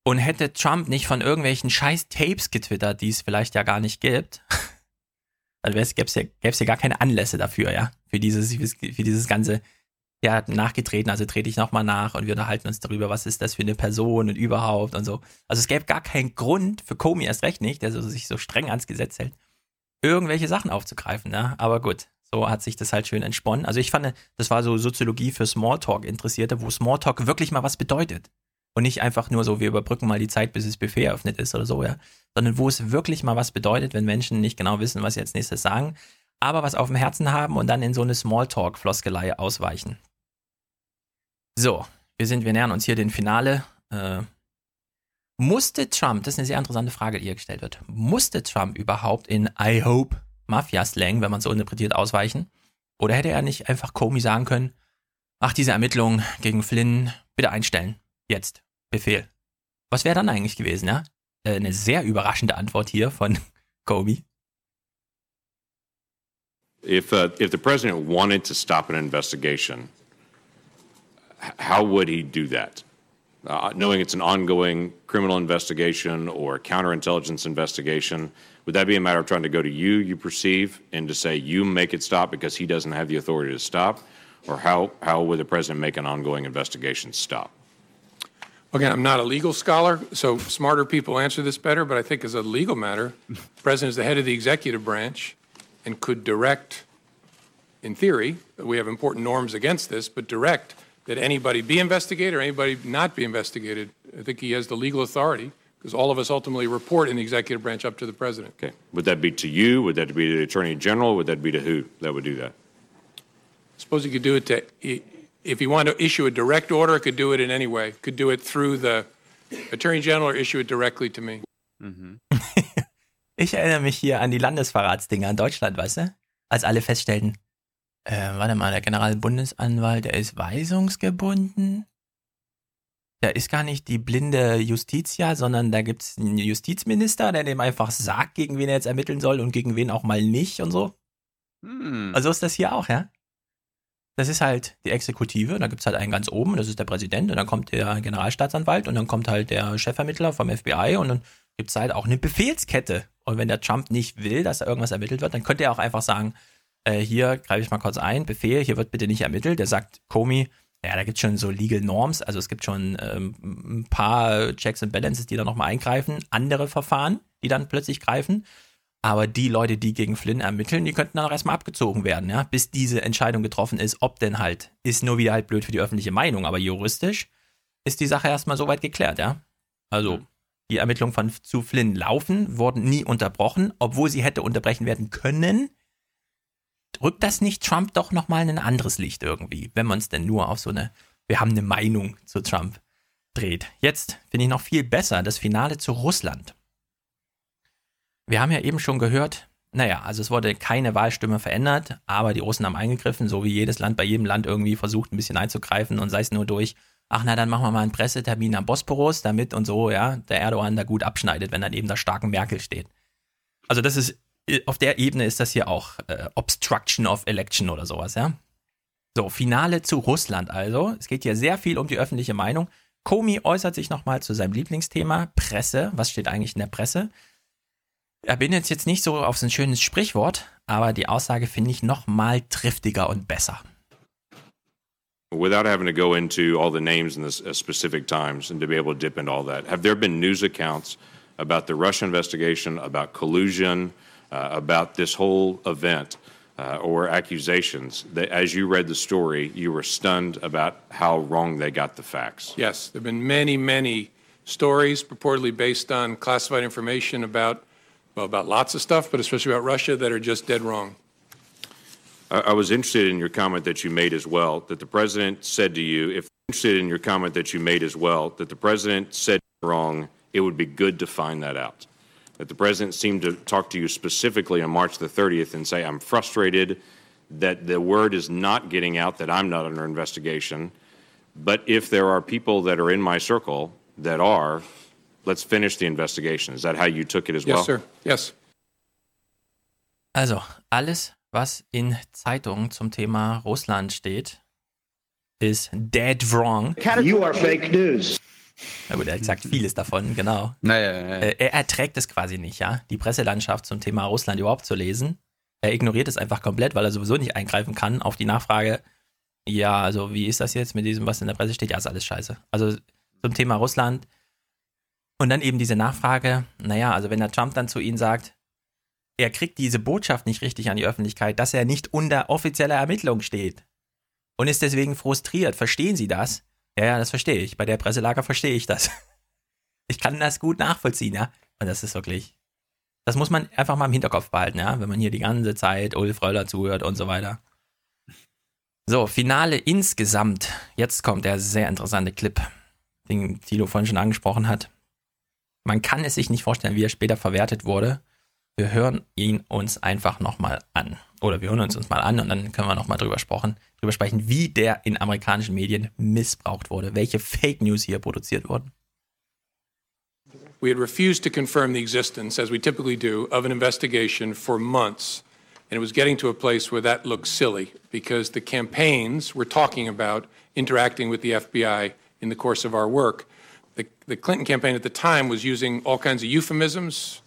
Und hätte Trump nicht von irgendwelchen scheiß Tapes getwittert, die es vielleicht ja gar nicht gibt, *laughs* dann gäbe es ja gar keine Anlässe dafür, ja, für dieses, für dieses ganze, ja, nachgetreten, also trete ich nochmal nach und wir unterhalten uns darüber, was ist das für eine Person und überhaupt und so. Also es gäbe gar keinen Grund für Comey erst recht nicht, der so, sich so streng ans Gesetz hält, irgendwelche Sachen aufzugreifen, ja, aber gut. So hat sich das halt schön entsponnen. Also ich fand, das war so Soziologie für Smalltalk-Interessierte, wo Smalltalk wirklich mal was bedeutet. Und nicht einfach nur so, wir überbrücken mal die Zeit, bis das Buffet eröffnet ist oder so, ja. Sondern wo es wirklich mal was bedeutet, wenn Menschen nicht genau wissen, was sie als nächstes sagen, aber was auf dem Herzen haben und dann in so eine Smalltalk-Floskelei ausweichen. So, wir sind, wir nähern uns hier dem Finale. Äh, musste Trump, das ist eine sehr interessante Frage, die hier gestellt wird, musste Trump überhaupt in I hope Mafia-Slang, wenn man so interpretiert, ausweichen? Oder hätte er nicht einfach Comey sagen können, ach, diese Ermittlungen gegen Flynn, bitte einstellen. Jetzt. Befehl. Was wäre dann eigentlich gewesen, ja? Äh, Eine sehr überraschende Antwort hier von *laughs* Comey. If, uh, if the president wanted to stop an investigation, how would he do that? Uh, knowing it's an ongoing criminal investigation or counterintelligence investigation, would that be a matter of trying to go to you, you perceive, and to say you make it stop because he doesn't have the authority to stop? Or how, how would the president make an ongoing investigation stop? Again, I'm not a legal scholar, so smarter people answer this better, but I think as a legal matter, the president is the head of the executive branch and could direct, in theory, we have important norms against this, but direct that anybody be investigated or anybody not be investigated. I think he has the legal authority because all of us ultimately report in the executive branch up to the president. Okay. Would that be to you? Would that be to the attorney general? Would that be to who that would do that? I Suppose he could do it to, if he wanted to issue a direct order, could do it in any way. Could do it through the attorney general or issue it directly to me. Mm-hmm. *laughs* Ich erinnere mich hier an die Landesverratsdinger in Deutschland, weißt du? Als alle feststellten, äh, warte mal, der Generalbundesanwalt, der ist weisungsgebunden. Da ist gar nicht die blinde Justitia, sondern da gibt es einen Justizminister, der dem einfach sagt, gegen wen er jetzt ermitteln soll und gegen wen auch mal nicht und so. Hm. Also ist das hier auch, ja? Das ist halt die Exekutive, da gibt es halt einen ganz oben, das ist der Präsident, und dann kommt der Generalstaatsanwalt und dann kommt halt der Chefermittler vom FBI und dann gibt es halt auch eine Befehlskette. Und wenn der Trump nicht will, dass da irgendwas ermittelt wird, dann könnte er auch einfach sagen, äh, hier greife ich mal kurz ein, Befehl, hier wird bitte nicht ermittelt. Der sagt Comey, ja, da gibt es schon so Legal Norms, also es gibt schon ähm, ein paar Checks and Balances, die da nochmal eingreifen, andere Verfahren, die dann plötzlich greifen. Aber die Leute, die gegen Flynn ermitteln, die könnten dann auch erstmal abgezogen werden, ja, bis diese Entscheidung getroffen ist, ob denn halt, ist nur wieder halt blöd für die öffentliche Meinung, aber juristisch ist die Sache erstmal soweit geklärt, ja. Also, die Ermittlungen von zu Flynn laufen, wurden nie unterbrochen, obwohl sie hätte unterbrechen werden können. Rückt das nicht Trump doch nochmal in ein anderes Licht irgendwie, wenn man es denn nur auf so eine, wir haben eine Meinung zu Trump dreht. Jetzt finde ich noch viel besser das Finale zu Russland. Wir haben ja eben schon gehört, naja, also es wurde keine Wahlstimme verändert, aber die Russen haben eingegriffen, so wie jedes Land bei jedem Land irgendwie versucht, ein bisschen einzugreifen und sei es nur durch, ach na, dann machen wir mal einen Pressetermin am Bosporus, damit und so, ja, der Erdogan da gut abschneidet, wenn er neben der starken Merkel steht. Also das ist, auf der Ebene ist das hier auch äh, Obstruction of Election oder sowas, ja. So, Finale zu Russland also. Es geht hier sehr viel um die öffentliche Meinung. Comey äußert sich nochmal zu seinem Lieblingsthema, Presse. Was steht eigentlich in der Presse? Er bindet jetzt nicht so auf so ein schönes Sprichwort, aber die Aussage finde ich noch mal triftiger und besser. Without having to go into all the names and the uh, specific times and to be able to dip into all that, have there been news accounts about the Russia investigation, about collusion, about this whole event, uh, or accusations that, as you read the story, you were stunned about how wrong they got the facts? Yes, there have been many, many stories purportedly based on classified information about, well, about lots of stuff, but especially about Russia that are just dead wrong. I was interested in your comment that you made as well that the president said to you, if interested in your comment that you made as well, that the president said wrong, it would be good to find that out. That the president seemed to talk to you specifically on March the 30th and say, I'm frustrated that the word is not getting out that I'm not under investigation. But if there are people that are in my circle that are, let's finish the investigation. Is that how you took it as yes, well? sir. Yes. Also, alles, was in Zeitungen zum Thema Russland steht, ist dead wrong. You are fake news. Na gut, er sagt vieles davon, genau. Naja, naja. Äh, Er erträgt es quasi nicht, ja, die Presselandschaft zum Thema Russland überhaupt zu lesen. Er ignoriert es einfach komplett, weil er sowieso nicht eingreifen kann auf die Nachfrage, ja, also wie ist das jetzt mit diesem, was in der Presse steht? Ja, ist alles scheiße. Also zum Thema Russland. Und dann eben diese Nachfrage, naja, also wenn der Trump dann zu ihnen sagt, er kriegt diese Botschaft nicht richtig an die Öffentlichkeit, dass er nicht unter offizieller Ermittlung steht und ist deswegen frustriert. Verstehen Sie das? Ja, ja, das verstehe ich. Bei der Presselager verstehe ich das. *laughs* Ich kann das gut nachvollziehen, ja. Und das ist wirklich, das muss man einfach mal im Hinterkopf behalten, ja, wenn man hier die ganze Zeit Ulf Röller zuhört und so weiter. So, Finale insgesamt. Jetzt kommt der sehr interessante Clip, den Tilo vorhin schon angesprochen hat. Man kann es sich nicht vorstellen, wie er später verwertet wurde. Wir hören ihn uns einfach nochmal an. Oder wir hören uns uns mal an und dann können wir nochmal drüber sprechen, drüber sprechen, wie der in amerikanischen Medien missbraucht wurde, welche Fake News hier produziert wurden. We had refused to confirm the existence, as we typically do, of an investigation for months. And it was getting to a place where that looked silly because the campaigns were talking about interacting with the FBI in the course of our work. The, the Clinton campaign at the time was using all kinds of euphemisms,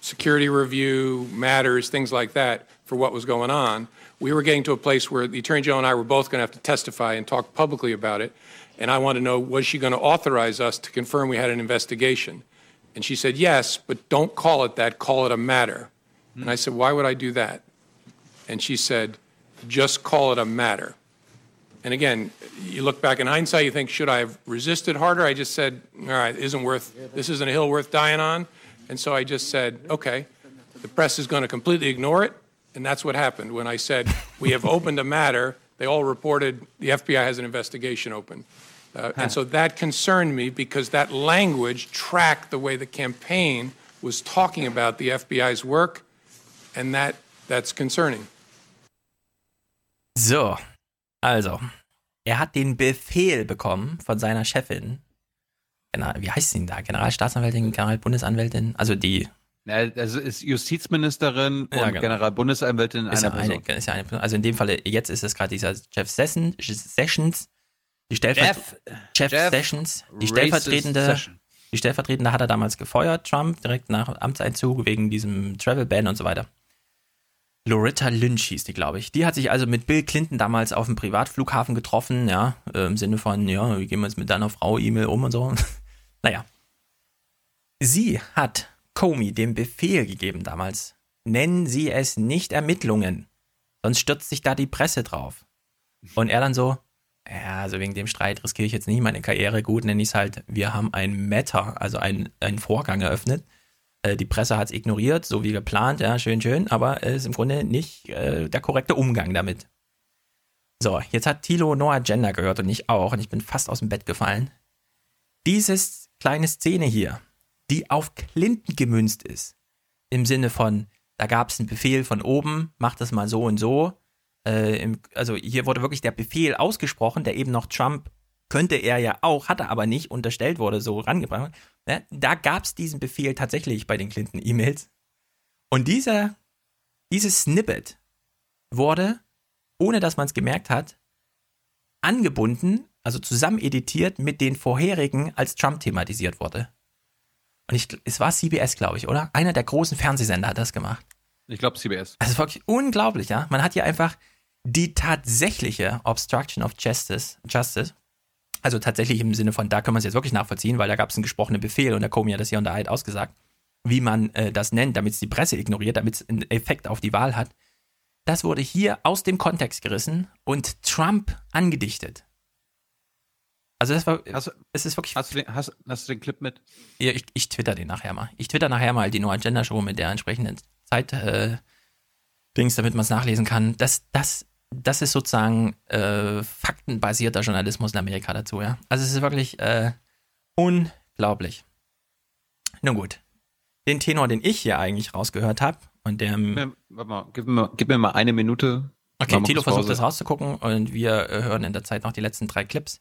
security review, matters, things like that, for what was going on. We were getting to a place where the Attorney General and I were both going to have to testify and talk publicly about it. And I wanted to know was she going to authorize us to confirm we had an investigation? And she said, yes, but don't call it that, call it a matter. Hmm. And I said, why would I do that? And she said, just call it a matter. And again, you look back in hindsight, you think, should I have resisted harder? I just said, all right, isn't worth, this isn't a hill worth dying on. And so I just said, okay, the press is going to completely ignore it. And that's what happened when I said, we have opened a matter. They all reported the FBI has an investigation open. Uh, and so that concerned me because that language tracked the way the campaign was talking about the FBI's work, and that, that's concerning. So, also, er hat den Befehl bekommen von seiner Chefin. Wie heißt sie denn da? Generalstaatsanwältin, Generalbundesanwältin? Also die. Ja, also ist Justizministerin und Ja, genau. Generalbundesanwältin Ist einer ja eine, Person. ist ja eine Person. Also in dem Falle, jetzt ist es gerade dieser Jeff Session, Sessions, die Stellver Jeff- Jeff, Sessions, die stellvertretende, Session. die stellvertretende hat er damals gefeuert, Trump, direkt nach Amtseinzug wegen diesem Travel Ban und so weiter. Loretta Lynch hieß die, glaube ich. Die hat sich also mit Bill Clinton damals auf dem Privatflughafen getroffen, ja, äh, im Sinne von, ja, wie gehen wir jetzt mit deiner Frau E-Mail um und so. *laughs* naja. Sie hat Comey den Befehl gegeben damals. Nennen Sie es nicht Ermittlungen, sonst stürzt sich da die Presse drauf. Und er dann so, ja, also wegen dem Streit riskiere ich jetzt nicht meine Karriere. Gut, nenne ich es halt, wir haben ein Matter, also einen, einen Vorgang eröffnet. Äh, die Presse hat es ignoriert, so wie geplant, ja, schön, schön, aber es ist im Grunde nicht äh, der korrekte Umgang damit. So, jetzt hat Thilo No Agenda gehört und ich auch, und ich bin fast aus dem Bett gefallen. Dieses kleine Szene hier, die auf Clinton gemünzt ist, im Sinne von, da gab es einen Befehl von oben, mach das mal so und so. Äh, im, also hier wurde wirklich der Befehl ausgesprochen, der eben noch Trump könnte er ja auch, hat er aber nicht, unterstellt wurde, so rangebracht. Ne? Da gab es diesen Befehl tatsächlich bei den Clinton-E-Mails. Und dieser, dieses Snippet wurde, ohne dass man es gemerkt hat, angebunden, also zusammen editiert mit den vorherigen, als Trump thematisiert wurde. Und ich, es war CBS, glaube ich, oder? Einer der großen Fernsehsender hat das gemacht. Ich glaube CBS. Das ist wirklich unglaublich, ja. Man hat hier einfach die tatsächliche Obstruction of Justice, Justice. Also tatsächlich im Sinne von, da kann man es jetzt wirklich nachvollziehen, weil da gab es einen gesprochenen Befehl und der Comey hat das hier unter Eid ausgesagt, wie man äh, das nennt, damit es die Presse ignoriert, damit es einen Effekt auf die Wahl hat. Das wurde hier aus dem Kontext gerissen und Trump angedichtet. Also das war, hast, es ist wirklich. Hast du, den, hast, hast du den Clip mit? Ja, ich, ich twitter den nachher mal. Ich twitter nachher mal die No Agenda Show mit der entsprechenden Zeit äh, Dings, damit man es nachlesen kann. Das, das, das ist sozusagen äh, faktenbasierter Journalismus in Amerika dazu, ja. Also es ist wirklich äh, unglaublich. Nun gut. Den Tenor, den ich hier eigentlich rausgehört habe und der. Warte mal, gib mir, gib mir mal eine Minute. Okay, Tilo versucht das rauszugucken und wir äh, hören in der Zeit noch die letzten drei Clips.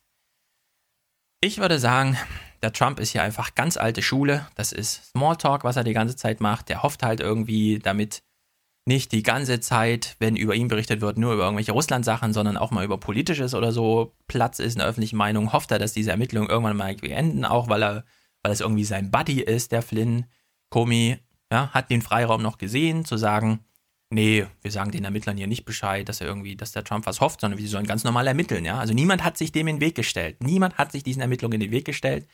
Ich würde sagen, der Trump ist hier einfach ganz alte Schule. Das ist Smalltalk, was er die ganze Zeit macht. Der hofft halt irgendwie damit nicht die ganze Zeit, wenn über ihn berichtet wird, nur über irgendwelche Russland-Sachen, sondern auch mal über Politisches oder so Platz ist in der öffentlichen Meinung. Hofft er, dass diese Ermittlungen irgendwann mal enden, auch weil er, weil es irgendwie sein Buddy ist, der Flynn. Comey, ja, hat den Freiraum noch gesehen, zu sagen, nee, wir sagen den Ermittlern hier nicht Bescheid, dass er irgendwie, dass der Trump was hofft, sondern wir sollen ganz normal ermitteln, ja. Also niemand hat sich dem in den Weg gestellt. Niemand hat sich diesen Ermittlungen in den Weg gestellt.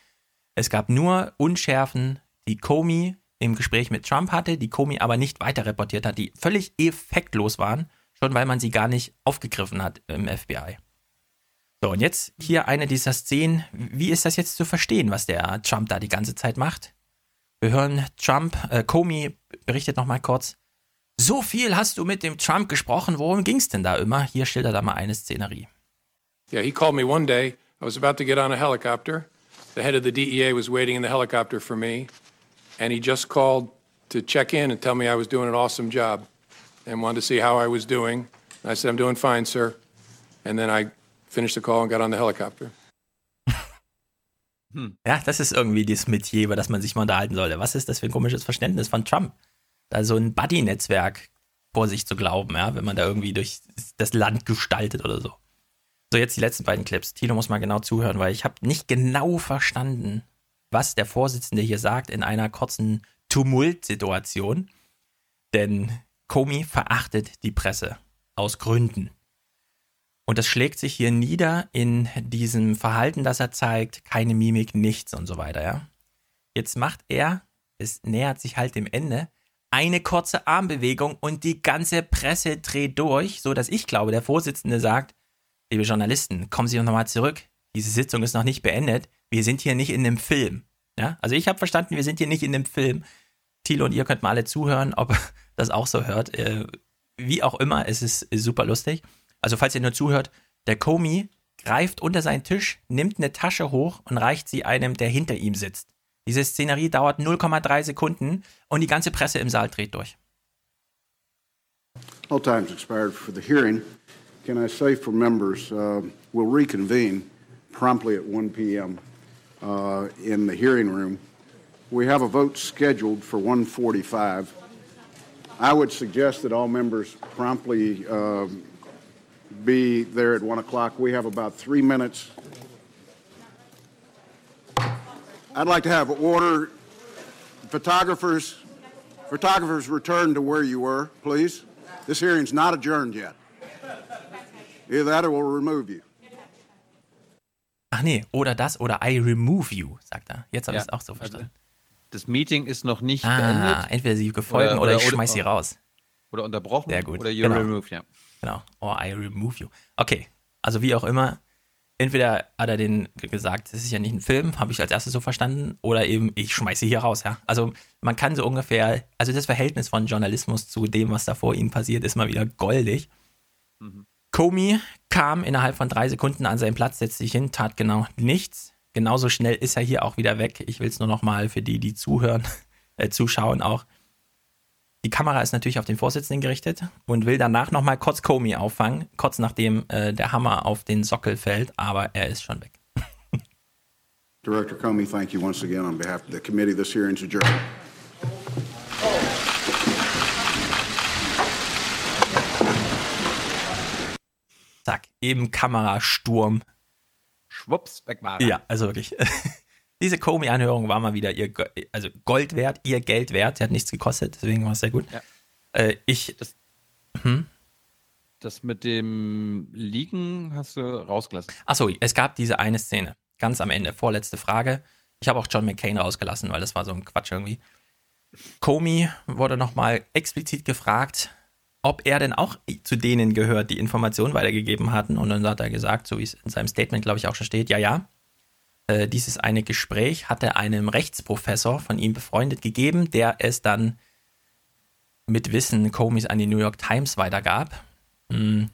Es gab nur Unschärfen, die Comey im Gespräch mit Trump hatte, die Comey aber nicht weiter reportiert hat, die völlig effektlos waren, schon weil man sie gar nicht aufgegriffen hat im FBI. So, und jetzt hier eine dieser Szenen. Wie ist das jetzt zu verstehen, was der Trump da die ganze Zeit macht? Wir hören Trump, äh, Comey berichtet nochmal kurz. So viel hast du mit dem Trump gesprochen, worum ging es denn da immer? Hier schildert er mal eine Szenerie. Yeah, he called me one day. I was about to get on a helicopter. The head of the DEA was waiting in the helicopter for me. And he just called to check in and tell me I was doing an awesome job and wanted to see how I was doing. And I said, I'm doing fine, sir. And then I finished the call and got on the helicopter. Hm. Ja, das ist irgendwie das Metier, über das man sich mal unterhalten sollte. Was ist das für ein komisches Verständnis von Trump? Da so ein Buddy-Netzwerk vor sich zu glauben, ja, wenn man da irgendwie durch das Land gestaltet oder so. So, jetzt die letzten beiden Clips. Tilo muss mal genau zuhören, weil ich habe nicht genau verstanden, was der Vorsitzende hier sagt in einer kurzen Tumultsituation. Denn Comey verachtet die Presse aus Gründen. Und das schlägt sich hier nieder in diesem Verhalten, das er zeigt, keine Mimik, nichts und so weiter, ja. Jetzt macht er, es nähert sich halt dem Ende, eine kurze Armbewegung und die ganze Presse dreht durch, so dass ich glaube, der Vorsitzende sagt, liebe Journalisten, kommen Sie nochmal zurück. Diese Sitzung ist noch nicht beendet. Wir sind hier nicht in einem Film. Ja, also ich habe verstanden, wir sind hier nicht in einem Film. Thilo und ihr könnt mal alle zuhören, ob *laughs* das auch so hört. Äh, wie auch immer, es ist, ist super lustig. Also falls ihr nur zuhört, der Comey greift unter seinen Tisch, nimmt eine Tasche hoch und reicht sie einem, der hinter ihm sitzt. Diese Szenerie dauert 0,3 Sekunden und die ganze Presse im Saal dreht durch. All time's expired for the hearing. Can I say for members, uh, we'll reconvene promptly at 1 p.m. Uh, in the hearing room. We have a vote scheduled for 1:45. I would suggest that all members promptly uh, be there at 1 o'clock. We have about three minutes. I'd like to have order. Photographers, photographers, return to where you were, please. This hearing's not adjourned yet. Either that or we'll remove you. Ach nee, oder das oder I remove you, sagt er. Jetzt habe ich es auch so verstanden. Das Meeting ist noch nicht ah, beendet. entweder sie gefolgen oder, ich schmeiß sie raus. Oder unterbrochen. Sehr gut. Oder you Genau. remove, ja. Genau. Or I remove you. Okay. Also wie auch immer, entweder hat er den gesagt, das ist ja nicht ein Film, habe ich als erstes so verstanden, oder eben, ich schmeiße hier raus, ja. Also man kann so ungefähr, also das Verhältnis von Journalismus zu dem, was da vor ihm passiert, ist mal wieder goldig. Comey kam innerhalb von drei Sekunden an seinen Platz, setzte sich hin, tat genau nichts. Genauso schnell ist er hier auch wieder weg. Ich will es nur noch mal für die, die zuhören, *laughs* äh, zuschauen auch. Die Kamera ist natürlich auf den Vorsitzenden gerichtet und will danach noch mal kurz Comey auffangen, kurz nachdem äh, der Hammer auf den Sockel fällt, aber er ist schon weg. *laughs* Director Comey, thank you once again on behalf of the committee. This hearing's adjourned. Zack, eben Kamerasturm. Schwupps, weg war er. Ja, also wirklich. *laughs* Diese Comey-Anhörung war mal wieder ihr also Gold wert, ihr Geld wert. Sie hat nichts gekostet, deswegen war es sehr gut. Ja. Äh, ich. Das, hm? das mit dem Liegen hast du rausgelassen. Achso, es gab diese eine Szene. Ganz am Ende. Vorletzte Frage. Ich habe auch John McCain rausgelassen, weil das war so ein Quatsch irgendwie. Comey wurde nochmal explizit gefragt, ob er denn auch zu denen gehört, die Informationen weitergegeben hatten. Und dann hat er gesagt, so wie es in seinem Statement, glaube ich, auch schon steht, ja, ja. Äh, dieses eine Gespräch hat er einem Rechtsprofessor von ihm befreundet gegeben, der es dann mit Wissen Comeys an die New York Times weitergab. Hm.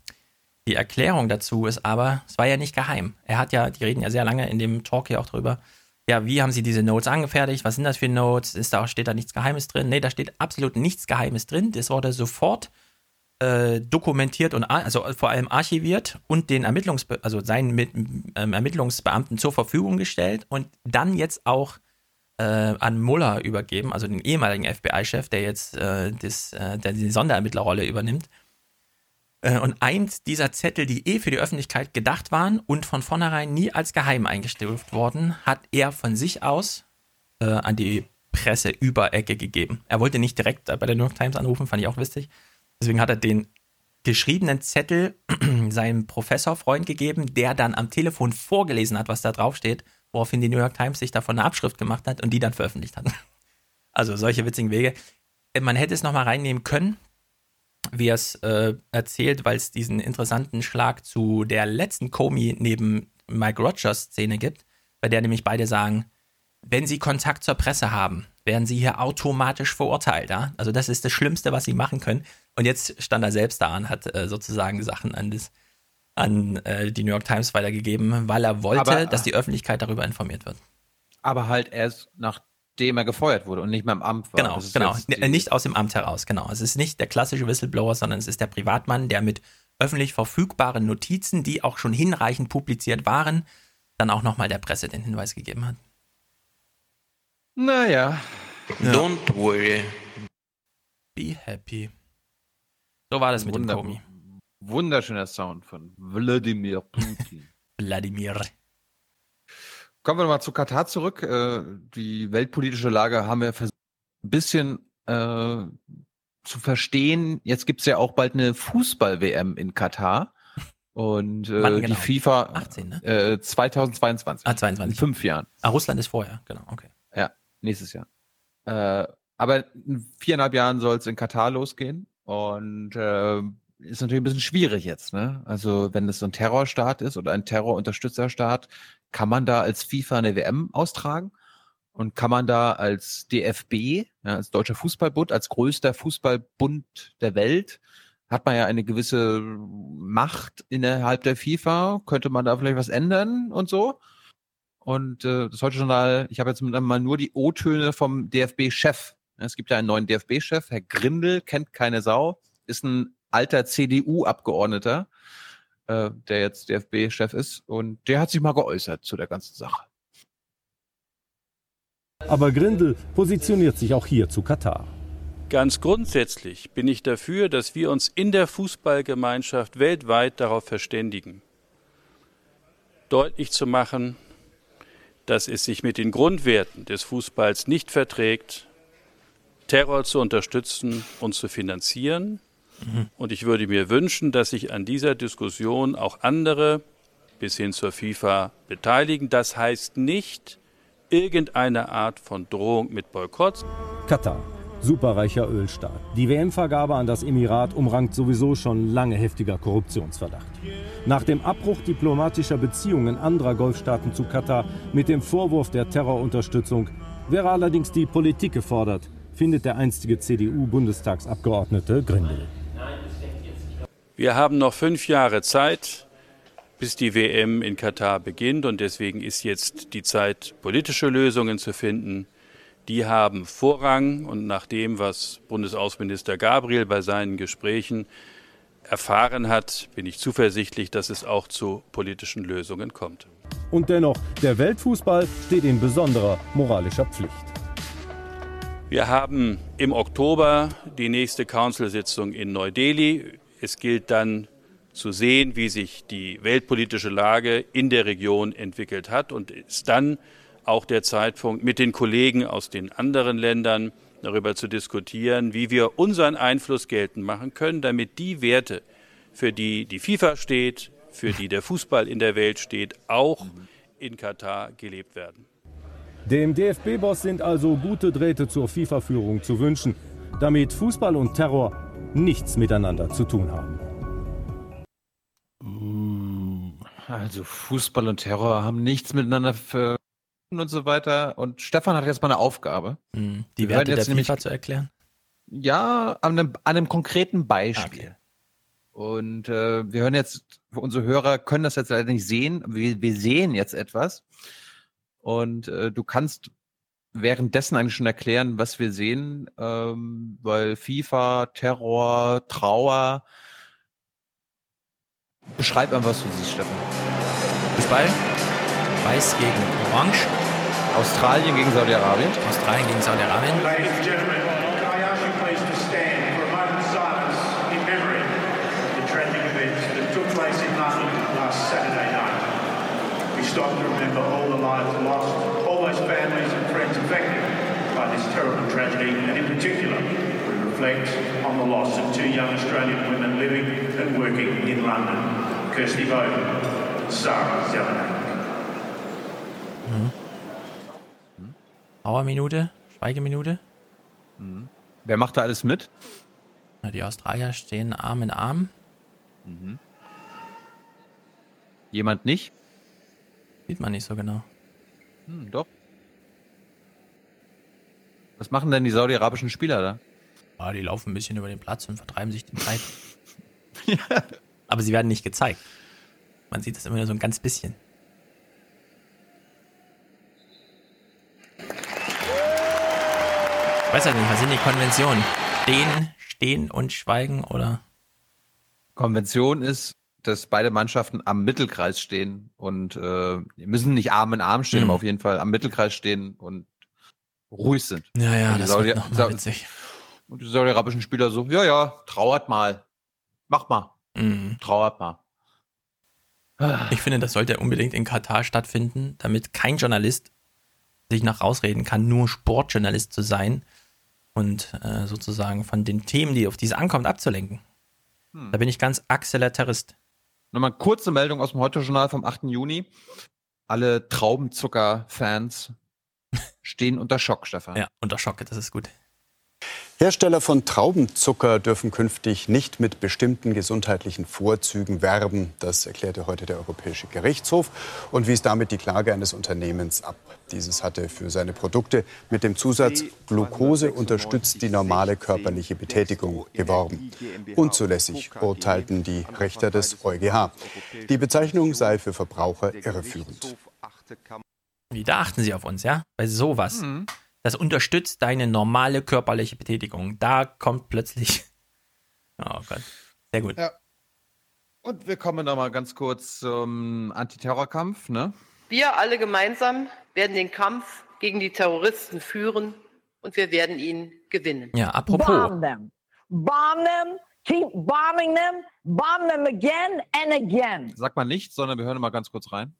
Die Erklärung dazu ist aber, es war ja nicht geheim. Er hat ja, die reden ja sehr lange in dem Talk hier auch drüber. Ja, wie haben sie diese Notes angefertigt? Was sind das für Notes? Ist da, steht da nichts Geheimes drin? Nee, da steht absolut nichts Geheimes drin. Das wurde sofort äh, dokumentiert und also vor allem archiviert und den Ermittlungsbe also seinen mit, ähm, Ermittlungsbeamten zur Verfügung gestellt und dann jetzt auch äh, an Muller übergeben, also den ehemaligen FBI-Chef, der jetzt äh, das, äh, der die Sonderermittlerrolle übernimmt. Äh, und eins dieser Zettel, die eh für die Öffentlichkeit gedacht waren und von vornherein nie als geheim eingestuft worden, hat er von sich aus äh, an die Presse Überecke gegeben. Er wollte nicht direkt bei der New York Times anrufen, fand ich auch witzig. Deswegen hat er den geschriebenen Zettel *clears throat* seinem Professorfreund gegeben, der dann am Telefon vorgelesen hat, was da draufsteht, woraufhin die New York Times sich davon eine Abschrift gemacht hat und die dann veröffentlicht hat. *laughs* Also solche witzigen Wege. Man hätte es nochmal reinnehmen können, wie er es äh, erzählt, weil es diesen interessanten Schlag zu der letzten Comey neben Mike Rogers Szene gibt, bei der nämlich beide sagen, wenn sie Kontakt zur Presse haben, werden sie hier automatisch verurteilt. Ja? Also das ist das Schlimmste, was sie machen können. Und jetzt stand er selbst da und hat äh, sozusagen Sachen an, das, an äh, die New York Times weitergegeben, weil er wollte, aber, dass die Öffentlichkeit darüber informiert wird. Aber halt erst nachdem er gefeuert wurde und nicht mehr im Amt war. Genau, genau. Nicht aus dem Amt heraus, genau. Es ist nicht der klassische Whistleblower, sondern es ist der Privatmann, der mit öffentlich verfügbaren Notizen, die auch schon hinreichend publiziert waren, dann auch nochmal der Presse den Hinweis gegeben hat. Naja. Ja. Don't worry. Be happy. So war das mit Wunder, dem Komi. Wunderschöner Sound von Wladimir Putin. *laughs* Wladimir. Kommen wir mal zu Katar zurück. Äh, die weltpolitische Lage haben wir versucht, ein bisschen äh, zu verstehen. Jetzt gibt es ja auch bald eine Fußball-WM in Katar. Und äh, genau? die FIFA 18, ne? äh, 2022. Ah, 22. In fünf Jahren. Ah, Russland ist vorher, genau, okay. Ja, nächstes Jahr. Äh, aber in viereinhalb Jahren soll es in Katar losgehen. Und äh, ist natürlich ein bisschen schwierig jetzt, ne? Also wenn es so ein Terrorstaat ist oder ein Terrorunterstützerstaat, kann man da als FIFA eine WM austragen? Und kann man da als DFB, ja, als Deutscher Fußballbund, als größter Fußballbund der Welt, hat man ja eine gewisse Macht innerhalb der FIFA, könnte man da vielleicht was ändern und so. Und äh, das heute Journal, ich habe jetzt mal nur die O-Töne vom DFB-Chef es gibt ja einen neuen DFB-Chef, Herr Grindel, kennt keine Sau, ist ein alter CDU-Abgeordneter, äh, der jetzt DFB-Chef ist. Und der hat sich mal geäußert zu der ganzen Sache. Aber Grindel positioniert sich auch hier zu Katar. Ganz grundsätzlich bin ich dafür, dass wir uns in der Fußballgemeinschaft weltweit darauf verständigen, deutlich zu machen, dass es sich mit den Grundwerten des Fußballs nicht verträgt, Terror zu unterstützen und zu finanzieren. Mhm. Und ich würde mir wünschen, dass sich an dieser Diskussion auch andere bis hin zur FIFA beteiligen. Das heißt nicht irgendeine Art von Drohung mit Boykott. Katar, superreicher Ölstaat. Die WM-Vergabe an das Emirat umrankt sowieso schon lange heftiger Korruptionsverdacht. Nach dem Abbruch diplomatischer Beziehungen anderer Golfstaaten zu Katar mit dem Vorwurf der Terrorunterstützung wäre allerdings die Politik gefordert, findet der einstige CDU-Bundestagsabgeordnete Grindel. Wir haben noch fünf Jahre Zeit, bis die WM in Katar beginnt. Und deswegen ist jetzt die Zeit, politische Lösungen zu finden. Die haben Vorrang. Und nach dem, was Bundesaußenminister Gabriel bei seinen Gesprächen erfahren hat, bin ich zuversichtlich, dass es auch zu politischen Lösungen kommt. Und dennoch, der Weltfußball steht in besonderer moralischer Pflicht. Wir haben im Oktober die nächste Council-Sitzung in Neu-Delhi. Es gilt dann zu sehen, wie sich die weltpolitische Lage in der Region entwickelt hat und ist dann auch der Zeitpunkt, mit den Kollegen aus den anderen Ländern darüber zu diskutieren, wie wir unseren Einfluss geltend machen können, damit die Werte, für die die FIFA steht, für die der Fußball in der Welt steht, auch in Katar gelebt werden. Dem DFB-Boss sind also gute Drähte zur FIFA-Führung zu wünschen, damit Fußball und Terror nichts miteinander zu tun haben. Also Fußball und Terror haben nichts miteinander für und so weiter. Und Stefan hat jetzt mal eine Aufgabe. Mhm. Die Wir Werte der jetzt nämlich- FIFA zu erklären. Ja, an einem, an einem konkreten Beispiel. Und äh, wir hören jetzt, unsere Hörer können das jetzt leider nicht sehen. Wir, wir sehen jetzt etwas. Und äh, du kannst währenddessen eigentlich schon erklären, was wir sehen, ähm, weil FIFA, Terror, Trauer. Beschreib einfach, was du siehst, Stefan. Fußball. Weiß gegen Orange. Australien gegen Saudi-Arabien. Australien gegen Saudi-Arabien. Ladies and gentlemen, can I ask you please to stand for a moment's silence in memory of the tragic events that took place in London last Saturday night. We stop to remember all the lives lost, all those families and friends affected by this terrible tragedy, and in particular, we reflect on the loss of two young Australian women living and working in London, Kirsty Bowden and Sarah Zelenak. Trauerminute. Schweigeminute. Wer macht da alles mit? Na, die Australier stehen Arm in Arm. Jemand nicht? Sieht man nicht so genau. Hm, doch. Was machen denn die saudi-arabischen Spieler da? Ah, die laufen ein bisschen über den Platz und vertreiben sich die Zeit. *laughs* Aber sie werden nicht gezeigt. Man sieht das immer nur so ein ganz bisschen. Ich weiß halt nicht, was sind die Konventionen? Stehen, stehen und schweigen oder? Konvention ist, dass beide Mannschaften am Mittelkreis stehen und äh, müssen nicht Arm in Arm stehen, Mhm. aber auf jeden Fall am Mittelkreis stehen und ruhig sind. Ja, ja, das Saudi- wird noch mal Sa- witzig. Und die saudi-arabischen Spieler so, ja, ja, trauert mal. Mach mal. Mhm. Trauert mal. Ich finde, das sollte unbedingt in Katar stattfinden, damit kein Journalist sich noch rausreden kann, nur Sportjournalist zu sein und äh, sozusagen von den Themen, die auf diese ankommt, abzulenken. Hm. Da bin ich ganz Acceleratorist. Nochmal kurze Meldung aus dem Heute-Journal vom 8. Juni. Alle Traubenzucker-Fans *laughs* stehen unter Schock, Stefan. Ja, unter Schock, das ist gut. Hersteller von Traubenzucker dürfen künftig nicht mit bestimmten gesundheitlichen Vorzügen werben. Das erklärte heute der Europäische Gerichtshof und wies damit die Klage eines Unternehmens ab. Dieses hatte für seine Produkte mit dem Zusatz Glucose unterstützt die normale körperliche Betätigung geworben. Unzulässig urteilten die Richter des EuGH. Die Bezeichnung sei für Verbraucher irreführend. Wie, da achten sie auf uns, ja? Bei sowas. Das unterstützt deine normale körperliche Betätigung. Da kommt plötzlich. *laughs* Oh Gott. Sehr gut. Ja. Und wir kommen nochmal ganz kurz zum Antiterrorkampf, ne? Wir alle gemeinsam werden den Kampf gegen die Terroristen führen und wir werden ihn gewinnen. Ja, apropos. Bomb them. Bomb them. Keep bombing them. Bomb them again and again. Sag mal nichts, sondern wir hören mal ganz kurz rein.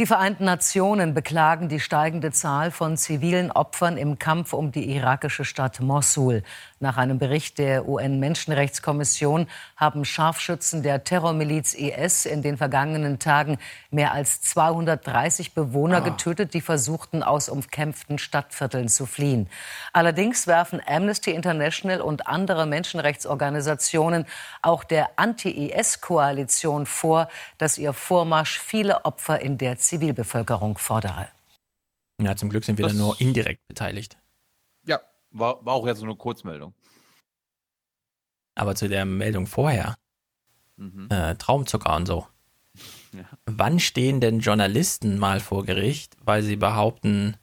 Die Vereinten Nationen beklagen die steigende Zahl von zivilen Opfern im Kampf um die irakische Stadt Mossul. Nach einem Bericht der UN-Menschenrechtskommission haben Scharfschützen der Terrormiliz IS in den vergangenen Tagen mehr als 230 Bewohner getötet, die versuchten, aus umkämpften Stadtvierteln zu fliehen. Allerdings werfen Amnesty International und andere Menschenrechtsorganisationen auch der Anti-IS-Koalition vor, dass ihr Vormarsch viele Opfer in der Zivilbevölkerung fordere. Ja, zum Glück sind wir da Das- nur indirekt beteiligt. War, war auch jetzt so eine Kurzmeldung. Aber zu der Meldung vorher, Mhm. äh, Traumzucker und so. *laughs* Ja. Wann stehen denn Journalisten mal vor Gericht, weil sie behaupten,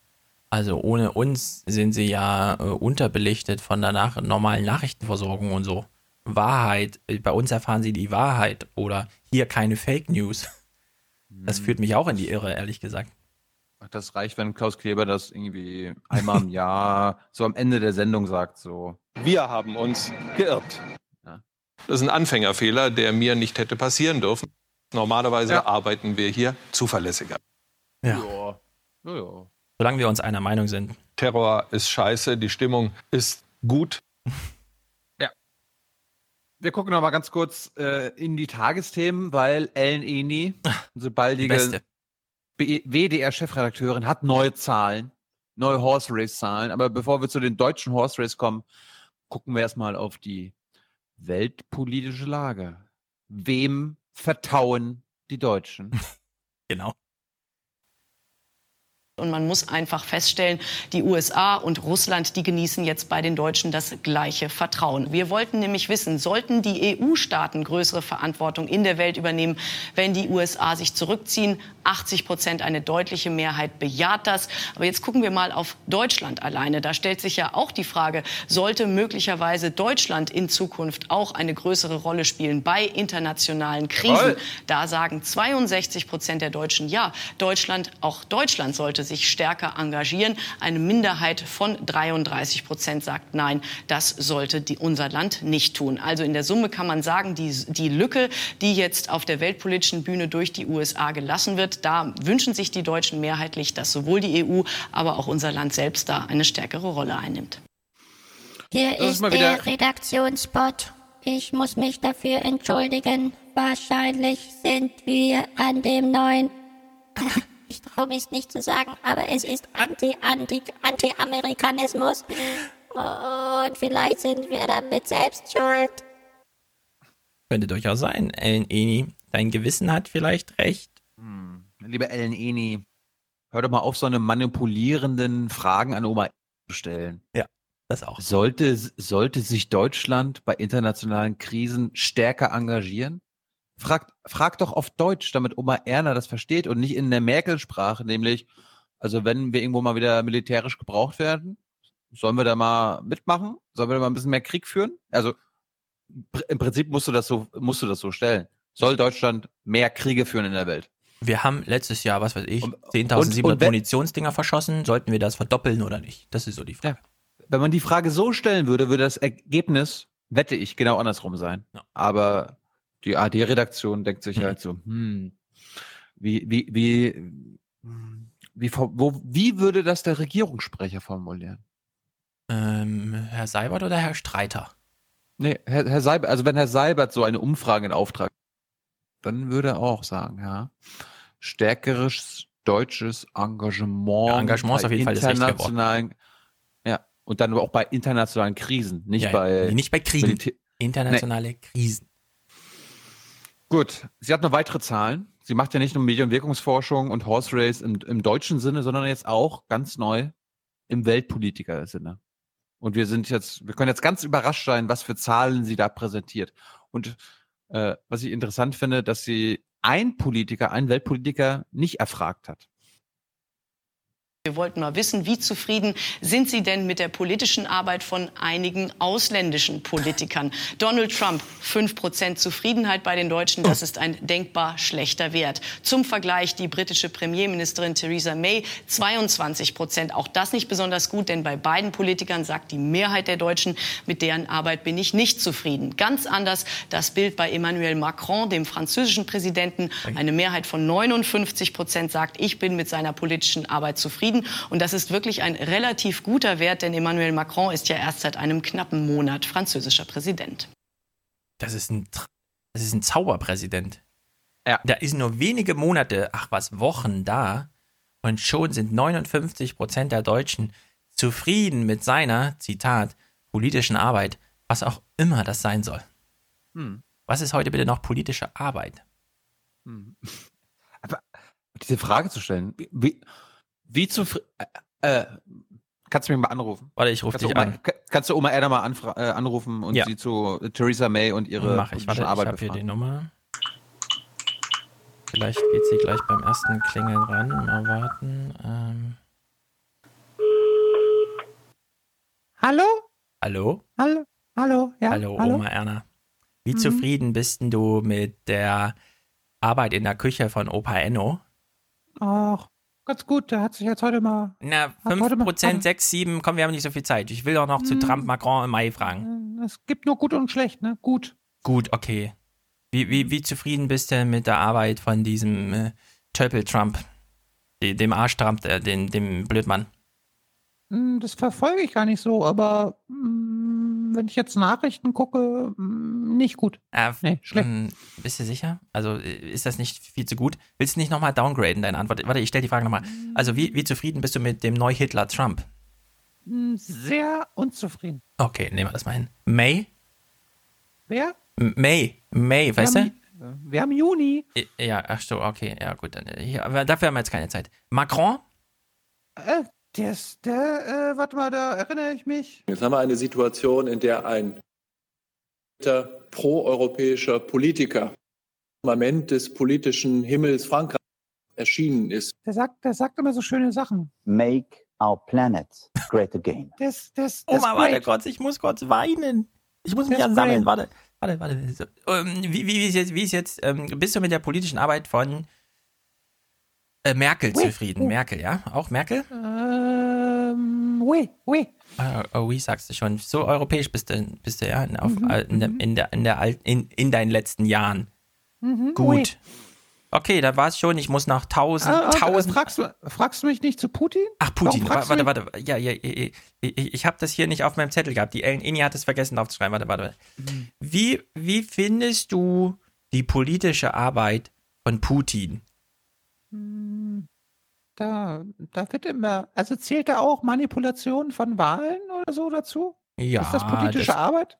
also ohne uns sind sie ja äh, unterbelichtet von der nach normalen Nachrichtenversorgung und so. Wahrheit, äh, bei uns erfahren sie die Wahrheit oder hier keine Fake News. Das führt mich auch in die Irre, ehrlich gesagt. Ach, das reicht, wenn Klaus Kleber das irgendwie einmal im Jahr so am Ende der Sendung sagt, so. Wir haben uns geirrt. Ja. Das ist ein Anfängerfehler, der mir nicht hätte passieren dürfen. Normalerweise Ja. arbeiten wir hier zuverlässiger. Ja. Ja. ja, ja. Solange wir uns einer Meinung sind. Terror ist scheiße, die Stimmung ist gut. *laughs* Wir gucken noch mal ganz kurz äh, in die Tagesthemen, weil Ellen Eni, unsere baldige WDR-Chefredakteurin, hat neue Zahlen, neue Horse Race-Zahlen. Aber bevor wir zu den deutschen Horse Race kommen, gucken wir erstmal auf die weltpolitische Lage. Wem vertrauen die Deutschen? *laughs* Genau. Und man muss einfach feststellen, die USA und Russland, die genießen jetzt bei den Deutschen das gleiche Vertrauen. Wir wollten nämlich wissen, sollten die EU-Staaten größere Verantwortung in der Welt übernehmen, wenn die USA sich zurückziehen? 80 Prozent, eine deutliche Mehrheit bejaht das. Aber jetzt gucken wir mal auf Deutschland alleine. Da stellt sich ja auch die Frage, sollte möglicherweise Deutschland in Zukunft auch eine größere Rolle spielen bei internationalen Krisen? Da sagen 62 Prozent der Deutschen ja. Deutschland, auch Deutschland sollte sich stärker engagieren. Eine Minderheit von 33 Prozent sagt nein, das sollte die, unser Land nicht tun. Also in der Summe kann man sagen, die, die Lücke, die jetzt auf der weltpolitischen Bühne durch die USA gelassen wird, da wünschen sich die Deutschen mehrheitlich, dass sowohl die EU, aber auch unser Land selbst da eine stärkere Rolle einnimmt. Hier Das ist ist der Redaktionsspot. Ich muss mich dafür entschuldigen. Wahrscheinlich sind wir an dem neuen. Ich traue mich nicht zu sagen, aber es ist Anti, Anti, Anti-Amerikanismus. Und vielleicht sind wir damit selbst schuld. Könnte durchaus sein, Ellen Eni. Dein Gewissen hat vielleicht recht. Liebe Ellen Eni, hör doch mal auf, so eine manipulierenden Fragen an Oma zu stellen. Ja, das auch. Sollte, sollte sich Deutschland bei internationalen Krisen stärker engagieren? Frag, frag doch auf Deutsch, damit Oma Erna das versteht und nicht in der Merkel-Sprache, nämlich, also wenn wir irgendwo mal wieder militärisch gebraucht werden, sollen wir da mal mitmachen? Sollen wir da mal ein bisschen mehr Krieg führen? Also pr- im Prinzip musst du das so, musst du das so stellen. Soll Deutschland mehr Kriege führen in der Welt? Wir haben letztes Jahr, was weiß ich, und- 10.700 und wenn- Munitionsdinger verschossen. Sollten wir das verdoppeln oder nicht? Das ist so die Frage. Wenn man die Frage so stellen würde, würde das Ergebnis, wette ich, genau andersrum sein. Aber die AD-Redaktion denkt sich halt so, hm, wie, wie, wie, wie, wo, wie würde das der Regierungssprecher formulieren? Ähm, Herr Seibert oder Herr Streiter? Nee, Herr, Herr Seibert, also wenn Herr Seibert so eine Umfrage in Auftrag, dann würde er auch sagen, ja, stärkeres deutsches Engagement. Ja, Engagement ist auf jeden Fall das internationalen, ja, und dann aber auch bei internationalen Krisen, nicht Ja, bei nicht bei Kriegen. Militä- Internationale Krisen. Gut, sie hat noch weitere Zahlen. Sie macht ja nicht nur Medien- und Horse Race im, im deutschen Sinne, sondern jetzt auch ganz neu im Weltpolitiker-Sinne. Und wir sind jetzt, wir können jetzt ganz überrascht sein, was für Zahlen sie da präsentiert. Und äh, was ich interessant finde, dass sie ein Politiker, einen Weltpolitiker nicht erfragt hat. Wir wollten mal wissen, wie zufrieden sind Sie denn mit der politischen Arbeit von einigen ausländischen Politikern? Donald Trump, 5% Zufriedenheit bei den Deutschen, das ist ein denkbar schlechter Wert. Zum Vergleich die britische Premierministerin Theresa May, 22%. Auch das nicht besonders gut, denn bei beiden Politikern sagt die Mehrheit der Deutschen, mit deren Arbeit bin ich nicht zufrieden. Ganz anders das Bild bei Emmanuel Macron, dem französischen Präsidenten. Eine Mehrheit von 59 Prozent sagt, ich bin mit seiner politischen Arbeit zufrieden. Und das ist wirklich ein relativ guter Wert, denn Emmanuel Macron ist ja erst seit einem knappen Monat französischer Präsident. Das ist ein, das ist ein Zauberpräsident. Ja. Da ist nur wenige Monate, ach was, Wochen da und schon sind 59 Prozent der Deutschen zufrieden mit seiner, Zitat, politischen Arbeit, was auch immer das sein soll. Hm. Was ist heute bitte noch politische Arbeit? Hm. Aber diese Frage zu stellen, wie- wie, zufrieden, äh, äh, kannst du mich mal anrufen? Warte, ich rufe dich Oma, an. ka- Kannst du Oma Erna mal äh, anrufen und Ja. sie zu Theresa May und ihre Mach ich. Warte, politische ich Arbeit habe hier die? Nummer. Vielleicht geht sie gleich beim ersten Klingeln ran. Mal warten. Ähm, Hallo? hallo? Hallo? Hallo? Ja? hallo, Oma Erna. Wie Mhm. zufrieden bist denn du mit der Arbeit in der Küche von Opa Enno? Ach, ganz gut. Der hat sich jetzt heute mal. Na, Hat heute mal- 5%, 6, 7, komm, wir haben nicht so viel Zeit. Ich will doch noch zu Hm. Trump, Macron im Mai fragen. Es gibt nur gut und schlecht, ne? Gut. Gut, okay. Wie, wie, wie zufrieden bist du mit der Arbeit von diesem äh, Töpel Trump, De- Dem Arsch Trump, äh, dem, dem Blödmann. Hm, Das verfolge ich gar nicht so, aber hm, wenn ich jetzt Nachrichten gucke, hm, nicht gut. Äh, Nee, schlecht. mh, Bist du sicher? Also äh, ist das nicht viel zu gut? Willst du nicht nochmal downgraden, deine Antwort? Warte, ich stelle die Frage nochmal. Also wie, wie zufrieden bist du mit dem Neu-Hitler Trump? Sehr unzufrieden. Okay, nehmen wir das mal hin. May? Wer? May, May, weißt du? Wir haben Juni. Ja, ach so, okay, ja gut. Dann, äh, hier, dafür haben wir jetzt keine Zeit. Macron? Äh, der ist, der, äh, warte mal, da erinnere ich mich. Jetzt haben wir eine Situation, in der ein proeuropäischer Politiker im Moment des politischen Himmels Frankreichs erschienen ist. Der sagt, der sagt immer so schöne Sachen. Make our planet great again. Das, das, das Oma, warte great. kurz, ich muss kurz weinen. Ich muss mich Das ja sammeln. great. Warte, warte, warte. Ähm, wie, wie, wie ist jetzt, wie ist jetzt ähm, bist du mit der politischen Arbeit von äh, Merkel Oui, zufrieden? oui. Merkel, ja? Auch Merkel? Ähm, oui, oui. Ah, oh, wie sagst du schon? So europäisch bist du, bist du ja in, auf, Mhm, in, der, in, der, in, der in, in deinen letzten Jahren. Mhm, Gut. oui. Okay, da war es schon. Ich muss noch tausend, Ah, tausend. fragst, du, fragst du mich nicht zu Putin? Ach, Putin. Warte, du warte, warte. Ja, ja, ich, ich, ich habe das hier nicht auf meinem Zettel gehabt. Die Ellen Inni hat es vergessen aufzuschreiben. Warte, warte. Mhm. Wie, wie findest du die politische Arbeit von Putin? Hm, Da, da wird immer, also zählt da auch Manipulation von Wahlen oder so dazu? Ja, Ist das politische das- Arbeit?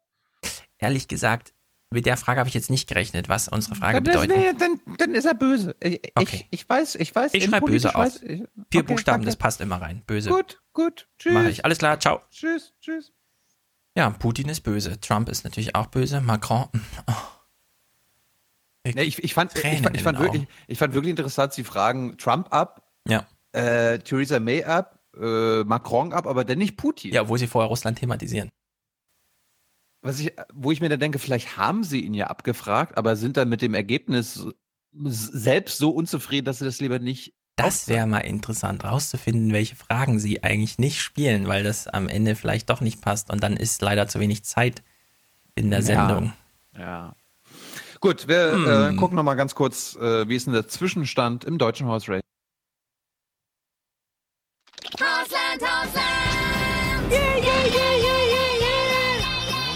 Ehrlich gesagt, mit der Frage habe ich jetzt nicht gerechnet, was unsere Frage Dann, das, bedeutet. nee, dann, dann ist er böse. Ich, Okay. ich, ich weiß, ich weiß. Ich schreibe böse aus. weiß- ich- Vier okay, Buchstaben, danke. das passt immer rein. Böse. Gut, gut. Tschüss. Mache ich. Alles klar, ciao. Tschüss, tschüss. Ja, Putin ist böse. Trump ist natürlich auch böse. Macron. *clears throat* Oh. Nee, ich, ich, fand, ich, Tränen fand, ich, in fand wirklich, ich fand wirklich interessant, sie fragen Trump ab, Ja. äh, Theresa May ab, äh, Macron ab, aber dann nicht Putin. Ja, wo sie vorher Russland thematisieren. Was ich, wo ich mir dann denke, vielleicht haben sie ihn ja abgefragt, aber sind dann mit dem Ergebnis selbst so unzufrieden, dass sie das lieber nicht. Das wäre mal interessant, rauszufinden, welche Fragen sie eigentlich nicht spielen, weil das am Ende vielleicht doch nicht passt und dann ist leider zu wenig Zeit in der Ja. Sendung. Ja. Gut, wir Hm. äh, gucken noch mal ganz kurz, äh, wie ist denn der Zwischenstand im deutschen Horse Race? Hausland, Hausland! Yeah, yeah, yeah, yeah, yeah,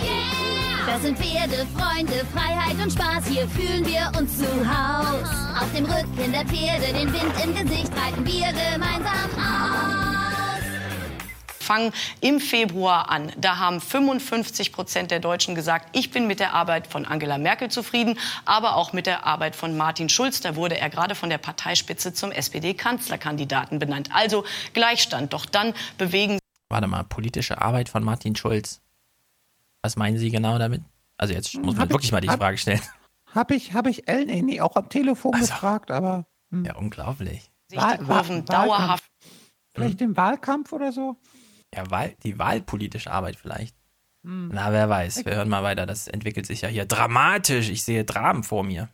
yeah! Das sind Pferde, Freunde, Freiheit und Spaß, hier fühlen wir uns zu Haus. Auf dem Rücken der Pferde, den Wind im Gesicht, reiten wir gemeinsam aus. Fangen im Februar an. Da haben 55 Prozent der Deutschen gesagt, ich bin mit der Arbeit von Angela Merkel zufrieden, aber auch mit der Arbeit von Martin Schulz. Da wurde er gerade von der Parteispitze zum SPD-Kanzlerkandidaten benannt. Also Gleichstand. Doch dann bewegen Warte mal, politische Arbeit von Martin Schulz. Was meinen Sie genau damit? Also jetzt muss man Hab ich- wirklich mal die hab- Frage stellen. Hab ich, hab ich Ellen Eni auch am Telefon gefragt, aber. hm. Ja, unglaublich. die Kurven dauerhaft Vielleicht im Wahlkampf oder so? Ja, Wahl, die wahlpolitische Arbeit vielleicht. Hm. Na, wer weiß. Wir hören mal weiter. Das entwickelt sich ja hier dramatisch. Ich sehe Dramen vor mir.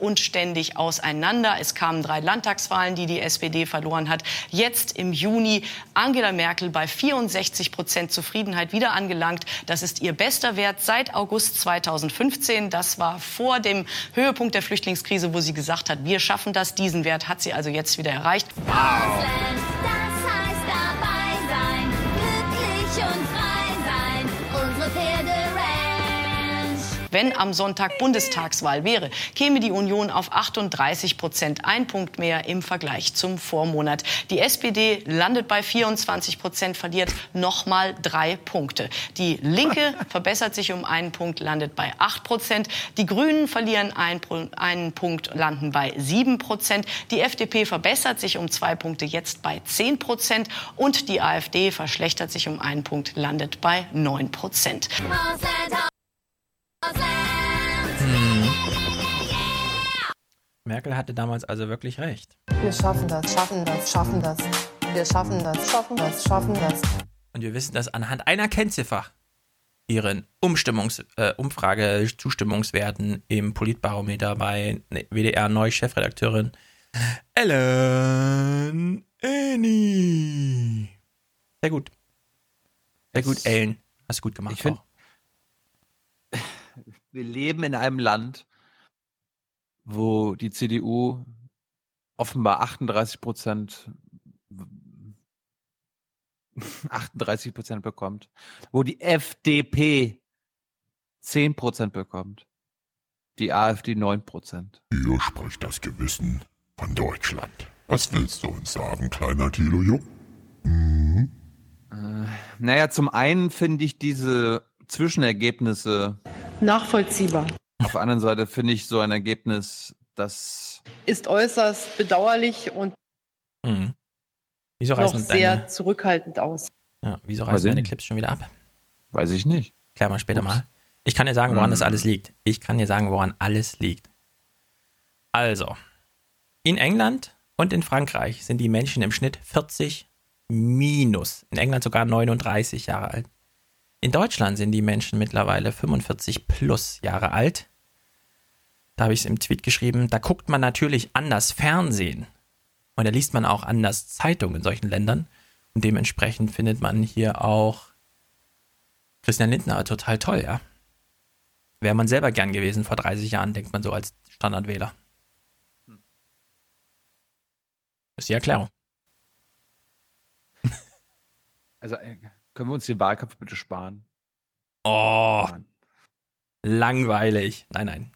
Und ständig auseinander. Es kamen drei Landtagswahlen, die die SPD verloren hat. Jetzt im Juni Angela Merkel bei 64 Prozent Zufriedenheit wieder angelangt. Das ist ihr bester Wert seit August 2015. Das war vor dem Höhepunkt der Flüchtlingskrise, wo sie gesagt hat, wir schaffen das. Diesen Wert hat sie also jetzt wieder erreicht. Das Wenn am Sonntag Bundestagswahl wäre, käme die Union auf 38 Prozent, ein Punkt mehr im Vergleich zum Vormonat. Die SPD landet bei 24 Prozent, verliert nochmal drei Punkte. Die Linke *laughs* verbessert sich um einen Punkt, landet bei 8 Prozent. Die Grünen verlieren ein, einen Punkt, landen bei 7 Prozent. Die FDP verbessert sich um zwei Punkte, jetzt bei 10 Prozent. Und die AfD verschlechtert sich um einen Punkt, landet bei 9 Prozent. Hausland, Merkel hatte damals also wirklich recht. Wir schaffen das, schaffen das, schaffen das. Wir schaffen das, schaffen das, schaffen das. Und wir wissen das anhand einer Kennziffer. Ihren Umstimmungs äh, Umfrage Zustimmungswerten im Politbarometer bei ne, WDR Neu-Chefredakteurin Ellen Eni. Sehr gut. Sehr gut, Ellen. Hast du gut gemacht. Ich find- auch. Wir leben in einem Land, wo die CDU offenbar 38 Prozent 38 Prozent bekommt, wo die FDP 10 Prozent bekommt, die AfD 9 Prozent. Hier spricht das Gewissen von Deutschland. Was willst du uns sagen, kleiner Thilo Jung? Mhm. Äh, naja, zum einen finde ich diese Zwischenergebnisse Nachvollziehbar. Auf der anderen Seite finde ich so ein Ergebnis, das Ist äußerst bedauerlich und Mhm. Wieso noch sehr deine, zurückhaltend aus. ja, wieso reißen deine nicht. Clips schon wieder ab? weiß ich nicht. Klären wir später Ups. mal. Ich kann dir sagen, woran das Mhm. alles liegt. Ich kann dir sagen, woran alles liegt. Also, in England und in Frankreich sind die Menschen im Schnitt 40 minus. In England sogar 39 Jahre alt. In Deutschland sind die Menschen mittlerweile 45 plus Jahre alt. Da habe ich es im Tweet geschrieben. Da guckt man natürlich anders Fernsehen. Und da liest man auch anders Zeitung in solchen Ländern. Und dementsprechend findet man hier auch Christian Lindner total toll, ja. Wäre man selber gern gewesen vor 30 Jahren, denkt man so als Standardwähler. Das ist die Erklärung. Also äh, können wir uns den Wahlkampf bitte sparen? Oh, langweilig. Nein, nein.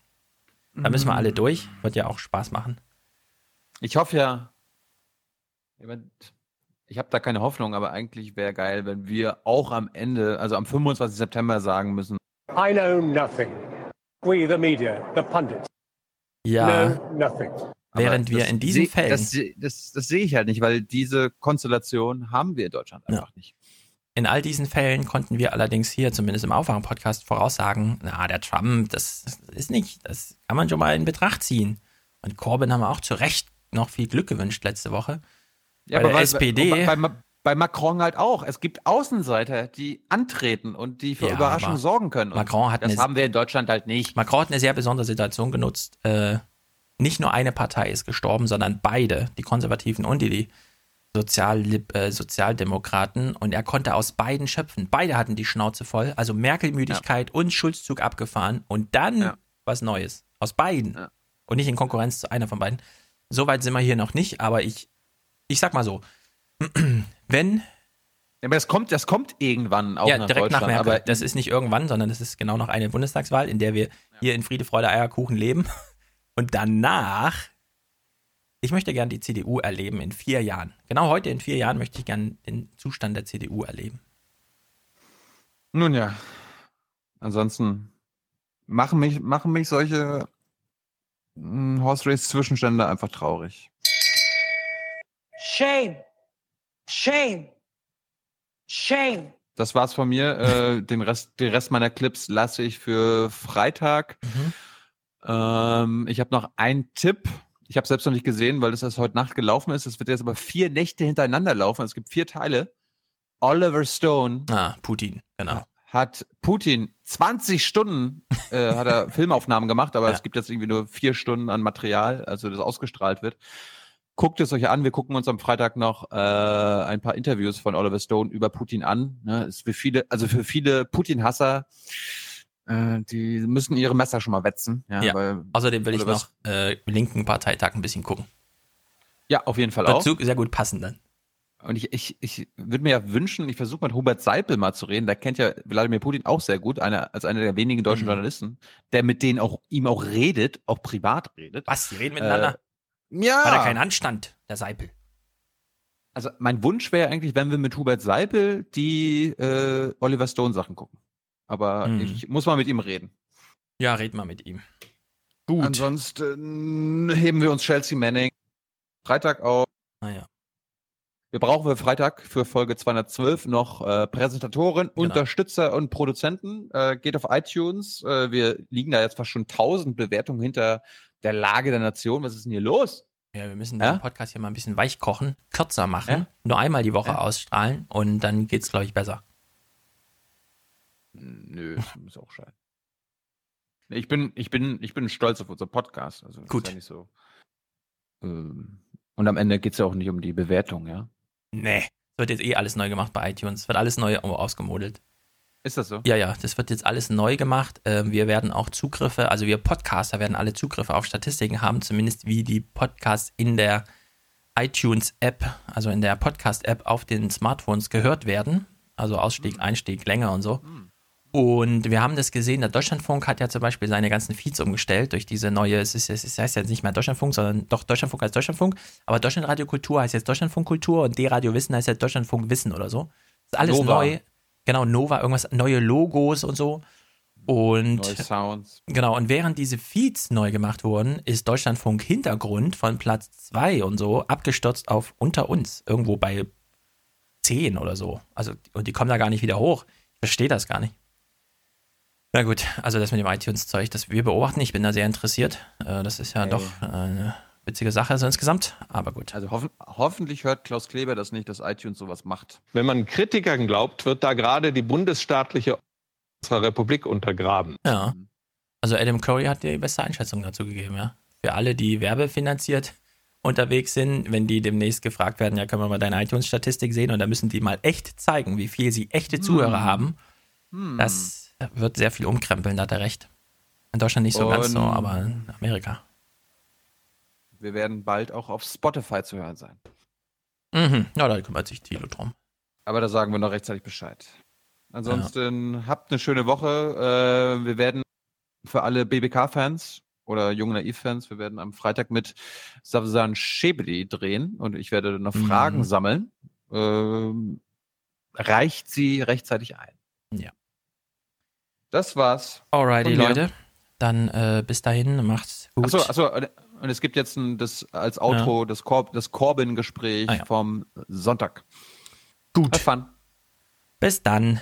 Da müssen wir alle durch. Wird ja auch Spaß machen. Ich hoffe ja, ich habe da keine Hoffnung, aber eigentlich wäre geil, wenn wir auch am Ende, also am 25. September sagen müssen, I know nothing. We, the media, the pundits, Ja, know nothing. während wir das in diesen seh- Fällen. Das, das, das sehe ich halt nicht, weil diese Konstellation haben wir in Deutschland einfach nicht. In all diesen Fällen konnten wir allerdings hier, zumindest im Aufwachen-Podcast, voraussagen, na, der Trump, das ist nicht, das kann man schon mal in Betracht ziehen. Und Corbyn haben wir auch zu Recht noch viel Glück gewünscht letzte Woche. bei der weil- SPD. Bei, bei, bei Macron halt auch. Es gibt Außenseiter, die antreten und die für Ja, Überraschung aber sorgen können. Und Macron hat das eine- haben wir in Deutschland halt nicht. Macron hat eine sehr besondere Situation genutzt. Äh, nicht nur eine Partei ist gestorben, sondern beide, die Konservativen und die, die Sozial äh, Sozialdemokraten. Und er konnte aus beiden schöpfen. Beide hatten die Schnauze voll. Also Merkel-Müdigkeit und Schulzzug abgefahren. Und dann was Neues. Aus beiden. Und nicht in Konkurrenz zu einer von beiden. Soweit sind wir hier noch nicht, aber ich, ich sag mal so, *clears throat* wenn Ja, aber das kommt, das kommt irgendwann auch ja, nach direkt nach. Merkel. aber das ist nicht irgendwann, sondern das ist genau noch eine Bundestagswahl, in der wir hier in Friede, Freude, Eierkuchen leben. *laughs* Und danach, ich möchte gern die CDU erleben in vier Jahren. Genau heute in vier Jahren möchte ich gern den Zustand der CDU erleben. Nun ja. Ansonsten machen mich, machen mich solche mh, Horse Race Zwischenstände einfach traurig. Shame. Shame. Shame. Das war's von mir. Äh, *laughs* den, Rest, den Rest meiner Clips lasse ich für Freitag. Ähm, ich habe noch einen Tipp. Ich habe selbst noch nicht gesehen, weil das erst heute Nacht gelaufen ist. Es wird jetzt aber vier Nächte hintereinander laufen. Es gibt vier Teile. Oliver Stone. Ah, Putin, genau. Hat Putin 20 Stunden äh, hat er *laughs* Filmaufnahmen gemacht, aber es gibt jetzt irgendwie nur vier Stunden an Material, also das ausgestrahlt wird. Guckt es euch an. Wir gucken uns am Freitag noch äh, ein paar Interviews von Oliver Stone über Putin an. Ne, ist für viele, also für viele Putin-Hasser, äh, die müssen ihre Messer schon mal wetzen. Ja, Ja. weil Außerdem will ich noch äh, linken Parteitag ein bisschen gucken. Ja, auf jeden Fall Wird auch. so- sehr gut passen dann. Und ich, ich, ich würde mir ja wünschen, ich versuche mit Hubert Seipel mal zu reden, der kennt ja Wladimir Putin auch sehr gut, einer, als einer der wenigen deutschen Mhm. Journalisten, der mit denen auch ihm auch redet, auch privat redet. Was? Die reden miteinander? Äh, ja. Hat er keinen Anstand, der Seipel. Also mein Wunsch wäre eigentlich, wenn wir mit Hubert Seipel die äh, Oliver Stone Sachen gucken. Aber Mhm. ich muss mal mit ihm reden. Ja, red mal mit ihm. Gut. Ansonsten heben wir uns Chelsea Manning Freitag auf. Naja. Wir brauchen für Freitag für Folge 212 noch äh, Präsentatoren, Genau. Unterstützer und Produzenten. Äh, geht auf iTunes. Äh, wir liegen da jetzt fast schon 1000 Bewertungen hinter der Lage der Nation. Was ist denn hier los? Ja, wir müssen Ja? den Podcast hier mal ein bisschen weich kochen, kürzer machen, Ja? nur einmal die Woche ausstrahlen und dann geht's, glaube ich, besser. Nö, das muss auch scheinen. Ich bin, ich bin, ich bin stolz auf unser Podcast. Also Gut. Ist ja nicht so. Ähm, und am Ende geht's ja auch nicht um die Bewertung, ja. Nee. Wird jetzt eh alles neu gemacht bei iTunes. Wird alles neu ausgemodelt. Ist das so? Ja, ja, das wird jetzt alles neu gemacht. Ähm, wir werden auch Zugriffe, also wir Podcaster werden alle Zugriffe auf Statistiken haben, zumindest wie die Podcasts in der iTunes-App, also in der Podcast-App auf den Smartphones gehört werden. Also Ausstieg, Einstieg, Länge und so. Und wir haben das gesehen, der Deutschlandfunk hat ja zum Beispiel seine ganzen Feeds umgestellt durch diese neue, es, ist, es heißt jetzt nicht mehr Deutschlandfunk, sondern doch Deutschlandfunk heißt Deutschlandfunk, aber Deutschlandradio Kultur heißt jetzt Deutschlandfunk Kultur und D-Radio Wissen heißt jetzt Deutschlandfunk Wissen oder so. Das ist alles Nova. neu. Genau, Nova, irgendwas, neue Logos und so. Und Neue Sounds. Genau, und während diese Feeds neu gemacht wurden, ist Deutschlandfunk Hintergrund von Platz 2 und so abgestürzt auf unter uns, irgendwo bei 10 oder so. Also, und die kommen da gar nicht wieder hoch. Ich verstehe das gar nicht. Na gut, also das mit dem iTunes-Zeug, das wir beobachten, ich bin da sehr interessiert. Äh, Das ist ja Ey. doch äh, eine witzige Sache so insgesamt, aber gut. Also hoffen, hoffentlich hört Klaus Kleber das nicht, dass iTunes sowas macht. Wenn man Kritikern glaubt, wird da gerade die bundesstaatliche unserer Republik untergraben. Ja. Also Adam Curry hat die beste Einschätzung dazu gegeben, ja. Für alle, die werbefinanziert unterwegs sind, wenn die demnächst gefragt werden, ja, können wir mal deine iTunes-Statistik sehen und da müssen die mal echt zeigen, wie viel sie echte Zuhörer haben. Hm. Das wird sehr viel umkrempeln, da hat er recht. In Deutschland nicht so ganz so, Und- aber in Amerika. Wir werden bald auch auf Spotify zu hören sein. Mhm. Ja, da kümmert sich Thilo drum. Aber da sagen wir noch rechtzeitig Bescheid. Ansonsten habt eine schöne Woche. Äh, wir werden für alle BBK-Fans oder junge Naiv-Fans, wir werden am Freitag mit Savsan Shebeli drehen und ich werde noch Mhm. Fragen sammeln. Ähm, reicht sie rechtzeitig ein. Ja. Das war's. Alrighty. Leute. Dann äh, bis dahin, macht's gut. Achso, achso, und es gibt jetzt ein, das als Outro das, Cor das Corbyn-Gespräch Ah, ja. vom Sonntag. Gut. Bis dann.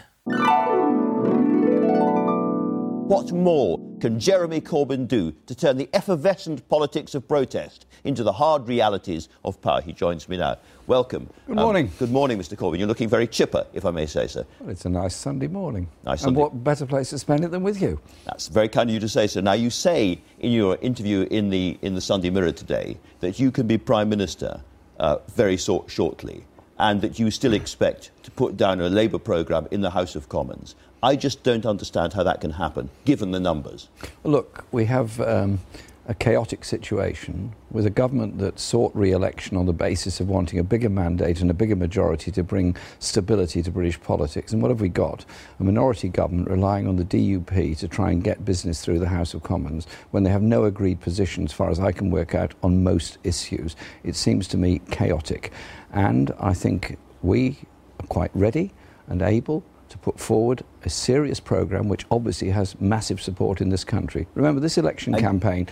What more can Jeremy Corbyn do to turn the effervescent politics of protest into the hard realities of power? He joins me now. Welcome. Good morning. good morning, Mr. Corbyn. You're looking very chipper, if I may say so. Well, it's a nice Sunday morning. Nice and what better place to spend it than with you? That's very kind of you to say so. Now, you say in your interview in the, in the Sunday Mirror today that you can be Prime Minister uh, very so- shortly and that you still expect to put down a Labour programme in the House of Commons. I just don't understand how that can happen, given the numbers. Look, we have um, a chaotic situation with a government that sought re election on the basis of wanting a bigger mandate and a bigger majority to bring stability to British politics. And what have we got? A minority government relying on the DUP to try and get business through the House of Commons when they have no agreed position, as far as I can work out, on most issues. It seems to me chaotic. And I think we are quite ready and able to put forward a serious programme which obviously has massive support in this country. Remember, this election campaign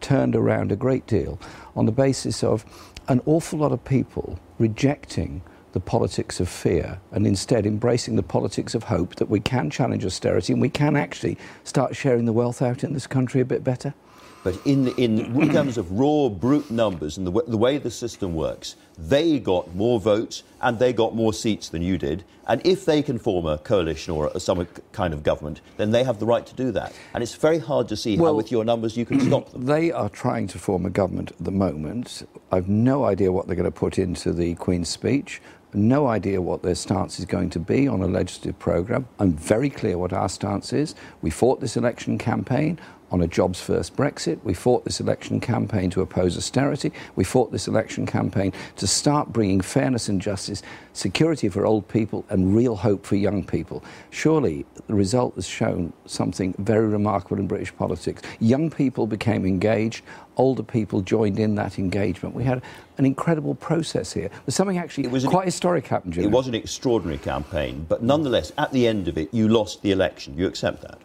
turned around a great deal on the basis of an awful lot of people rejecting the politics of fear and instead embracing the politics of hope that we can challenge austerity and we can actually start sharing the wealth out in this country a bit better. But in, *clears throat* in terms of raw, brute numbers and the, the way the system works, they got more votes and they got more seats than you did. And if they can form a coalition or a, some kind of government, then they have the right to do that. And it's very hard to see how, with your numbers, you can *clears throat* stop them. They are trying to form a government at the moment. I've no idea what they're going to put into the Queen's speech. No idea what their stance is going to be on a legislative programme. I'm very clear what our stance is. We fought this election campaign on a jobs first Brexit. We fought this election campaign to oppose austerity. We fought this election campaign to start bringing fairness and justice, security for old people, and real hope for young people. Surely the result has shown something very remarkable in British politics. Young people became engaged, older people joined in that engagement. We had an incredible process here. There's something actually quite historic happened. It was an extraordinary campaign, but nonetheless, at the end of it, you lost the election. You accept that?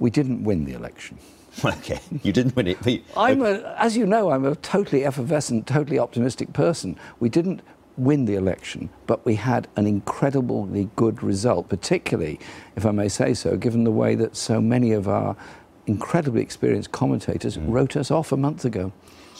We didn't win the election. *laughs* Okay, you didn't win it. but you- I'm a, as you know, I'm a totally effervescent, totally optimistic person. We didn't win the election, but we had an incredibly good result, particularly, if I may say so, given the way that so many of our incredibly experienced commentators Mm. wrote us off a month ago.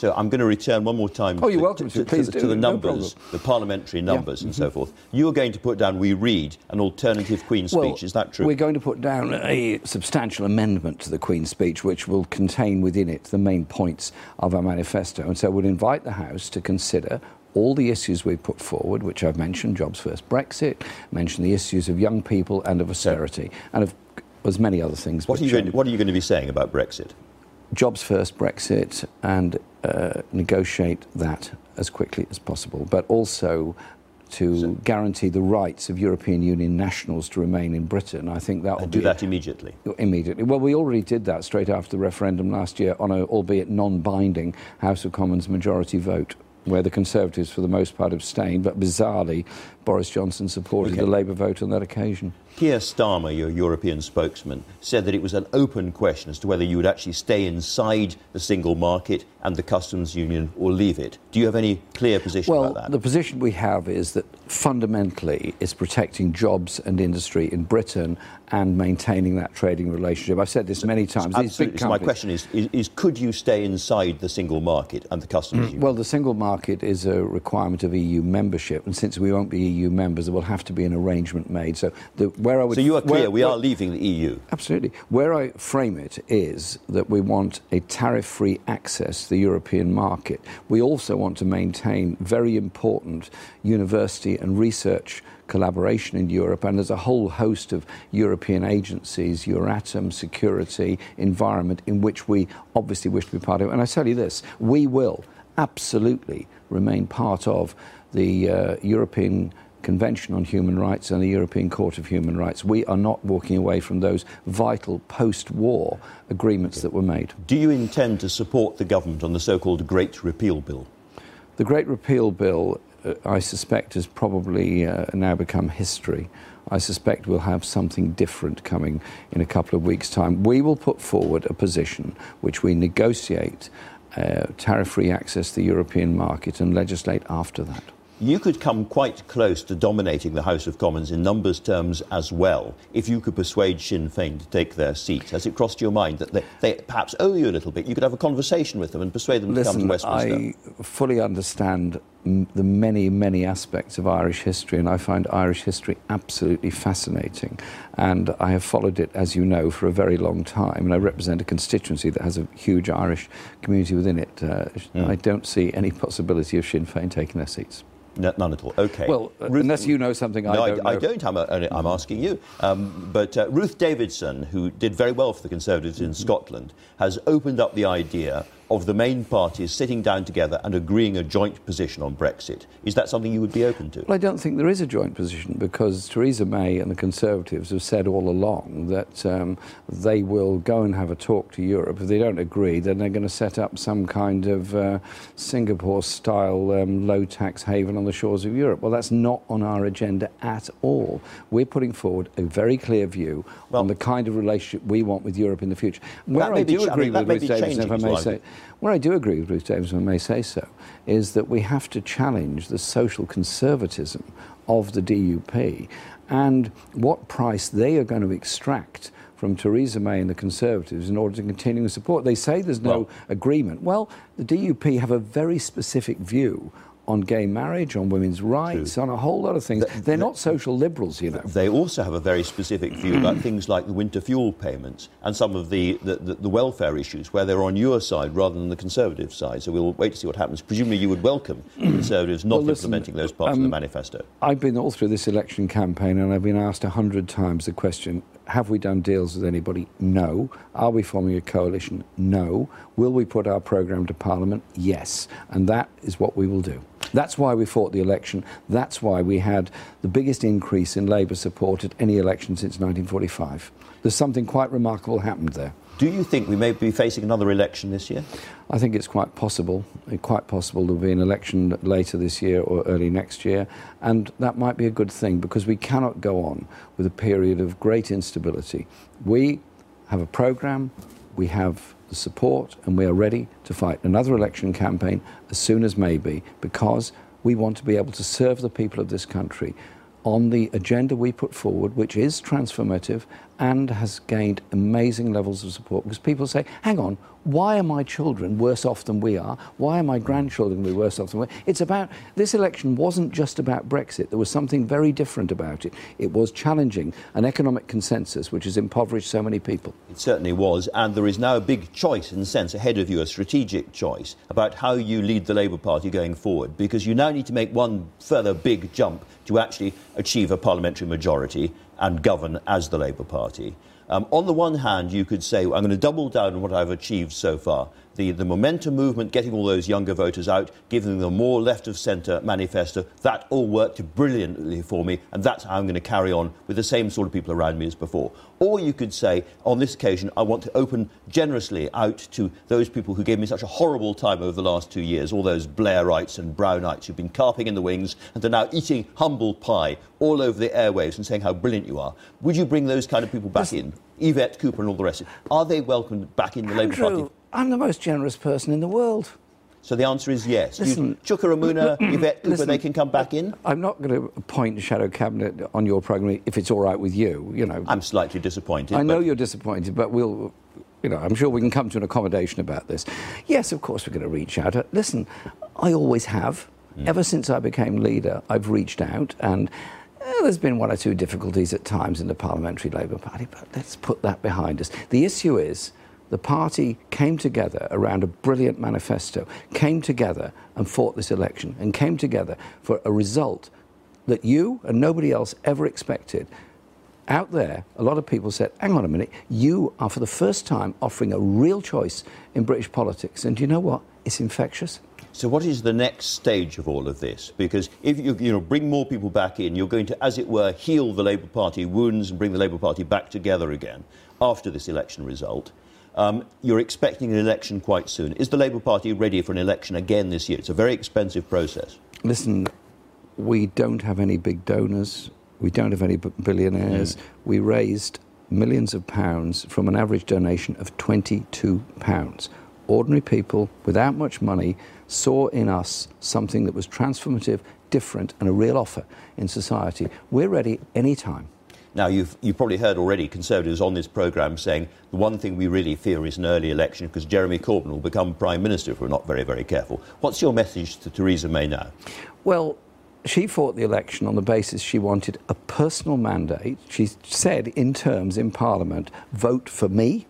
So I'm going to return one more time Oh, you're to, welcome to, to. Please to, the- do, to the numbers, problem. the parliamentary Yeah. numbers and so Mhm. forth. You are going to put down, we read, an alternative Queen's speech. Is that true? We're going to put down a substantial amendment to the Queen's speech, which will contain within it the main points of our manifesto. And so we'll invite the House to consider all the issues we've put forward, which I've mentioned, jobs first Brexit, mentioned the issues of young people and of austerity, and of as many other things. What are, you going to, what are you going to be saying about Brexit? Jobs first Brexit and uh, negotiate that as quickly as possible, but also to guarantee the rights of European Union nationals to remain in Britain. I think that will do that immediately. immediately. Well, we already did that straight after the referendum last year on a, albeit non-binding, House of Commons majority vote. Where the Conservatives, for the most part, abstained, but bizarrely, Boris Johnson supported Okay. the Labour vote on that occasion. Keir Starmer, your European spokesman, said that it was an open question as to whether you would actually stay inside the single market and the customs union or leave it. Do you have any clear position Well, about that? Well, the position we have is that fundamentally it's protecting jobs and industry in Britain and maintaining that trading relationship. I've said this many times. Absolutely. So my question is, is, is could you stay inside the single market and the customs mm. union? Well, the single market is a requirement of EU membership, and since we won't be EU members, there will have to be an arrangement made. So, the, where I would so you are clear, where- we are where- leaving the EU. Absolutely. Where I frame it is that we want a tariff free access to the European market. We also want to maintain very important university and research collaboration in Europe, and there's a whole host of European agencies, Euratom, security, environment, in which we obviously wish to be part of. And I tell you this we will absolutely remain part of the uh, European Convention on Human Rights and the European Court of Human Rights. We are not walking away from those vital post war agreements that were made. Do you intend to support the government on the so called Great Repeal Bill? The Great Repeal Bill, I suspect, has probably uh, now become history. I suspect we'll have something different coming in a couple of weeks' time. We will put forward a position which we negotiate uh, tariff free access to the European market and legislate after that. You could come quite close to dominating the House of Commons in numbers terms as well if you could persuade Sinn Féin to take their seat. Has it crossed your mind that they, they perhaps owe you a little bit? You could have a conversation with them and persuade them to come to Listen, Westminster. I fully understand the many, many aspects of Irish history, and I find Irish history absolutely fascinating. And I have followed it, as you know, for a very long time. And I represent a constituency that has a huge Irish community within it. Uh, Mm. I don't see any possibility of Sinn Féin taking their seats. No, none at all. Okay. Well, uh, unless you know something I no, don't know. I, don't. I'm, uh, I'm asking you. Um, but uh, Ruth Davidson, who did very well for the Conservatives in Scotland, has opened up the idea of the main parties sitting down together and agreeing a joint position on Brexit. Is that something you would be open to? Well, I don't think there is a joint position because Theresa May and the Conservatives have said all along that um, they will go and have a talk to Europe. If they don't agree, then they're going to set up some kind of uh, Singapore style um, low tax haven on the shores of Europe. Well, that's not on our agenda at all. We're putting forward a very clear view on the kind of relationship we want with Europe in the future. Where I do agree with be if I may say, where I do agree with Ruth Davis, I may say so, is that we have to challenge the social conservatism of the DUP and what price they are going to extract from Theresa May and the Conservatives in order to continue to support. They say there's no agreement. Well, the DUP have a very specific view on gay marriage, on women's rights, on a whole lot of things. They're not social liberals, you know. They also have a very specific view about *clears throat* things like the winter fuel payments and some of the, the, the, the welfare issues where they're on your side rather than the Conservative side. So we'll wait to see what happens. Presumably you would welcome *clears throat* the Conservatives not Well, listen, implementing those parts of the um, manifesto. I've been all through this election campaign and I've been asked a hundred times the question have we done deals with anybody? No. Are we forming a coalition? No. Will we put our programme to Parliament? Yes. And that is what we will do. That's why we fought the election. That's why we had the biggest increase in Labour support at any election since 1945. There's something quite remarkable happened there. Do you think we may be facing another election this year? I think it's quite possible, quite possible there'll be an election later this year or early next year, and that might be a good thing because we cannot go on with a period of great instability. We have a programme, we have the support, and we are ready to fight another election campaign as soon as may be because we want to be able to serve the people of this country on the agenda we put forward, which is transformative and has gained amazing levels of support because people say, hang on, why are my children worse off than we are? Why are my grandchildren worse off than we are? It's about, this election wasn't just about Brexit. There was something very different about it. It was challenging an economic consensus which has impoverished so many people. It certainly was, and there is now a big choice, in a sense, ahead of you, a strategic choice about how you lead the Labour Party going forward, because you now need to make one further big jump to actually achieve a parliamentary majority and govern as the Labour Party. Um, on the one hand, you could say, I'm going to double down on what I've achieved so far. The, the momentum movement, getting all those younger voters out, giving them a more left of centre manifesto, that all worked brilliantly for me, and that's how I'm going to carry on with the same sort of people around me as before. Or you could say, on this occasion, I want to open generously out to those people who gave me such a horrible time over the last two years, all those Blairites and Brownites who've been carping in the wings and are now eating humble pie all over the airwaves and saying how brilliant you are. Would you bring those kind of people back in? Yvette Cooper and all the rest of it. Are they welcomed back in the Labour Party? I'm the most generous person in the world. So the answer is yes. Listen, *clears throat* you, Chukaramuna, Yvette Cooper, listen, they can come back in? I'm not going to appoint a shadow cabinet on your programme if it's all right with you. You know, I'm slightly disappointed. I know you're disappointed, but we'll. You know, I'm sure we can come to an accommodation about this. Yes, of course, we're going to reach out. Uh, Listen, I always have. Ever since I became leader, I've reached out, and uh, there's been one or two difficulties at times in the Parliamentary Labour Party, but let's put that behind us. The issue is the party came together around a brilliant manifesto, came together and fought this election, and came together for a result that you and nobody else ever expected. Out there, a lot of people said, hang on a minute, you are for the first time offering a real choice in British politics. And do you know what? It's infectious. So what is the next stage of all of this? Because if you, you know, bring more people back in, you're going to, as it were, heal the Labour Party wounds and bring the Labour Party back together again after this election result. Um, you're expecting an election quite soon. Is the Labour Party ready for an election again this year? It's a very expensive process. Listen, we don't have any big donors. We don't have any billionaires. We raised millions of pounds from an average donation of 22 pounds. Ordinary people without much money saw in us something that was transformative, different, and a real offer in society. We're ready anytime. Now, you've, you've probably heard already Conservatives on this programme saying the one thing we really fear is an early election because Jeremy Corbyn will become Prime Minister if we're not very, very careful. What's your message to Theresa May now? Well, she fought the election on the basis she wanted a personal mandate. She said in terms in Parliament, vote for me.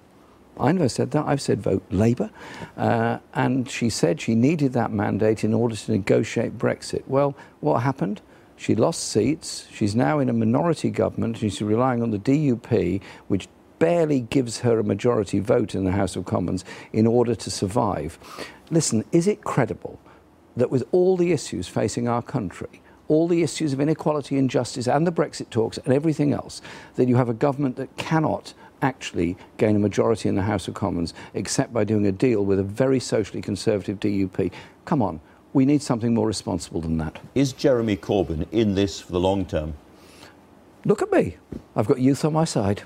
I never said that. I've said vote Labour. Uh, and she said she needed that mandate in order to negotiate Brexit. Well, what happened? She lost seats. She's now in a minority government. And she's relying on the DUP, which barely gives her a majority vote in the House of Commons in order to survive. Listen, is it credible that with all the issues facing our country, all the issues of inequality, injustice, and the Brexit talks and everything else, that you have a government that cannot actually gain a majority in the House of Commons except by doing a deal with a very socially conservative DUP? Come on, we need something more responsible than that. Is Jeremy Corbyn in this for the long term? Look at me. I've got youth on my side.